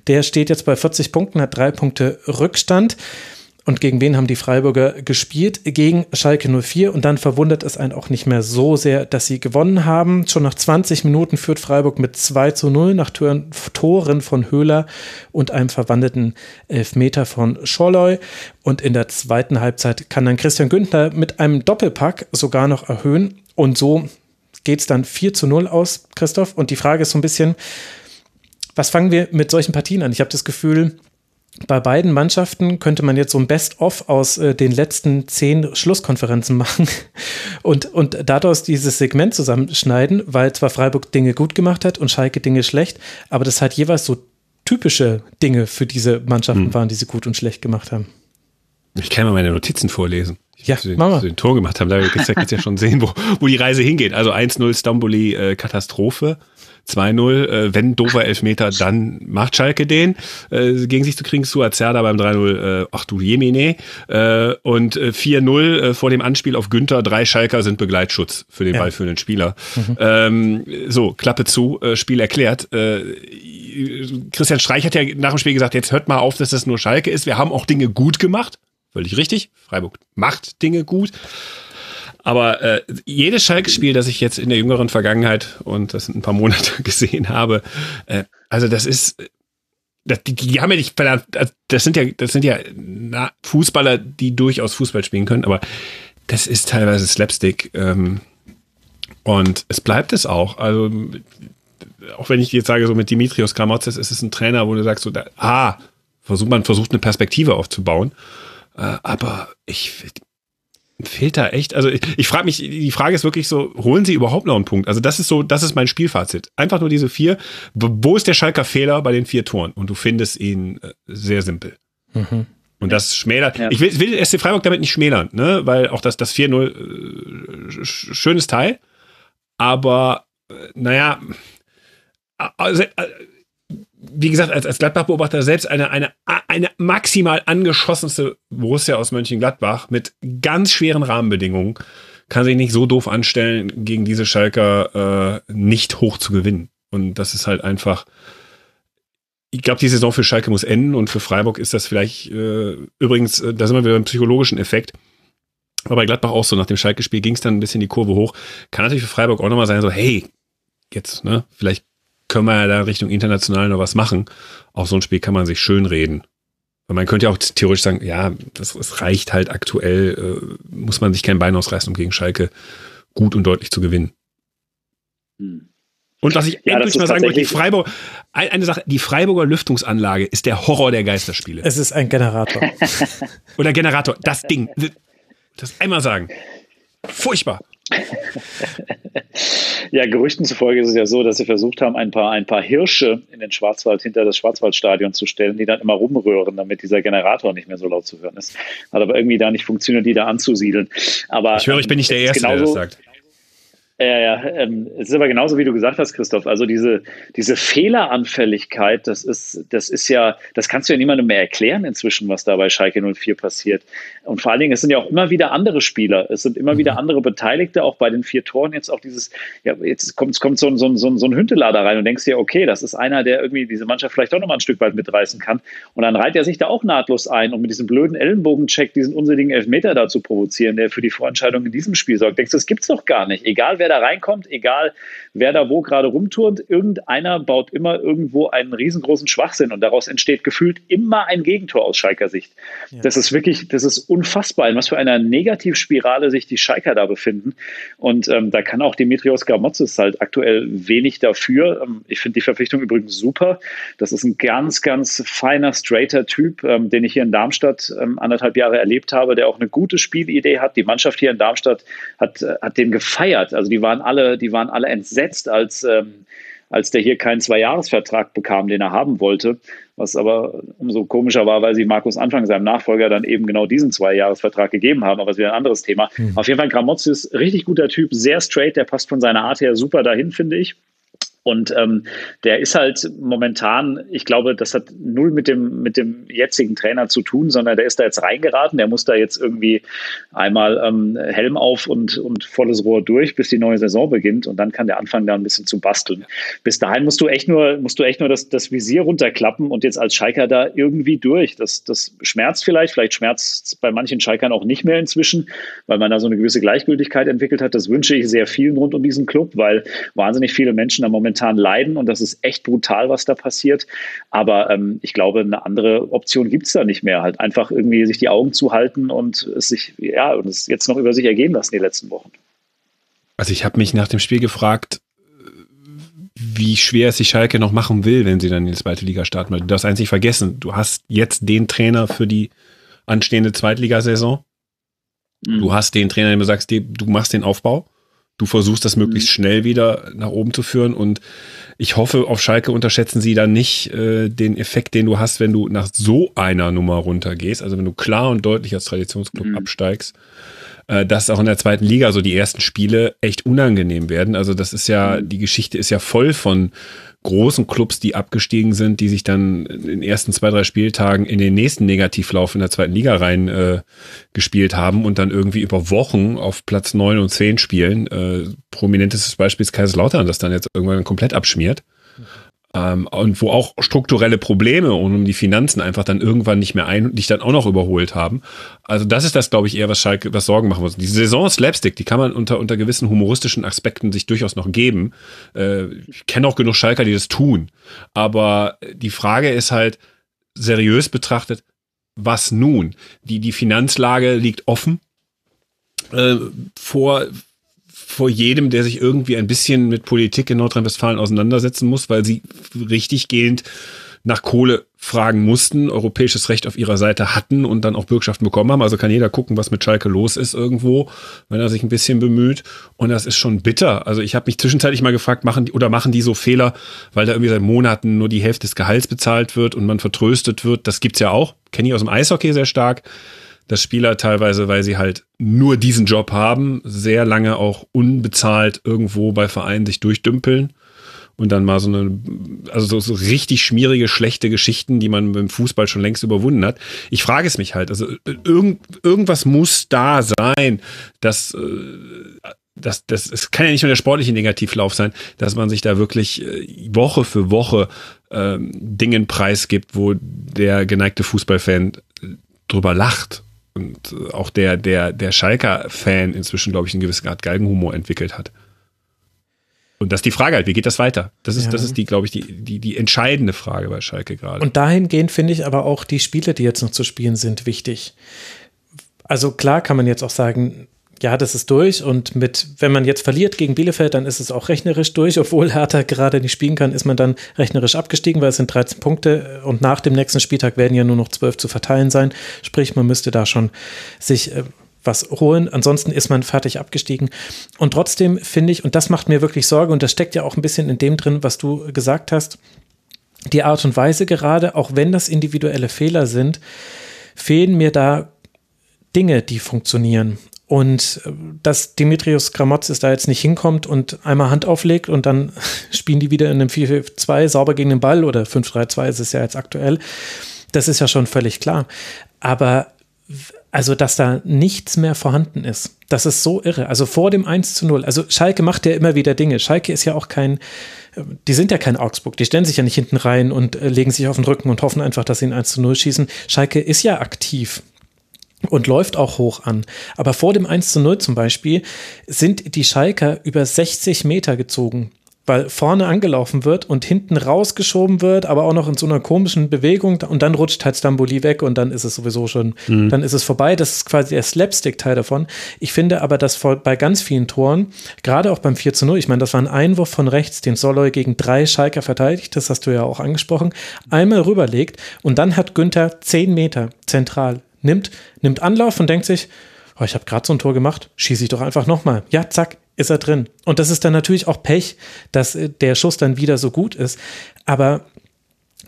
Der steht jetzt bei 40 Punkten, hat drei Punkte Rückstand. Und gegen wen haben die Freiburger gespielt? Gegen Schalke 04. Und dann verwundert es einen auch nicht mehr so sehr, dass sie gewonnen haben. Schon nach 20 Minuten führt Freiburg mit 2 zu 0 nach Toren von Höhler und einem verwandelten Elfmeter von Scholloy. Und in der zweiten Halbzeit kann dann Christian Günther mit einem Doppelpack sogar noch erhöhen. Und so geht es dann 4 zu 0 aus, Christoph. Und die Frage ist so ein bisschen, was fangen wir mit solchen Partien an? Ich habe das Gefühl, bei beiden Mannschaften könnte man jetzt so ein Best-of aus äh, den letzten zehn Schlusskonferenzen [laughs] machen und, und daraus dieses Segment zusammenschneiden, weil zwar Freiburg Dinge gut gemacht hat und Schalke Dinge schlecht, aber das halt jeweils so typische Dinge für diese Mannschaften hm. waren, die sie gut und schlecht gemacht haben. Ich kann mal meine Notizen vorlesen. Ja, den, mach mal. den Tor gemacht haben. Da kannst du ja schon sehen, wo, wo die Reise hingeht. Also 1-0 Stamboli äh, Katastrophe. 2-0, äh, wenn doofer Elfmeter, dann macht Schalke den. Äh, gegen sich zu kriegen, Suazerda beim 3-0, äh, ach du Jemine. Äh, und äh, 4-0 äh, vor dem Anspiel auf Günther, drei Schalker sind Begleitschutz für den ja. ballführenden Spieler. Mhm. Ähm, so, Klappe zu, äh, Spiel erklärt. Äh, Christian Streich hat ja nach dem Spiel gesagt, jetzt hört mal auf, dass das nur Schalke ist. Wir haben auch Dinge gut gemacht. Völlig richtig. Freiburg macht Dinge gut. Aber äh, jedes Schalke-Spiel, das ich jetzt in der jüngeren Vergangenheit und das sind ein paar Monate [laughs] gesehen habe, äh, also das ist, das, die, die haben ja nicht, das sind ja, das sind ja na, Fußballer, die durchaus Fußball spielen können, aber das ist teilweise Slapstick ähm, und es bleibt es auch. Also auch wenn ich jetzt sage, so mit Dimitrios Kramotzes ist es ein Trainer, wo du sagst, so, da, ah, versucht man versucht eine Perspektive aufzubauen, äh, aber ich fehlt da echt, also ich, ich frage mich, die Frage ist wirklich so, holen sie überhaupt noch einen Punkt? Also das ist so, das ist mein Spielfazit. Einfach nur diese vier. Wo ist der Schalker Fehler bei den vier Toren? Und du findest ihn äh, sehr simpel. Mhm. Und das schmälert. Ja. Ich will, will SC Freiburg damit nicht schmälern, ne? Weil auch das, das 4-0 äh, schönes Teil. Aber äh, naja, also, äh, wie gesagt, als, als Gladbach-Beobachter selbst eine, eine, eine maximal angeschossenste Borussia aus Mönchengladbach mit ganz schweren Rahmenbedingungen kann sich nicht so doof anstellen, gegen diese Schalker äh, nicht hoch zu gewinnen. Und das ist halt einfach. Ich glaube, die Saison für Schalke muss enden und für Freiburg ist das vielleicht äh, übrigens, äh, da sind wir wieder im psychologischen Effekt. Aber bei Gladbach auch so, nach dem Schalke-Spiel ging es dann ein bisschen die Kurve hoch. Kann natürlich für Freiburg auch nochmal sein, so, hey, jetzt, ne, vielleicht können wir ja da Richtung international noch was machen. Auch so ein Spiel kann man sich schön reden. Weil man könnte ja auch theoretisch sagen, ja, das, das reicht halt aktuell, äh, muss man sich kein Bein ausreißen, um gegen Schalke gut und deutlich zu gewinnen. Hm. Und was ich ja, endlich mal sagen wollte, die Freiburg, eine Sache, die Freiburger Lüftungsanlage ist der Horror der Geisterspiele. Es ist ein Generator. [laughs] Oder Generator, das Ding. Das einmal sagen. Furchtbar. ja, Gerüchten zufolge ist es ja so, dass sie versucht haben, ein paar, ein paar Hirsche in den Schwarzwald hinter das Schwarzwaldstadion zu stellen, die dann immer rumrühren, damit dieser Generator nicht mehr so laut zu hören ist. Hat aber irgendwie da nicht funktioniert, die da anzusiedeln. Aber ich höre, ich bin nicht der Erste, genauso, der das sagt. Ja, ja, ähm, es ist aber genauso, wie du gesagt hast, Christoph. Also diese, diese Fehleranfälligkeit, das ist, das ist ja, das kannst du ja niemandem mehr erklären inzwischen, was da bei Schalke 04 passiert. Und vor allen Dingen, es sind ja auch immer wieder andere Spieler. Es sind immer wieder mhm. andere Beteiligte, auch bei den vier Toren. Jetzt auch dieses, ja, jetzt kommt, kommt so, so, so, so ein Hüntelader rein und denkst dir, okay, das ist einer, der irgendwie diese Mannschaft vielleicht auch nochmal ein Stück weit mitreißen kann. Und dann reiht er sich da auch nahtlos ein und mit diesem blöden Ellenbogencheck diesen unsinnigen Elfmeter da zu provozieren, der für die Vorentscheidung in diesem Spiel sorgt. Denkst du, das gibt's doch gar nicht. Egal wer wer da reinkommt, egal wer da wo gerade rumturnt, irgendeiner baut immer irgendwo einen riesengroßen Schwachsinn und daraus entsteht gefühlt immer ein Gegentor aus Schalker Sicht. Ja. Das ist wirklich, das ist unfassbar, in was für einer Negativspirale sich die Schalker da befinden. Und ähm, da kann auch Dimitrios Gramotzes halt aktuell wenig dafür. Ähm, ich finde die Verpflichtung übrigens super. Das ist ein ganz, ganz feiner, straighter Typ, ähm, den ich hier in Darmstadt ähm, anderthalb Jahre erlebt habe, der auch eine gute Spielidee hat. Die Mannschaft hier in Darmstadt hat, äh, hat den gefeiert. Also die die waren alle, die waren alle entsetzt, als, ähm, als der hier keinen Zweijahresvertrag bekam, den er haben wollte. Was aber umso komischer war, weil sie Markus Anfang, seinem Nachfolger, dann eben genau diesen Zweijahresvertrag gegeben haben. Aber es wäre ein anderes Thema. Mhm. Auf jeden Fall, Gramozzi ist richtig guter Typ, sehr straight, der passt von seiner Art her super dahin, finde ich. Und ähm, der ist halt momentan, ich glaube, das hat null mit dem, mit dem jetzigen Trainer zu tun, sondern der ist da jetzt reingeraten. Der muss da jetzt irgendwie einmal ähm, Helm auf und, und volles Rohr durch, bis die neue Saison beginnt. Und dann kann der anfangen, da ein bisschen zu basteln. Bis dahin musst du echt nur, musst du echt nur das, das Visier runterklappen und jetzt als Schalker da irgendwie durch. Das, das schmerzt vielleicht, vielleicht schmerzt es bei manchen Schalkern auch nicht mehr inzwischen, weil man da so eine gewisse Gleichgültigkeit entwickelt hat. Das wünsche ich sehr vielen rund um diesen Club, weil wahnsinnig viele Menschen am Moment momentan leiden und das ist echt brutal, was da passiert. Aber ähm, ich glaube, eine andere Option gibt es da nicht mehr. Halt einfach irgendwie sich die Augen zu halten und es sich, ja, und es jetzt noch über sich ergehen lassen die letzten Wochen. Also ich habe mich nach dem Spiel gefragt, wie schwer es die Schalke noch machen will, wenn sie dann in die zweite Liga starten. Weil du darfst einzig vergessen, du hast jetzt den Trainer für die anstehende Zweitligasaison. Mhm. Du hast den Trainer, dem du sagst, du machst den Aufbau. Du versuchst das möglichst mhm. schnell wieder nach oben zu führen und ich hoffe, auf Schalke unterschätzen sie dann nicht äh, den Effekt, den du hast, wenn du nach so einer Nummer runtergehst, also wenn du klar und deutlich als Traditionsclub mhm. absteigst, äh, dass auch in der zweiten Liga so die ersten Spiele echt unangenehm werden. Also das ist ja, mhm. die Geschichte ist ja voll von großen Clubs, die abgestiegen sind, die sich dann in den ersten zwei, drei Spieltagen in den nächsten Negativlauf in der zweiten Liga rein äh, gespielt haben und dann irgendwie über Wochen auf Platz neun und zehn spielen. Äh, prominentestes Beispiel ist Kaiserslautern, das dann jetzt irgendwann komplett abschmiert ähm, und wo auch strukturelle Probleme und um die Finanzen einfach dann irgendwann nicht mehr ein dich dann auch noch überholt haben. Also das ist das, glaube ich, eher, was Schalke, was Sorgen machen muss. Die Saison Slapstick, die kann man unter, unter gewissen humoristischen Aspekten sich durchaus noch geben. Äh, ich kenne auch genug Schalker, die das tun. Aber die Frage ist halt, seriös betrachtet, was nun? Die, die Finanzlage liegt offen. Äh, vor vor jedem, der sich irgendwie ein bisschen mit Politik in Nordrhein-Westfalen auseinandersetzen muss, weil sie richtig gehend nach Kohle fragen mussten, europäisches Recht auf ihrer Seite hatten und dann auch Bürgschaften bekommen haben. Also kann jeder gucken, was mit Schalke los ist irgendwo, wenn er sich ein bisschen bemüht. Und das ist schon bitter. Also ich habe mich zwischenzeitlich mal gefragt, machen die oder machen die so Fehler, weil da irgendwie seit Monaten nur die Hälfte des Gehalts bezahlt wird und man vertröstet wird. Das gibt's ja auch. Kenne ich aus dem Eishockey sehr stark dass Spieler teilweise, weil sie halt nur diesen Job haben, sehr lange auch unbezahlt irgendwo bei Vereinen sich durchdümpeln und dann mal so eine, also so, so richtig schmierige, schlechte Geschichten, die man beim Fußball schon längst überwunden hat. Ich frage es mich halt, also irgend, irgendwas muss da sein, dass, äh, das, das, es kann ja nicht nur der sportliche Negativlauf sein, dass man sich da wirklich äh, Woche für Woche ähm, Dingen preisgibt, wo der geneigte Fußballfan drüber lacht und äh, auch der, der, der Schalker-Fan inzwischen, glaube ich, eine gewisse Art Galgenhumor entwickelt hat. Und das ist die Frage halt, wie geht das weiter? Das ist, ja. das ist die, glaube ich, die, die, die entscheidende Frage bei Schalke gerade. Und dahingehend finde ich aber auch die Spiele, die jetzt noch zu spielen sind, wichtig. Also klar kann man jetzt auch sagen, ja, das ist durch. Und mit, wenn man jetzt verliert gegen Bielefeld, dann ist es auch rechnerisch durch. Obwohl Hertha gerade nicht spielen kann, ist man dann rechnerisch abgestiegen, weil es sind 13 Punkte. Und nach dem nächsten Spieltag werden ja nur noch 12 zu verteilen sein. Sprich, man müsste da schon sich äh, was holen. Ansonsten ist man fertig abgestiegen. Und trotzdem finde ich, und das macht mir wirklich Sorge, und das steckt ja auch ein bisschen in dem drin, was du gesagt hast, die Art und Weise gerade, auch wenn das individuelle Fehler sind, fehlen mir da Dinge, die funktionieren. Und äh, dass Dimitrios Gramotzis da jetzt nicht hinkommt und einmal Hand auflegt und dann [laughs] spielen die wieder in einem 4-4-2 sauber gegen den Ball oder 5-3-2 ist es ja jetzt aktuell, das ist ja schon völlig klar. Aber also, dass da nichts mehr vorhanden ist, das ist so irre. Also vor dem 1 zu 0. Also Schalke macht ja immer wieder Dinge. Schalke ist ja auch kein, die sind ja kein Augsburg, die stellen sich ja nicht hinten rein und äh, legen sich auf den Rücken und hoffen einfach, dass sie ein 1 zu 0 schießen. Schalke ist ja aktiv und läuft auch hoch an. Aber vor dem 1 zu 0 zum Beispiel sind die Schalker über 60 Meter gezogen weil vorne angelaufen wird und hinten rausgeschoben wird, aber auch noch in so einer komischen Bewegung und dann rutscht halt Stamboli weg und dann ist es sowieso schon, mhm. dann ist es vorbei. Das ist quasi der Slapstick-Teil davon. Ich finde aber, dass bei ganz vielen Toren, gerade auch beim 4 zu 0, ich meine, das war ein Einwurf von rechts, den Soloy gegen drei Schalker verteidigt, das hast du ja auch angesprochen, einmal rüberlegt und dann hat Günther 10 Meter zentral, nimmt, nimmt Anlauf und denkt sich, oh, ich habe gerade so ein Tor gemacht, schieße ich doch einfach nochmal. Ja, zack, ist er drin. Und das ist dann natürlich auch Pech, dass äh, der Schuss dann wieder so gut ist. Aber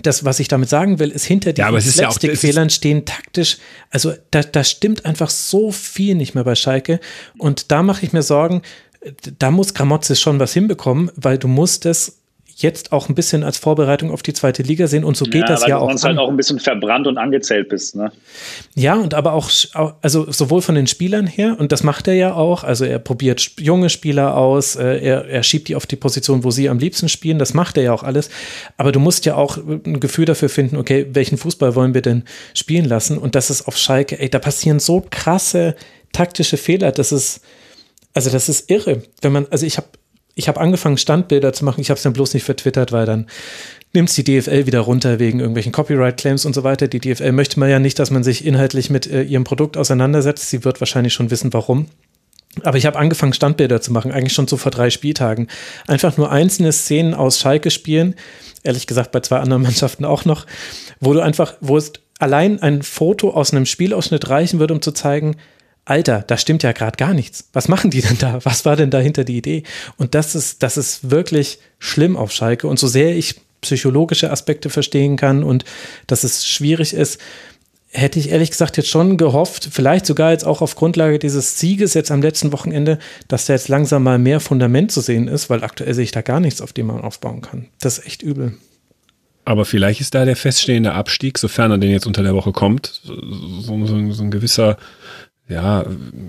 das, was ich damit sagen will, ist, hinter diesen ja, Slapstick-Fehlern stehen taktisch, also da, da stimmt einfach so viel nicht mehr bei Schalke. Und da mache ich mir Sorgen, da muss Gramozis schon was hinbekommen, weil du musst es jetzt auch ein bisschen als Vorbereitung auf die zweite Liga sehen und so geht ja, das ja auch. Weil du halt auch ein bisschen verbrannt und angezählt bist, ne? Ja, und aber auch, also sowohl von den Spielern her, und das macht er ja auch, also er probiert junge Spieler aus, äh, er, er schiebt die auf die Position, wo sie am liebsten spielen, das macht er ja auch alles. Aber du musst ja auch ein Gefühl dafür finden, okay, welchen Fußball wollen wir denn spielen lassen? Und das ist auf Schalke, ey, da passieren so krasse taktische Fehler, das ist, also das ist irre. Wenn man, also ich habe ich habe angefangen, Standbilder zu machen. Ich habe es dann bloß nicht vertwittert, weil dann nimmt die DFL wieder runter wegen irgendwelchen Copyright-Claims und so weiter. Die DFL möchte man ja nicht, dass man sich inhaltlich mit äh, ihrem Produkt auseinandersetzt. Sie wird wahrscheinlich schon wissen, warum. Aber ich habe angefangen, Standbilder zu machen, eigentlich schon so vor drei Spieltagen. Einfach nur einzelne Szenen aus Schalke spielen, ehrlich gesagt bei zwei anderen [laughs] Mannschaften auch noch, wo du einfach, wo es allein ein Foto aus einem Spielausschnitt reichen würde, um zu zeigen, Alter, da stimmt ja gerade gar nichts. Was machen die denn da? Was war denn dahinter die Idee? Und das ist, das ist wirklich schlimm auf Schalke. Und so sehr ich psychologische Aspekte verstehen kann und dass es schwierig ist, hätte ich ehrlich gesagt jetzt schon gehofft, vielleicht sogar jetzt auch auf Grundlage dieses Sieges jetzt am letzten Wochenende, dass da jetzt langsam mal mehr Fundament zu sehen ist, weil aktuell sehe ich da gar nichts, auf dem man aufbauen kann. Das ist echt übel. Aber vielleicht ist da der feststehende Abstieg, sofern er denn jetzt unter der Woche kommt, so, so, so ein gewisser ja,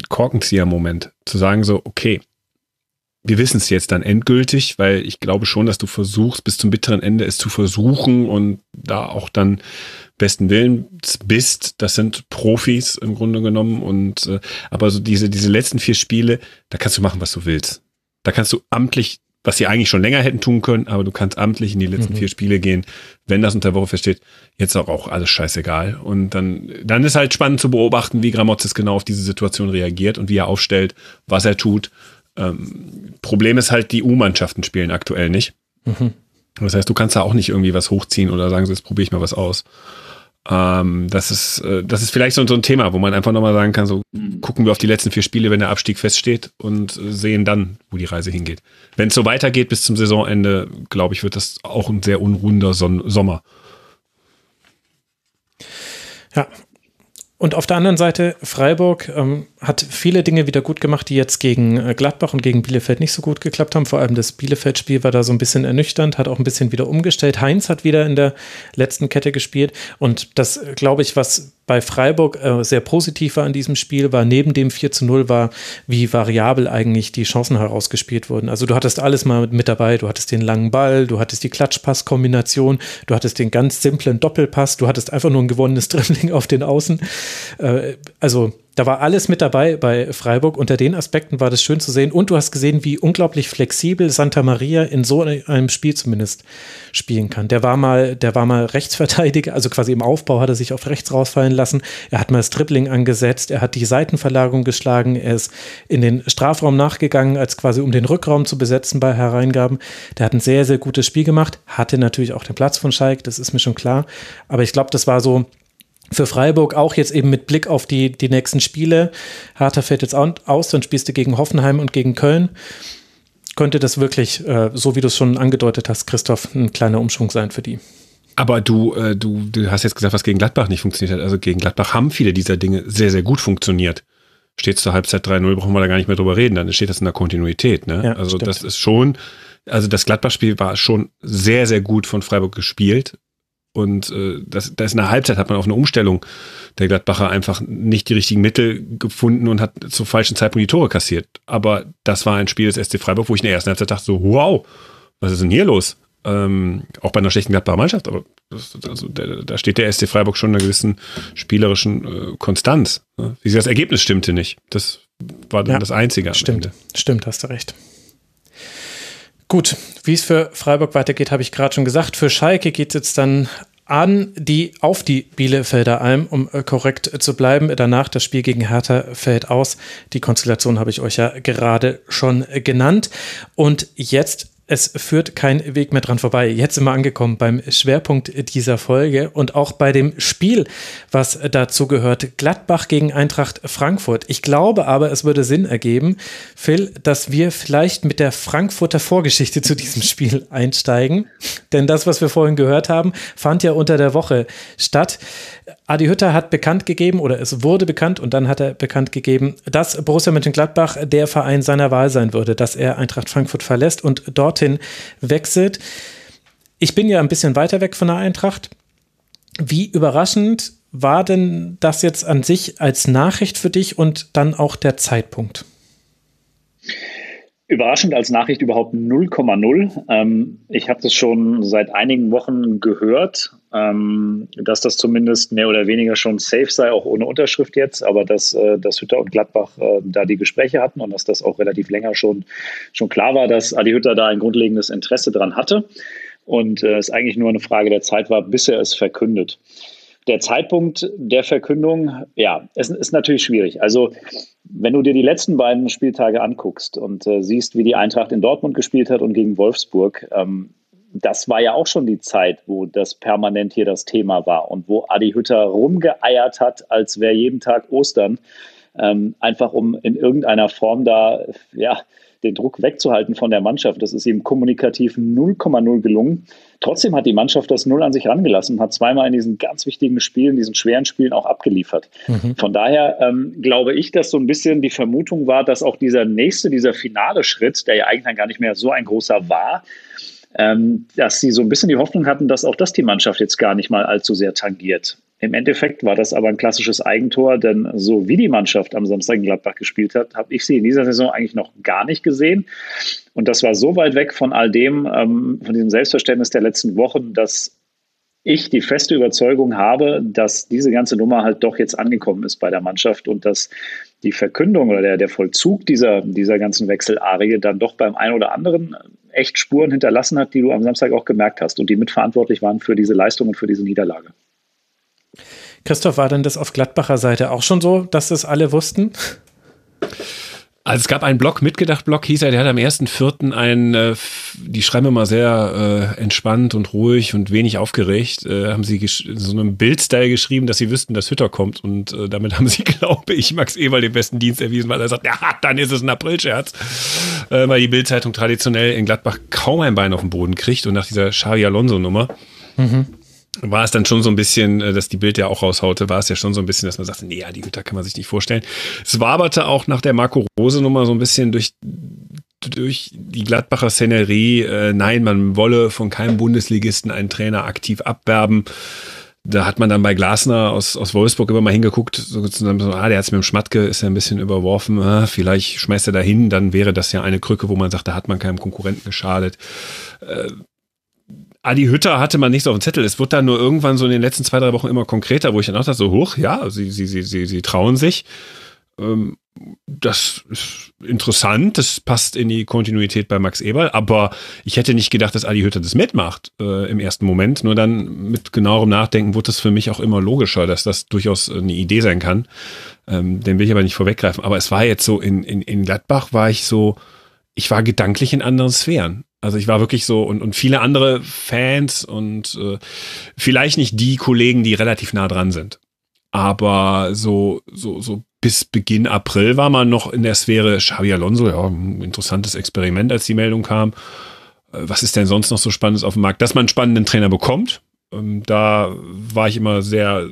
Korkenzieher-Moment, zu sagen so, okay, wir wissen es jetzt dann endgültig, weil ich glaube schon, dass du versuchst, bis zum bitteren Ende es zu versuchen und da auch dann besten Willens bist. Das sind Profis im Grunde genommen und äh, aber so diese diese letzten vier Spiele, da kannst du machen, was du willst. Da kannst du amtlich was sie eigentlich schon länger hätten tun können, aber du kannst amtlich in die letzten mhm. vier Spiele gehen, wenn das unter Woche versteht. Jetzt auch, auch alles scheißegal. Und dann, dann ist halt spannend zu beobachten, wie Gramozis genau auf diese Situation reagiert und wie er aufstellt, was er tut. Ähm, Problem ist halt, die U-Mannschaften spielen aktuell nicht. Mhm. Das heißt, du kannst da auch nicht irgendwie was hochziehen oder sagen, so, jetzt probiere ich mal was aus. Ähm, das ist, äh, das ist vielleicht so, so ein Thema, wo man einfach nochmal sagen kann, so gucken wir auf die letzten vier Spiele, wenn der Abstieg feststeht und äh, sehen dann, wo die Reise hingeht. Wenn es so weitergeht bis zum Saisonende, glaube ich, wird das auch ein sehr unruhender Son Sommer. Ja, und auf der anderen Seite, Freiburg ähm, hat viele Dinge wieder gut gemacht, die jetzt gegen äh, Gladbach und gegen Bielefeld nicht so gut geklappt haben. Vor allem das Bielefeld-Spiel war da so ein bisschen ernüchternd, hat auch ein bisschen wieder umgestellt. Heinz hat wieder in der letzten Kette gespielt. Und das, glaube ich, was bei Freiburg äh, sehr positiv war in diesem Spiel, war neben dem 4 zu 0 war, wie variabel eigentlich die Chancen herausgespielt wurden. Also du hattest alles mal mit dabei, du hattest den langen Ball, du hattest die Klatschpass-Kombination, du hattest den ganz simplen Doppelpass, du hattest einfach nur ein gewonnenes [laughs] Dribbling auf den Außen. Äh, also da war alles mit dabei bei Freiburg. Unter den Aspekten war das schön zu sehen. Und du hast gesehen, wie unglaublich flexibel Santa Maria in so einem Spiel zumindest spielen kann. Der war mal, der war mal Rechtsverteidiger, also quasi im Aufbau hat er sich auf rechts rausfallen lassen. Er hat mal das Dribbling angesetzt. Er hat die Seitenverlagerung geschlagen. Er ist in den Strafraum nachgegangen, als quasi um den Rückraum zu besetzen bei Hereingaben. Der hat ein sehr, sehr gutes Spiel gemacht. Hatte natürlich auch den Platz von Schalk. Das ist mir schon klar. Aber ich glaube, das war so, für Freiburg auch jetzt eben mit Blick auf die, die nächsten Spiele. Harter fällt jetzt aus, dann spielst du gegen Hoffenheim und gegen Köln. Könnte das wirklich, äh, so wie du es schon angedeutet hast, Christoph, ein kleiner Umschwung sein für die. Aber du, äh, du, du hast jetzt gesagt, was gegen Gladbach nicht funktioniert hat. Also gegen Gladbach haben viele dieser Dinge sehr, sehr gut funktioniert. steht zur Halbzeit 3-0, brauchen wir da gar nicht mehr drüber reden, dann steht das in der Kontinuität. Ne? Ja, also stimmt. das ist schon, also das Gladbach-Spiel war schon sehr, sehr gut von Freiburg gespielt. Und äh, das, das in der Halbzeit hat man auf eine Umstellung der Gladbacher einfach nicht die richtigen Mittel gefunden und hat zum falschen Zeitpunkt die Tore kassiert. Aber das war ein Spiel des SC Freiburg, wo ich in der ersten Halbzeit dachte so, wow, was ist denn hier los? Ähm, auch bei einer schlechten Gladbacher Mannschaft, aber das, also da, da steht der SC Freiburg schon in einer gewissen spielerischen äh, Konstanz. Ne? Wie das Ergebnis stimmte nicht. Das war dann ja, das Einzige. Stimmt, Ende. stimmt, hast du recht. Gut, wie es für Freiburg weitergeht, habe ich gerade schon gesagt. Für Schalke geht es jetzt dann an die auf die Bielefelder Alm, um äh, korrekt zu bleiben. Danach das Spiel gegen Hertha fällt aus. Die Konstellation habe ich euch ja gerade schon genannt. Und jetzt es führt kein Weg mehr dran vorbei. Jetzt sind wir angekommen beim Schwerpunkt dieser Folge und auch bei dem Spiel, was dazu gehört. Gladbach gegen Eintracht Frankfurt. Ich glaube aber, es würde Sinn ergeben, Phil, dass wir vielleicht mit der Frankfurter Vorgeschichte zu diesem Spiel einsteigen. Denn das, was wir vorhin gehört haben, fand ja unter der Woche statt. Adi Hütter hat bekannt gegeben oder es wurde bekannt und dann hat er bekannt gegeben, dass Borussia Mönchengladbach der Verein seiner Wahl sein würde, dass er Eintracht Frankfurt verlässt und dorthin wechselt. Ich bin ja ein bisschen weiter weg von der Eintracht. Wie überraschend war denn das jetzt an sich als Nachricht für dich und dann auch der Zeitpunkt? Überraschend als Nachricht überhaupt 0,0. Ähm, ich habe das schon seit einigen Wochen gehört, ähm, dass das zumindest mehr oder weniger schon safe sei, auch ohne Unterschrift jetzt, aber dass, äh, dass Hütter und Gladbach äh, da die Gespräche hatten und dass das auch relativ länger schon, schon klar war, dass Adi Hütter da ein grundlegendes Interesse dran hatte und äh, es eigentlich nur eine Frage der Zeit war, bis er es verkündet. Der Zeitpunkt der Verkündung, ja, es ist natürlich schwierig. Also wenn du dir die letzten beiden Spieltage anguckst und äh, siehst, wie die Eintracht in Dortmund gespielt hat und gegen Wolfsburg, ähm, das war ja auch schon die Zeit, wo das permanent hier das Thema war und wo Adi Hütter rumgeeiert hat, als wäre jeden Tag Ostern, ähm, einfach um in irgendeiner Form da, ja, den Druck wegzuhalten von der Mannschaft. Das ist ihm kommunikativ 0,0 gelungen. Trotzdem hat die Mannschaft das Null an sich rangelassen, hat zweimal in diesen ganz wichtigen Spielen, diesen schweren Spielen auch abgeliefert. Mhm. Von daher ähm, glaube ich, dass so ein bisschen die Vermutung war, dass auch dieser nächste, dieser finale Schritt, der ja eigentlich gar nicht mehr so ein großer war, dass sie so ein bisschen die Hoffnung hatten, dass auch das die Mannschaft jetzt gar nicht mal allzu sehr tangiert. Im Endeffekt war das aber ein klassisches Eigentor, denn so wie die Mannschaft am Samstag in Gladbach gespielt hat, habe ich sie in dieser Saison eigentlich noch gar nicht gesehen. Und das war so weit weg von all dem, ähm, von diesem Selbstverständnis der letzten Wochen, dass ich die feste Überzeugung habe, dass diese ganze Nummer halt doch jetzt angekommen ist bei der Mannschaft und dass die Verkündung oder der, der Vollzug dieser, dieser ganzen Wechselarie dann doch beim einen oder anderen echt Spuren hinterlassen hat, die du am Samstag auch gemerkt hast und die mitverantwortlich waren für diese Leistung und für diese Niederlage. Christoph, war denn das auf Gladbacher Seite auch schon so, dass das alle wussten? Also es gab einen Blog, Mitgedacht-Blog hieß er, der hat am 1.4. ein, äh, die schreiben immer sehr äh, entspannt und ruhig und wenig aufgeregt, äh, haben sie so einem Bildstyle geschrieben, dass sie wüssten, dass Hütter kommt und äh, damit haben sie, [laughs] glaube ich, Max Eberl den besten Dienst erwiesen, weil er sagt, ja, dann ist es ein Aprilscherz, äh, weil die Bildzeitung traditionell in Gladbach kaum ein Bein auf den Boden kriegt und nach dieser Xavi Alonso-Nummer mhm war es dann schon so ein bisschen, äh, dass die Bild ja auch raushaute, war es ja schon so ein bisschen, dass man sagte, nee, ja, die Güter kann man sich nicht vorstellen. Es waberte auch nach der Marco Rose Nummer so ein bisschen durch durch die Gladbacher Szenerie, äh, nein, man wolle von keinem Bundesligisten einen Trainer aktiv abwerben. Da hat man dann bei Glasner aus, aus Wolfsburg immer mal hingeguckt, so, so ah, der hat's mit dem Schmatke, ist ja ein bisschen überworfen, ah, vielleicht schmeißt er da hin, dann wäre das ja eine Krücke, wo man sagt, da hat man keinem Konkurrenten geschadet. Äh, Adi Hütter hatte man nicht so auf dem Zettel. Es wird dann nur irgendwann so in den letzten zwei, drei Wochen immer konkreter, wo ich dann auch dachte, so hoch, ja, sie, sie, sie, sie, sie trauen sich. Ähm, das ist interessant, das passt in die Kontinuität bei Max Eberl, aber ich hätte nicht gedacht, dass Adi Hütter das mitmacht äh, im ersten Moment. Nur dann mit genauerem Nachdenken wurde es für mich auch immer logischer, dass das durchaus eine Idee sein kann. Ähm, den will ich aber nicht vorweggreifen. Aber es war jetzt so, in, in, in Gladbach war ich so, ich war gedanklich in anderen Sphären. Also ich war wirklich so und, und viele andere Fans und äh, vielleicht nicht die Kollegen, die relativ nah dran sind. Aber so, so, so bis Beginn April war man noch in der Sphäre Xavi Alonso, ja, ein interessantes Experiment, als die Meldung kam. Äh, was ist denn sonst noch so Spannendes auf dem Markt? Dass man einen spannenden Trainer bekommt, ähm, da war ich immer sehr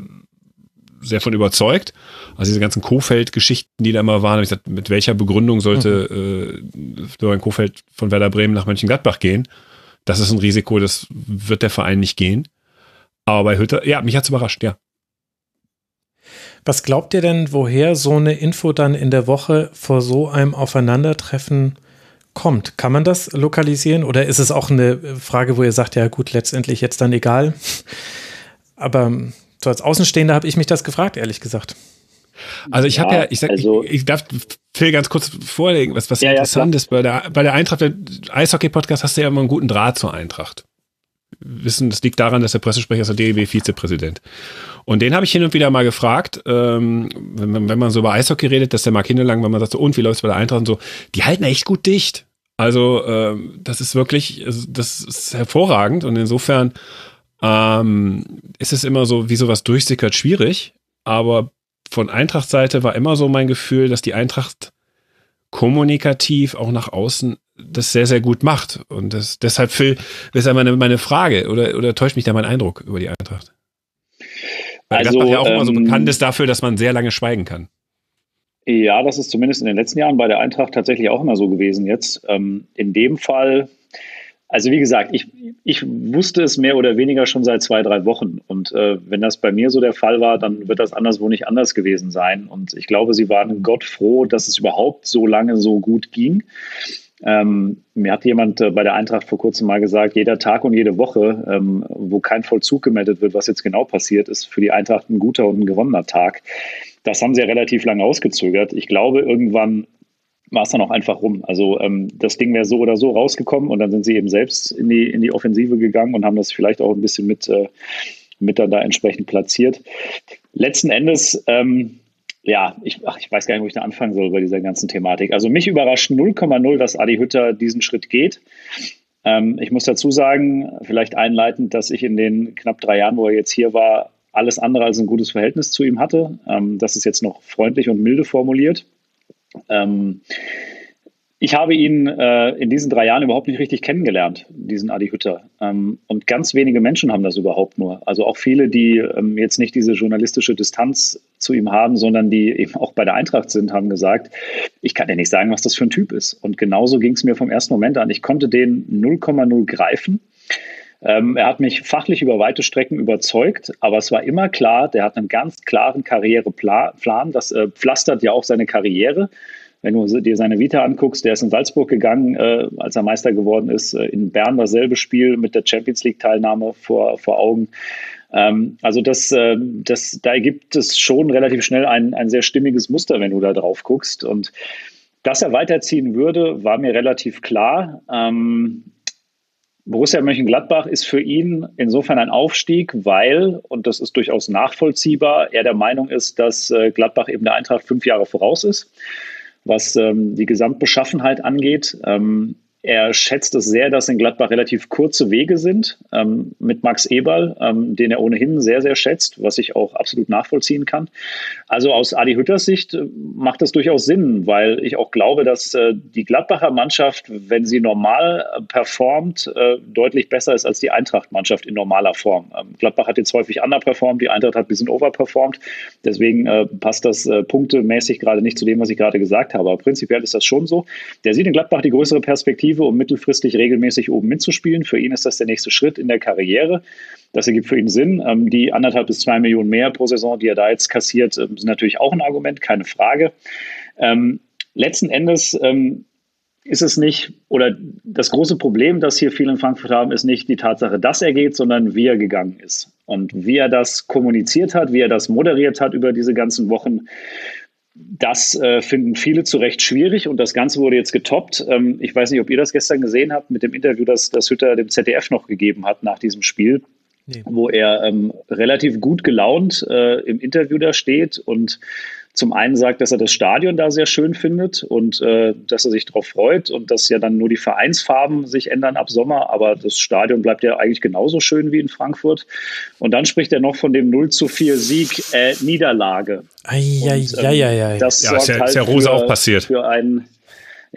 sehr von überzeugt. Also diese ganzen Kofeld-Geschichten, die da immer waren, habe ich gesagt, mit welcher Begründung sollte mhm. äh, Florian Kofeld von Werder Bremen nach Mönchengladbach gehen? Das ist ein Risiko, das wird der Verein nicht gehen. Aber bei Hütter, ja, mich hat's überrascht, ja. Was glaubt ihr denn, woher so eine Info dann in der Woche vor so einem Aufeinandertreffen kommt? Kann man das lokalisieren oder ist es auch eine Frage, wo ihr sagt, ja gut, letztendlich jetzt dann egal? [laughs] Aber so als Außenstehender habe ich mich das gefragt, ehrlich gesagt. Also ich ja, habe ja, ich sag, also, ich, ich, darf Phil ganz kurz vorlegen, was, was ja, interessant ja, ist. Bei der, bei der Eintracht, der Eishockey-Podcast hast du ja immer einen guten Draht zur Eintracht. Wissen, das liegt daran, dass der Pressesprecher ist der DEW-Vizepräsident. Und den habe ich hin und wieder mal gefragt, ähm, wenn, wenn, man so über Eishockey redet, dass der Mark Hindelang, wenn man sagt, so, und wie läuft es bei der Eintracht und so, die halten echt gut dicht. Also ähm, das ist wirklich, das ist hervorragend und insofern ähm, ist es immer so, wie sowas durchsickert, schwierig. Aber von Eintracht-Seite war immer so mein Gefühl, dass die Eintracht kommunikativ auch nach außen das sehr, sehr gut macht. Und das, deshalb, Phil, ist meine, meine Frage oder, oder täuscht mich da mein Eindruck über die Eintracht? Weil also, Gladbach ja auch ähm, immer so ähm, bekannt ist dafür, dass man sehr lange schweigen kann. Ja, das ist zumindest in den letzten Jahren bei der Eintracht tatsächlich auch immer so gewesen. Jetzt ähm, in dem Fall also wie gesagt, ich, ich wusste es mehr oder weniger schon seit zwei, drei Wochen. Und äh, wenn das bei mir so der Fall war, dann wird das anderswo nicht anders gewesen sein. Und ich glaube, sie waren Gott froh, dass es überhaupt so lange so gut ging. Ähm, mir hat jemand äh, bei der Eintracht vor kurzem mal gesagt, jeder Tag und jede Woche, ähm, wo kein Vollzug gemeldet wird, was jetzt genau passiert, ist für die Eintracht ein guter und ein gewonnener Tag. Das haben sie ja relativ lange ausgezögert. Ich glaube, irgendwann war es dann auch einfach rum. Also ähm, das Ding wäre so oder so rausgekommen und dann sind sie eben selbst in die, in die Offensive gegangen und haben das vielleicht auch ein bisschen mit, äh, mit dann da entsprechend platziert. Letzten Endes, ähm, ja, ich, ach, ich weiß gar nicht, wo ich da anfangen soll bei dieser ganzen Thematik. Also mich überrascht 0,0, dass Adi Hütter diesen Schritt geht. Ähm, ich muss dazu sagen, vielleicht einleitend, dass ich in den knapp drei Jahren, wo er jetzt hier war, alles andere als ein gutes Verhältnis zu ihm hatte. Ähm, das ist jetzt noch freundlich und milde formuliert. Ähm, ich habe ihn äh, in diesen drei Jahren überhaupt nicht richtig kennengelernt, diesen Adi Hütter. Ähm, und ganz wenige Menschen haben das überhaupt nur. Also auch viele, die ähm, jetzt nicht diese journalistische Distanz zu ihm haben, sondern die eben auch bei der Eintracht sind, haben gesagt, ich kann dir nicht sagen, was das für ein Typ ist. Und genauso ging es mir vom ersten Moment an. Ich konnte den 0,0 greifen. Ähm, er hat mich fachlich über weite Strecken überzeugt, aber es war immer klar, der hat einen ganz klaren Karriereplan. Das äh, pflastert ja auch seine Karriere. Wenn du dir seine Vita anguckst, der ist in Salzburg gegangen, äh, als er Meister geworden ist, äh, in Bern dasselbe Spiel mit der Champions League-Teilnahme vor, vor Augen. Ähm, also das, äh, das, da gibt es schon relativ schnell ein, ein sehr stimmiges Muster, wenn du da drauf guckst. Und dass er weiterziehen würde, war mir relativ klar. Ähm, Borussia Mönchengladbach ist für ihn insofern ein Aufstieg, weil, und das ist durchaus nachvollziehbar, er der Meinung ist, dass äh, Gladbach eben der Eintracht fünf Jahre voraus ist, was ähm, die Gesamtbeschaffenheit angeht. Ähm, er schätzt es sehr, dass in Gladbach relativ kurze Wege sind ähm, mit Max Eberl, ähm, den er ohnehin sehr, sehr schätzt, was ich auch absolut nachvollziehen kann. Also aus Adi Hütters Sicht äh, macht das durchaus Sinn, weil ich auch glaube, dass äh, die Gladbacher Mannschaft, wenn sie normal äh, performt, äh, deutlich besser ist als die Eintracht-Mannschaft in normaler Form. Ähm, Gladbach hat jetzt häufig underperformt, die Eintracht hat ein bisschen overperformt. Deswegen äh, passt das punktemäßig gerade nicht zu dem, was ich gerade gesagt habe. Aber prinzipiell ist das schon so. Der sieht in Gladbach die größere Perspektive Perspektive, um mittelfristig regelmäßig oben mitzuspielen. Für ihn ist das der nächste Schritt in der Karriere. Das ergibt für ihn Sinn. Ähm, die anderthalb bis zwei Millionen mehr pro Saison, die er da jetzt kassiert, ähm, sind natürlich auch ein Argument, keine Frage. Ähm, letzten Endes ist es nicht, oder das große Problem, das hier viele in Frankfurt haben, ist nicht die Tatsache, dass er geht, sondern wie er gegangen ist. Und wie er das kommuniziert hat, wie er das moderiert hat über diese ganzen Wochen, das äh, finden viele zu Recht schwierig und das Ganze wurde jetzt getoppt. Ähm, ich weiß nicht, ob ihr das gestern gesehen habt mit dem Interview, das, das Hütter dem ZDF noch gegeben hat nach diesem Spiel, nee. wo er ähm, relativ gut gelaunt äh, im Interview da steht und zum einen sagt, dass er das Stadion da sehr schön findet und äh, dass er sich darauf freut und dass ja dann nur die Vereinsfarben sich ändern ab Sommer, aber das Stadion bleibt ja eigentlich genauso schön wie in Frankfurt. Und dann spricht er noch von dem 0 zu 4 Sieg äh, Niederlage. Ei, ei, und, ähm, ei, ei, Das ja, ist ja, halt ist ja Rose für, auch passiert. Für einen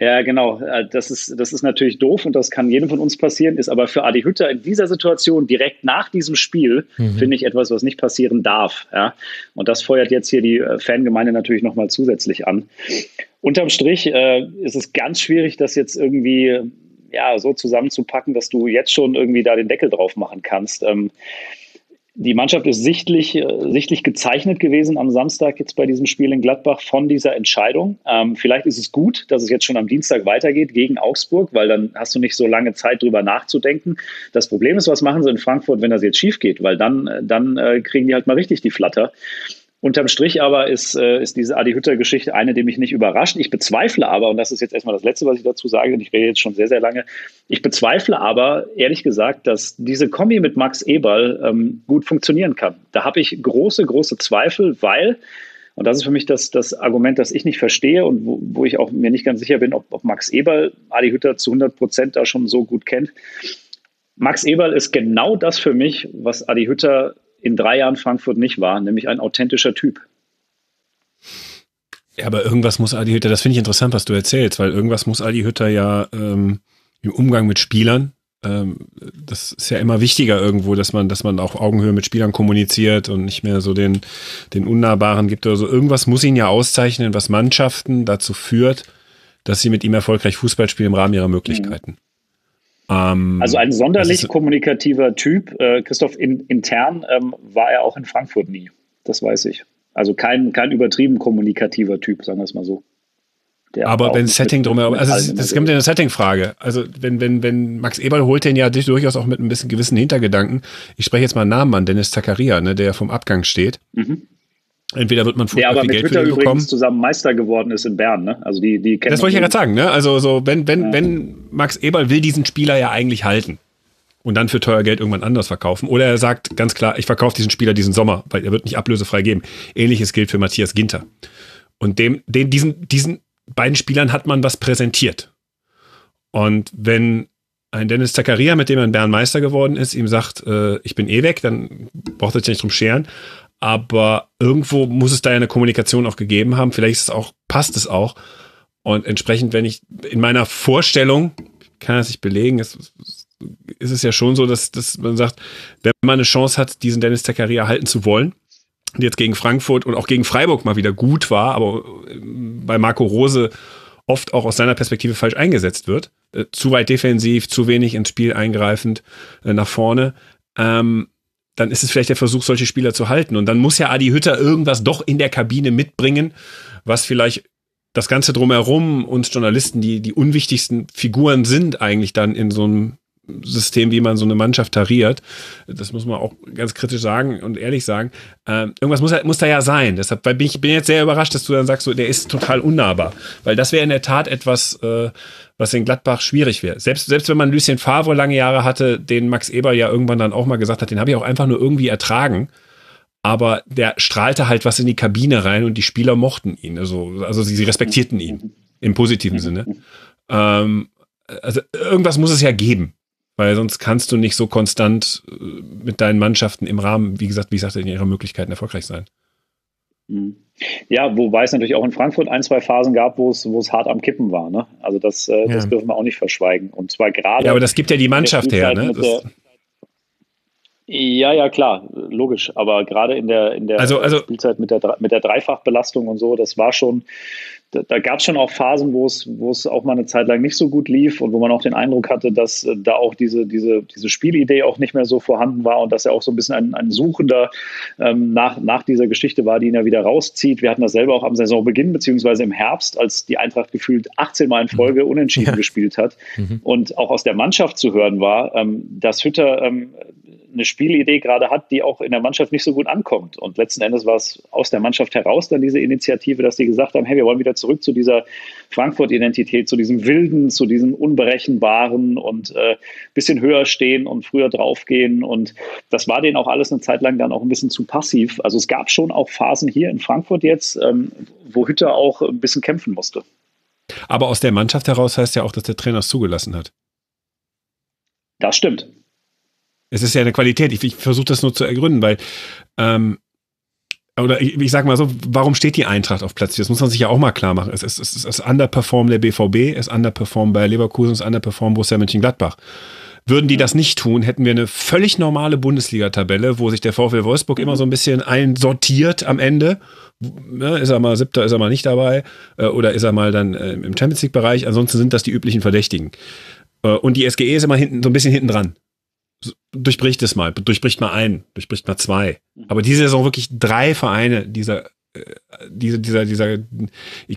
Ja, genau. Äh, das ist, das ist natürlich doof und das kann jedem von uns passieren, ist aber für Adi Hütter in dieser Situation direkt nach diesem Spiel, mhm. finde ich etwas, was nicht passieren darf. Ja? Und das feuert jetzt hier die äh, Fangemeinde natürlich nochmal zusätzlich an. Unterm Strich äh, ist es ganz schwierig, das jetzt irgendwie ja, so zusammenzupacken, dass du jetzt schon irgendwie da den Deckel drauf machen kannst. Ähm, die Mannschaft ist sichtlich, äh, sichtlich gezeichnet gewesen am Samstag jetzt bei diesem Spiel in Gladbach von dieser Entscheidung. Ähm, vielleicht ist es gut, dass es jetzt schon am Dienstag weitergeht gegen Augsburg, weil dann hast du nicht so lange Zeit drüber nachzudenken. Das Problem ist, was machen sie in Frankfurt, wenn das jetzt schief geht? Weil dann, äh, dann äh, kriegen die halt mal richtig die Flatter. Unterm Strich aber ist, äh, ist diese Adi Hütter-Geschichte eine, die mich nicht überrascht. Ich bezweifle aber, und das ist jetzt erstmal das Letzte, was ich dazu sage, und ich rede jetzt schon sehr, sehr lange, ich bezweifle aber, ehrlich gesagt, dass diese Kombi mit Max Eberl ähm, gut funktionieren kann. Da habe ich große, große Zweifel, weil, und das ist für mich das, das Argument, das ich nicht verstehe und wo, wo ich auch mir nicht ganz sicher bin, ob, ob Max Eberl Adi Hütter zu 100 Prozent da schon so gut kennt. Max Eberl ist genau das für mich, was Adi Hütter in drei Jahren Frankfurt nicht war, nämlich ein authentischer Typ. Ja, aber irgendwas muss Adi Hütter, das finde ich interessant, was du erzählst, weil irgendwas muss Adi Hütter ja ähm, im Umgang mit Spielern, ähm, das ist ja immer wichtiger irgendwo, dass man, dass man auch Augenhöhe mit Spielern kommuniziert und nicht mehr so den, den Unnahbaren gibt oder so. Irgendwas muss ihn ja auszeichnen, was Mannschaften dazu führt, dass sie mit ihm erfolgreich Fußball spielen im Rahmen ihrer Möglichkeiten. Mhm. Ähm, also ein sonderlich kommunikativer Typ. Äh, Christoph, in, intern ähm, war er auch in Frankfurt nie. Das weiß ich. Also kein, kein übertrieben kommunikativer Typ, sagen wir es mal so. Aber wenn Setting drumherum, also es, das kommt ja eine Setting-Frage. Also wenn, wenn, wenn Max Eberl holt den ja durchaus auch mit ein bisschen gewissen Hintergedanken. Ich spreche jetzt mal einen Namen an, Dennis Zakaria, ne, der vom Abgang steht. Mhm. Entweder wird man Fußball Der aber mit Geld Twitter übrigens bekommen. zusammen Meister geworden ist in Bern, ne? Also die, die kennen Das wollte ich ja gerade sagen, ne? Also so, wenn, wenn, ja. wenn Max Eberl will diesen Spieler ja eigentlich halten und dann für teuer Geld irgendwann anders verkaufen. Oder er sagt ganz klar, ich verkaufe diesen Spieler diesen Sommer, weil er wird nicht ablösefrei geben. Ähnliches gilt für Matthias Ginter. Und dem, den, diesen, diesen beiden Spielern hat man was präsentiert. Und wenn ein Dennis Zakaria, mit dem er in Bern Meister geworden ist, ihm sagt, äh, ich bin eh weg, dann braucht er sich nicht drum scheren aber irgendwo muss es da ja eine Kommunikation auch gegeben haben. Vielleicht ist es auch, passt es auch. Und entsprechend, wenn ich in meiner Vorstellung, kann das nicht belegen, ist, ist es ja schon so, dass, dass man sagt, wenn man eine Chance hat, diesen Dennis Zakaria halten zu wollen, die jetzt gegen Frankfurt und auch gegen Freiburg mal wieder gut war, aber bei Marco Rose oft auch aus seiner Perspektive falsch eingesetzt wird. Äh, zu weit defensiv, zu wenig ins Spiel eingreifend äh, nach vorne. Ähm, dann ist es vielleicht der Versuch, solche Spieler zu halten. Und dann muss ja Adi Hütter irgendwas doch in der Kabine mitbringen, was vielleicht das Ganze drumherum uns Journalisten, die die unwichtigsten Figuren sind eigentlich dann in so einem System, wie man so eine Mannschaft tariert. Das muss man auch ganz kritisch sagen und ehrlich sagen. Ähm, irgendwas muss, muss da ja sein. Deshalb bin ich bin jetzt sehr überrascht, dass du dann sagst, so, der ist total unnahbar. Weil das wäre in der Tat etwas, äh, was in Gladbach schwierig wäre. Selbst, selbst wenn man Lucien Favre lange Jahre hatte, den Max Eber ja irgendwann dann auch mal gesagt hat, den habe ich auch einfach nur irgendwie ertragen. Aber der strahlte halt was in die Kabine rein und die Spieler mochten ihn. Also, also sie, sie respektierten ihn im positiven Sinne. Ähm, also irgendwas muss es ja geben weil sonst kannst du nicht so konstant äh, mit deinen Mannschaften im Rahmen, wie gesagt, wie ich sagte, in ihrer Möglichkeiten erfolgreich sein. Mhm. Ja, wobei es natürlich auch in Frankfurt ein, zwei Phasen gab, wo es, wo es hart am Kippen war. Ne? Also das, äh, das dürfen wir auch nicht verschweigen. Und zwar gerade. Ja, aber das gibt ja die Mannschaft her, ne? ja, ja, klar, logisch. Aber gerade in der, in der also, also, Spielzeit mit der, mit der Dreifachbelastung und so, das war schon, da, da gab es schon auch Phasen, wo es, wo es auch mal eine Zeit lang nicht so gut lief und wo man auch den Eindruck hatte, dass äh, da auch diese, diese, diese Spielidee auch nicht mehr so vorhanden war und dass er auch so ein bisschen ein, ein Suchender ähm, nach, nach dieser Geschichte war, die ihn ja wieder rauszieht. Wir hatten das selber auch am Saisonbeginn, beziehungsweise im Herbst, als die Eintracht gefühlt 18 Mal in Folge mhm. unentschieden ja. gespielt hat mhm. und auch aus der Mannschaft zu hören war, ähm, dass Hütter ähm, eine Spielidee gerade hat, die auch in der Mannschaft nicht so gut ankommt. Und letzten Endes war es aus der Mannschaft heraus dann diese Initiative, dass die gesagt haben, hey, wir wollen wieder zurück zu dieser Frankfurt-Identität, zu diesem Wilden, zu diesem Unberechenbaren und äh, bisschen höher stehen und früher draufgehen. Und das war denen auch alles eine Zeit lang dann auch ein bisschen zu passiv. Also es gab schon auch Phasen hier in Frankfurt jetzt, ähm, wo Hütter auch ein bisschen kämpfen musste. Aber aus der Mannschaft heraus heißt ja auch, dass der Trainer es zugelassen hat. Das stimmt. Es ist ja eine Qualität. Ich, ich versuche das nur zu ergründen, weil ähm, oder ich, ich sag mal so, warum steht die Eintracht auf Platz 4? Das muss man sich ja auch mal klar machen. Es ist, es ist, es ist underperform der BVB, es ist underperform bei Leverkusen, es ist underperform Borussia Mönchengladbach. Würden die das nicht tun, hätten wir eine völlig normale Bundesliga-Tabelle, wo sich der VfL Wolfsburg immer so ein bisschen einsortiert am Ende. Ja, ist er mal siebter, ist er mal nicht dabei äh, oder ist er mal dann äh, im Champions League-Bereich. Ansonsten sind das die üblichen Verdächtigen. Äh, und die SGE ist immer hinten, so ein bisschen hinten dran. Durchbricht es mal, durchbricht mal ein, durchbricht mal zwei. Aber diese Saison wirklich drei Vereine dieser, äh, diese, dieser, dieser,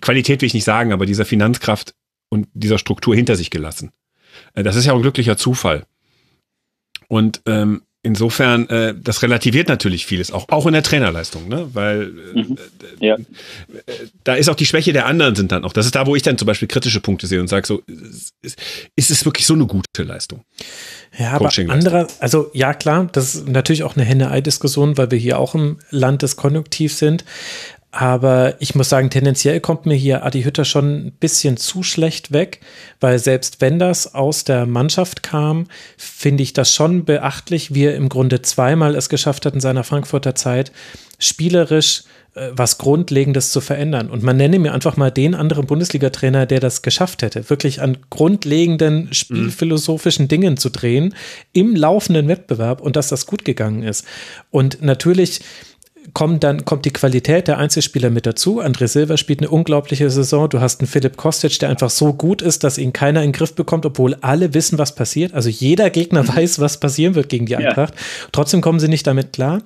Qualität will ich nicht sagen, aber dieser Finanzkraft und dieser Struktur hinter sich gelassen. Äh, das ist ja auch ein glücklicher Zufall. Und ähm, insofern, äh, das relativiert natürlich vieles, auch, auch in der Trainerleistung, ne? Weil äh, mhm. ja. Äh, da ist auch die Schwäche der anderen sind dann auch. Das ist da, wo ich dann zum Beispiel kritische Punkte sehe und sage, so, ist, ist es wirklich so eine gute Leistung? Ja, aber anderer, also ja klar, das ist natürlich auch eine Henne-Ei-Diskussion, weil wir hier auch im Land des Konjunktivs sind. Aber ich muss sagen, tendenziell kommt mir hier Adi Hütter schon ein bisschen zu schlecht weg, weil selbst wenn das aus der Mannschaft kam, finde ich das schon beachtlich, wie er im Grunde zweimal es geschafft hat in seiner Frankfurter Zeit, spielerisch äh, was Grundlegendes zu verändern. Und man nenne mir einfach mal den anderen Bundesliga-Trainer, der das geschafft hätte, wirklich an grundlegenden spielphilosophischen Dingen zu drehen im laufenden Wettbewerb und dass das gut gegangen ist. Und natürlich kommt dann kommt die Qualität der Einzelspieler mit dazu. André Silva spielt eine unglaubliche Saison. Du hast einen Philipp Kostic, der einfach so gut ist, dass ihn keiner in den Griff bekommt, obwohl alle wissen, was passiert. Also jeder Gegner mhm. weiß, was passieren wird gegen die Eintracht. Ja. Trotzdem kommen sie nicht damit klar.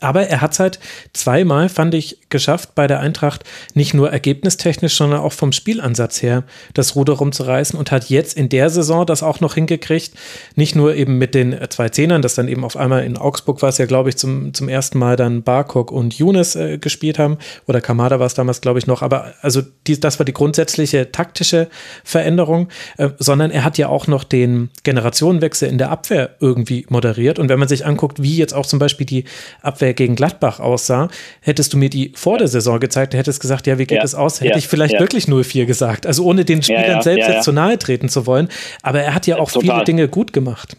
Aber er hat es halt zweimal, fand ich, geschafft, bei der Eintracht nicht nur ergebnistechnisch, sondern auch vom Spielansatz her das Ruder rumzureißen und hat jetzt in der Saison das auch noch hingekriegt. Nicht nur eben mit den zwei Zehnern, das dann eben auf einmal in Augsburg war es ja, glaube ich, zum, zum ersten Mal dann Barkok und Younes äh, gespielt haben. Oder Kamada war es damals, glaube ich, noch. Aber also die, das war die grundsätzliche taktische Veränderung, äh, sondern er hat ja auch noch den Generationenwechsel in der Abwehr irgendwie moderiert. Und wenn man sich anguckt, wie jetzt auch zum Beispiel die Abwehr Abwehr gegen Gladbach aussah, hättest du mir die vor der Saison gezeigt, hättest gesagt, ja, wie geht es aus? Hätte ich vielleicht wirklich 0-4 gesagt. Also ohne den Spielern selbst jetzt zu nahe treten zu wollen. Aber er hat ja auch Total. viele Dinge gut gemacht.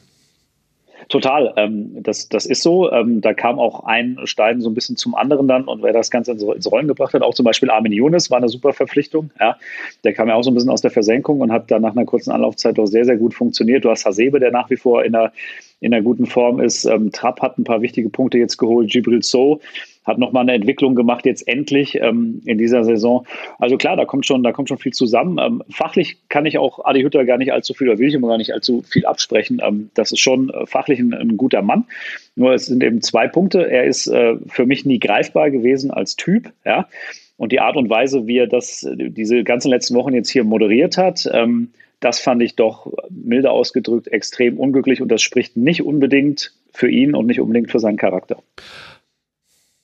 Total, ähm, das, das ist so. Ähm, da kam auch ein Stein so ein bisschen zum anderen dann und wer das Ganze ins, ins Rollen gebracht hat, auch zum Beispiel Armin Younes war eine super Verpflichtung. Ja. Der kam ja auch so ein bisschen aus der Versenkung und hat dann nach einer kurzen Anlaufzeit doch sehr, sehr gut funktioniert. Du hast Hasebe, der nach wie vor in einer in einer guten Form ist. Ähm, Trapp hat ein paar wichtige Punkte jetzt geholt. Gibril So hat nochmal eine Entwicklung gemacht, jetzt endlich ähm, in dieser Saison. Also klar, da kommt schon, da kommt schon viel zusammen. Ähm, fachlich kann ich auch Adi Hütter gar nicht allzu viel, oder will ich immer gar nicht allzu viel absprechen. Ähm, das ist schon äh, fachlich ein, ein, guter Mann. Nur es sind eben zwei Punkte. Er ist äh, für mich nie greifbar gewesen als Typ, ja. Und die Art und Weise, wie er das, diese ganzen letzten Wochen jetzt hier moderiert hat, ähm, das fand ich doch milde ausgedrückt extrem unglücklich und das spricht nicht unbedingt für ihn und nicht unbedingt für seinen Charakter.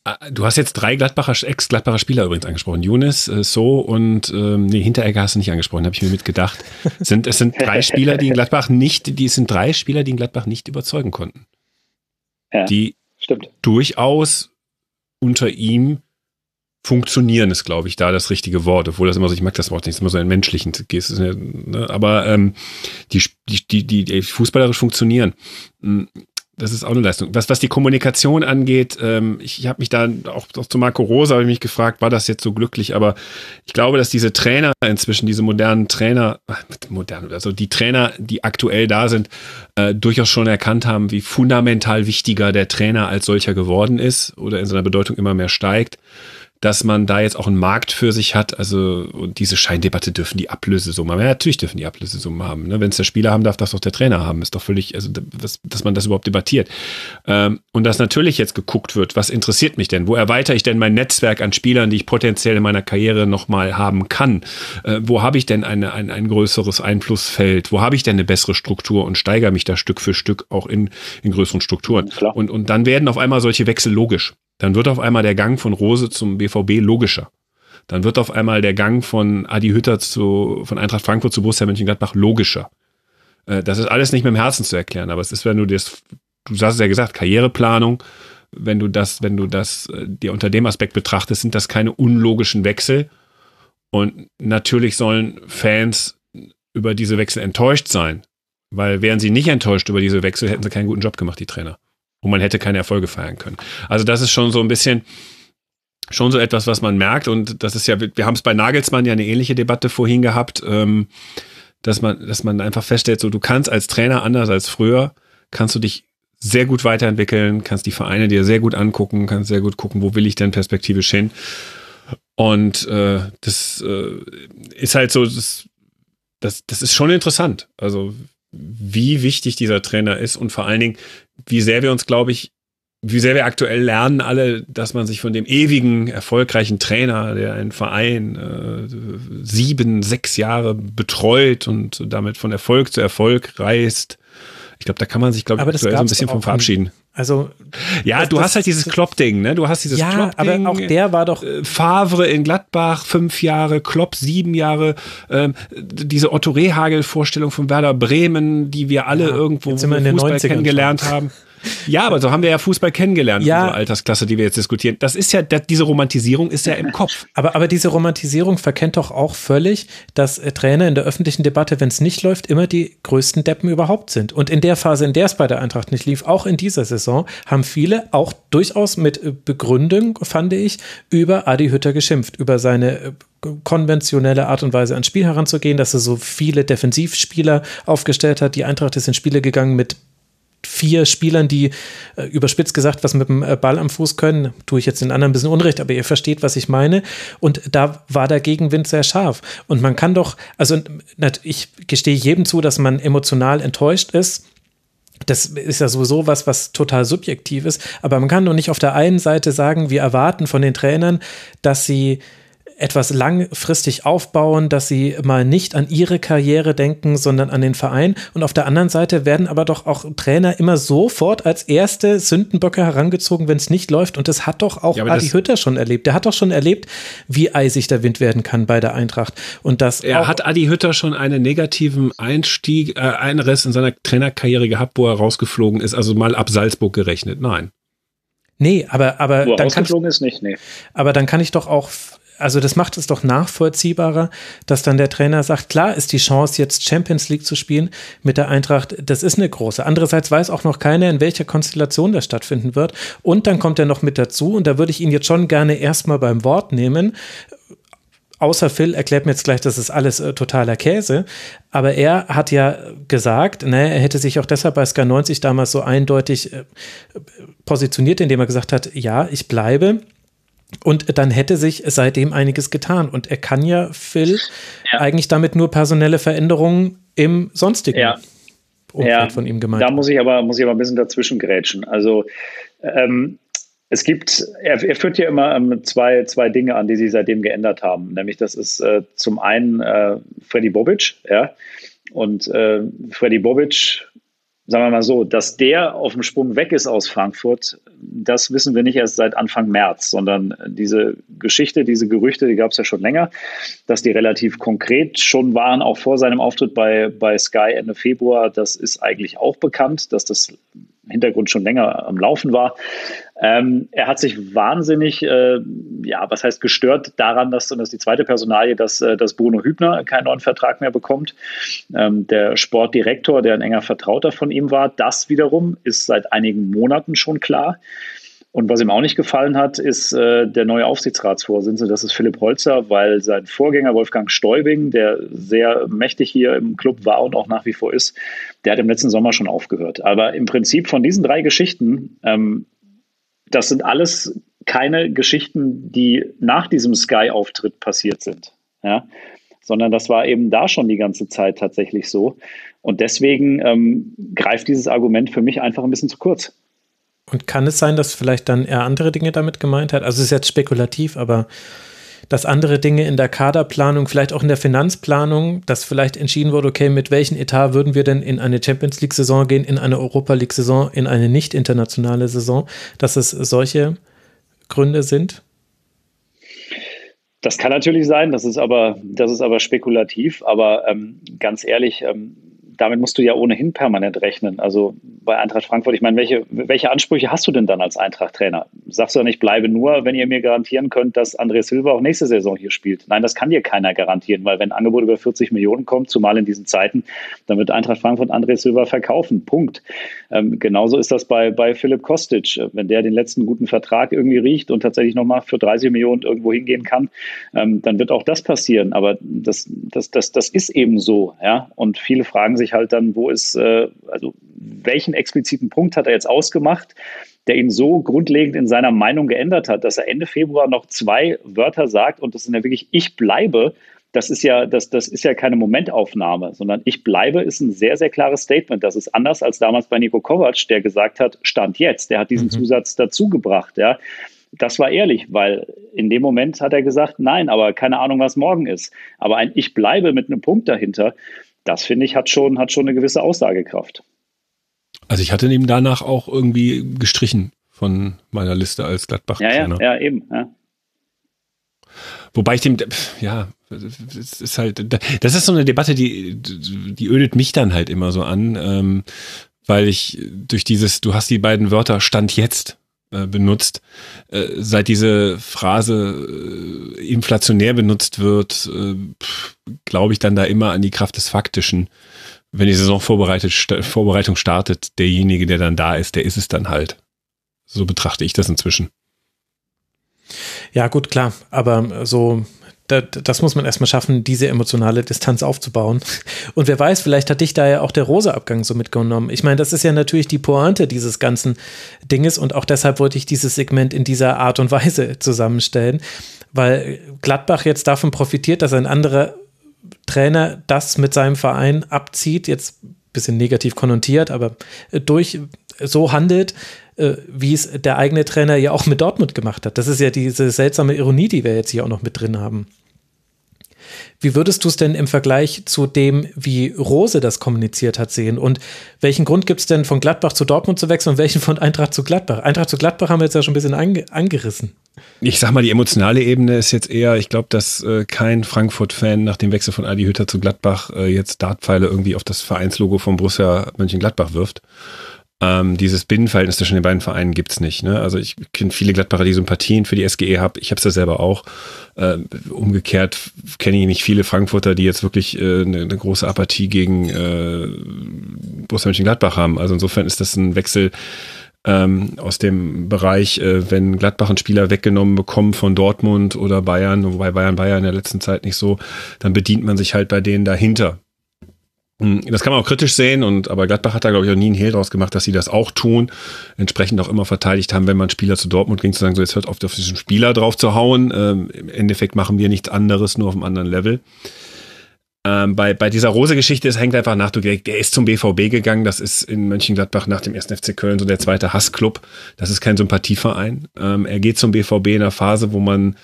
Ah, du hast jetzt drei Gladbacher, Ex-Gladbacher Spieler übrigens angesprochen. Younes, äh, So und ähm, nee, Hinteregger hast du nicht angesprochen, habe ich mir mitgedacht. Sind, es sind drei Spieler, die in [laughs] Gladbach nicht, die sind drei Spieler, die in Gladbach nicht überzeugen konnten. Ja, die stimmt. durchaus unter ihm funktionieren ist, glaube ich, da das richtige Wort, obwohl das immer so, ich mag das Wort nicht, ist immer so ein menschlichen Gest, ne? aber ähm, die, die, die, die fußballerisch funktionieren. Hm, das ist auch eine Leistung. Was, was die Kommunikation angeht, ähm, ich, ich habe mich da auch, auch zu Marco Rosa habe ich mich gefragt, war das jetzt so glücklich? Aber ich glaube, dass diese Trainer inzwischen, diese modernen Trainer, modern, also die Trainer, die aktuell da sind, äh, durchaus schon erkannt haben, wie fundamental wichtiger der Trainer als solcher geworden ist oder in seiner Bedeutung immer mehr steigt dass man da jetzt auch einen Markt für sich hat. Also und diese Scheindebatte dürfen die Ablösesumme haben. Ja, natürlich dürfen die Ablösesumme haben. Ne? Wenn es der Spieler haben darf, darf es auch der Trainer haben. Ist doch völlig, also dass, dass man das überhaupt debattiert. Ähm, und dass natürlich jetzt geguckt wird, was interessiert mich denn? Wo erweitere ich denn mein Netzwerk an Spielern, die ich potenziell in meiner Karriere nochmal haben kann? Äh, wo habe ich denn eine, ein, ein größeres Einflussfeld? Wo habe ich denn eine bessere Struktur und steigere mich da Stück für Stück auch in, in größeren Strukturen? Und, und dann werden auf einmal solche Wechsel logisch dann wird auf einmal der Gang von Rose zum BVB logischer. Dann wird auf einmal der Gang von Adi Hütter zu, von Eintracht Frankfurt zu Borussia Mönchengladbach logischer. Äh, das ist alles nicht mit dem Herzen zu erklären, aber es ist, wenn du das, du hast es ja gesagt, Karriereplanung, wenn du das, wenn du das äh, dir unter dem Aspekt betrachtest, sind das keine unlogischen Wechsel. Und natürlich sollen Fans über diese Wechsel enttäuscht sein, weil wären sie nicht enttäuscht über diese Wechsel, hätten sie keinen guten Job gemacht, die Trainer und man hätte keine Erfolge feiern können. Also das ist schon so ein bisschen, schon so etwas, was man merkt. Und das ist ja, wir haben es bei Nagelsmann ja eine ähnliche Debatte vorhin gehabt, ähm, dass man, dass man einfach feststellt, so du kannst als Trainer anders als früher, kannst du dich sehr gut weiterentwickeln, kannst die Vereine dir sehr gut angucken, kannst sehr gut gucken, wo will ich denn perspektivisch hin. Und äh, das äh, ist halt so, das, das, das ist schon interessant. Also wie wichtig dieser Trainer ist und vor allen Dingen, wie sehr wir uns, glaube ich, wie sehr wir aktuell lernen alle, dass man sich von dem ewigen, erfolgreichen Trainer, der einen Verein äh, sieben, sechs Jahre betreut und damit von Erfolg zu Erfolg reist, ich glaube, da kann man sich, glaube ich, so ein bisschen vom verabschieden. Also ja, das, du hast halt dieses Klopp-Ding, ne? Du hast dieses ja, Klopp-Ding. aber auch der war doch äh, Favre in Gladbach fünf Jahre, Klopp sieben Jahre. Ähm, diese Otto Rehagel-Vorstellung von Werder Bremen, die wir alle Ja, irgendwo den Fußball 90ern kennengelernt haben. [laughs] Ja, aber so haben wir ja Fußball kennengelernt Ja. in unserer Altersklasse, die wir jetzt diskutieren. Das ist ja, diese Romantisierung ist ja im Kopf. Aber, aber diese Romantisierung verkennt doch auch völlig, dass äh, Trainer in der öffentlichen Debatte, wenn es nicht läuft, immer die größten Deppen überhaupt sind. Und in der Phase, in der es bei der Eintracht nicht lief, auch in dieser Saison, haben viele auch durchaus mit äh, Begründung, fand ich, über Adi Hütter geschimpft, über seine äh, konventionelle Art und Weise ans Spiel heranzugehen, dass er so viele Defensivspieler aufgestellt hat. Die Eintracht ist in Spiele gegangen mit vier Spielern, die äh, überspitzt gesagt was mit dem äh, Ball am Fuß können, tue ich jetzt den anderen ein bisschen Unrecht, aber ihr versteht, was ich meine. Und da war der Gegenwind sehr scharf. Und man kann doch, also ich gestehe jedem zu, dass man emotional enttäuscht ist. Das ist ja sowieso was, was total subjektiv ist. Aber man kann doch nicht auf der einen Seite sagen, wir erwarten von den Trainern, dass sie etwas langfristig aufbauen, dass sie mal nicht an ihre Karriere denken, sondern an den Verein. Und auf der anderen Seite werden aber doch auch Trainer immer sofort als erste Sündenböcke herangezogen, wenn es nicht läuft. Und das hat doch auch Ja, aber Adi Hütter schon erlebt. Der hat doch schon erlebt, wie eisig der Wind werden kann bei der Eintracht. Und das Er hat Adi Hütter schon einen negativen Einstieg, äh, Einriss in seiner Trainerkarriere gehabt, wo er rausgeflogen ist, also mal ab Salzburg gerechnet. Nein. nee, aber, aber Wo er dann kann ich, ist, nicht, nee. Aber dann kann ich doch auch, also das macht es doch nachvollziehbarer, dass dann der Trainer sagt, klar ist die Chance, jetzt Champions League zu spielen mit der Eintracht, das ist eine große. Andererseits weiß auch noch keiner, in welcher Konstellation das stattfinden wird. Und dann kommt er noch mit dazu, und da würde ich ihn jetzt schon gerne erstmal beim Wort nehmen. Außer Phil erklärt mir jetzt gleich, das ist alles äh, totaler Käse. Aber er hat ja gesagt, ne, er hätte sich auch deshalb bei Sky 90 damals so eindeutig äh, positioniert, indem er gesagt hat, ja, ich bleibe. Und dann hätte sich seitdem einiges getan. Und er kann ja, Phil, Ja. eigentlich damit nur personelle Veränderungen im sonstigen Ja. Umfeld Ja, von ihm gemeint. Da muss ich aber, muss ich aber ein bisschen dazwischen grätschen. Also ähm, es gibt, er, er führt ja immer ähm, zwei, zwei Dinge an, die sich seitdem geändert haben. Nämlich das ist äh, zum einen äh, Freddy Bobic, ja. Und äh, Freddy Bobic, sagen wir mal so, dass der auf dem Sprung weg ist aus Frankfurt, das wissen wir nicht erst seit Anfang März, sondern diese Geschichte, diese Gerüchte, die gab es ja schon länger, dass die relativ konkret schon waren, auch vor seinem Auftritt bei, bei Sky Ende Februar. Das ist eigentlich auch bekannt, dass das Hintergrund schon länger am Laufen war. Ähm, er hat sich wahnsinnig, äh, ja, was heißt gestört daran, dass, und das die zweite Personalie, dass, äh, dass Bruno Hübner keinen neuen Vertrag mehr bekommt. Ähm, der Sportdirektor, der ein enger Vertrauter von ihm war, das wiederum ist seit einigen Monaten schon klar. Und was ihm auch nicht gefallen hat, ist äh, der neue Aufsichtsratsvorsitzende, das ist Philipp Holzer, weil sein Vorgänger Wolfgang Stäubing, der sehr mächtig hier im Club war und auch nach wie vor ist, der hat im letzten Sommer schon aufgehört. Aber im Prinzip von diesen drei Geschichten, ähm, das sind alles keine Geschichten, die nach diesem Sky-Auftritt passiert sind. Ja? Sondern das war eben da schon die ganze Zeit tatsächlich so. Und deswegen ähm, greift dieses Argument für mich einfach ein bisschen zu kurz. Und kann es sein, dass vielleicht dann er andere Dinge damit gemeint hat? Also es ist jetzt spekulativ, aber dass andere Dinge in der Kaderplanung, vielleicht auch in der Finanzplanung, dass vielleicht entschieden wurde, okay, mit welchem Etat würden wir denn in eine Champions League-Saison gehen, in eine Europa League-Saison, in eine nicht internationale Saison, dass es solche Gründe sind? Das kann natürlich sein, das ist aber, das ist aber spekulativ. Aber ähm, ganz ehrlich, ähm, damit musst du ja ohnehin permanent rechnen. Also bei Eintracht Frankfurt, ich meine, welche, welche Ansprüche hast du denn dann als Eintracht-Trainer? Sagst du ja nicht, bleibe nur, wenn ihr mir garantieren könnt, dass André Silva auch nächste Saison hier spielt. Nein, das kann dir keiner garantieren, weil wenn ein Angebot über 40 Millionen kommt, zumal in diesen Zeiten, dann wird Eintracht Frankfurt André Silva verkaufen. Punkt. Ähm, genauso ist das bei, bei Philipp Kostic. Wenn der den letzten guten Vertrag irgendwie riecht und tatsächlich nochmal für 30 Millionen irgendwo hingehen kann, ähm, dann wird auch das passieren. Aber das, das, das, das ist eben so. Ja? Und viele fragen sich halt dann, wo ist, äh, also welchen expliziten Punkt hat er jetzt ausgemacht, der ihn so grundlegend in seiner Meinung geändert hat, dass er Ende Februar noch zwei Wörter sagt und das sind ja wirklich, ich bleibe. Das ist ja, das, das ist ja keine Momentaufnahme, sondern ich bleibe ist ein sehr, sehr klares Statement. Das ist anders als damals bei Nico Kovac, der gesagt hat, Stand jetzt. Der hat diesen mhm. Zusatz dazugebracht, ja das war ehrlich, weil in dem Moment hat er gesagt, nein, aber keine Ahnung, was morgen ist. Aber ein Ich bleibe mit einem Punkt dahinter, das finde ich, hat schon, hat schon eine gewisse Aussagekraft. Also ich hatte neben danach auch irgendwie gestrichen von meiner Liste als Gladbach-Trainer. Ja, ja, ja, eben. Ja. Wobei ich dem, ja, es ist halt, das ist so eine Debatte, die, die ödet mich dann halt immer so an, ähm, weil ich durch dieses, du hast die beiden Wörter Stand jetzt äh, benutzt, äh, seit diese Phrase äh, inflationär benutzt wird, glaube ich dann da immer an die Kraft des Faktischen wenn die Saison vorbereitet, Vorbereitung startet, derjenige, der dann da ist, der ist es dann halt. So betrachte ich das inzwischen. Ja, gut, klar. Aber so, das, das muss man erstmal schaffen, diese emotionale Distanz aufzubauen. Und wer weiß, vielleicht hat dich da ja auch der Rosa-Abgang so mitgenommen. Ich meine, das ist ja natürlich die Pointe dieses ganzen Dinges und auch deshalb wollte ich dieses Segment in dieser Art und Weise zusammenstellen, weil Gladbach jetzt davon profitiert, dass ein anderer Trainer das mit seinem Verein abzieht, jetzt ein bisschen negativ konnotiert, aber durch so handelt, wie es der eigene Trainer ja auch mit Dortmund gemacht hat. Das ist ja diese seltsame Ironie, die wir jetzt hier auch noch mit drin haben. Wie würdest du es denn im Vergleich zu dem, wie Rose das kommuniziert hat, sehen? Und welchen Grund gibt es denn von Gladbach zu Dortmund zu wechseln und welchen von Eintracht zu Gladbach? Eintracht zu Gladbach haben wir jetzt ja schon ein bisschen ange angerissen. Ich sag mal, die emotionale Ebene ist jetzt eher, ich glaube, dass äh, kein Frankfurt-Fan nach dem Wechsel von Adi Hütter zu Gladbach äh, jetzt Dartpfeile irgendwie auf das Vereinslogo von Borussia Mönchengladbach wirft. Ähm, dieses Binnenverhältnis zwischen den beiden Vereinen gibt's nicht. Ne? Also ich kenne viele Gladbacher, die Sympathien für die SGE haben. Ich habe es ja selber auch. Äh, umgekehrt kenne ich nicht viele Frankfurter, die jetzt wirklich äh, eine, eine große Apathie gegen äh, Borussia Mönchengladbach haben. Also insofern ist das ein Wechsel ähm, aus dem Bereich, äh, wenn Gladbach einen Spieler weggenommen bekommt von Dortmund oder Bayern, wobei Bayern Bayern in der letzten Zeit nicht so, dann bedient man sich halt bei denen dahinter. Hm, das kann man auch kritisch sehen, und aber Gladbach hat da, glaube ich, auch nie einen Hehl draus gemacht, dass sie das auch tun. Entsprechend auch immer verteidigt haben, wenn man Spieler zu Dortmund ging, zu sagen, so jetzt hört auf, auf diesen Spieler drauf zu hauen. Ähm, Im Endeffekt machen wir nichts anderes, nur auf einem anderen Level. Ähm, bei, bei dieser Rose-Geschichte, es hängt einfach nach, du, der ist zum BVB gegangen, das ist in Mönchengladbach nach dem 1. FC Köln so der zweite Hassclub. Das ist kein Sympathieverein. Ähm, er geht zum BVB in einer Phase, wo man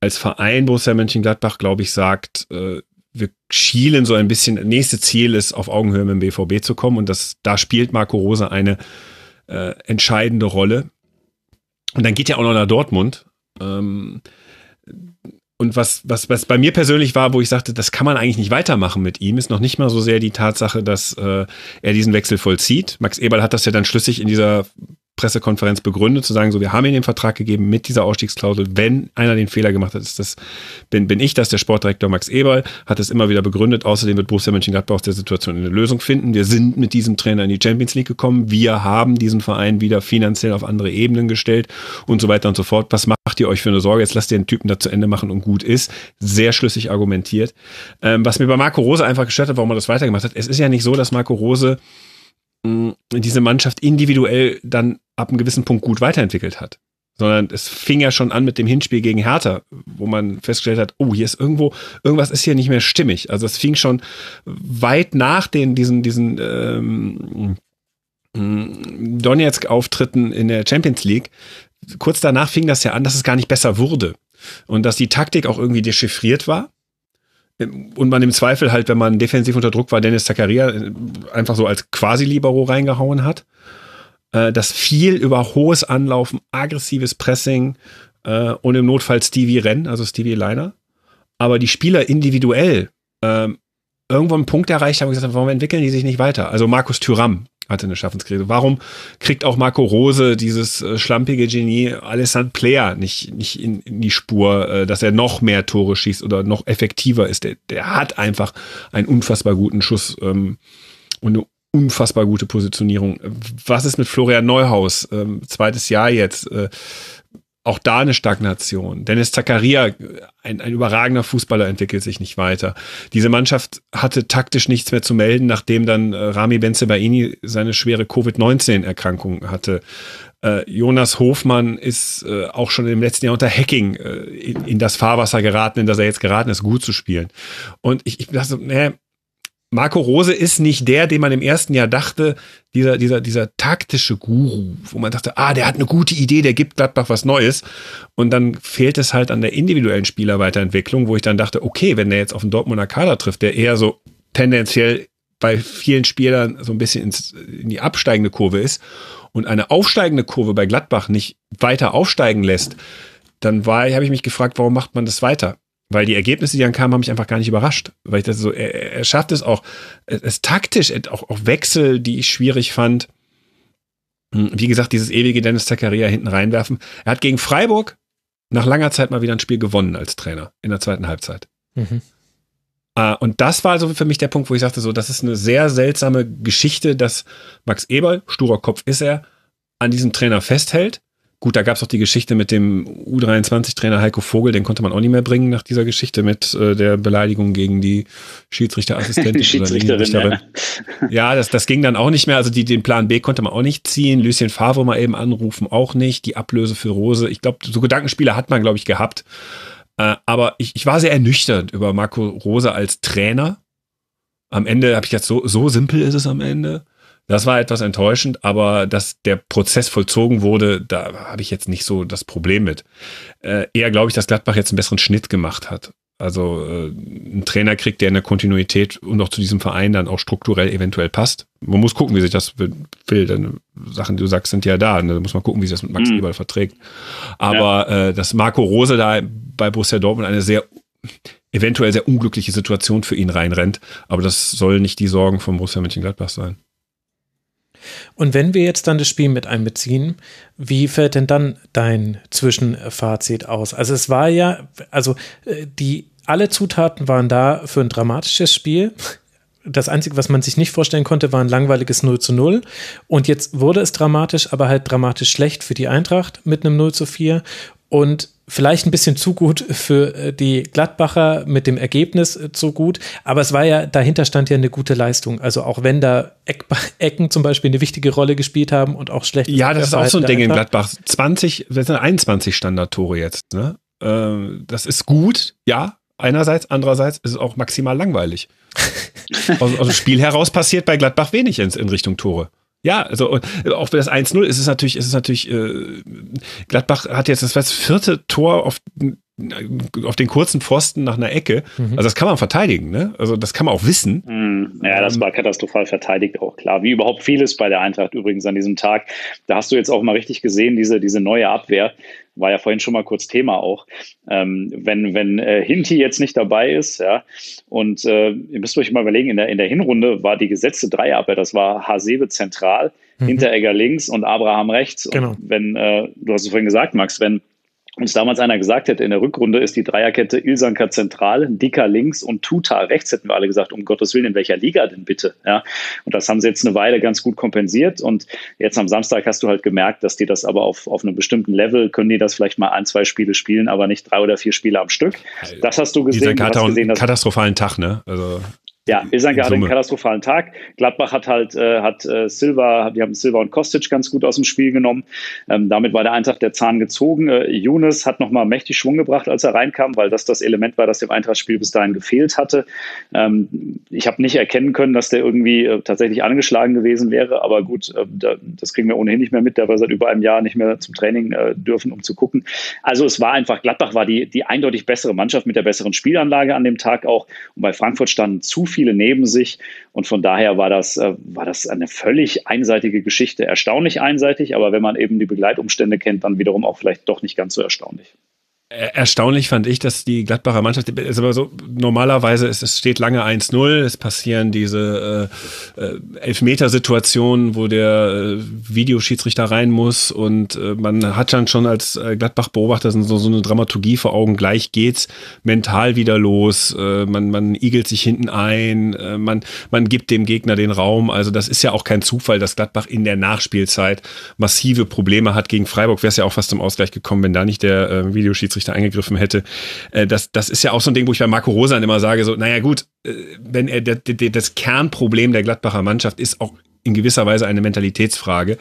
als Verein Borussia Mönchengladbach, glaube ich, sagt, äh, wir schielen so ein bisschen, nächste Ziel ist, auf Augenhöhe mit dem BVB zu kommen und das, da spielt Marco Rose eine äh, entscheidende Rolle. Und dann geht er auch noch nach Dortmund. Ähm, und was, was, was bei mir persönlich war, wo ich sagte, das kann man eigentlich nicht weitermachen mit ihm, ist noch nicht mal so sehr die Tatsache, dass äh, er diesen Wechsel vollzieht. Max Eberl hat das ja dann schlüssig in dieser Pressekonferenz begründet, zu sagen, so, wir haben ihnen den Vertrag gegeben mit dieser Ausstiegsklausel. Wenn einer den Fehler gemacht hat, ist das, bin, bin ich das, der Sportdirektor Max Eberl, hat es immer wieder begründet. Außerdem wird Borussia Mönchengladbach aus der Situation eine Lösung finden. Wir sind mit diesem Trainer in die Champions League gekommen. Wir haben diesen Verein wieder finanziell auf andere Ebenen gestellt und so weiter und so fort. Was macht ihr euch für eine Sorge? Jetzt lasst ihr den Typen da zu Ende machen und gut ist. Sehr schlüssig argumentiert. Ähm, was mir bei Marco Rose einfach gestört hat, warum er das weitergemacht hat, es ist ja nicht so, dass Marco Rose diese Mannschaft individuell dann ab einem gewissen Punkt gut weiterentwickelt hat. Sondern es fing ja schon an mit dem Hinspiel gegen Hertha, wo man festgestellt hat, oh, hier ist irgendwo, irgendwas ist hier nicht mehr stimmig. Also es fing schon weit nach den, diesen, diesen ähm, Donetsk-Auftritten in der Champions League. Kurz danach fing das ja an, dass es gar nicht besser wurde. Und dass die Taktik auch irgendwie dechiffriert war und man im Zweifel halt, wenn man defensiv unter Druck war, Dennis Zakaria äh, einfach so als Quasi-Libero reingehauen hat. Äh, das viel über hohes Anlaufen, aggressives Pressing äh, und im Notfall Stevie Renn, also Stevie Liner. Aber die Spieler individuell ähm, irgendwo einen Punkt erreicht haben, ich gesagt habe, warum entwickeln die sich nicht weiter? Also Markus Thüram hatte eine Schaffenskrise. Warum kriegt auch Marco Rose, dieses äh, schlampige Genie, Alessand Player nicht, nicht in, in die Spur, äh, dass er noch mehr Tore schießt oder noch effektiver ist? Der, der hat einfach einen unfassbar guten Schuss ähm, und eine unfassbar gute Positionierung. Was ist mit Florian Neuhaus? Ähm, zweites Jahr jetzt. Äh, auch da eine Stagnation. Dennis Zakaria, ein, ein überragender Fußballer, entwickelt sich nicht weiter. Diese Mannschaft hatte taktisch nichts mehr zu melden, nachdem dann äh, Rami Benzebaini seine schwere Covid-19-Erkrankung hatte. Äh, Jonas Hofmann ist äh, auch schon im letzten Jahr unter Hacking äh, in, in, das Fahrwasser geraten, in das er jetzt geraten ist, gut zu spielen. Und ich, ich dachte, nee, Marco Rose ist nicht der, den man im ersten Jahr dachte, dieser, dieser, dieser taktische Guru, wo man dachte, ah, der hat eine gute Idee, der gibt Gladbach was Neues. Und dann fehlt es halt an der individuellen Spielerweiterentwicklung, wo ich dann dachte, okay, wenn der jetzt auf den Dortmunder Kader trifft, der eher so tendenziell bei vielen Spielern so ein bisschen ins, in die absteigende Kurve ist und eine aufsteigende Kurve bei Gladbach nicht weiter aufsteigen lässt, dann war, habe ich mich gefragt, warum macht man das weiter? Weil die Ergebnisse, die dann kamen, haben mich einfach gar nicht überrascht. Weil ich das so, er, er schafft es auch, es ist taktisch, auch, auch Wechsel, die ich schwierig fand. Hm, wie gesagt, dieses ewige Dennis Zakaria hinten reinwerfen. Er hat gegen Freiburg nach langer Zeit mal wieder ein Spiel gewonnen als Trainer in der zweiten Halbzeit. Mhm. Uh, und das war so für mich der Punkt, wo ich sagte, so, das ist eine sehr seltsame Geschichte, dass Max Eberl, sturer Kopf ist er, an diesem Trainer festhält Gut, da gab es auch die Geschichte mit dem U23-Trainer Heiko Vogel, den konnte man auch nicht mehr bringen nach dieser Geschichte mit äh, der Beleidigung gegen die Schiedsrichterassistentin. [laughs] die Schiedsrichterin. Ja, ja das, das ging dann auch nicht mehr. Also die, den Plan B konnte man auch nicht ziehen. Lucien Favre mal eben anrufen, auch nicht. Die Ablöse für Rose. Ich glaube, so Gedankenspiele hat man, glaube ich, gehabt. Äh, aber ich, ich war sehr ernüchtert über Marco Rose als Trainer. Am Ende habe ich jetzt so, so simpel ist es am Ende. Das war etwas enttäuschend, aber dass der Prozess vollzogen wurde, da habe ich jetzt nicht so das Problem mit. Äh, eher glaube ich, dass Gladbach jetzt einen besseren Schnitt gemacht hat. Also äh, einen Trainer kriegt, der in der Kontinuität und auch zu diesem Verein dann auch strukturell eventuell passt. Man muss gucken, wie sich das will. Denn Sachen, die du sagst, sind ja da. Da muss man gucken, wie sich das mit Max mhm. Eberl verträgt. Aber ja. äh, dass Marco Rose da bei Borussia Dortmund eine sehr eventuell sehr unglückliche Situation für ihn reinrennt. Aber das soll nicht die Sorgen von Borussia Mönchengladbach sein. Und wenn wir jetzt dann das Spiel mit einbeziehen, wie fällt denn dann dein Zwischenfazit aus? Also es war ja, also äh, die alle Zutaten waren da für ein dramatisches Spiel. Das Einzige, was man sich nicht vorstellen konnte, war ein langweiliges 0 zu 0. Und jetzt wurde es dramatisch, aber halt dramatisch schlecht für die Eintracht mit einem 0 zu 4. Und vielleicht ein bisschen zu gut für äh, die Gladbacher mit dem Ergebnis äh, zu gut, aber es war ja, dahinter stand ja eine gute Leistung. Also auch wenn da Eck, Ecken zum Beispiel eine wichtige Rolle gespielt haben und auch schlecht. Ja, das ist auch so ein Ding in Gladbach. 20, das sind 21 Standardtore jetzt, ne? Ähm, das ist gut, ja, einerseits, andererseits ist es auch maximal langweilig. [laughs] aus, aus dem Spiel heraus passiert bei Gladbach wenig in, in Richtung Tore. Ja, also auch für das 1-0 ist es natürlich, ist es natürlich, äh, Gladbach hat jetzt das, das vierte Tor auf, auf den kurzen Pfosten nach einer Ecke. Mhm. Also das kann man verteidigen, ne? Also das kann man auch wissen. Mhm. Ja, das war katastrophal verteidigt, auch klar. Wie überhaupt vieles bei der Eintracht übrigens an diesem Tag. Da hast du jetzt auch mal richtig gesehen, diese, diese neue Abwehr war ja vorhin schon mal kurz Thema auch. Ähm, wenn wenn äh, Hinti jetzt nicht dabei ist, ja, und äh, ihr müsst euch mal überlegen, in der, in der Hinrunde war die gesetzte Dreierabwehr, das war Hasebe zentral, mhm. Hinteregger links und Abraham rechts. Genau. Und wenn, äh, du hast es vorhin gesagt, Max, wenn uns damals einer gesagt hätte, in der Rückrunde ist die Dreierkette Ilsanker zentral, Dicker links und Tuta rechts, hätten wir alle gesagt, um Gottes Willen, in welcher Liga denn bitte? Ja, und das haben sie jetzt eine Weile ganz gut kompensiert und jetzt am Samstag hast du halt gemerkt, dass die das aber auf, auf einem bestimmten Level, können die das vielleicht mal ein, zwei Spiele spielen, aber nicht drei oder vier Spiele am Stück. Das hast du gesehen. Dieser du gesehen, katastrophalen Tag, ne? Also ja, Ilsanker hat einen katastrophalen Tag. Gladbach hat halt, äh, hat äh, Silva, die haben Silva und Kostic ganz gut aus dem Spiel genommen. Ähm, damit war der Eintracht der Zahn gezogen. Äh, Younes hat nochmal mächtig Schwung gebracht, als er reinkam, weil das das Element war, das dem Eintrachtspiel bis dahin gefehlt hatte. Ähm, ich habe nicht erkennen können, dass der irgendwie äh, tatsächlich angeschlagen gewesen wäre, aber gut, äh, da, das kriegen wir ohnehin nicht mehr mit, der war seit über einem Jahr nicht mehr zum Training äh, dürfen, um zu gucken. Also es war einfach, Gladbach war die, die eindeutig bessere Mannschaft mit der besseren Spielanlage an dem Tag auch. Und bei Frankfurt standen zu viele neben sich. Und von daher war das, äh, war das eine völlig einseitige Geschichte. Erstaunlich einseitig, aber wenn man eben die Begleitumstände kennt, dann wiederum auch vielleicht doch nicht ganz so erstaunlich. Erstaunlich fand ich, dass die Gladbacher Mannschaft, ist aber so, normalerweise ist, es steht lange 1-0, es passieren diese äh, äh, Elfmetersituationen, wo der äh, Videoschiedsrichter rein muss und äh, man hat dann schon als äh, Gladbach-Beobachter so, so eine Dramaturgie vor Augen, gleich geht's mental wieder los, äh, man, man igelt sich hinten ein, äh, man, man gibt dem Gegner den Raum, also das ist ja auch kein Zufall, dass Gladbach in der Nachspielzeit massive Probleme hat gegen Freiburg, wäre es ja auch fast zum Ausgleich gekommen, wenn da nicht der äh, Videoschiedsrichter Schiedsrichter eingegriffen hätte. Äh, das, das ist ja auch so ein Ding, wo ich bei Marco Rosan immer sage, so, naja gut, äh, wenn er das Kernproblem der Gladbacher Mannschaft ist auch in gewisser Weise eine Mentalitätsfrage,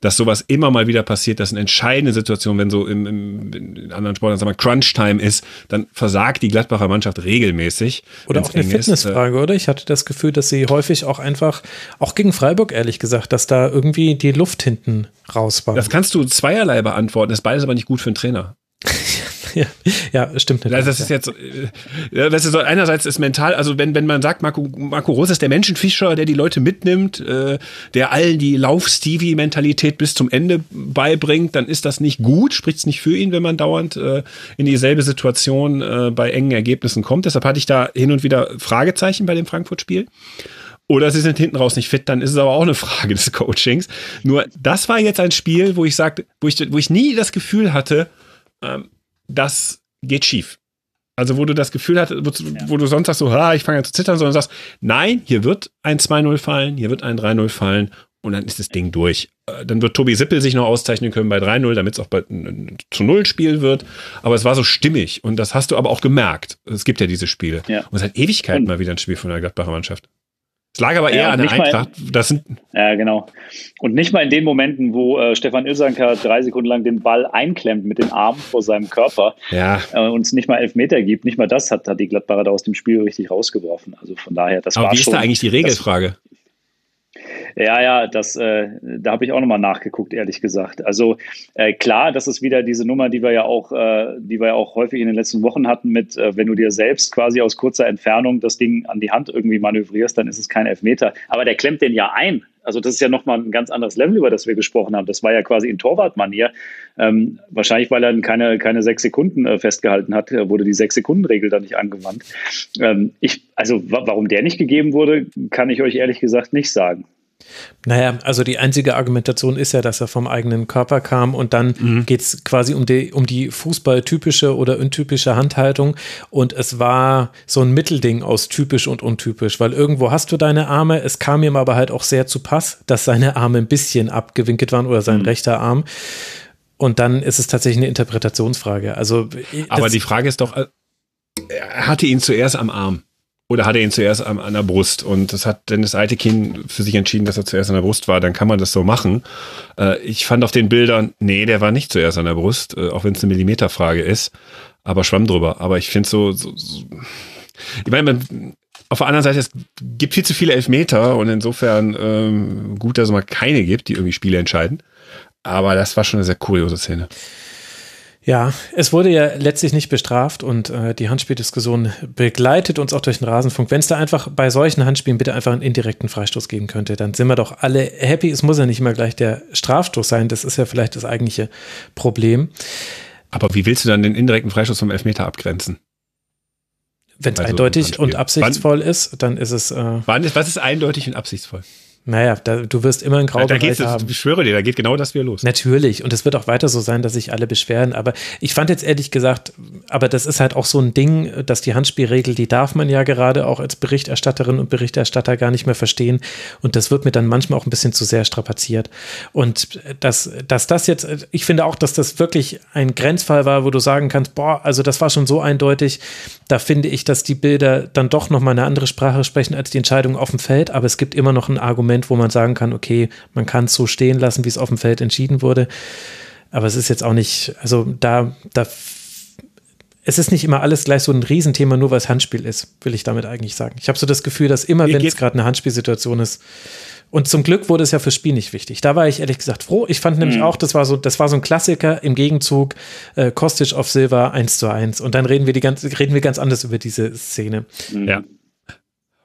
dass sowas immer mal wieder passiert, dass in entscheidenden Situationen, wenn so im, im in anderen Sportarten sagen wir Crunch-Time ist, dann versagt die Gladbacher Mannschaft regelmäßig. Oder auch eine Fitnessfrage, oder? Ich hatte das Gefühl, dass sie häufig auch einfach, auch gegen Freiburg ehrlich gesagt, dass da irgendwie die Luft hinten raus war. Das kannst du zweierlei beantworten, das ist beides aber nicht gut für einen Trainer. [laughs] [laughs] ja, ja, stimmt. Nicht. Das ist jetzt, äh, das ist so, einerseits ist mental, also wenn, wenn man sagt, Marco, Marco Rose ist der Menschenfischer, der die Leute mitnimmt, äh, der allen die Lauf-Stevie-Mentalität bis zum Ende beibringt, dann ist das nicht gut, spricht es nicht für ihn, wenn man dauernd äh, in dieselbe Situation äh, bei engen Ergebnissen kommt. Deshalb hatte ich da hin und wieder Fragezeichen bei dem Frankfurt-Spiel. Oder sie sind hinten raus nicht fit, dann ist es aber auch eine Frage des Coachings. Nur das war jetzt ein Spiel, wo ich sagte, wo ich, wo ich nie das Gefühl hatte, ähm, das geht schief. Also wo du das Gefühl hattest, wo, ja. wo, du sonst sagst so, ha, ich fange an zu zittern, sondern sagst, nein, hier wird ein 2-0 fallen, hier wird ein 3-0 fallen und dann ist das Ding durch. Äh, dann wird Tobi Sippel sich noch auszeichnen können bei 3-0, damit es auch bei zu Null Spiel wird. Aber es war so stimmig und das hast du aber auch gemerkt. Es gibt ja diese Spiele. Ja. Und es hat Ewigkeiten und mal wieder ein Spiel von der Gladbacher Mannschaft. Es lag aber eher ja, an der Eintracht. das sind ja, genau. Und nicht mal in den Momenten, wo äh, Stefan Ilsanker drei Sekunden lang den Ball einklemmt mit den Armen vor seinem Körper ja. äh, und es nicht mal elf Meter gibt, nicht mal das hat, hat die Gladbacher da aus dem Spiel richtig rausgeworfen. Also von daher, das aber war wie ist schon, da eigentlich die Regelfrage? Ja, ja, das, äh, da habe ich auch nochmal nachgeguckt, ehrlich gesagt. Also äh, klar, das ist wieder diese Nummer, die wir ja auch, äh, die wir ja auch häufig in den letzten Wochen hatten, mit äh, wenn du dir selbst quasi aus kurzer Entfernung das Ding an die Hand irgendwie manövrierst, dann ist es kein Elfmeter. Aber der klemmt den ja ein. Also das ist ja nochmal ein ganz anderes Level, über das wir gesprochen haben. Das war ja quasi in Torwartmanier. Ähm, wahrscheinlich, weil er keine, keine sechs Sekunden äh, festgehalten hat, äh, wurde die Sechs-Sekunden-Regel da nicht angewandt. Ähm, ich, also warum der nicht gegeben wurde, kann ich euch ehrlich gesagt nicht sagen. Naja, also die einzige Argumentation ist ja, dass er vom eigenen Körper kam und dann mhm. geht es quasi um die, um die fußballtypische oder untypische Handhaltung und es war so ein Mittelding aus typisch und untypisch, weil irgendwo hast du deine Arme, es kam ihm aber halt auch sehr zu Pass, dass seine Arme ein bisschen abgewinkelt waren oder sein mhm. rechter Arm und dann ist es tatsächlich eine Interpretationsfrage. Also, aber die Frage ist doch, äh, er hatte ihn zuerst am Arm. Oder hat er ihn zuerst an, an der Brust? Und das hat Dennis Eitekin für sich entschieden, dass er zuerst an der Brust war. Dann kann man das so machen. Äh, ich fand auf den Bildern, nee, der war nicht zuerst an der Brust, äh, auch wenn es eine Millimeterfrage ist. Aber schwamm drüber. Aber ich finde so, so, so, ich meine, auf der anderen Seite, es gibt viel zu viele Elfmeter und insofern ähm, gut, dass es mal keine gibt, die irgendwie Spiele entscheiden. Aber das war schon eine sehr kuriose Szene. Ja, es wurde ja letztlich nicht bestraft und äh, die Handspieldiskussion begleitet uns auch durch den Rasenfunk. Wenn es da einfach bei solchen Handspielen bitte einfach einen indirekten Freistoß geben könnte, dann sind wir doch alle happy. Es muss ja nicht immer gleich der Strafstoß sein, das ist ja vielleicht das eigentliche Problem. Aber wie willst du dann den indirekten Freistoß vom Elfmeter abgrenzen? Wenn es also eindeutig und absichtsvoll wann, ist, dann ist es. Äh, wann ist, was ist eindeutig und absichtsvoll? Naja, da, du wirst immer ein Graubereich da geht's, haben. Ich schwöre dir, da geht genau das wieder los. Natürlich. Und es wird auch weiter so sein, dass sich alle beschweren. Aber ich fand jetzt ehrlich gesagt, aber das ist halt auch so ein Ding, dass die Handspielregel, die darf man ja gerade auch als Berichterstatterin und Berichterstatter gar nicht mehr verstehen. Und das wird mir dann manchmal auch ein bisschen zu sehr strapaziert. Und dass, dass das jetzt, ich finde auch, dass das wirklich ein Grenzfall war, wo du sagen kannst, boah, also das war schon so eindeutig. Da finde ich, dass die Bilder dann doch nochmal eine andere Sprache sprechen als die Entscheidung auf dem Feld. Aber es gibt immer noch ein Argument, Moment, wo man sagen kann, okay, man kann es so stehen lassen, wie es auf dem Feld entschieden wurde. Aber es ist jetzt auch nicht, also da, da, es ist nicht immer alles gleich so ein Riesenthema, nur weil es Handspiel ist, will ich damit eigentlich sagen. Ich habe so das Gefühl, dass immer, wenn es gerade eine Handspielsituation ist, und zum Glück wurde es ja fürs Spiel nicht wichtig. Da war ich ehrlich gesagt froh. Ich fand nämlich mhm. auch, das war so, das war so ein Klassiker im Gegenzug äh, Kostic auf Silver 1 zu 1. Und dann reden wir die ganz, reden wir ganz anders über diese Szene. Ja.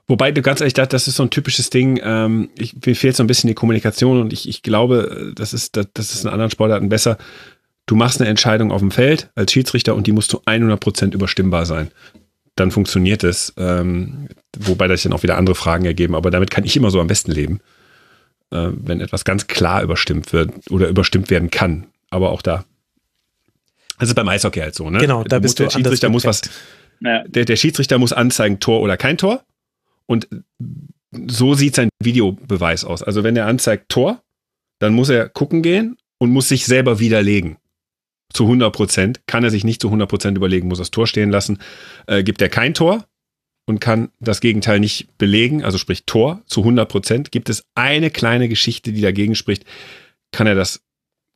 Wobei du ganz ehrlich, das ist so ein typisches Ding. Ähm, ich, mir fehlt so ein bisschen die Kommunikation und ich, ich glaube, das ist, das, das ist in anderen Sportarten besser. du machst eine Entscheidung auf dem Feld als Schiedsrichter und die muss zu 100% überstimmbar sein. Dann funktioniert es, ähm, wobei das dann auch wieder andere Fragen ergeben, aber damit kann ich immer so am besten leben, äh, wenn etwas ganz klar überstimmt wird oder überstimmt werden kann. Aber auch da. Das ist beim Eishockey halt so, ne? Genau, da bist der du Schiedsrichter muss was, Ja. der, der Schiedsrichter muss anzeigen, Tor oder kein Tor. Und so sieht sein Videobeweis aus. Also wenn er anzeigt Tor, dann muss er gucken gehen und muss sich selber widerlegen. Zu 100 Prozent. Kann er sich nicht zu 100 Prozent überlegen, muss das Tor stehen lassen. Äh, gibt er kein Tor und kann das Gegenteil nicht belegen, also sprich Tor zu 100 Prozent, gibt es eine kleine Geschichte, die dagegen spricht, kann er das,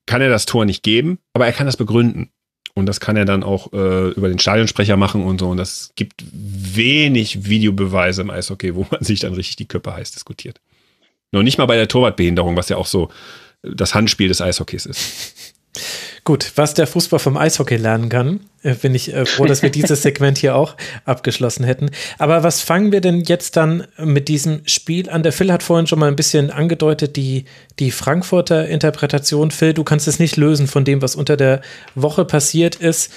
kann er das Tor nicht geben, aber er kann das begründen. Und das kann er dann auch äh, über den Stadionsprecher machen und so. Und das gibt wenig Videobeweise im Eishockey, wo man [laughs] sich dann richtig die Köpfe heiß diskutiert. Noch nicht mal bei der Torwartbehinderung, was ja auch so das Handspiel des Eishockeys ist. Gut, was der Fußball vom Eishockey lernen kann, äh, bin ich äh, froh, dass wir [laughs] dieses Segment hier auch abgeschlossen hätten. Aber was fangen wir denn jetzt dann mit diesem Spiel an? Der Phil hat vorhin schon mal ein bisschen angedeutet, die, die Frankfurter Interpretation. Phil, du kannst es nicht lösen von dem, was unter der Woche passiert ist.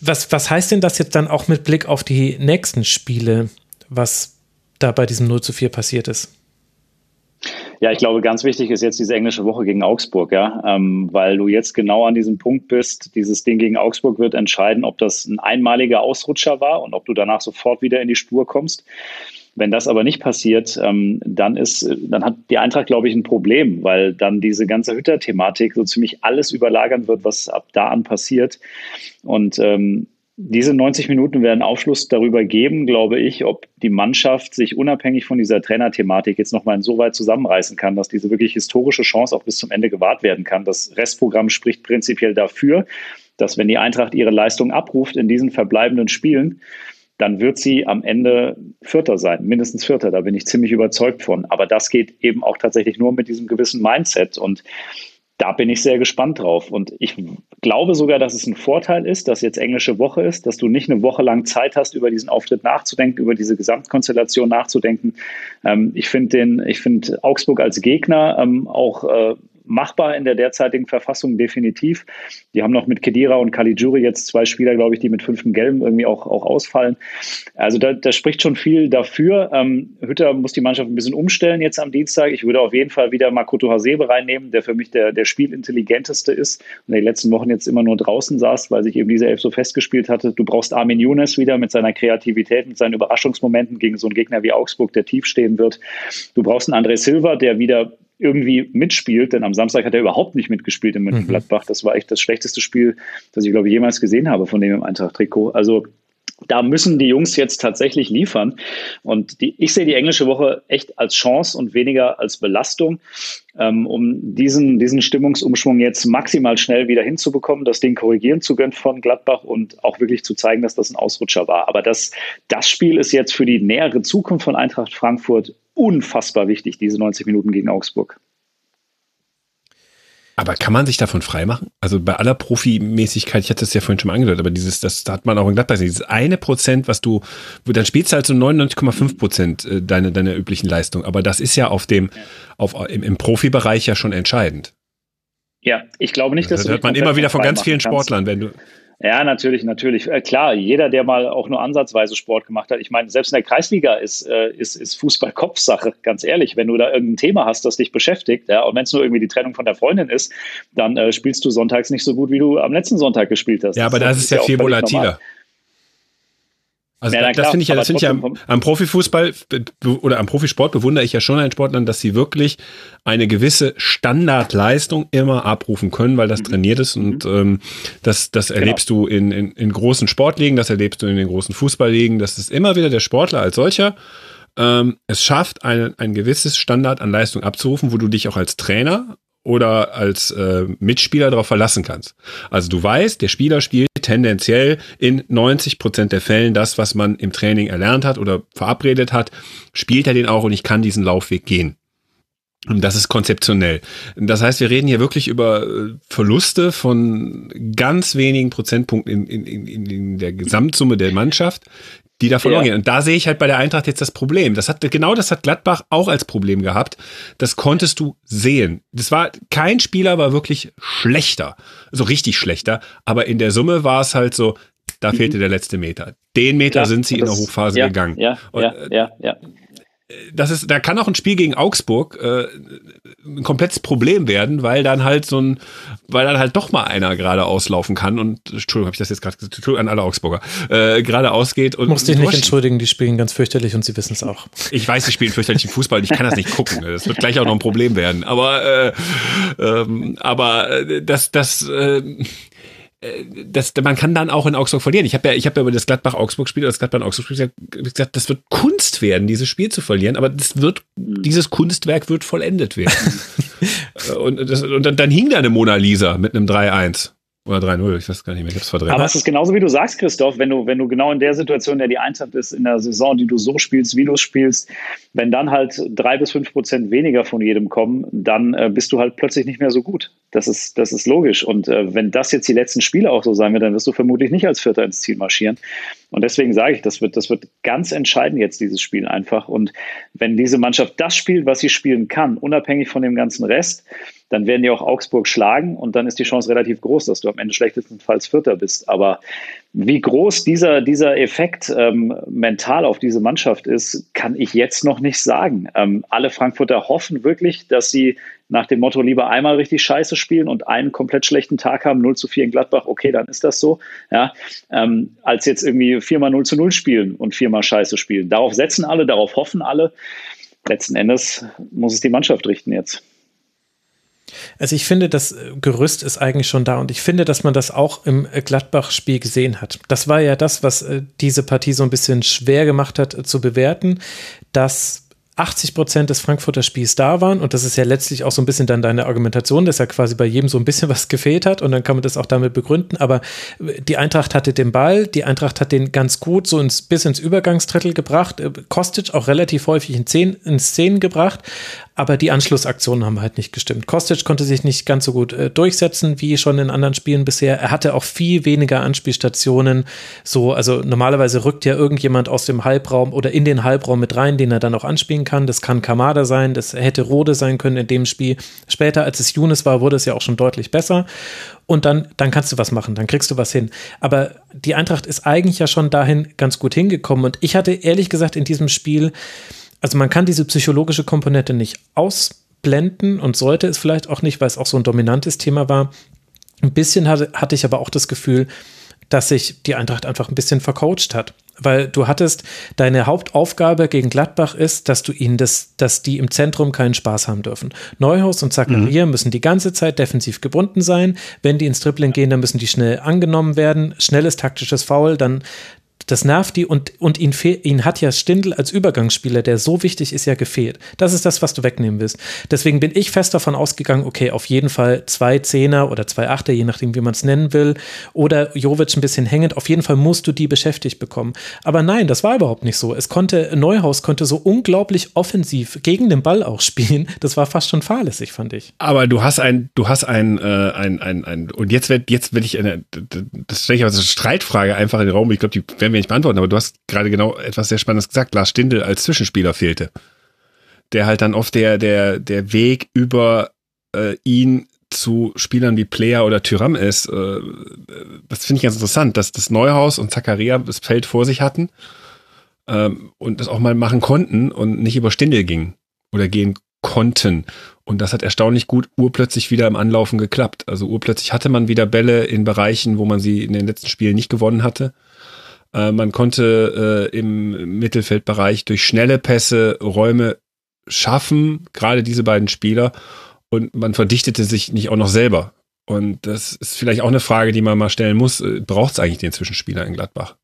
Was, was heißt denn das jetzt dann auch mit Blick auf die nächsten Spiele, was da bei diesem 0 zu 4 passiert ist? Ja, ich glaube, ganz wichtig ist jetzt diese englische Woche gegen Augsburg, ja, ähm, weil du jetzt genau an diesem Punkt bist. Dieses Ding gegen Augsburg wird entscheiden, ob das ein einmaliger Ausrutscher war und ob du danach sofort wieder in die Spur kommst. Wenn das aber nicht passiert, ähm, dann ist, dann hat die Eintracht, glaube ich, ein Problem, weil dann diese ganze Hütter-Thematik so ziemlich alles überlagern wird, was ab da an passiert. Und ähm, diese 90 Minuten werden Aufschluss darüber geben, glaube ich, ob die Mannschaft sich unabhängig von dieser Trainerthematik jetzt nochmal so weit zusammenreißen kann, dass diese wirklich historische Chance auch bis zum Ende gewahrt werden kann. Das Restprogramm spricht prinzipiell dafür, dass wenn die Eintracht ihre Leistung abruft in diesen verbleibenden Spielen, dann wird sie am Ende Vierter sein, mindestens Vierter, da bin ich ziemlich überzeugt von. Aber das geht eben auch tatsächlich nur mit diesem gewissen Mindset. Und da bin ich sehr gespannt drauf. Und ich glaube sogar, dass es ein Vorteil ist, dass jetzt englische Woche ist, dass du nicht eine Woche lang Zeit hast, über diesen Auftritt nachzudenken, über diese Gesamtkonstellation nachzudenken. Ähm, ich finde den, ich finde Augsburg als Gegner ähm, auch äh, machbar in der derzeitigen Verfassung definitiv. Die haben noch mit Kedira und Caligiuri jetzt zwei Spieler, glaube ich, die mit fünften Gelben irgendwie auch, auch ausfallen. Also da, da spricht schon viel dafür. Ähm, Hütter muss die Mannschaft ein bisschen umstellen jetzt am Dienstag. Ich würde auf jeden Fall wieder Makoto Hasebe reinnehmen, der für mich der, der spielintelligenteste ist und der die letzten Wochen jetzt immer nur draußen saß, weil sich eben diese Elf so festgespielt hatte. Du brauchst Armin Younes wieder mit seiner Kreativität, mit seinen Überraschungsmomenten gegen so einen Gegner wie Augsburg, der tief stehen wird. Du brauchst einen André Silva, der wieder irgendwie mitspielt, denn am Samstag hat er überhaupt nicht mitgespielt in Mönchengladbach. Das war echt das schlechteste Spiel, das ich, glaube ich, jemals gesehen habe von dem im Eintracht-Trikot. Also da müssen die Jungs jetzt tatsächlich liefern. Und die, ich sehe die englische Woche echt als Chance und weniger als Belastung, ähm, um diesen, diesen Stimmungsumschwung jetzt maximal schnell wieder hinzubekommen, das Ding korrigieren zu können von Gladbach und auch wirklich zu zeigen, dass das ein Ausrutscher war. Aber das, das Spiel ist jetzt für die nähere Zukunft von Eintracht Frankfurt unfassbar wichtig, diese 90 Minuten gegen Augsburg. Aber kann man sich davon freimachen? Also bei aller Profimäßigkeit, ich hatte es ja vorhin schon mal angedeutet, aber dieses, das hat man auch in Gladbach, dieses eine Prozent, was du, dann spielst du halt so 99,5 Prozent äh, deiner, deiner üblichen Leistung. Aber das ist ja auf dem, auf, im, im Profibereich ja schon entscheidend. Ja, ich glaube nicht, dass das hört man immer wieder von ganz vielen Sportlern, wenn du, ja, natürlich, natürlich. Äh, klar, jeder, der mal auch nur ansatzweise Sport gemacht hat, ich meine, selbst in der Kreisliga ist, äh, ist, ist Fußball [laughs] Kopfsache, ganz ehrlich. Wenn du da irgendein Thema hast, das dich beschäftigt, ja, und wenn es nur irgendwie die Trennung von der Freundin ist, dann äh, spielst du sonntags nicht so gut, wie du am letzten Sonntag gespielt hast. Ja, aber das, das ist ja, ja viel volatiler. Normal. Also ja, das finde ich ja, das finde ich ja am, am, Profifußball oder am Profisport bewundere ich ja schon an Sportlern, dass sie wirklich eine gewisse Standardleistung immer abrufen können, weil das mhm. trainiert ist und mhm. ähm, das, das genau. erlebst du in, in, in großen Sportligen, das erlebst du in den großen Fußballligen, das ist immer wieder der Sportler als solcher ähm, es schafft, ein, ein gewisses Standard an Leistung abzurufen, wo du dich auch als Trainer oder als äh, Mitspieler darauf verlassen kannst. Also du weißt, der Spieler spielt tendenziell in 90 Prozent der Fällen das, was man im Training erlernt hat oder verabredet hat, spielt er den auch und ich kann diesen Laufweg gehen. Und das ist konzeptionell. Das heißt, wir reden hier wirklich über äh, Verluste von ganz wenigen Prozentpunkten in, in, in, in der Gesamtsumme der Mannschaft, die da verloren ja. gehen. Und da sehe ich halt bei der Eintracht jetzt das Problem. Das hat, genau das hat Gladbach auch als Problem gehabt. Das konntest du sehen. Das war, kein Spieler war wirklich schlechter. So richtig schlechter. Aber in der Summe war es halt so, da mhm. fehlte der letzte Meter. Den Meter ja, sind sie in der Hochphase ja, gegangen. Ja, Und, ja, ja, ja das ist, da kann auch ein Spiel gegen Augsburg äh, ein komplettes Problem werden, weil dann halt so ein, weil dann halt doch mal einer gerade auslaufen kann und Entschuldigung, habe ich das jetzt gerade gesagt, Entschuldigung an alle Augsburger, äh, gerade ausgeht und musst dich nicht entschuldigen, die spielen ganz fürchterlich und sie wissen es auch. Ich weiß, sie spielen fürchterlichen Fußball, ich kann das nicht gucken. Das wird gleich auch noch ein Problem werden. Aber äh, ähm, aber äh, das das äh, das, man kann dann auch in Augsburg verlieren. Ich habe ja, ich habe ja über das Gladbach-Augsburg-Spiel oder das Gladbach-Augsburg-Spiel gesagt, das wird Kunst werden, dieses Spiel zu verlieren, aber das wird, dieses Kunstwerk wird vollendet werden. [laughs] und, das, und dann, dann hing da eine Mona Lisa mit einem 3-1. Oder 3-0, ich weiß gar nicht mehr, ich hab's verdrängt. Aber es ist genauso wie du sagst, Christoph, wenn du, wenn du genau in der Situation, in der die Eintracht ist, in der Saison, die du so spielst, wie du spielst, wenn dann halt drei bis fünf Prozent weniger von jedem kommen, dann äh, bist du halt plötzlich nicht mehr so gut. Das ist, das ist logisch. Und äh, wenn das jetzt die letzten Spiele auch so sein wird, dann wirst du vermutlich nicht als Vierter ins Ziel marschieren. Und deswegen sage ich, das wird, das wird ganz entscheidend jetzt, dieses Spiel einfach. Und wenn diese Mannschaft das spielt, was sie spielen kann, unabhängig von dem ganzen Rest, dann werden die auch Augsburg schlagen und dann ist die Chance relativ groß, dass du am Ende schlechtestenfalls Vierter bist. Aber wie groß dieser, dieser Effekt ähm, mental auf diese Mannschaft ist, kann ich jetzt noch nicht sagen. Ähm, alle Frankfurter hoffen wirklich, dass sie nach dem Motto lieber einmal richtig scheiße spielen und einen komplett schlechten Tag haben, 0 zu 4 in Gladbach, okay, dann ist das so, ja, ähm, als jetzt irgendwie viermal 0 zu 0 spielen und viermal scheiße spielen. Darauf setzen alle, darauf hoffen alle. Letzten Endes muss es die Mannschaft richten jetzt. Also ich finde, das Gerüst ist eigentlich schon da und ich finde, dass man das auch im Gladbach-Spiel gesehen hat. Das war ja das, was äh, diese Partie so ein bisschen schwer gemacht hat äh, zu bewerten, dass 80 Prozent des Frankfurter Spiels da waren und das ist ja letztlich auch so ein bisschen dann deine Argumentation, dass ja quasi bei jedem so ein bisschen [laughs] was gefehlt hat und dann kann man das auch damit begründen, aber die Eintracht hatte den Ball, die Eintracht hat den ganz gut so ins, bis ins Übergangsdrittel gebracht, Kostic auch relativ häufig in, Szenen, in Szenen gebracht, aber die Anschlussaktionen haben halt nicht gestimmt. Kostic konnte sich nicht ganz so gut äh, durchsetzen wie schon in anderen Spielen bisher. Er hatte auch viel weniger Anspielstationen. So, also normalerweise rückt ja irgendjemand aus dem Halbraum oder in den Halbraum mit rein, den er dann auch anspielen kann. Das kann Kamada sein, das hätte Rode sein können in dem Spiel. Später, als es Younes war, wurde es ja auch schon deutlich besser. Und dann, dann kannst du was machen, dann kriegst du was hin. Aber die Eintracht ist eigentlich ja schon dahin ganz gut hingekommen. Und ich hatte ehrlich gesagt in diesem Spiel also man kann diese psychologische Komponente nicht ausblenden und sollte es vielleicht auch nicht, weil es auch so ein dominantes Thema war. Ein bisschen hatte, hatte ich aber auch das Gefühl, dass sich die Eintracht einfach ein bisschen vercoacht hat. Weil du hattest, deine Hauptaufgabe gegen Gladbach ist, dass du ihnen das, dass die im Zentrum keinen Spaß haben dürfen. Neuhaus und Zakaria mhm. müssen die ganze Zeit defensiv gebunden sein. Wenn die ins Dribbling gehen, dann müssen die schnell angenommen werden. Schnelles taktisches Foul, dann, das nervt die und, und ihn, ihn hat ja Stindl als Übergangsspieler, der so wichtig ist, ja gefehlt. Das ist das, was du wegnehmen willst. Deswegen bin ich fest davon ausgegangen, okay, auf jeden Fall zwei Zehner oder zwei Achter, je nachdem, wie man es nennen will, oder Jovic ein bisschen hängend. Auf jeden Fall musst du die beschäftigt bekommen. Aber nein, das war überhaupt nicht so. Es konnte, Neuhaus konnte so unglaublich offensiv gegen den Ball auch [laughs] spielen. Das war fast schon fahrlässig, fand ich. Aber du hast ein, du hast ein, äh, ein, ein, ein, und jetzt wird, jetzt will ich eine, das stelle ich als Streitfrage einfach in den Raum. Ich glaube, die werden wir nicht beantworten, aber du hast gerade genau etwas sehr Spannendes gesagt. Lars Stindl als Zwischenspieler fehlte. Der halt dann oft der, der, der Weg über äh, ihn zu Spielern wie Player oder Tyram ist. Äh, das finde ich ganz interessant, dass das Neuhaus und Zakaria das Feld vor sich hatten ähm, und das auch mal machen konnten und nicht über Stindel ging oder gehen konnten. Und das hat erstaunlich gut urplötzlich wieder im Anlaufen geklappt. Also urplötzlich hatte man wieder Bälle in Bereichen, wo man sie in den letzten Spielen nicht gewonnen hatte. Äh, man konnte äh, im Mittelfeldbereich durch schnelle Pässe Räume schaffen, gerade diese beiden Spieler. Und man verdichtete sich nicht auch noch selber. Und das ist vielleicht auch eine Frage, die man mal stellen muss. Äh, Braucht es eigentlich den Zwischenspieler in Gladbach?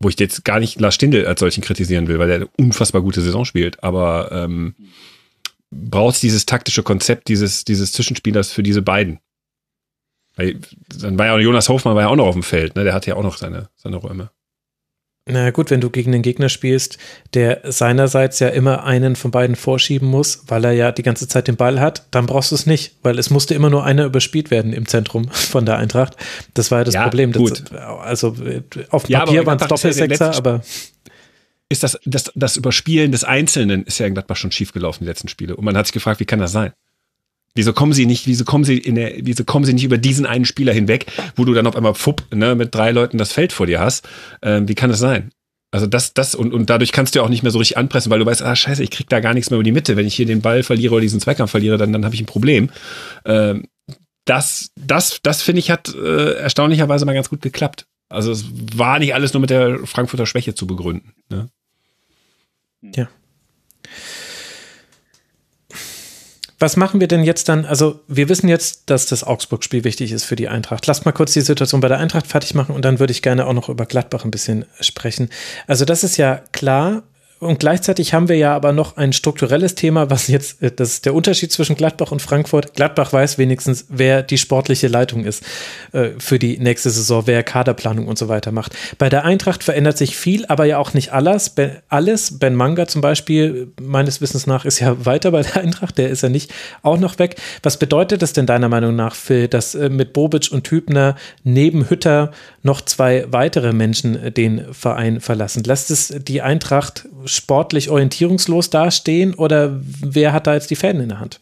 Wo ich jetzt gar nicht Lars Stindl als solchen kritisieren will, weil er eine unfassbar gute Saison spielt. Aber ähm, braucht es dieses taktische Konzept dieses, dieses Zwischenspielers für diese beiden? Weil, dann war ja auch Jonas Hofmann war ja auch noch auf dem Feld, ne? Der hatte ja auch noch seine, seine Räume. Na gut, wenn du gegen einen Gegner spielst, der seinerseits ja immer einen von beiden vorschieben muss, weil er ja die ganze Zeit den Ball hat, dann brauchst du es nicht, weil es musste immer nur einer überspielt werden im Zentrum [laughs] von der Eintracht. Das war ja das ja, Problem. Gut. Das, also auf dem ja, Papier waren es Doppelsechser, aber ist das, das, das Überspielen des Einzelnen ist ja in Gladbach schon schiefgelaufen, die letzten Spiele. Und man hat sich gefragt, wie kann das sein? Wieso kommen sie nicht, wieso kommen sie in der, wieso kommen sie nicht über diesen einen Spieler hinweg, wo du dann auf einmal fupp, ne, mit drei Leuten das Feld vor dir hast? Ähm, wie kann das sein? Also das, das, und, und dadurch kannst du ja auch nicht mehr so richtig anpressen, weil du weißt, ah, scheiße, ich krieg da gar nichts mehr über die Mitte. Wenn ich hier den Ball verliere oder diesen Zweikampf verliere, dann, dann habe ich ein Problem. Ähm, das, das, das finde ich, hat äh, erstaunlicherweise mal ganz gut geklappt. Also es war nicht alles nur mit der Frankfurter Schwäche zu begründen. Ne? Ja. Was machen wir denn jetzt dann? Also, wir wissen jetzt, dass das Augsburg-Spiel wichtig ist für die Eintracht. Lasst mal kurz die Situation bei der Eintracht fertig machen und dann würde ich gerne auch noch über Gladbach ein bisschen sprechen. Also, das ist ja klar. Und gleichzeitig haben wir ja aber noch ein strukturelles Thema, was jetzt, äh, das ist der Unterschied zwischen Gladbach und Frankfurt. Gladbach weiß wenigstens, wer die sportliche Leitung ist äh, für die nächste Saison, wer Kaderplanung und so weiter macht. Bei der Eintracht verändert sich viel, aber ja auch nicht alles. Ben, alles. Ben Manga zum Beispiel, meines Wissens nach, ist ja weiter bei der Eintracht, der ist ja nicht auch noch weg. Was bedeutet das denn deiner Meinung nach, Phil, dass äh, mit Bobic und Hübner neben Hütter noch zwei weitere Menschen den Verein verlassen? Lässt es die Eintracht sportlich orientierungslos dastehen oder wer hat da jetzt die Fäden in der Hand?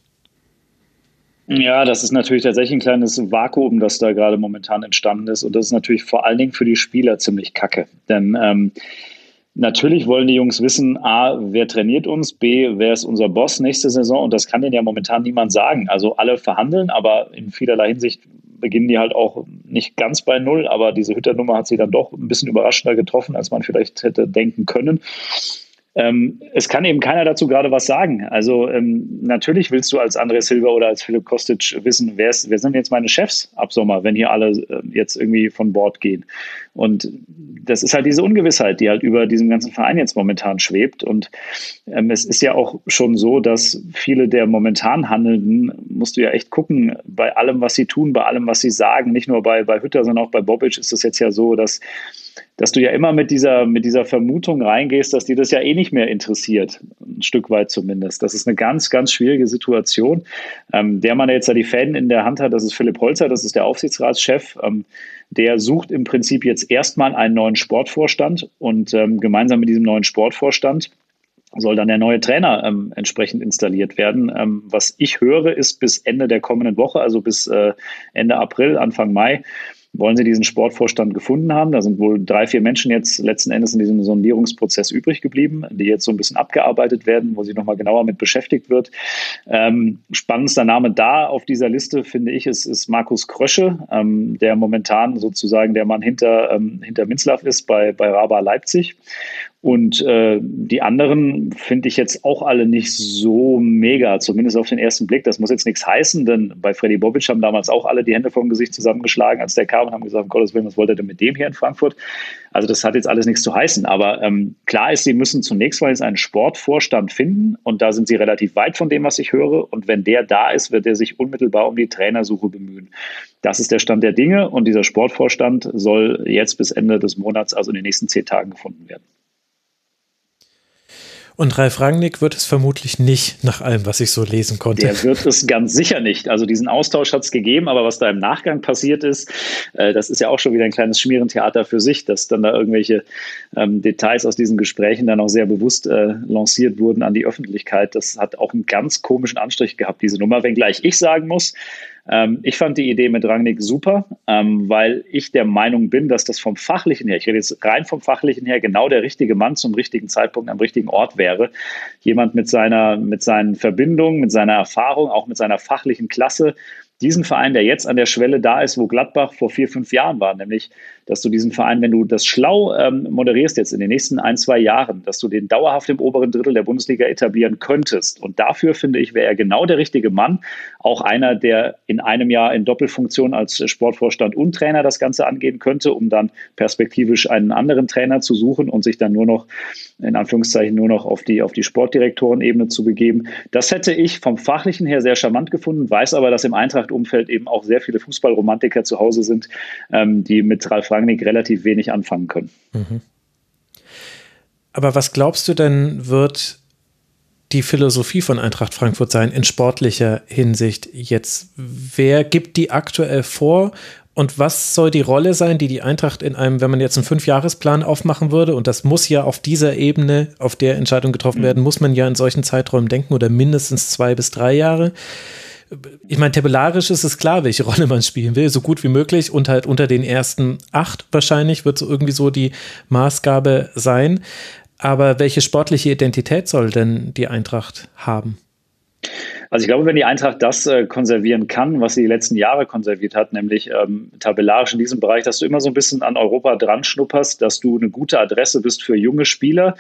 Ja, das ist natürlich tatsächlich ein kleines Vakuum, das da gerade momentan entstanden ist. Und das ist natürlich vor allen Dingen für die Spieler ziemlich kacke. Denn ähm, natürlich wollen die Jungs wissen, A, wer trainiert uns, B, wer ist unser Boss nächste Saison. Und das kann denen ja momentan niemand sagen. Also alle verhandeln, aber in vielerlei Hinsicht beginnen die halt auch nicht ganz bei Null. Aber diese Hütternummer hat sie dann doch ein bisschen überraschender getroffen, als man vielleicht hätte denken können. Ähm, es kann eben keiner dazu gerade was sagen. Also ähm, natürlich willst du als André Silva oder als Philipp Kostic wissen, wer, ist, wer sind jetzt meine Chefs ab Sommer, wenn hier alle äh, jetzt irgendwie von Bord gehen. Und das ist halt diese Ungewissheit, die halt über diesem ganzen Verein jetzt momentan schwebt. Und ähm, es ist ja auch schon so, dass viele der momentan Handelnden, musst du ja echt gucken, bei allem, was sie tun, bei allem, was sie sagen, nicht nur bei, bei Hütter, sondern auch bei Bobic ist es jetzt ja so, dass dass du ja immer mit dieser, mit dieser Vermutung reingehst, dass dir das ja eh nicht mehr interessiert, ein Stück weit zumindest. Das ist eine ganz, ganz schwierige Situation. Ähm, der der jetzt da die Fäden in der Hand hat, das ist Philipp Holzer, das ist der Aufsichtsratschef. Ähm, der sucht im Prinzip jetzt erstmal einen neuen Sportvorstand und ähm, gemeinsam mit diesem neuen Sportvorstand soll dann der neue Trainer ähm, entsprechend installiert werden. Ähm, was ich höre, ist bis Ende der kommenden Woche, also bis äh, Ende April, Anfang Mai, wollen sie diesen Sportvorstand gefunden haben. Da sind wohl drei, vier Menschen jetzt letzten Endes in diesem Sondierungsprozess übrig geblieben, die jetzt so ein bisschen abgearbeitet werden, wo sie nochmal genauer mit beschäftigt wird. Ähm, spannendster Name da auf dieser Liste, finde ich, ist, ist Markus Krösche, ähm, der momentan sozusagen der Mann hinter, ähm, hinter Minzlaff ist bei, bei Raba Leipzig. Und äh, die anderen finde ich jetzt auch alle nicht so mega, zumindest auf den ersten Blick. Das muss jetzt nichts heißen, denn bei Freddy Bobic haben damals auch alle die Hände vom Gesicht zusammengeschlagen, als der kam und haben gesagt, Gottes Willen, was wollt ihr denn mit dem hier in Frankfurt? Also das hat jetzt alles nichts zu heißen. Aber ähm, klar ist, sie müssen zunächst mal jetzt einen Sportvorstand finden und da sind sie relativ weit von dem, was ich höre. Und wenn der da ist, wird er sich unmittelbar um die Trainersuche bemühen. Das ist der Stand der Dinge und dieser Sportvorstand soll jetzt bis Ende des Monats, also in den nächsten zehn Tagen, gefunden werden. Und Ralf Rangnick wird es vermutlich nicht, nach allem, was ich so lesen konnte. Der wird es ganz sicher nicht. Also diesen Austausch hat es gegeben, aber was da im Nachgang passiert ist, äh, das ist ja auch schon wieder ein kleines Schmierentheater für sich, dass dann da irgendwelche ähm, Details aus diesen Gesprächen dann auch sehr bewusst äh, lanciert wurden an die Öffentlichkeit. Das hat auch einen ganz komischen Anstrich gehabt, diese Nummer, wenngleich ich sagen muss, ähm, ich fand die Idee mit Rangnick super, ähm, weil ich der Meinung bin, dass das vom Fachlichen her, ich rede jetzt rein vom Fachlichen her, genau der richtige Mann zum richtigen Zeitpunkt am richtigen Ort wäre. Jemand mit seiner, mit seinen Verbindungen, mit seiner Erfahrung, auch mit seiner fachlichen Klasse, diesen Verein, der jetzt an der Schwelle da ist, wo Gladbach vor vier, fünf Jahren war, nämlich dass du diesen Verein, wenn du das schlau ähm, moderierst jetzt in den nächsten ein, zwei Jahren, dass du den dauerhaft im oberen Drittel der Bundesliga etablieren könntest. Und dafür finde ich, wäre er genau der richtige Mann. Auch einer, der in einem Jahr in Doppelfunktion als Sportvorstand und Trainer das Ganze angehen könnte, um dann perspektivisch einen anderen Trainer zu suchen und sich dann nur noch, in Anführungszeichen, nur noch auf die, auf die Sportdirektorenebene zu begeben. Das hätte ich vom Fachlichen her sehr charmant gefunden, weiß aber, dass im Eintracht-Umfeld eben auch sehr viele Fußballromantiker zu Hause sind, ähm, die mit Ralf Rangnick relativ wenig anfangen können. Mhm. Aber was glaubst du denn, wird die Philosophie von Eintracht Frankfurt sein in sportlicher Hinsicht jetzt? Wer gibt die aktuell vor und was soll die Rolle sein, die die Eintracht in einem, wenn man jetzt einen Fünfjahresplan aufmachen würde, und das muss ja auf dieser Ebene, auf der Entscheidung getroffen werden, muss man ja in solchen Zeiträumen denken oder mindestens zwei bis drei Jahre. Ich meine, tabellarisch ist es klar, welche Rolle man spielen will, so gut wie möglich und halt unter den ersten acht wahrscheinlich wird so irgendwie so die Maßgabe sein. Aber welche sportliche Identität soll denn die Eintracht haben? Also ich glaube, wenn die Eintracht das äh, konservieren kann, was sie die letzten Jahre konserviert hat, nämlich ähm, tabellarisch in diesem Bereich, dass du immer so ein bisschen an Europa dran schnupperst, dass du eine gute Adresse bist für junge Spieler,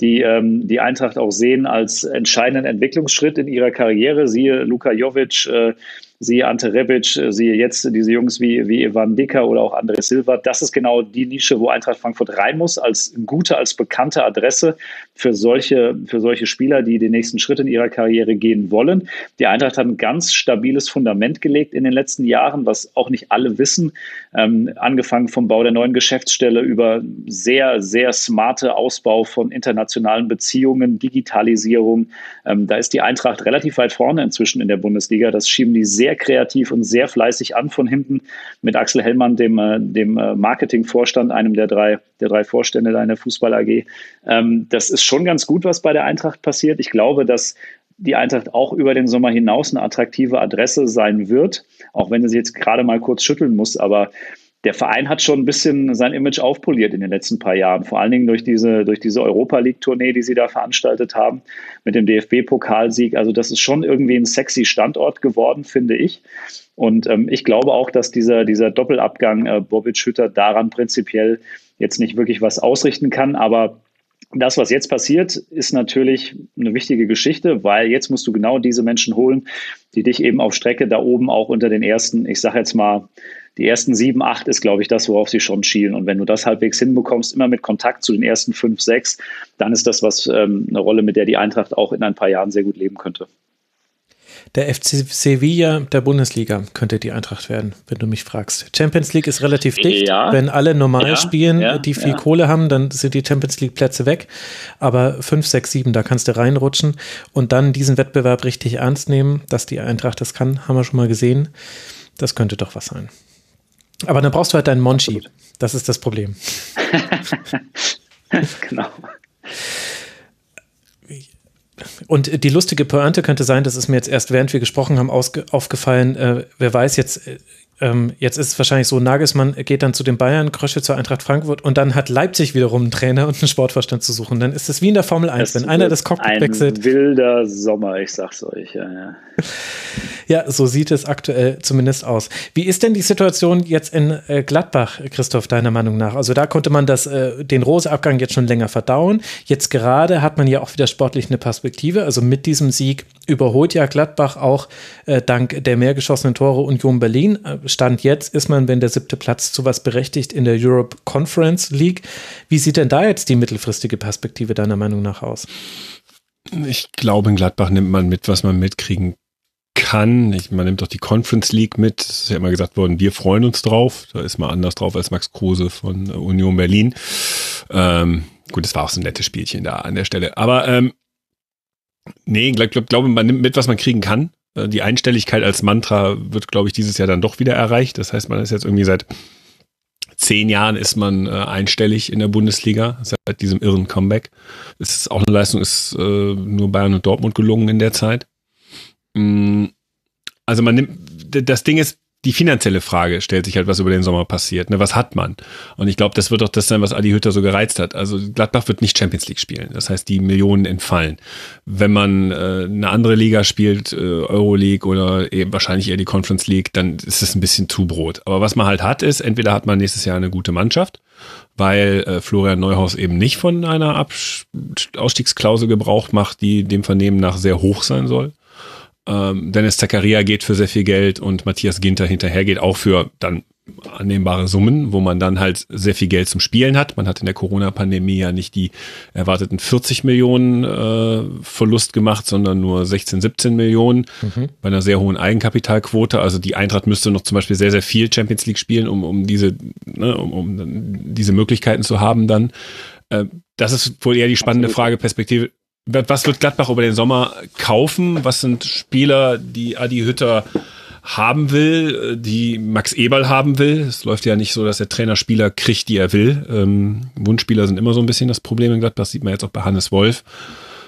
die ähm, die Eintracht auch sehen als entscheidenden Entwicklungsschritt in ihrer Karriere. Siehe Luka Jovic, äh, siehe Ante Rebic, äh, siehe jetzt diese Jungs wie, wie Ivan Dicker oder auch André Silva. Das ist genau die Nische, wo Eintracht Frankfurt rein muss, als gute, als bekannte Adresse für solche, für solche Spieler, die den nächsten Schritt in ihrer Karriere gehen wollen. Die Eintracht hat ein ganz stabiles Fundament gelegt in den letzten Jahren, was auch nicht alle wissen. Ähm, angefangen vom Bau der neuen Geschäftsstelle über sehr, sehr smarte Ausbau von internationalen Beziehungen, Digitalisierung. Ähm, da ist die Eintracht relativ weit vorne inzwischen in der Bundesliga. Das schieben die sehr kreativ und sehr fleißig an von hinten mit Axel Hellmann, dem, äh, dem äh, Marketingvorstand, einem der drei, der drei Vorstände deiner Fußball AG. Ähm, das ist schon ganz gut, was bei der Eintracht passiert. Ich glaube, dass die Eintracht auch über den Sommer hinaus eine attraktive Adresse sein wird, auch wenn sie jetzt gerade mal kurz schütteln muss. Aber der Verein hat schon ein bisschen sein Image aufpoliert in den letzten paar Jahren, vor allen Dingen durch diese, durch diese Europa League-Tournee, die sie da veranstaltet haben, mit dem DFB-Pokalsieg. Also das ist schon irgendwie ein sexy Standort geworden, finde ich. Und ähm, ich glaube auch, dass dieser, dieser Doppelabgang äh, Bobic-Hütter daran prinzipiell jetzt nicht wirklich was ausrichten kann, aber das, was jetzt passiert, ist natürlich eine wichtige Geschichte, weil jetzt musst du genau diese Menschen holen, die dich eben auf Strecke da oben auch unter den ersten, ich sage jetzt mal, die ersten sieben, acht ist, glaube ich, das, worauf sie schon schielen. Und wenn du das halbwegs hinbekommst, immer mit Kontakt zu den ersten fünf, sechs, dann ist das was ähm, eine Rolle, mit der die Eintracht auch in ein paar Jahren sehr gut leben könnte. Der FC Sevilla der Bundesliga könnte die Eintracht werden, wenn du mich fragst. Champions League ist relativ dicht. Ja. Wenn alle normal ja, spielen, ja, die viel Kohle haben, dann sind die Champions League Plätze weg. Aber 5, 6, 7, da kannst du reinrutschen und dann diesen Wettbewerb richtig ernst nehmen, dass die Eintracht das kann, haben wir schon mal gesehen. Das könnte doch was sein. Aber dann brauchst du halt deinen Monchi. Das ist das Problem. [laughs] genau. Und die lustige Pointe könnte sein, das ist mir jetzt erst während wir gesprochen haben aufgefallen, äh, wer weiß, jetzt äh, ähm, jetzt ist es wahrscheinlich so, Nagelsmann geht dann zu den Bayern, Krösche zur Eintracht Frankfurt und dann hat Leipzig wiederum einen Trainer und einen Sportverstand zu suchen. Dann ist es wie in der Formel 1, das wenn einer das Cockpit ein wechselt. Ein wilder Sommer, ich sag's euch. Ja, ja. Ja, so sieht es aktuell zumindest aus. Wie ist denn die Situation jetzt in äh, Gladbach, Christoph, deiner Meinung nach? Also da konnte man das, äh, den Rose-Abgang jetzt schon länger verdauen. Jetzt gerade hat man ja auch wieder sportlich eine Perspektive. Also mit diesem Sieg überholt ja Gladbach auch äh, dank der mehr geschossenen Tore Union Berlin Stand jetzt ist man, wenn der siebte Platz zu was berechtigt in der Europe Conference League. Wie sieht denn da jetzt die mittelfristige Perspektive deiner Meinung nach aus? Ich glaube, in Gladbach nimmt man mit, was man mitkriegen kann. Ich, man nimmt doch die Conference League mit. Es ist ja immer gesagt worden, wir freuen uns drauf. Da ist man anders drauf als Max Kruse von Union Berlin. Ähm, gut, es war auch so ein nettes Spielchen da an der Stelle. Aber ähm, nee, ich glaube, glaub, man nimmt mit, was man kriegen kann. Äh, die Einstelligkeit als Mantra wird, glaube ich, dieses Jahr dann doch wieder erreicht. Das heißt, man ist jetzt irgendwie seit zehn Jahren ist man äh, einstellig in der Bundesliga, seit diesem irren Comeback. Es ist auch eine Leistung, ist äh, nur Bayern und Dortmund gelungen in der Zeit. Mm, also man nimmt, das Ding ist, die finanzielle Frage stellt sich halt, was über den Sommer passiert. Ne? Was hat man? Und ich glaube, das wird auch das sein, was Adi Hütter so gereizt hat. Also Gladbach wird nicht Champions League spielen. Das heißt, die Millionen entfallen. Wenn man äh, eine andere Liga spielt, äh, Euroleague oder eben wahrscheinlich eher die Conference League, dann ist es ein bisschen zu Brot. Aber was man halt hat, ist, entweder hat man nächstes Jahr eine gute Mannschaft, weil äh, Florian Neuhaus eben nicht von einer Abs Ausstiegsklausel Gebrauch macht, die dem Vernehmen nach sehr hoch sein soll ähm, Dennis Zakaria geht für sehr viel Geld und Matthias Ginter hinterher geht auch für dann annehmbare Summen, wo man dann halt sehr viel Geld zum Spielen hat. Man hat in der Corona-Pandemie ja nicht die erwarteten 40 Millionen äh, Verlust gemacht, sondern nur 16, 17 Millionen mhm. bei einer sehr hohen Eigenkapitalquote. Also die Eintracht müsste noch zum Beispiel sehr, sehr viel Champions League spielen, um, um diese, ne, um, um diese Möglichkeiten zu haben dann. Äh, das ist wohl eher die spannende Absolut. Frage, Perspektive. Was wird Gladbach über den Sommer kaufen? Was sind Spieler, die Adi Hütter haben will, die Max Eberl haben will. Es läuft ja nicht so, dass der Trainer Spieler kriegt, die er will. Ähm, Wunschspieler sind immer so ein bisschen das Problem in Gladbach. Das sieht man jetzt auch bei Hannes Wolf,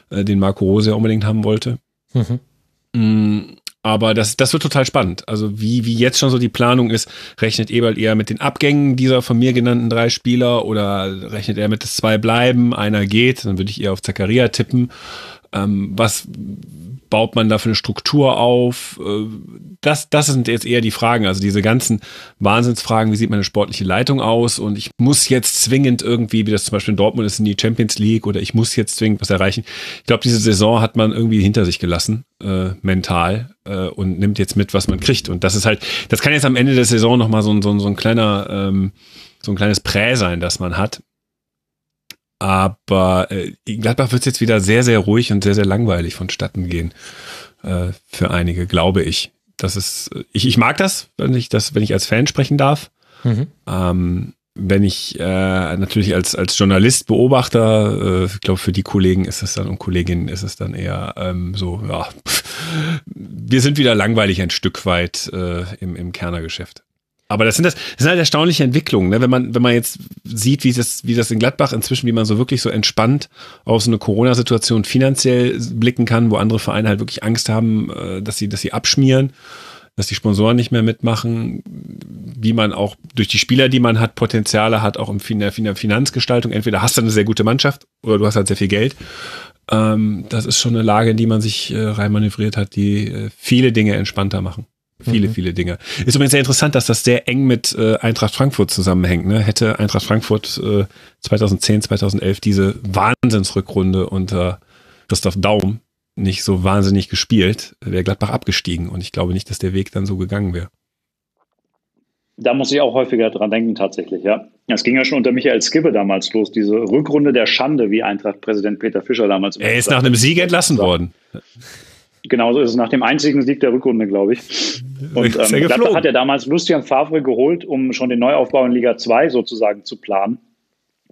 äh, den Marco Rose ja unbedingt haben wollte. Mhm. Aber das, das wird total spannend. Also wie, wie jetzt schon so die Planung ist, rechnet Eberl eher mit den Abgängen dieser von mir genannten drei Spieler oder rechnet er mit, dass zwei bleiben, einer geht, dann würde ich eher auf Zakaria tippen. Ähm, was baut man da für eine Struktur auf? Äh, das, das sind jetzt eher die Fragen. Also diese ganzen Wahnsinnsfragen, wie sieht meine sportliche Leitung aus? Und ich muss jetzt zwingend irgendwie, wie das zum Beispiel in Dortmund ist, in die Champions League oder ich muss jetzt zwingend was erreichen. Ich glaube, diese Saison hat man irgendwie hinter sich gelassen, äh, mental, äh, und nimmt jetzt mit, was man kriegt. Und das ist halt, das kann jetzt am Ende der Saison nochmal so, so, so ein kleiner, ähm, so ein kleines Prä sein, das man hat. Aber äh, in Gladbach wird es jetzt wieder sehr, sehr ruhig und sehr, sehr langweilig vonstatten gehen. Äh, für einige, glaube ich. Das ist, ich, ich mag das, wenn ich das, wenn ich als Fan sprechen darf. Mhm. Ähm, wenn ich äh, natürlich als, als Journalist, Beobachter, äh, ich glaube, für die Kollegen ist es dann und Kolleginnen ist es dann eher ähm, so, ja, [laughs] wir sind wieder langweilig ein Stück weit äh, im, im Kernergeschäft. Aber das sind das, das sind halt erstaunliche Entwicklungen, ne? wenn man wenn man jetzt sieht, wie das wie das in Gladbach inzwischen, wie man so wirklich so entspannt auf so eine Corona-Situation finanziell blicken kann, wo andere Vereine halt wirklich Angst haben, äh, dass sie dass sie abschmieren, dass die Sponsoren nicht mehr mitmachen, wie man auch durch die Spieler, die man hat, Potenziale hat, auch in der Finanzgestaltung. Entweder hast du eine sehr gute Mannschaft oder du hast halt sehr viel Geld. Ähm, das ist schon eine Lage, in die man sich äh, reinmanövriert hat, die äh, viele Dinge entspannter machen. Viele, mhm. viele Dinge. Ist übrigens sehr interessant, dass das sehr eng mit äh, Eintracht Frankfurt zusammenhängt. Ne? Hätte Eintracht Frankfurt äh, 2010, 2011 diese Wahnsinnsrückrunde unter Christoph Daum nicht so wahnsinnig gespielt, wäre Gladbach abgestiegen. Und ich glaube nicht, dass der Weg dann so gegangen wäre. Da muss ich auch häufiger dran denken, tatsächlich, ja. Es ging ja schon unter Michael Skibbe damals los, diese Rückrunde der Schande, wie Eintracht-Präsident Peter Fischer damals. Er ist nach einem Sieg entlassen worden. Genauso ist es nach dem einzigen Sieg der Rückrunde, glaube ich. Und ähm, Gladbach hat ja damals Lucian Favre geholt, um schon den Neuaufbau in Liga 2 sozusagen zu planen.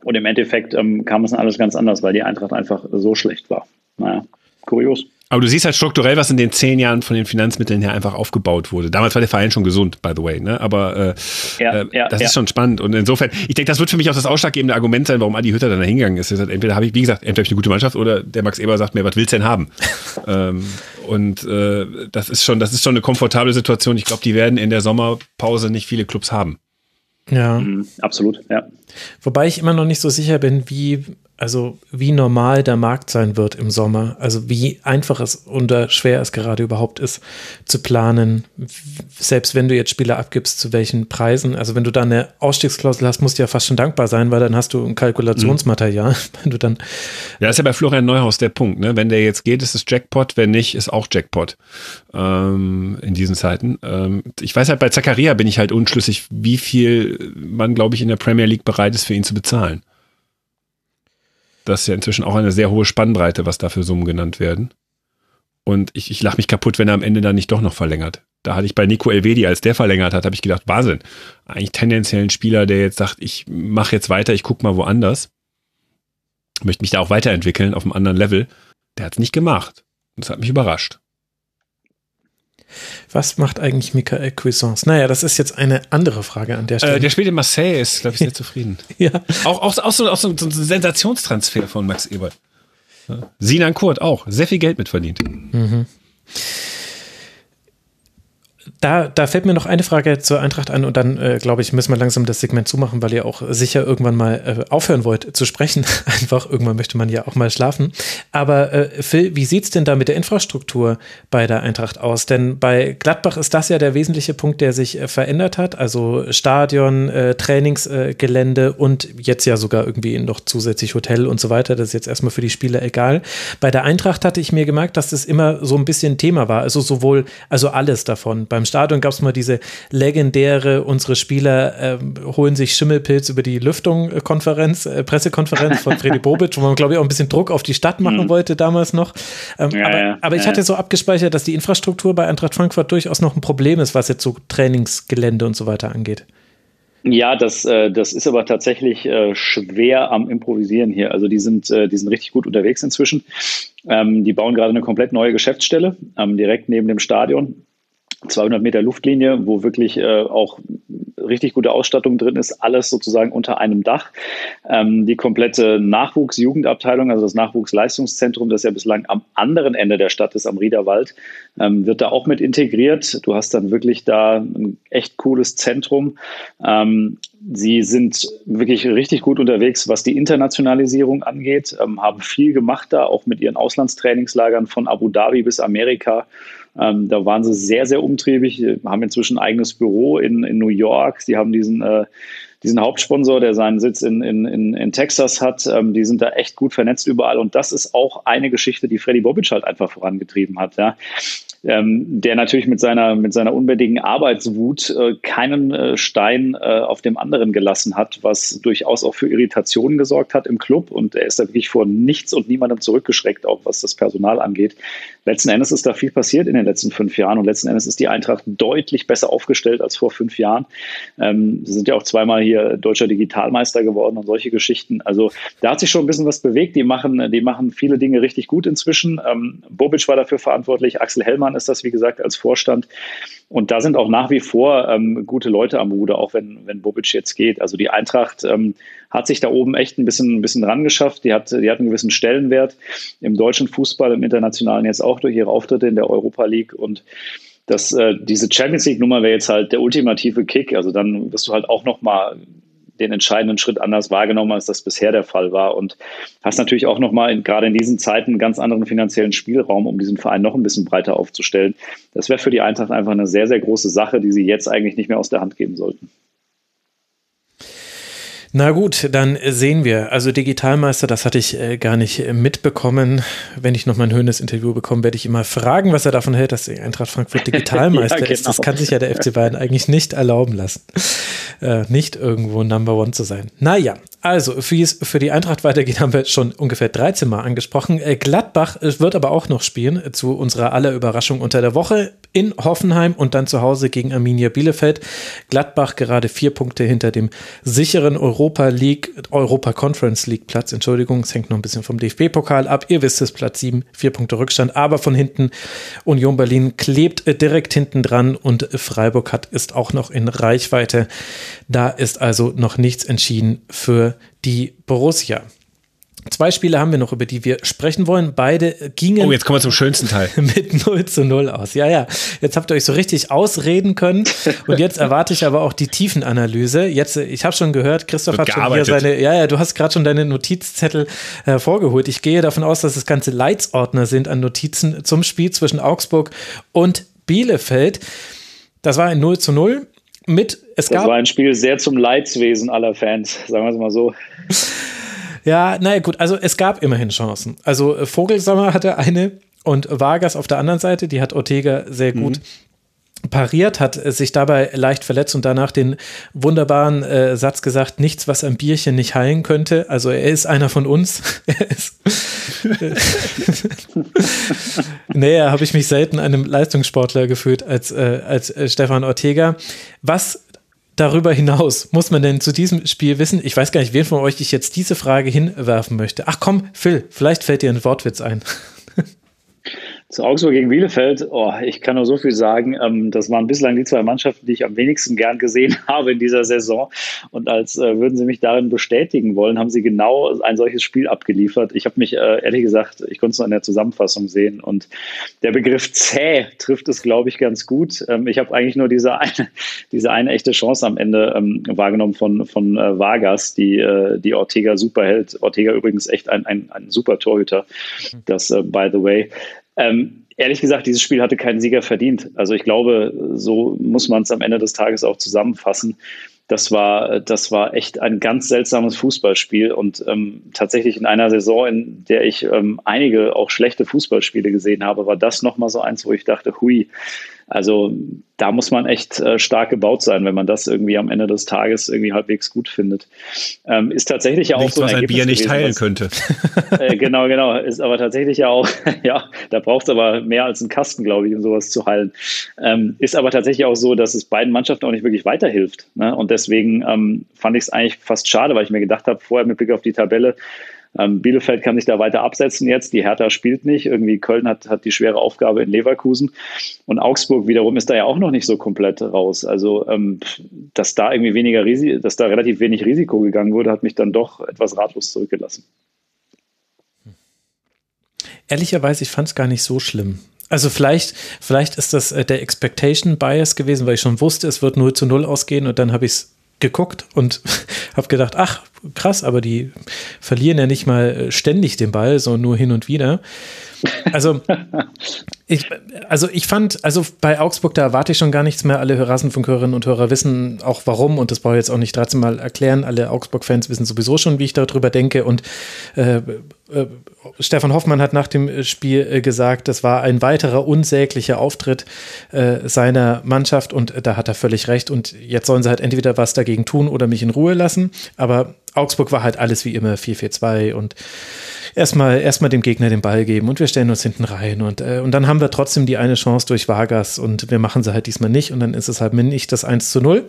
Und im Endeffekt ähm, kam es dann alles ganz anders, weil die Eintracht einfach so schlecht war. Naja, kurios. Aber du siehst halt strukturell, was in den zehn Jahren von den Finanzmitteln her einfach aufgebaut wurde. Damals war der Verein schon gesund, by the way, ne? Aber äh, ja, äh, ja, das ja. ist schon spannend. Und insofern, ich denke, das wird für mich auch das ausschlaggebende Argument sein, warum Adi Hütter dann da hingegangen ist. Sagt, entweder habe ich, wie gesagt, entweder habe ich eine gute Mannschaft oder der Max Eber sagt mir, was willst du denn haben? [laughs] ähm, und äh, das ist schon, das ist schon eine komfortable Situation. Ich glaube, die werden in der Sommerpause nicht viele Clubs haben. Ja. Mhm, absolut, ja. Wobei ich immer noch nicht so sicher bin, wie also wie normal der Markt sein wird im Sommer, also wie einfach es oder schwer es gerade überhaupt ist zu planen, selbst wenn du jetzt Spieler abgibst, zu welchen Preisen, also wenn du da eine Ausstiegsklausel hast, musst du ja fast schon dankbar sein, weil dann hast du ein Kalkulationsmaterial, mhm. [laughs] wenn du dann Ja, ist ja bei Florian Neuhaus der Punkt, ne? wenn der jetzt geht, ist es Jackpot, wenn nicht, ist auch Jackpot ähm, in diesen Zeiten. Ähm, ich weiß halt, bei Zakaria bin ich halt unschlüssig, wie viel man, glaube ich, in der Premier League bereit ist, für ihn zu bezahlen. Das ist ja inzwischen auch eine sehr hohe Spannbreite, was da für Summen genannt werden. Und ich, ich lache mich kaputt, wenn er am Ende dann nicht doch noch verlängert. Da hatte ich bei Nico Elvedi, als der verlängert hat, habe ich gedacht, Wahnsinn. Eigentlich tendenziell ein Spieler, der jetzt sagt, ich mache jetzt weiter, ich gucke mal woanders. Möchte mich da auch weiterentwickeln auf einem anderen Level. Der hat es nicht gemacht. Das hat mich überrascht. Was macht eigentlich Michael Cuisance? Naja, das ist jetzt eine andere Frage an der Stelle. Äh, der spielt in Marseille, ist, glaube ich, sehr zufrieden. [laughs] ja. Auch, auch, auch, so, auch so, so ein Sensationstransfer von Max Ebert. Sinan Kurt auch, sehr viel Geld mitverdient. Mhm da, da fällt mir noch eine Frage zur Eintracht an und dann, äh, glaube ich, müssen wir langsam das Segment zumachen, weil ihr auch sicher irgendwann mal äh, aufhören wollt zu sprechen. [laughs] Einfach, irgendwann möchte man ja auch mal schlafen. Aber äh, Phil, wie sieht es denn da mit der Infrastruktur bei der Eintracht aus? Denn bei Gladbach ist das ja der wesentliche Punkt, der sich äh, verändert hat. Also Stadion, äh, Trainingsgelände und jetzt ja sogar irgendwie noch zusätzlich Hotel und so weiter. Das ist jetzt erstmal für die Spieler egal. Bei der Eintracht hatte ich mir gemerkt, dass das immer so ein bisschen Thema war. Also sowohl, also alles davon. Beim Stadion gab es mal diese legendäre, unsere Spieler äh, holen sich Schimmelpilz über die Lüftung-Konferenz, äh, Pressekonferenz von Freddy Bobic, wo man, glaube ich, auch ein bisschen Druck auf die Stadt machen mhm. wollte damals noch. Ähm, ja, aber, ja, aber, ich ja. hatte so abgespeichert, dass die Infrastruktur bei Eintracht Frankfurt durchaus noch ein Problem ist, was jetzt so Trainingsgelände und so weiter angeht. Ja, das, äh, das ist aber tatsächlich äh, schwer am Improvisieren hier. Also die sind, äh, die sind richtig gut unterwegs inzwischen. Ähm, die bauen gerade eine komplett neue Geschäftsstelle ähm, direkt neben dem Stadion. 200 Meter Luftlinie, wo wirklich äh, auch richtig gute Ausstattung drin ist, alles sozusagen unter einem Dach. Ähm, die komplette Nachwuchs-Jugendabteilung, also das Nachwuchsleistungszentrum, das ja bislang am anderen Ende der Stadt ist, am Riederwald, ähm, wird da auch mit integriert. Du hast dann wirklich da ein echt cooles Zentrum. Ähm, sie sind wirklich richtig gut unterwegs, was die Internationalisierung angeht, ähm, haben viel gemacht da, auch mit ihren Auslandstrainingslagern von Abu Dhabi bis Amerika. Ähm, da waren sie sehr, sehr umtriebig, haben inzwischen ein eigenes Büro in, in New York. Sie haben diesen, äh, diesen Hauptsponsor, der seinen Sitz in, in, in, in Texas hat. Ähm, die sind da echt gut vernetzt überall. Und das ist auch eine Geschichte, die Freddy Bobic halt einfach vorangetrieben hat. Ja ähm, der natürlich mit seiner, mit seiner unbändigen Arbeitswut äh, keinen äh, Stein äh, auf dem anderen gelassen hat, was durchaus auch für Irritationen gesorgt hat im Club. Und er ist da wirklich vor nichts und niemandem zurückgeschreckt, auch was das Personal angeht. Letzten Endes ist da viel passiert in den letzten fünf Jahren und letzten Endes ist die Eintracht deutlich besser aufgestellt als vor fünf Jahren. Ähm, sie sind ja auch zweimal hier deutscher Digitalmeister geworden und solche Geschichten. Also da hat sich schon ein bisschen was bewegt. Die machen, die machen viele Dinge richtig gut inzwischen. Ähm, Bobic war dafür verantwortlich, Axel Hellmann ist das, wie gesagt, als Vorstand. Und da sind auch nach wie vor ähm, gute Leute am Ruder, auch wenn, wenn Bobic jetzt geht. Also die Eintracht ähm, hat sich da oben echt ein bisschen, ein bisschen ran geschafft. Die hat, die hat einen gewissen Stellenwert im deutschen Fußball, im internationalen jetzt auch durch ihre Auftritte in der Europa League. Und das, äh, diese Champions League-Nummer wäre jetzt halt der ultimative Kick. Also dann wirst du halt auch nochmal den entscheidenden Schritt anders wahrgenommen, als das bisher der Fall war. Und hast natürlich auch nochmal gerade in diesen Zeiten einen ganz anderen finanziellen Spielraum, um diesen Verein noch ein bisschen breiter aufzustellen. Das wäre für die Eintracht einfach eine sehr, sehr große Sache, die sie jetzt eigentlich nicht mehr aus der Hand geben sollten. Na gut, dann sehen wir. Also Digitalmeister, das hatte ich äh, gar nicht äh, mitbekommen. Wenn ich noch mal ein höhendes Interview bekomme, werde ich immer fragen, was er davon hält, dass Eintracht Frankfurt [laughs] Digitalmeister ja, genau. ist. Das kann sich ja der FC Bayern eigentlich nicht erlauben lassen, äh, nicht irgendwo Number One zu sein. Naja, also, wie es für die Eintracht weitergeht, haben wir schon ungefähr 13 Mal angesprochen. Äh, Gladbach äh, wird aber auch noch spielen, zu unserer aller Überraschung unter der Woche in Hoffenheim und dann zu Hause gegen Arminia Bielefeld. Gladbach gerade vier Punkte hinter dem sicheren Europa League, Europa Conference League Platz. Entschuldigung, es hängt noch ein bisschen vom DFB-Pokal ab. Ihr wisst es, Platz sieben, vier Punkte Rückstand, aber von hinten Union Berlin klebt direkt hinten dran und Freiburg hat, ist auch noch in Reichweite. Da ist also noch nichts entschieden für die Borussia. Zwei Spiele haben wir noch, über die wir sprechen wollen. Beide gingen. Oh, jetzt kommen wir zum schönsten Teil. [laughs] Mit 0 zu 0 aus. Ja, ja. Jetzt habt ihr euch so richtig ausreden können. Und jetzt erwarte ich aber auch die Tiefenanalyse. Jetzt, ich habe schon gehört, Christoph hat schon hier seine. Ja, ja, du hast gerade schon deine Notizzettel hervorgeholt. Ich gehe davon aus, dass es ganze Leitsordner sind an Notizen zum Spiel zwischen Augsburg und Bielefeld. Das war ein 0 zu 0 mit, es das war ein Spiel sehr zum Leidswesen aller Fans, sagen wir es mal so. [laughs] Ja, naja, gut, also es gab immerhin Chancen. Also äh, Vogelsammer hatte eine und Vargas auf der anderen Seite, die hat Ortega sehr gut mhm. pariert, hat sich dabei leicht verletzt und danach den wunderbaren äh, Satz gesagt, nichts, was ein Bierchen nicht heilen könnte. Also er ist einer von uns. [laughs] er [laughs] Näher habe ich mich selten einem Leistungssportler gefühlt als, äh, als äh, Stefan Ortega. Was darüber hinaus muss man denn zu diesem Spiel wissen? Ich weiß gar nicht, wen von euch ich jetzt diese Frage hinwerfen möchte. Ach komm, Phil, vielleicht fällt dir ein Wortwitz ein. Zu Augsburg gegen Bielefeld, oh, ich kann nur so viel sagen. Ähm, das waren bislang die zwei Mannschaften, die ich am wenigsten gern gesehen [laughs] habe in dieser Saison. Und als äh, würden sie mich darin bestätigen wollen, haben sie genau ein solches Spiel abgeliefert. Ich habe mich, äh, ehrlich gesagt, ich konnte es nur in der Zusammenfassung sehen. Und der Begriff zäh trifft es, glaube ich, ganz gut. Ähm, ich habe eigentlich nur diese eine, [laughs] diese eine echte Chance am Ende ähm, wahrgenommen von, von äh, Vargas, die, äh, die Ortega super hält. Ortega übrigens echt ein, ein, ein super Torhüter. Das, äh, by the way. Ähm, ehrlich gesagt, dieses Spiel hatte keinen Sieger verdient. Also ich glaube, so muss man es am Ende des Tages auch zusammenfassen. Das war, das war echt ein ganz seltsames Fußballspiel und ähm, tatsächlich in einer Saison, in der ich ähm, einige auch schlechte Fußballspiele gesehen habe, war das nochmal so eins, wo ich dachte, hui, Also da muss man echt äh, stark gebaut sein, wenn man das irgendwie am Ende des Tages irgendwie halbwegs gut findet. Ähm, ist tatsächlich ja auch Nichts, so ein was ein Bier nicht gewesen, heilen was, könnte. Äh, genau, [laughs] genau. Ist aber tatsächlich ja auch, [laughs] ja, da braucht es aber mehr als einen Kasten, glaube ich, um sowas zu heilen. Ähm, ist aber tatsächlich auch so, dass es beiden Mannschaften auch nicht wirklich weiterhilft. Ne? Und deswegen ähm, fand ich es eigentlich fast schade, weil ich mir gedacht habe, vorher mit Blick auf die Tabelle, ähm, Bielefeld kann sich da weiter absetzen jetzt. Die Hertha spielt nicht. Irgendwie Köln hat, hat die schwere Aufgabe in Leverkusen. Und Augsburg wiederum ist da ja auch noch nicht so komplett raus. Also, ähm, dass da irgendwie weniger Risiko, dass da relativ wenig Risiko gegangen wurde, hat mich dann doch etwas ratlos zurückgelassen. Ehrlicherweise, ich fand es gar nicht so schlimm. Also vielleicht, vielleicht ist das äh, der Expectation Bias gewesen, weil ich schon wusste, es wird 0 zu 0 ausgehen und dann habe ich es geguckt und [laughs] habe gedacht, ach krass, aber die verlieren ja nicht mal äh, ständig den Ball, sondern nur hin und wieder. Also [laughs] ich, also ich fand, also bei Augsburg, da erwarte ich schon gar nichts mehr. Alle Rasenfunkhörerinnen und Hörer wissen auch warum und das brauche ich jetzt auch nicht 13 Mal erklären. Alle Augsburg-Fans wissen sowieso schon, wie ich darüber denke und äh, äh, Stefan Hoffmann hat nach dem Spiel äh, gesagt, das war ein weiterer unsäglicher Auftritt äh, seiner Mannschaft und da hat er völlig recht und jetzt sollen sie halt entweder was dagegen tun oder mich in Ruhe lassen, aber Augsburg war halt alles wie immer 4-4-2 und erstmal erstmal dem Gegner den Ball geben und wir stellen uns hinten rein und, äh, und dann haben wir trotzdem die eine Chance durch Vargas und wir machen sie halt diesmal nicht und dann ist es halt nicht das 1 zu 0.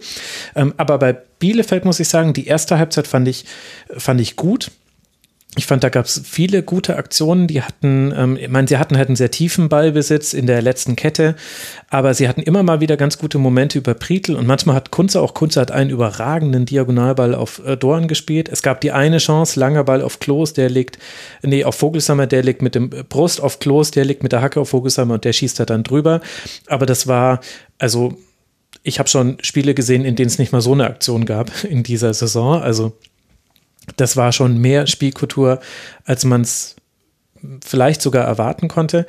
Ähm, aber bei Bielefeld muss ich sagen, die erste Halbzeit fand ich, fand ich gut ich fand, da gab es viele gute Aktionen. Die hatten, ähm, ich meine, sie hatten halt einen sehr tiefen Ballbesitz in der letzten Kette, aber sie hatten immer mal wieder ganz gute Momente über Prietl und manchmal hat Kunze, auch Kunze hat einen überragenden Diagonalball auf äh, Dorn gespielt. Es gab die eine Chance, langer Ball auf Klos, der liegt, nee, auf Vogelsammer, der liegt mit dem Brust auf Klos, der liegt mit der Hacke auf Vogelsammer und der schießt halt dann drüber. Aber das war, also, ich habe schon Spiele gesehen, in denen es nicht mal so eine Aktion gab in dieser Saison. Also das war schon mehr Spielkultur, als man es vielleicht sogar erwarten konnte.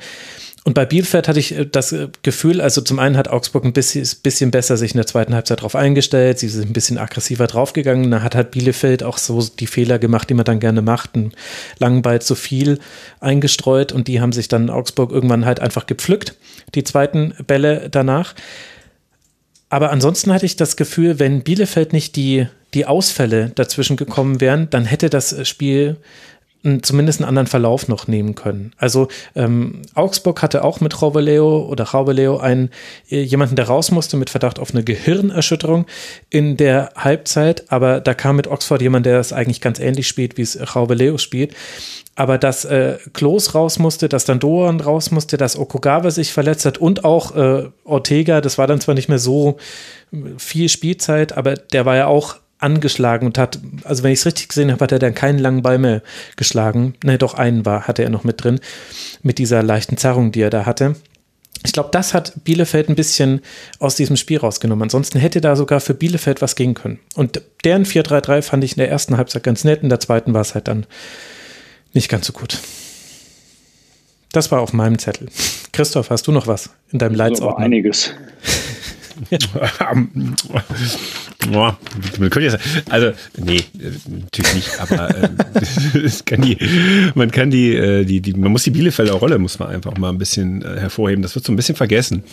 Und bei Bielefeld hatte ich äh, das äh, Gefühl, also zum einen hat Augsburg ein bisschen, besser sich in der zweiten Halbzeit drauf eingestellt, sie sind ein bisschen aggressiver draufgegangen, da hat halt Bielefeld auch so die Fehler gemacht, die man dann gerne macht, einen langen Ball zu viel eingestreut und die haben sich dann Augsburg irgendwann halt einfach gepflückt, die zweiten Bälle danach. Aber ansonsten hatte ich das Gefühl, wenn Bielefeld nicht die die Ausfälle dazwischen gekommen wären, dann hätte das Spiel zumindest einen anderen Verlauf noch nehmen können. Also ähm, Augsburg hatte auch mit Raubeleo oder Raubeleo einen äh, jemanden, der raus musste mit Verdacht auf eine Gehirnerschütterung in der Halbzeit, aber da kam mit Oxford jemand, der das eigentlich ganz ähnlich spielt, wie es Raubeleo spielt. Aber dass äh, Klos raus musste, dass dann Doan raus musste, dass Okugawa sich verletzt hat und auch äh, Ortega, das war dann zwar nicht mehr so viel Spielzeit, aber der war ja auch angeschlagen und hat, also wenn ich es richtig gesehen habe, hat er dann keinen langen Ball mehr geschlagen. Ne, doch einen war, hatte er noch mit drin, mit dieser leichten Zerrung, die er da hatte. Ich glaube, das hat Bielefeld ein bisschen aus diesem Spiel rausgenommen. Ansonsten hätte da sogar für Bielefeld was gehen können. Und deren 4-3-3 fand ich in der ersten Halbzeit ganz nett, in der zweiten war es halt dann nicht ganz so gut. Das war auf meinem Zettel. Christoph, hast du noch was in deinem Leitsordner? Also einiges. Also, nee, natürlich nicht, aber äh, [laughs] kann die, man kann die, äh, die, die, man muss die Bielefelder Rolle, muss man einfach mal ein bisschen äh, hervorheben. Das wird so ein bisschen vergessen.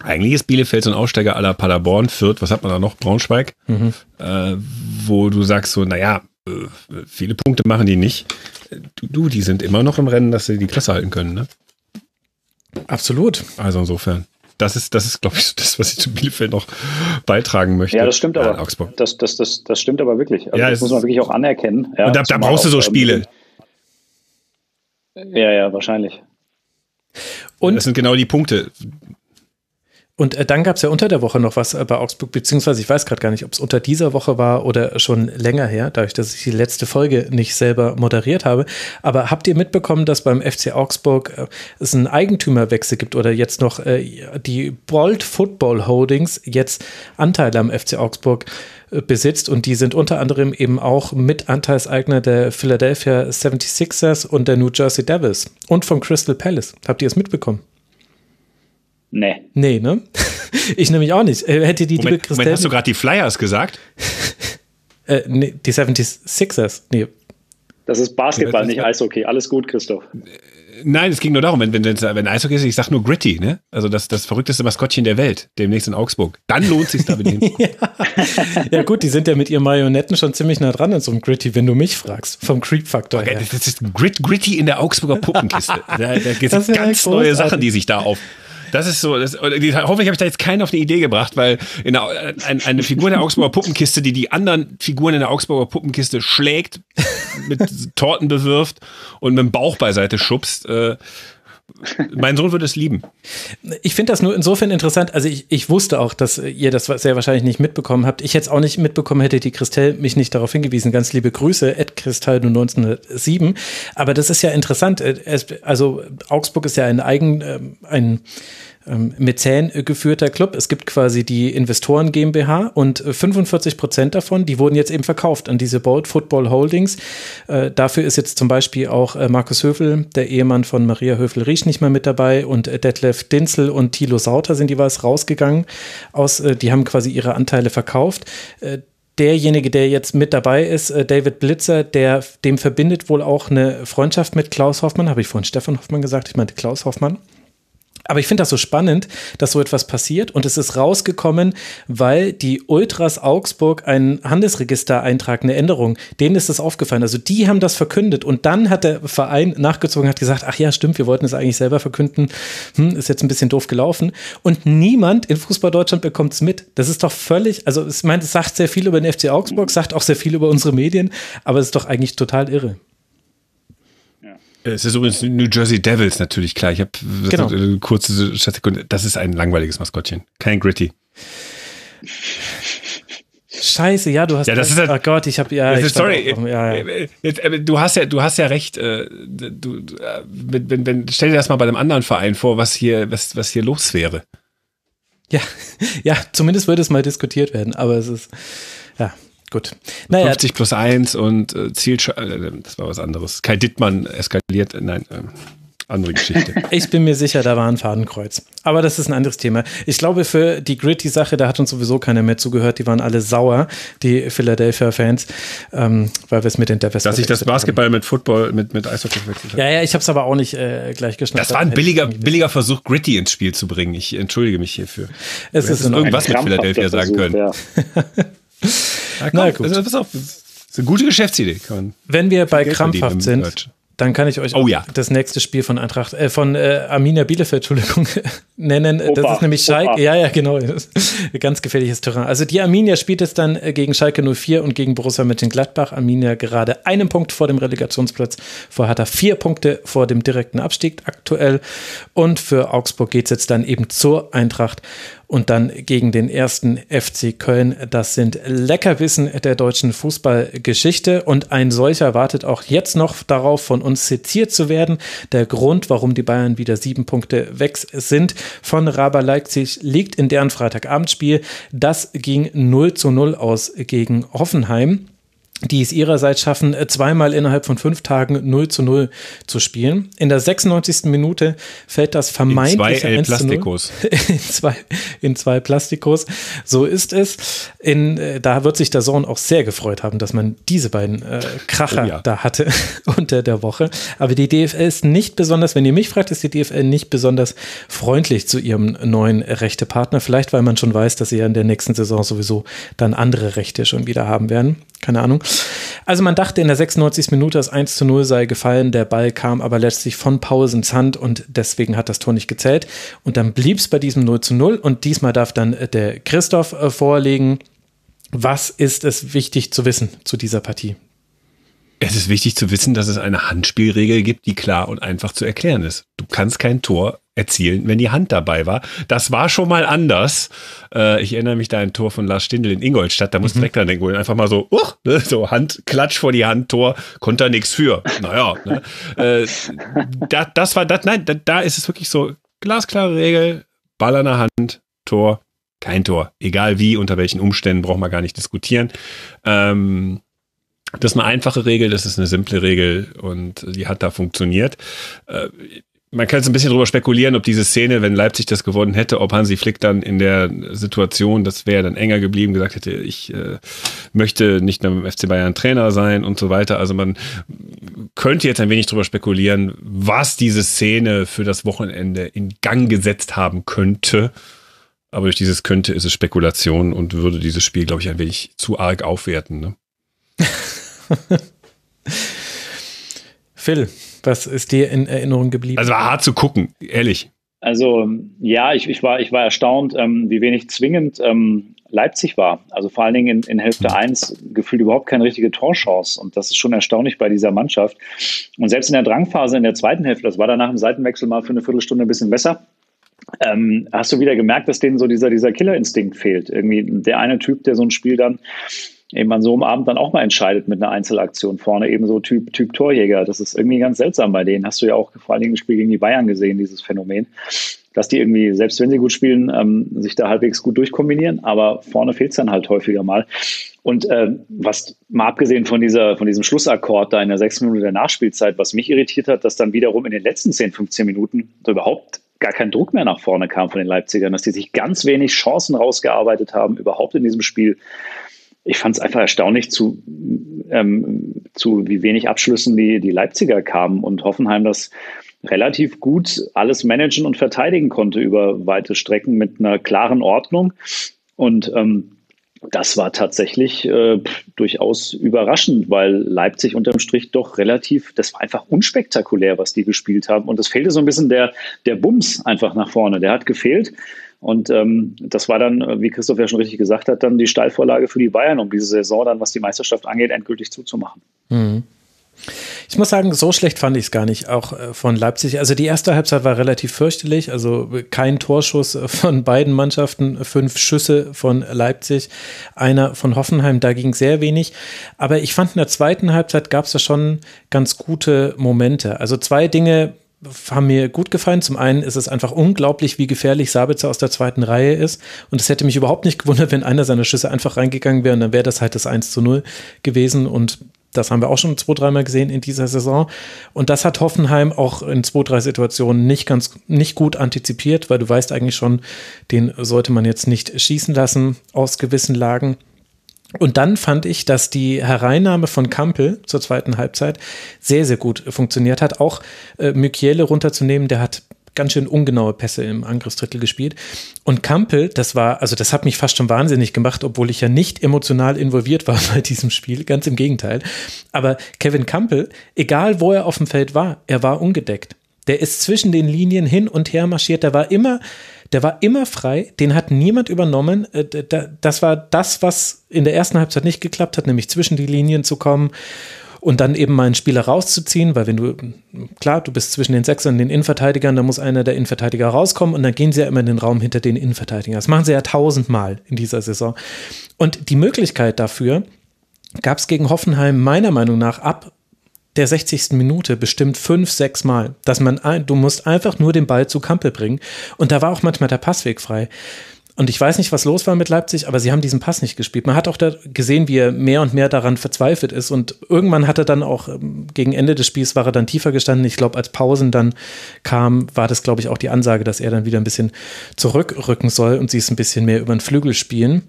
Eigentlich ist Bielefeld so ein Aussteiger aller Paderborn, Fürth, was hat man da noch? Braunschweig, mhm. äh, wo du sagst so, naja, äh, viele Punkte machen die nicht. Du, du, die sind immer noch im Rennen, dass sie die Klasse halten können, ne? Absolut. Also insofern das ist, das ist, glaube ich, das, was ich zu Bielefeld noch beitragen möchte. Ja, das stimmt aber. Augsburg. Das, das, das, das stimmt aber wirklich. Also ja, das muss man wirklich auch anerkennen. Ja, und da, da brauchst du so Spiele. Ja, ja, wahrscheinlich. Und das sind genau die Punkte. Und äh, dann gab es ja unter der Woche noch was äh, bei Augsburg, beziehungsweise ich weiß gerade gar nicht, ob es unter dieser Woche war oder schon länger her, dadurch, dass ich die letzte Folge nicht selber moderiert habe. Aber habt ihr mitbekommen, dass beim FC Augsburg äh, es einen Eigentümerwechsel gibt oder jetzt noch die Bolt Football Holdings jetzt Anteile am FC Augsburg besitzt und die sind unter anderem eben auch Mitanteilseigner der Philadelphia 76ers und der New Jersey Devils und vom Crystal Palace. Habt ihr es mitbekommen? Nee. Nee, ne? [laughs] Ich nämlich auch nicht. Äh, hätte die Moment, Moment, hast du gerade die Flyers gesagt? [laughs] äh, nee, die 76ers. Nee. Das ist Basketball, nicht Eishockey. Alles gut, Christoph. Nein, es ging nur darum, wenn, wenn, wenn Eishockey ist, ich sag nur gritty, ne? Also das, das verrückteste Maskottchen der Welt, demnächst in Augsburg. Dann lohnt sich da [laughs] mit ja. ja gut, die sind ja mit ihren Marionetten schon ziemlich nah dran an so einem Gritty, wenn du mich fragst, vom Creep-Faktor okay, her. Das ist Grit, Gritty in der Augsburger Puppenkiste. da, da gibt es ganz neue Sachen, die sich da auf das ist so, das, hoffentlich habe ich da jetzt keinen auf eine Idee gebracht, weil in der, ein, eine Figur in der Augsburger Puppenkiste, die die anderen Figuren in der Augsburger Puppenkiste schlägt, mit Torten bewirft und mit dem Bauch beiseite schubst, äh, mein Sohn würde es lieben. Ich finde das nur insofern interessant. Also ich, ich wusste auch, dass ihr das sehr wahrscheinlich nicht mitbekommen habt. Ich hätte es auch nicht mitbekommen, hätte die Christelle mich nicht darauf hingewiesen. Ganz liebe Grüße, Ed Christelle 1907. Aber das ist ja interessant. Also Augsburg ist ja ein eigen, ähm, ein ähm, Mäzen geführter Club. Es gibt quasi die Investoren GmbH und 45 Prozent davon, die wurden jetzt eben verkauft an diese Bold Football Holdings. Äh, dafür ist jetzt zum Beispiel auch äh, Markus Höfel, der Ehemann von Maria Höfel-Riesch, nicht mehr mit dabei und äh, Detlef Dinzel und Thilo Sauter sind jeweils rausgegangen. Aus, äh, die haben quasi ihre Anteile verkauft äh, derjenige, der jetzt mit dabei ist, äh, David Blitzer, der dem verbindet wohl auch eine Freundschaft mit Klaus Hoffmann, habe ich vorhin Stefan Hoffmann gesagt, ich meinte Klaus Hoffmann. Aber ich finde das so spannend, dass so etwas passiert und es ist rausgekommen, weil die Ultras Augsburg einen Handelsregistereintrag, eine Änderung, denen ist das aufgefallen. Also die haben das verkündet und dann hat der Verein nachgezogen, hat gesagt, ach ja, stimmt, wir wollten es eigentlich selber verkünden, hm, ist jetzt ein bisschen doof gelaufen und niemand in Fußball Deutschland bekommt es mit. Das ist doch völlig, also ich meine, es sagt sehr viel über den FC Augsburg, sagt auch sehr viel über unsere Medien, aber es ist doch eigentlich total irre. Es ist übrigens New Jersey Devils natürlich klar. Ich habe genau. eine kurze Sekunde. Das ist ein langweiliges Maskottchen. Kein Gritty. Scheiße, ja, du hast. Ja, das ist halt, oh Gott, ich habe ja. Sorry, auch, ja, ja. Äh, äh, du hast ja, du hast ja recht. Äh, du, wenn, wenn, stell dir das mal bei einem anderen Verein vor, was hier, was, was hier los wäre. Ja, [laughs] ja, zumindest würde es mal diskutiert werden, aber es ist, ja, Gut. Naja. 50 plus 1 und äh, Ziel, äh, das war was anderes. Kai Dittmann eskaliert, äh, nein, äh, andere Geschichte. [laughs] Ich bin mir sicher, da war ein Fadenkreuz. Aber das ist ein anderes Thema. Ich glaube, für die Gritty-Sache, da hat uns sowieso keiner mehr zugehört. Die waren alle sauer, die Philadelphia-Fans, ähm, weil wir es mit den Devils Dass ich das Basketball haben. mit Football, mit, mit Eishockey verwechselt habe. Ja, ja, ich habe es aber auch nicht äh, gleich geschnappt. Das war ein billiger, billiger Versuch, Gritty ins Spiel zu bringen. Ich entschuldige mich hierfür. Es ist irgendwas mit Philadelphia sagen können. Ja. [laughs] Komm, Na gut. Also, pass auf, das ist eine gute Geschäftsidee. Wenn wir bei krampfhaft sind, dann kann ich euch oh, ja. das nächste Spiel von Eintracht, äh, von äh, Arminia Bielefeld, Entschuldigung, [laughs] nennen. Opa, das ist nämlich Schalke. Ja, ja, genau. [laughs] Ganz gefährliches Terrain. Also die Arminia spielt es dann äh, gegen Schalke 04 und gegen Borussia Mönchengladbach. Arminia gerade einen Punkt vor dem Relegationsplatz. Vor hat er vier Punkte vor dem direkten Abstieg aktuell. Und für Augsburg geht es jetzt dann eben zur Eintracht und dann gegen den ersten FC Köln. Das sind Leckerwissen der deutschen Fußballgeschichte und ein solcher wartet auch jetzt noch darauf, von uns zitiert zu werden. Der Grund, warum die Bayern wieder sieben Punkte weg sind von Raber Leipzig, liegt in deren Freitagabendspiel. Das ging 0 zu 0 aus gegen Hoffenheim die es ihrerseits schaffen, äh, zweimal innerhalb von fünf Tagen 0 zu 0 zu spielen. In der 96. Minute fällt das vermeintliche in zwei Plastikos. [laughs] In zwei, in zwei Plastikos. So ist es. In, äh, da wird sich der Sohn auch sehr gefreut haben, dass man diese beiden äh, Kracher oh ja. da hatte [laughs] unter der Woche. Aber die DFL ist nicht besonders, wenn ihr mich fragt, ist die DFL nicht besonders freundlich zu ihrem neuen Rechtepartner. Vielleicht, weil man schon weiß, dass sie ja in der nächsten Saison sowieso dann andere Rechte schon wieder haben werden. Keine Ahnung. Also man dachte in der 96. Minute, das 1 zu 0 sei gefallen, der Ball kam aber letztlich von Pausens Hand und deswegen hat das Tor nicht gezählt. Und dann blieb es bei diesem 0 zu 0 und diesmal darf dann äh, der Christoph äh, vorlegen. Was ist es wichtig zu wissen zu dieser Partie? Es ist wichtig zu wissen, dass es eine Handspielregel gibt, die klar und einfach zu erklären ist. Du kannst kein Tor erzielen, wenn die Hand dabei war. Das war schon mal anders. Äh, ich erinnere mich da an ein Tor von Lars Stindl in Ingolstadt, da musste mhm. direkt dran denken, einfach mal so, uh, ne, so Hand, Klatsch vor die Hand, Tor, konnte er nichts für. Naja, ne? äh, da, das war, das, nein, da, da ist es wirklich so, glasklare Regel, Ball an der Hand, Tor, kein Tor. Egal wie, unter welchen Umständen, braucht man gar nicht diskutieren. Ähm, das ist eine einfache Regel, das ist eine simple Regel und die hat da funktioniert. Äh, man kann jetzt ein bisschen drüber spekulieren, ob diese Szene, wenn Leipzig das gewonnen hätte, ob Hansi Flick dann in der Situation, das wäre dann enger geblieben, gesagt hätte, ich äh, möchte nicht mehr beim FC Bayern Trainer sein und so weiter. Also man könnte jetzt ein wenig drüber spekulieren, was diese Szene für das Wochenende in Gang gesetzt haben könnte. Aber durch dieses könnte ist es Spekulation und würde dieses Spiel, glaube ich, ein wenig zu arg aufwerten. Ne? [laughs] Phil, was ist dir in Erinnerung geblieben? Also war hart zu gucken, ehrlich. Also ja, ich, ich, war, ich war erstaunt, ähm, wie wenig zwingend ähm, Leipzig war. Also vor allen Dingen in, in Hälfte 1 gefühlt überhaupt keine richtige Torchance. Und das ist schon erstaunlich bei dieser Mannschaft. Und selbst in der Drangphase in der zweiten Hälfte, das war dann nach dem Seitenwechsel mal für eine Viertelstunde ein bisschen besser, ähm, hast du wieder gemerkt, dass denen so dieser, dieser Killerinstinkt fehlt. Irgendwie der eine Typ, der so ein Spiel dann eben an so einem Abend dann auch mal entscheidet mit einer Einzelaktion vorne, eben so Typ, typ Torjäger. Das ist irgendwie ganz seltsam bei denen. Hast du ja auch vor allen Dingen im Spiel gegen die Bayern gesehen, dieses Phänomen, dass die irgendwie, selbst wenn sie gut spielen, ähm, sich da halbwegs gut durchkombinieren, aber vorne fehlt es dann halt häufiger mal. Und äh, was mal abgesehen von dieser, von diesem Schlussakkord da in der sechs Minuten der Nachspielzeit, was mich irritiert hat, dass dann wiederum in den letzten 10, 15 Minuten so überhaupt gar kein Druck mehr nach vorne kam von den Leipzigern, dass die sich ganz wenig Chancen rausgearbeitet haben, überhaupt in diesem Spiel ich fand es einfach erstaunlich, zu, ähm, zu wie wenig Abschlüssen die, die Leipziger kamen und Hoffenheim das relativ gut alles managen und verteidigen konnte über weite Strecken mit einer klaren Ordnung. Und ähm, das war tatsächlich äh, durchaus überraschend, weil Leipzig unterm Strich doch relativ, das war einfach unspektakulär, was die gespielt haben. Und es fehlte so ein bisschen der, der Bums einfach nach vorne. Der hat gefehlt. Und ähm, das war dann, wie Christoph ja schon richtig gesagt hat, dann die Steilvorlage für die Bayern, um diese Saison dann, was die Meisterschaft angeht, endgültig zuzumachen. Mhm. Ich muss sagen, so schlecht fand ich es gar nicht, auch äh, von Leipzig. Also die erste Halbzeit war relativ fürchterlich, also kein Torschuss von beiden Mannschaften, fünf Schüsse von Leipzig, einer von Hoffenheim, da ging sehr wenig. Aber ich fand in der zweiten Halbzeit gab es da schon ganz gute Momente. Also zwei Dinge, haben mir gut gefallen. Zum einen ist es einfach unglaublich, wie gefährlich Sabitzer aus der zweiten Reihe ist. Und es hätte mich überhaupt nicht gewundert, wenn einer seiner Schüsse einfach reingegangen wäre und dann wäre das halt das 1 zu 0 gewesen. Und das haben wir auch schon zwei, dreimal gesehen in dieser Saison. Und das hat Hoffenheim auch in zwei, drei Situationen nicht ganz, nicht gut antizipiert, weil du weißt eigentlich schon, den sollte man jetzt nicht schießen lassen aus gewissen Lagen. Und dann fand ich, dass die Hereinnahme von Kampel zur zweiten Halbzeit sehr, sehr gut funktioniert hat. Auch äh, Mykiele runterzunehmen, der hat ganz schön ungenaue Pässe im Angriffsdrittel gespielt. Und Kampel, das war, also das hat mich fast schon wahnsinnig gemacht, obwohl ich ja nicht emotional involviert war [laughs] bei diesem Spiel, ganz im Gegenteil. Aber Kevin Kampel, egal wo er auf dem Feld war, er war ungedeckt. Der ist zwischen den Linien hin und her marschiert, der war immer, der war immer frei, den hat niemand übernommen. Äh, das war das, was in der ersten Halbzeit nicht geklappt hat, nämlich zwischen die Linien zu kommen und dann eben mal einen Spieler rauszuziehen, weil wenn du, klar, du bist zwischen den Sechsern und den Innenverteidigern, da muss einer der Innenverteidiger rauskommen und dann gehen sie ja immer in den Raum hinter den Innenverteidigern. Das machen sie ja tausendmal in dieser Saison. Und die Möglichkeit dafür gab es gegen Hoffenheim meiner Meinung nach ab der 60. Minute bestimmt fünf, sechs Mal, dass man, du musst einfach nur den Ball zu Kampel bringen. Und da war auch manchmal der Passweg frei. Und ich weiß nicht, was los war mit Leipzig, aber sie haben diesen Pass nicht gespielt. Man hat auch da gesehen, wie er mehr und mehr daran verzweifelt ist. Und irgendwann hat er dann auch, ähm, gegen Ende des Spiels war er dann tiefer gestanden. Ich glaube, als Pausen dann kam, war das, glaube ich, auch die Ansage, dass er dann wieder ein bisschen zurückrücken soll und sie es ein bisschen mehr über den Flügel spielen.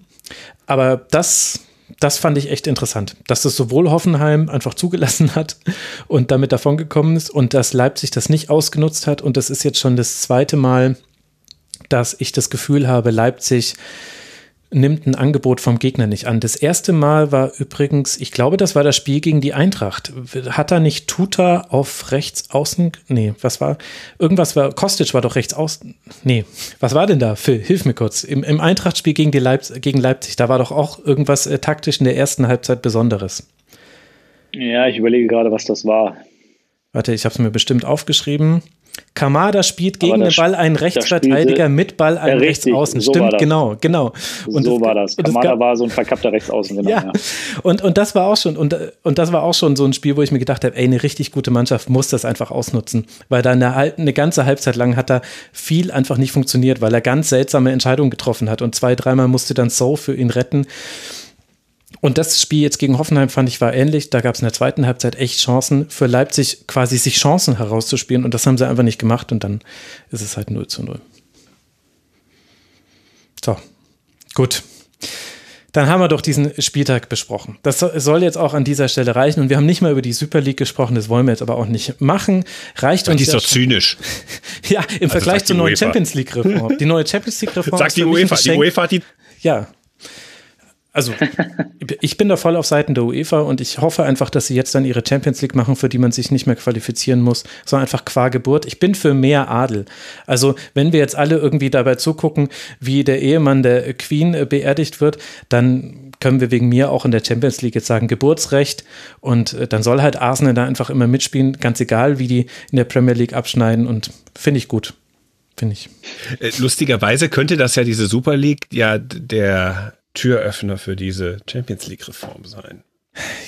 Aber das das fand ich echt interessant, dass das sowohl Hoffenheim einfach [laughs] zugelassen hat und damit davongekommen ist und dass Leipzig das nicht ausgenutzt hat. Und das ist jetzt schon das zweite Mal, dass ich das Gefühl habe, Leipzig nimmt ein Angebot vom Gegner nicht an. Das erste Mal war übrigens, ich glaube, das war das Spiel gegen die Eintracht. Hat er nicht Tuta auf rechts außen? Nee, was war? Irgendwas war, Kostic war doch rechts außen. Nee, was war denn da? Phil, hilf mir kurz. Im, im Eintracht-Spiel gegen, Leip gegen Leipzig, da war doch auch irgendwas äh, taktisch in der ersten Halbzeit Besonderes. Ja, ich überlege gerade, was das war. Warte, ich habe es mir bestimmt aufgeschrieben. Kamada spielt gegen den Ball einen Rechtsverteidiger mit Ball einen ja, Rechtsaußen. So Stimmt, genau, genau. Und so das, war das. Kamada das war so ein verkappter Rechtsaußen, genau. Ja. ja. Und, und das war auch schon, und, und das war auch schon so ein Spiel, wo ich mir gedacht habe, ey, eine richtig gute Mannschaft muss das einfach ausnutzen. Weil da eine, eine ganze Halbzeit lang hat da viel einfach nicht funktioniert, weil er ganz seltsame Entscheidungen getroffen hat. Und zwei, dreimal musste dann So für ihn retten. Und das Spiel jetzt gegen Hoffenheim fand ich war ähnlich. Da gab es in der zweiten Halbzeit echt Chancen für Leipzig, quasi sich Chancen herauszuspielen. Und das haben sie einfach nicht gemacht. Und dann ist es halt 0 zu 0. So, gut. Dann haben wir doch diesen Spieltag besprochen. Das soll jetzt auch an dieser Stelle reichen. Und wir haben nicht mal über die Super League gesprochen. Das wollen wir jetzt aber auch nicht machen. Reicht uns. Die ist doch zynisch. [laughs] ja, im also Vergleich zur neuen Champions League Reform. Die neue Champions League Reform. Sagt die UEFA. Die UEFA hat die. Ja, also ich bin da voll auf Seiten der UEFA und ich hoffe einfach, dass sie jetzt dann ihre Champions League machen, für die man sich nicht mehr qualifizieren muss, sondern einfach qua Geburt. Ich bin für mehr Adel. Also wenn wir jetzt alle irgendwie dabei zugucken, wie der Ehemann der Queen äh, beerdigt wird, dann können wir wegen mir auch in der Champions League jetzt sagen Geburtsrecht und äh, dann soll halt Arsenal da einfach immer mitspielen, ganz egal, wie die in der Premier League abschneiden und finde ich gut. Finde ich. Äh, lustigerweise könnte das ja diese Super League ja der Türöffner für diese Champions League-Reform sein.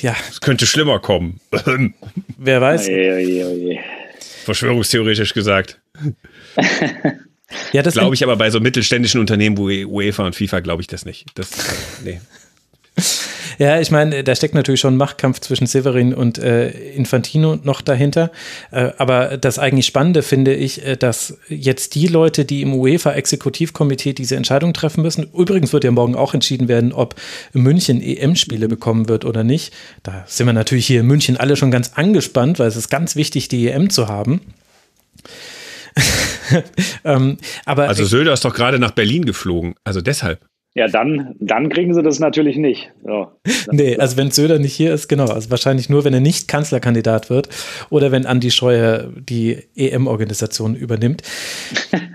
Ja. Es könnte schlimmer kommen. [laughs] Wer weiß. Oje, oje, oje. Verschwörungstheoretisch gesagt. ja, das glaube ich aber bei so mittelständischen Unternehmen wie UEFA und FIFA glaube ich das nicht. Das, nee. Ja, ich meine, da steckt natürlich schon ein Machtkampf zwischen Severin und äh, Infantino noch dahinter. Äh, aber das eigentlich Spannende finde ich, äh, dass jetzt die Leute, die im UEFA-Exekutivkomitee diese Entscheidung treffen müssen, übrigens wird ja morgen auch entschieden werden, ob München EM-Spiele bekommen wird oder nicht. Da sind wir natürlich hier in München alle schon ganz angespannt, weil es ist ganz wichtig, die EM zu haben. [laughs] ähm, aber also Söder ist doch gerade nach Berlin geflogen, also deshalb. Ja, dann, dann kriegen sie das natürlich nicht. Ja, nee, also wenn Söder nicht hier ist, genau. Also wahrscheinlich nur, wenn er nicht Kanzlerkandidat wird oder wenn Andi Scheuer die EM-Organisation übernimmt. [laughs]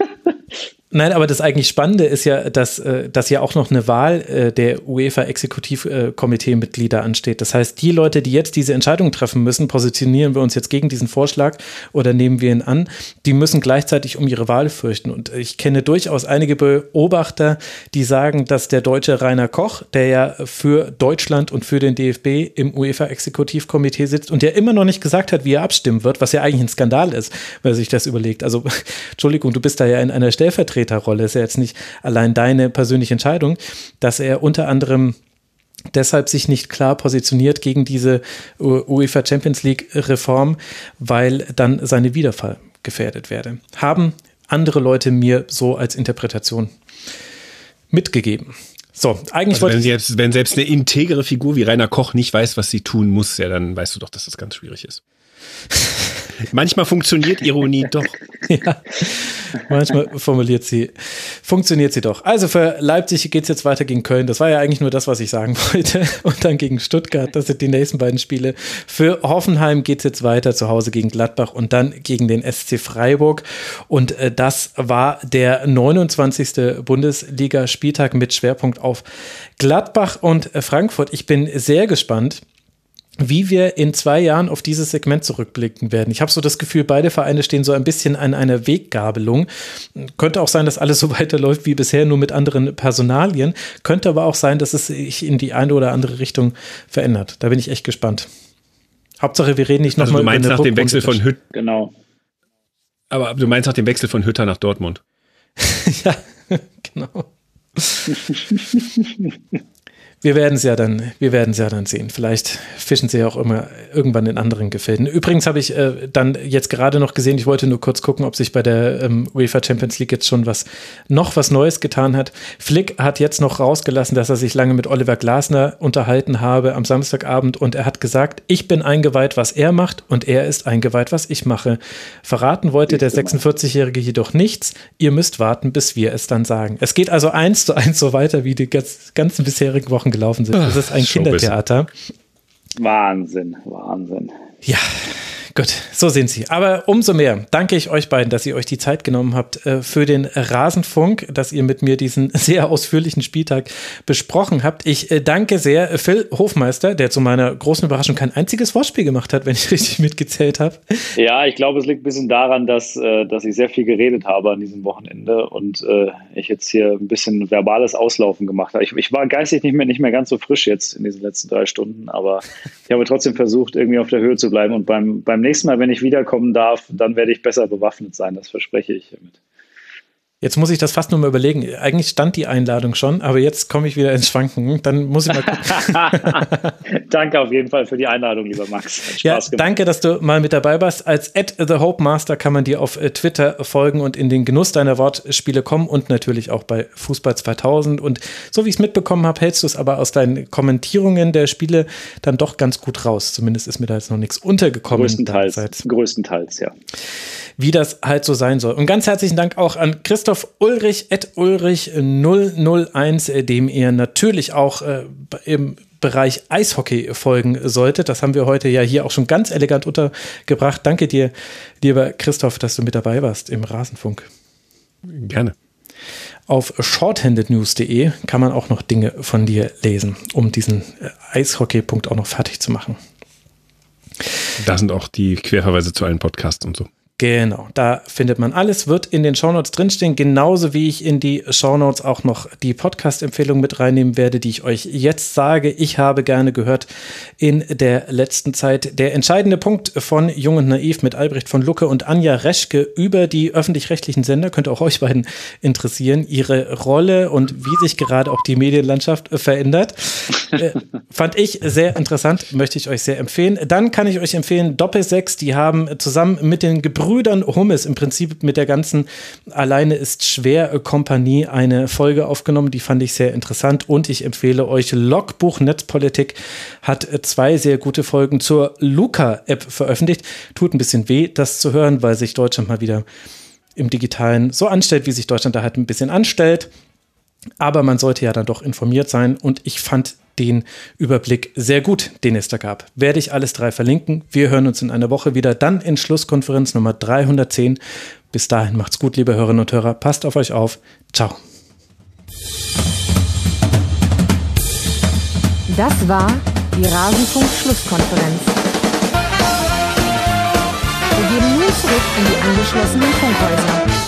Nein, aber das eigentlich Spannende ist ja, dass, äh, dass ja auch noch eine Wahl äh, der UEFA-Exekutivkomitee-Mitglieder ansteht. Das heißt, die Leute, die jetzt diese Entscheidung treffen müssen, positionieren wir uns jetzt gegen diesen Vorschlag oder nehmen wir ihn an, die müssen gleichzeitig um ihre Wahl fürchten. Und ich kenne durchaus einige Beobachter, die sagen, dass der deutsche Rainer Koch, der ja für Deutschland und für den DFB im UEFA-Exekutivkomitee sitzt und der immer noch nicht gesagt hat, wie er abstimmen wird, was ja eigentlich ein Skandal ist, wenn er sich das überlegt. Also, [laughs] Entschuldigung, du bist da ja in einer Stellvertretung Stellvertreterrolle, ist ja jetzt nicht allein deine persönliche Entscheidung, dass er unter anderem deshalb sich nicht klar positioniert gegen diese UEFA Champions League Reform, weil dann seine Wiederfall gefährdet werde. Haben andere Leute mir so als Interpretation mitgegeben. So, eigentlich also wenn, selbst, wenn selbst eine integere Figur wie Rainer Koch nicht weiß, was sie tun muss, ja, dann weißt du doch, dass das ganz schwierig ist. [laughs] Manchmal funktioniert Ironie [laughs] doch. Ja, manchmal formuliert sie, funktioniert sie doch. Also für Leipzig geht es jetzt weiter gegen Köln. Das war ja eigentlich nur das, was ich sagen [laughs] wollte. Und dann gegen Stuttgart. Das sind die nächsten beiden Spiele. Für Hoffenheim geht es jetzt weiter zu Hause gegen Gladbach und dann gegen den SC Freiburg. Und äh, das war der 29. Bundesliga-Spieltag mit Schwerpunkt auf Gladbach und äh, Frankfurt. Ich bin sehr gespannt wie wir in zwei Jahren auf dieses Segment zurückblicken werden. Ich habe so das Gefühl, beide Vereine stehen so ein bisschen an einer Weggabelung. Könnte auch sein, dass alles so [laughs] weiterläuft wie bisher, nur mit anderen Personalien. Könnte aber auch sein, dass es sich in die eine oder andere Richtung verändert. Da bin ich echt gespannt. Hauptsache, wir reden nicht also nochmal über du meinst nach dem Wechsel von Hütter. Genau. Aber du meinst nach dem Wechsel von Hütter nach Dortmund. [laughs] ja, [laughs] genau. Wir werden es ja dann, wir werden es ja dann sehen. Vielleicht fischen sie ja auch immer irgendwann in anderen Gefilden. Übrigens habe ich äh, dann jetzt gerade noch gesehen, ich wollte nur kurz gucken, ob sich bei der ähm, UEFA Champions League jetzt schon was, noch was Neues getan hat. Flick hat jetzt noch rausgelassen, dass er sich lange mit Oliver Glasner unterhalten habe am Samstagabend und er hat gesagt, ich bin eingeweiht, was er macht und er ist eingeweiht, was ich mache. Verraten wollte der 46-Jährige jedoch nichts. Ihr müsst warten, bis wir es dann sagen. Es geht also eins zu eins so weiter wie die ganzen bisherigen Wochen gelaufen sind. Das ist ein Kindertheater. Wahnsinn, Wahnsinn. Ja, Gut, so sind sie. Aber umso mehr danke ich euch beiden, dass ihr euch die Zeit genommen habt äh, für den Rasenfunk, dass ihr mit mir diesen [laughs] sehr ausführlichen Spieltag besprochen habt. Ich äh, danke sehr Phil Hofmeister, der zu meiner großen Überraschung kein einziges Wortspiel gemacht hat, [laughs] wenn ich richtig mitgezählt habe. Ja, ich glaube, es liegt ein bisschen daran, dass, äh, dass ich sehr viel geredet habe an diesem Wochenende und ich jetzt hier ein bisschen verbales Auslaufen gemacht habe. Ich, ich war geistig nicht mehr, nicht mehr ganz so frisch jetzt in diesen letzten drei Stunden, aber ich habe trotzdem versucht, irgendwie auf der Höhe zu bleiben und beim, beim nächsten Mal, wenn ich wiederkommen darf, dann werde ich besser bewaffnet sein, das verspreche ich hiermit. Jetzt muss ich das fast nur mal überlegen. Eigentlich stand die Einladung schon, aber jetzt komme ich wieder ins Schwanken. Dann muss ich mal gucken. [laughs] danke auf jeden Fall für die Einladung, lieber Max. ja, danke, dass du mal mit dabei warst. Als at The Hope Master kann man dir auf äh, Twitter folgen und in den Genuss deiner Wortspiele kommen und natürlich auch bei Fußball 2000. Und so wie ich es mitbekommen habe, hältst du es aber aus deinen Kommentierungen der Spiele dann doch ganz gut raus. Zumindest ist mir da jetzt noch nichts untergekommen. Größtenteils, größtenteils, ja wie das halt so sein soll. Und ganz herzlichen Dank auch an Christoph Ulrich, at Ulrich 001, äh, dem ihr natürlich auch äh, im Bereich Eishockey folgen solltet. Das haben wir heute ja hier auch schon ganz elegant untergebracht. Danke dir, lieber Christoph, dass du mit dabei warst im Rasenfunk. Gerne. Auf shorthandednews.de kann man auch noch Dinge von dir lesen, um diesen äh, Eishockey-Punkt auch noch fertig zu machen. Da sind auch die Querverweise zu allen Podcasts und so. Genau, da findet man alles, wird in den Shownotes drinstehen, genauso wie ich in die Shownotes auch noch die Podcast-Empfehlung mit reinnehmen werde, die ich euch jetzt sage. Ich habe gerne gehört in der letzten Zeit der entscheidende Punkt von Jung und Naiv mit Albrecht von Lucke und Anja Reschke über die öffentlich-rechtlichen Sender, könnte auch euch beiden interessieren, ihre Rolle und wie sich gerade auch die Medienlandschaft verändert. äh, [laughs] fand ich sehr interessant, möchte ich euch sehr empfehlen. Dann kann ich euch empfehlen, Doppel 6, die haben zusammen mit den Gebrüdern Brüdern Hummes im Prinzip mit der ganzen Alleine ist schwer Kompanie eine Folge aufgenommen. Die fand ich sehr interessant und ich empfehle euch Logbuch Netzpolitik hat zwei sehr gute Folgen zur Luca-App veröffentlicht. Tut ein bisschen weh, das zu hören, weil sich Deutschland mal wieder im Digitalen so anstellt, wie sich Deutschland da halt ein bisschen anstellt. Aber man sollte ja dann doch informiert sein und ich fand den Überblick sehr gut, den es da gab. Werde ich alles drei verlinken. Wir hören uns in einer Woche wieder, dann in Schlusskonferenz Nummer 310. Bis dahin macht's gut, liebe Hörerinnen und Hörer. Passt auf euch auf. Ciao. Das war die Rasenfunk-Schlusskonferenz. Wir gehen nun zurück in die angeschlossenen Funkhäuser.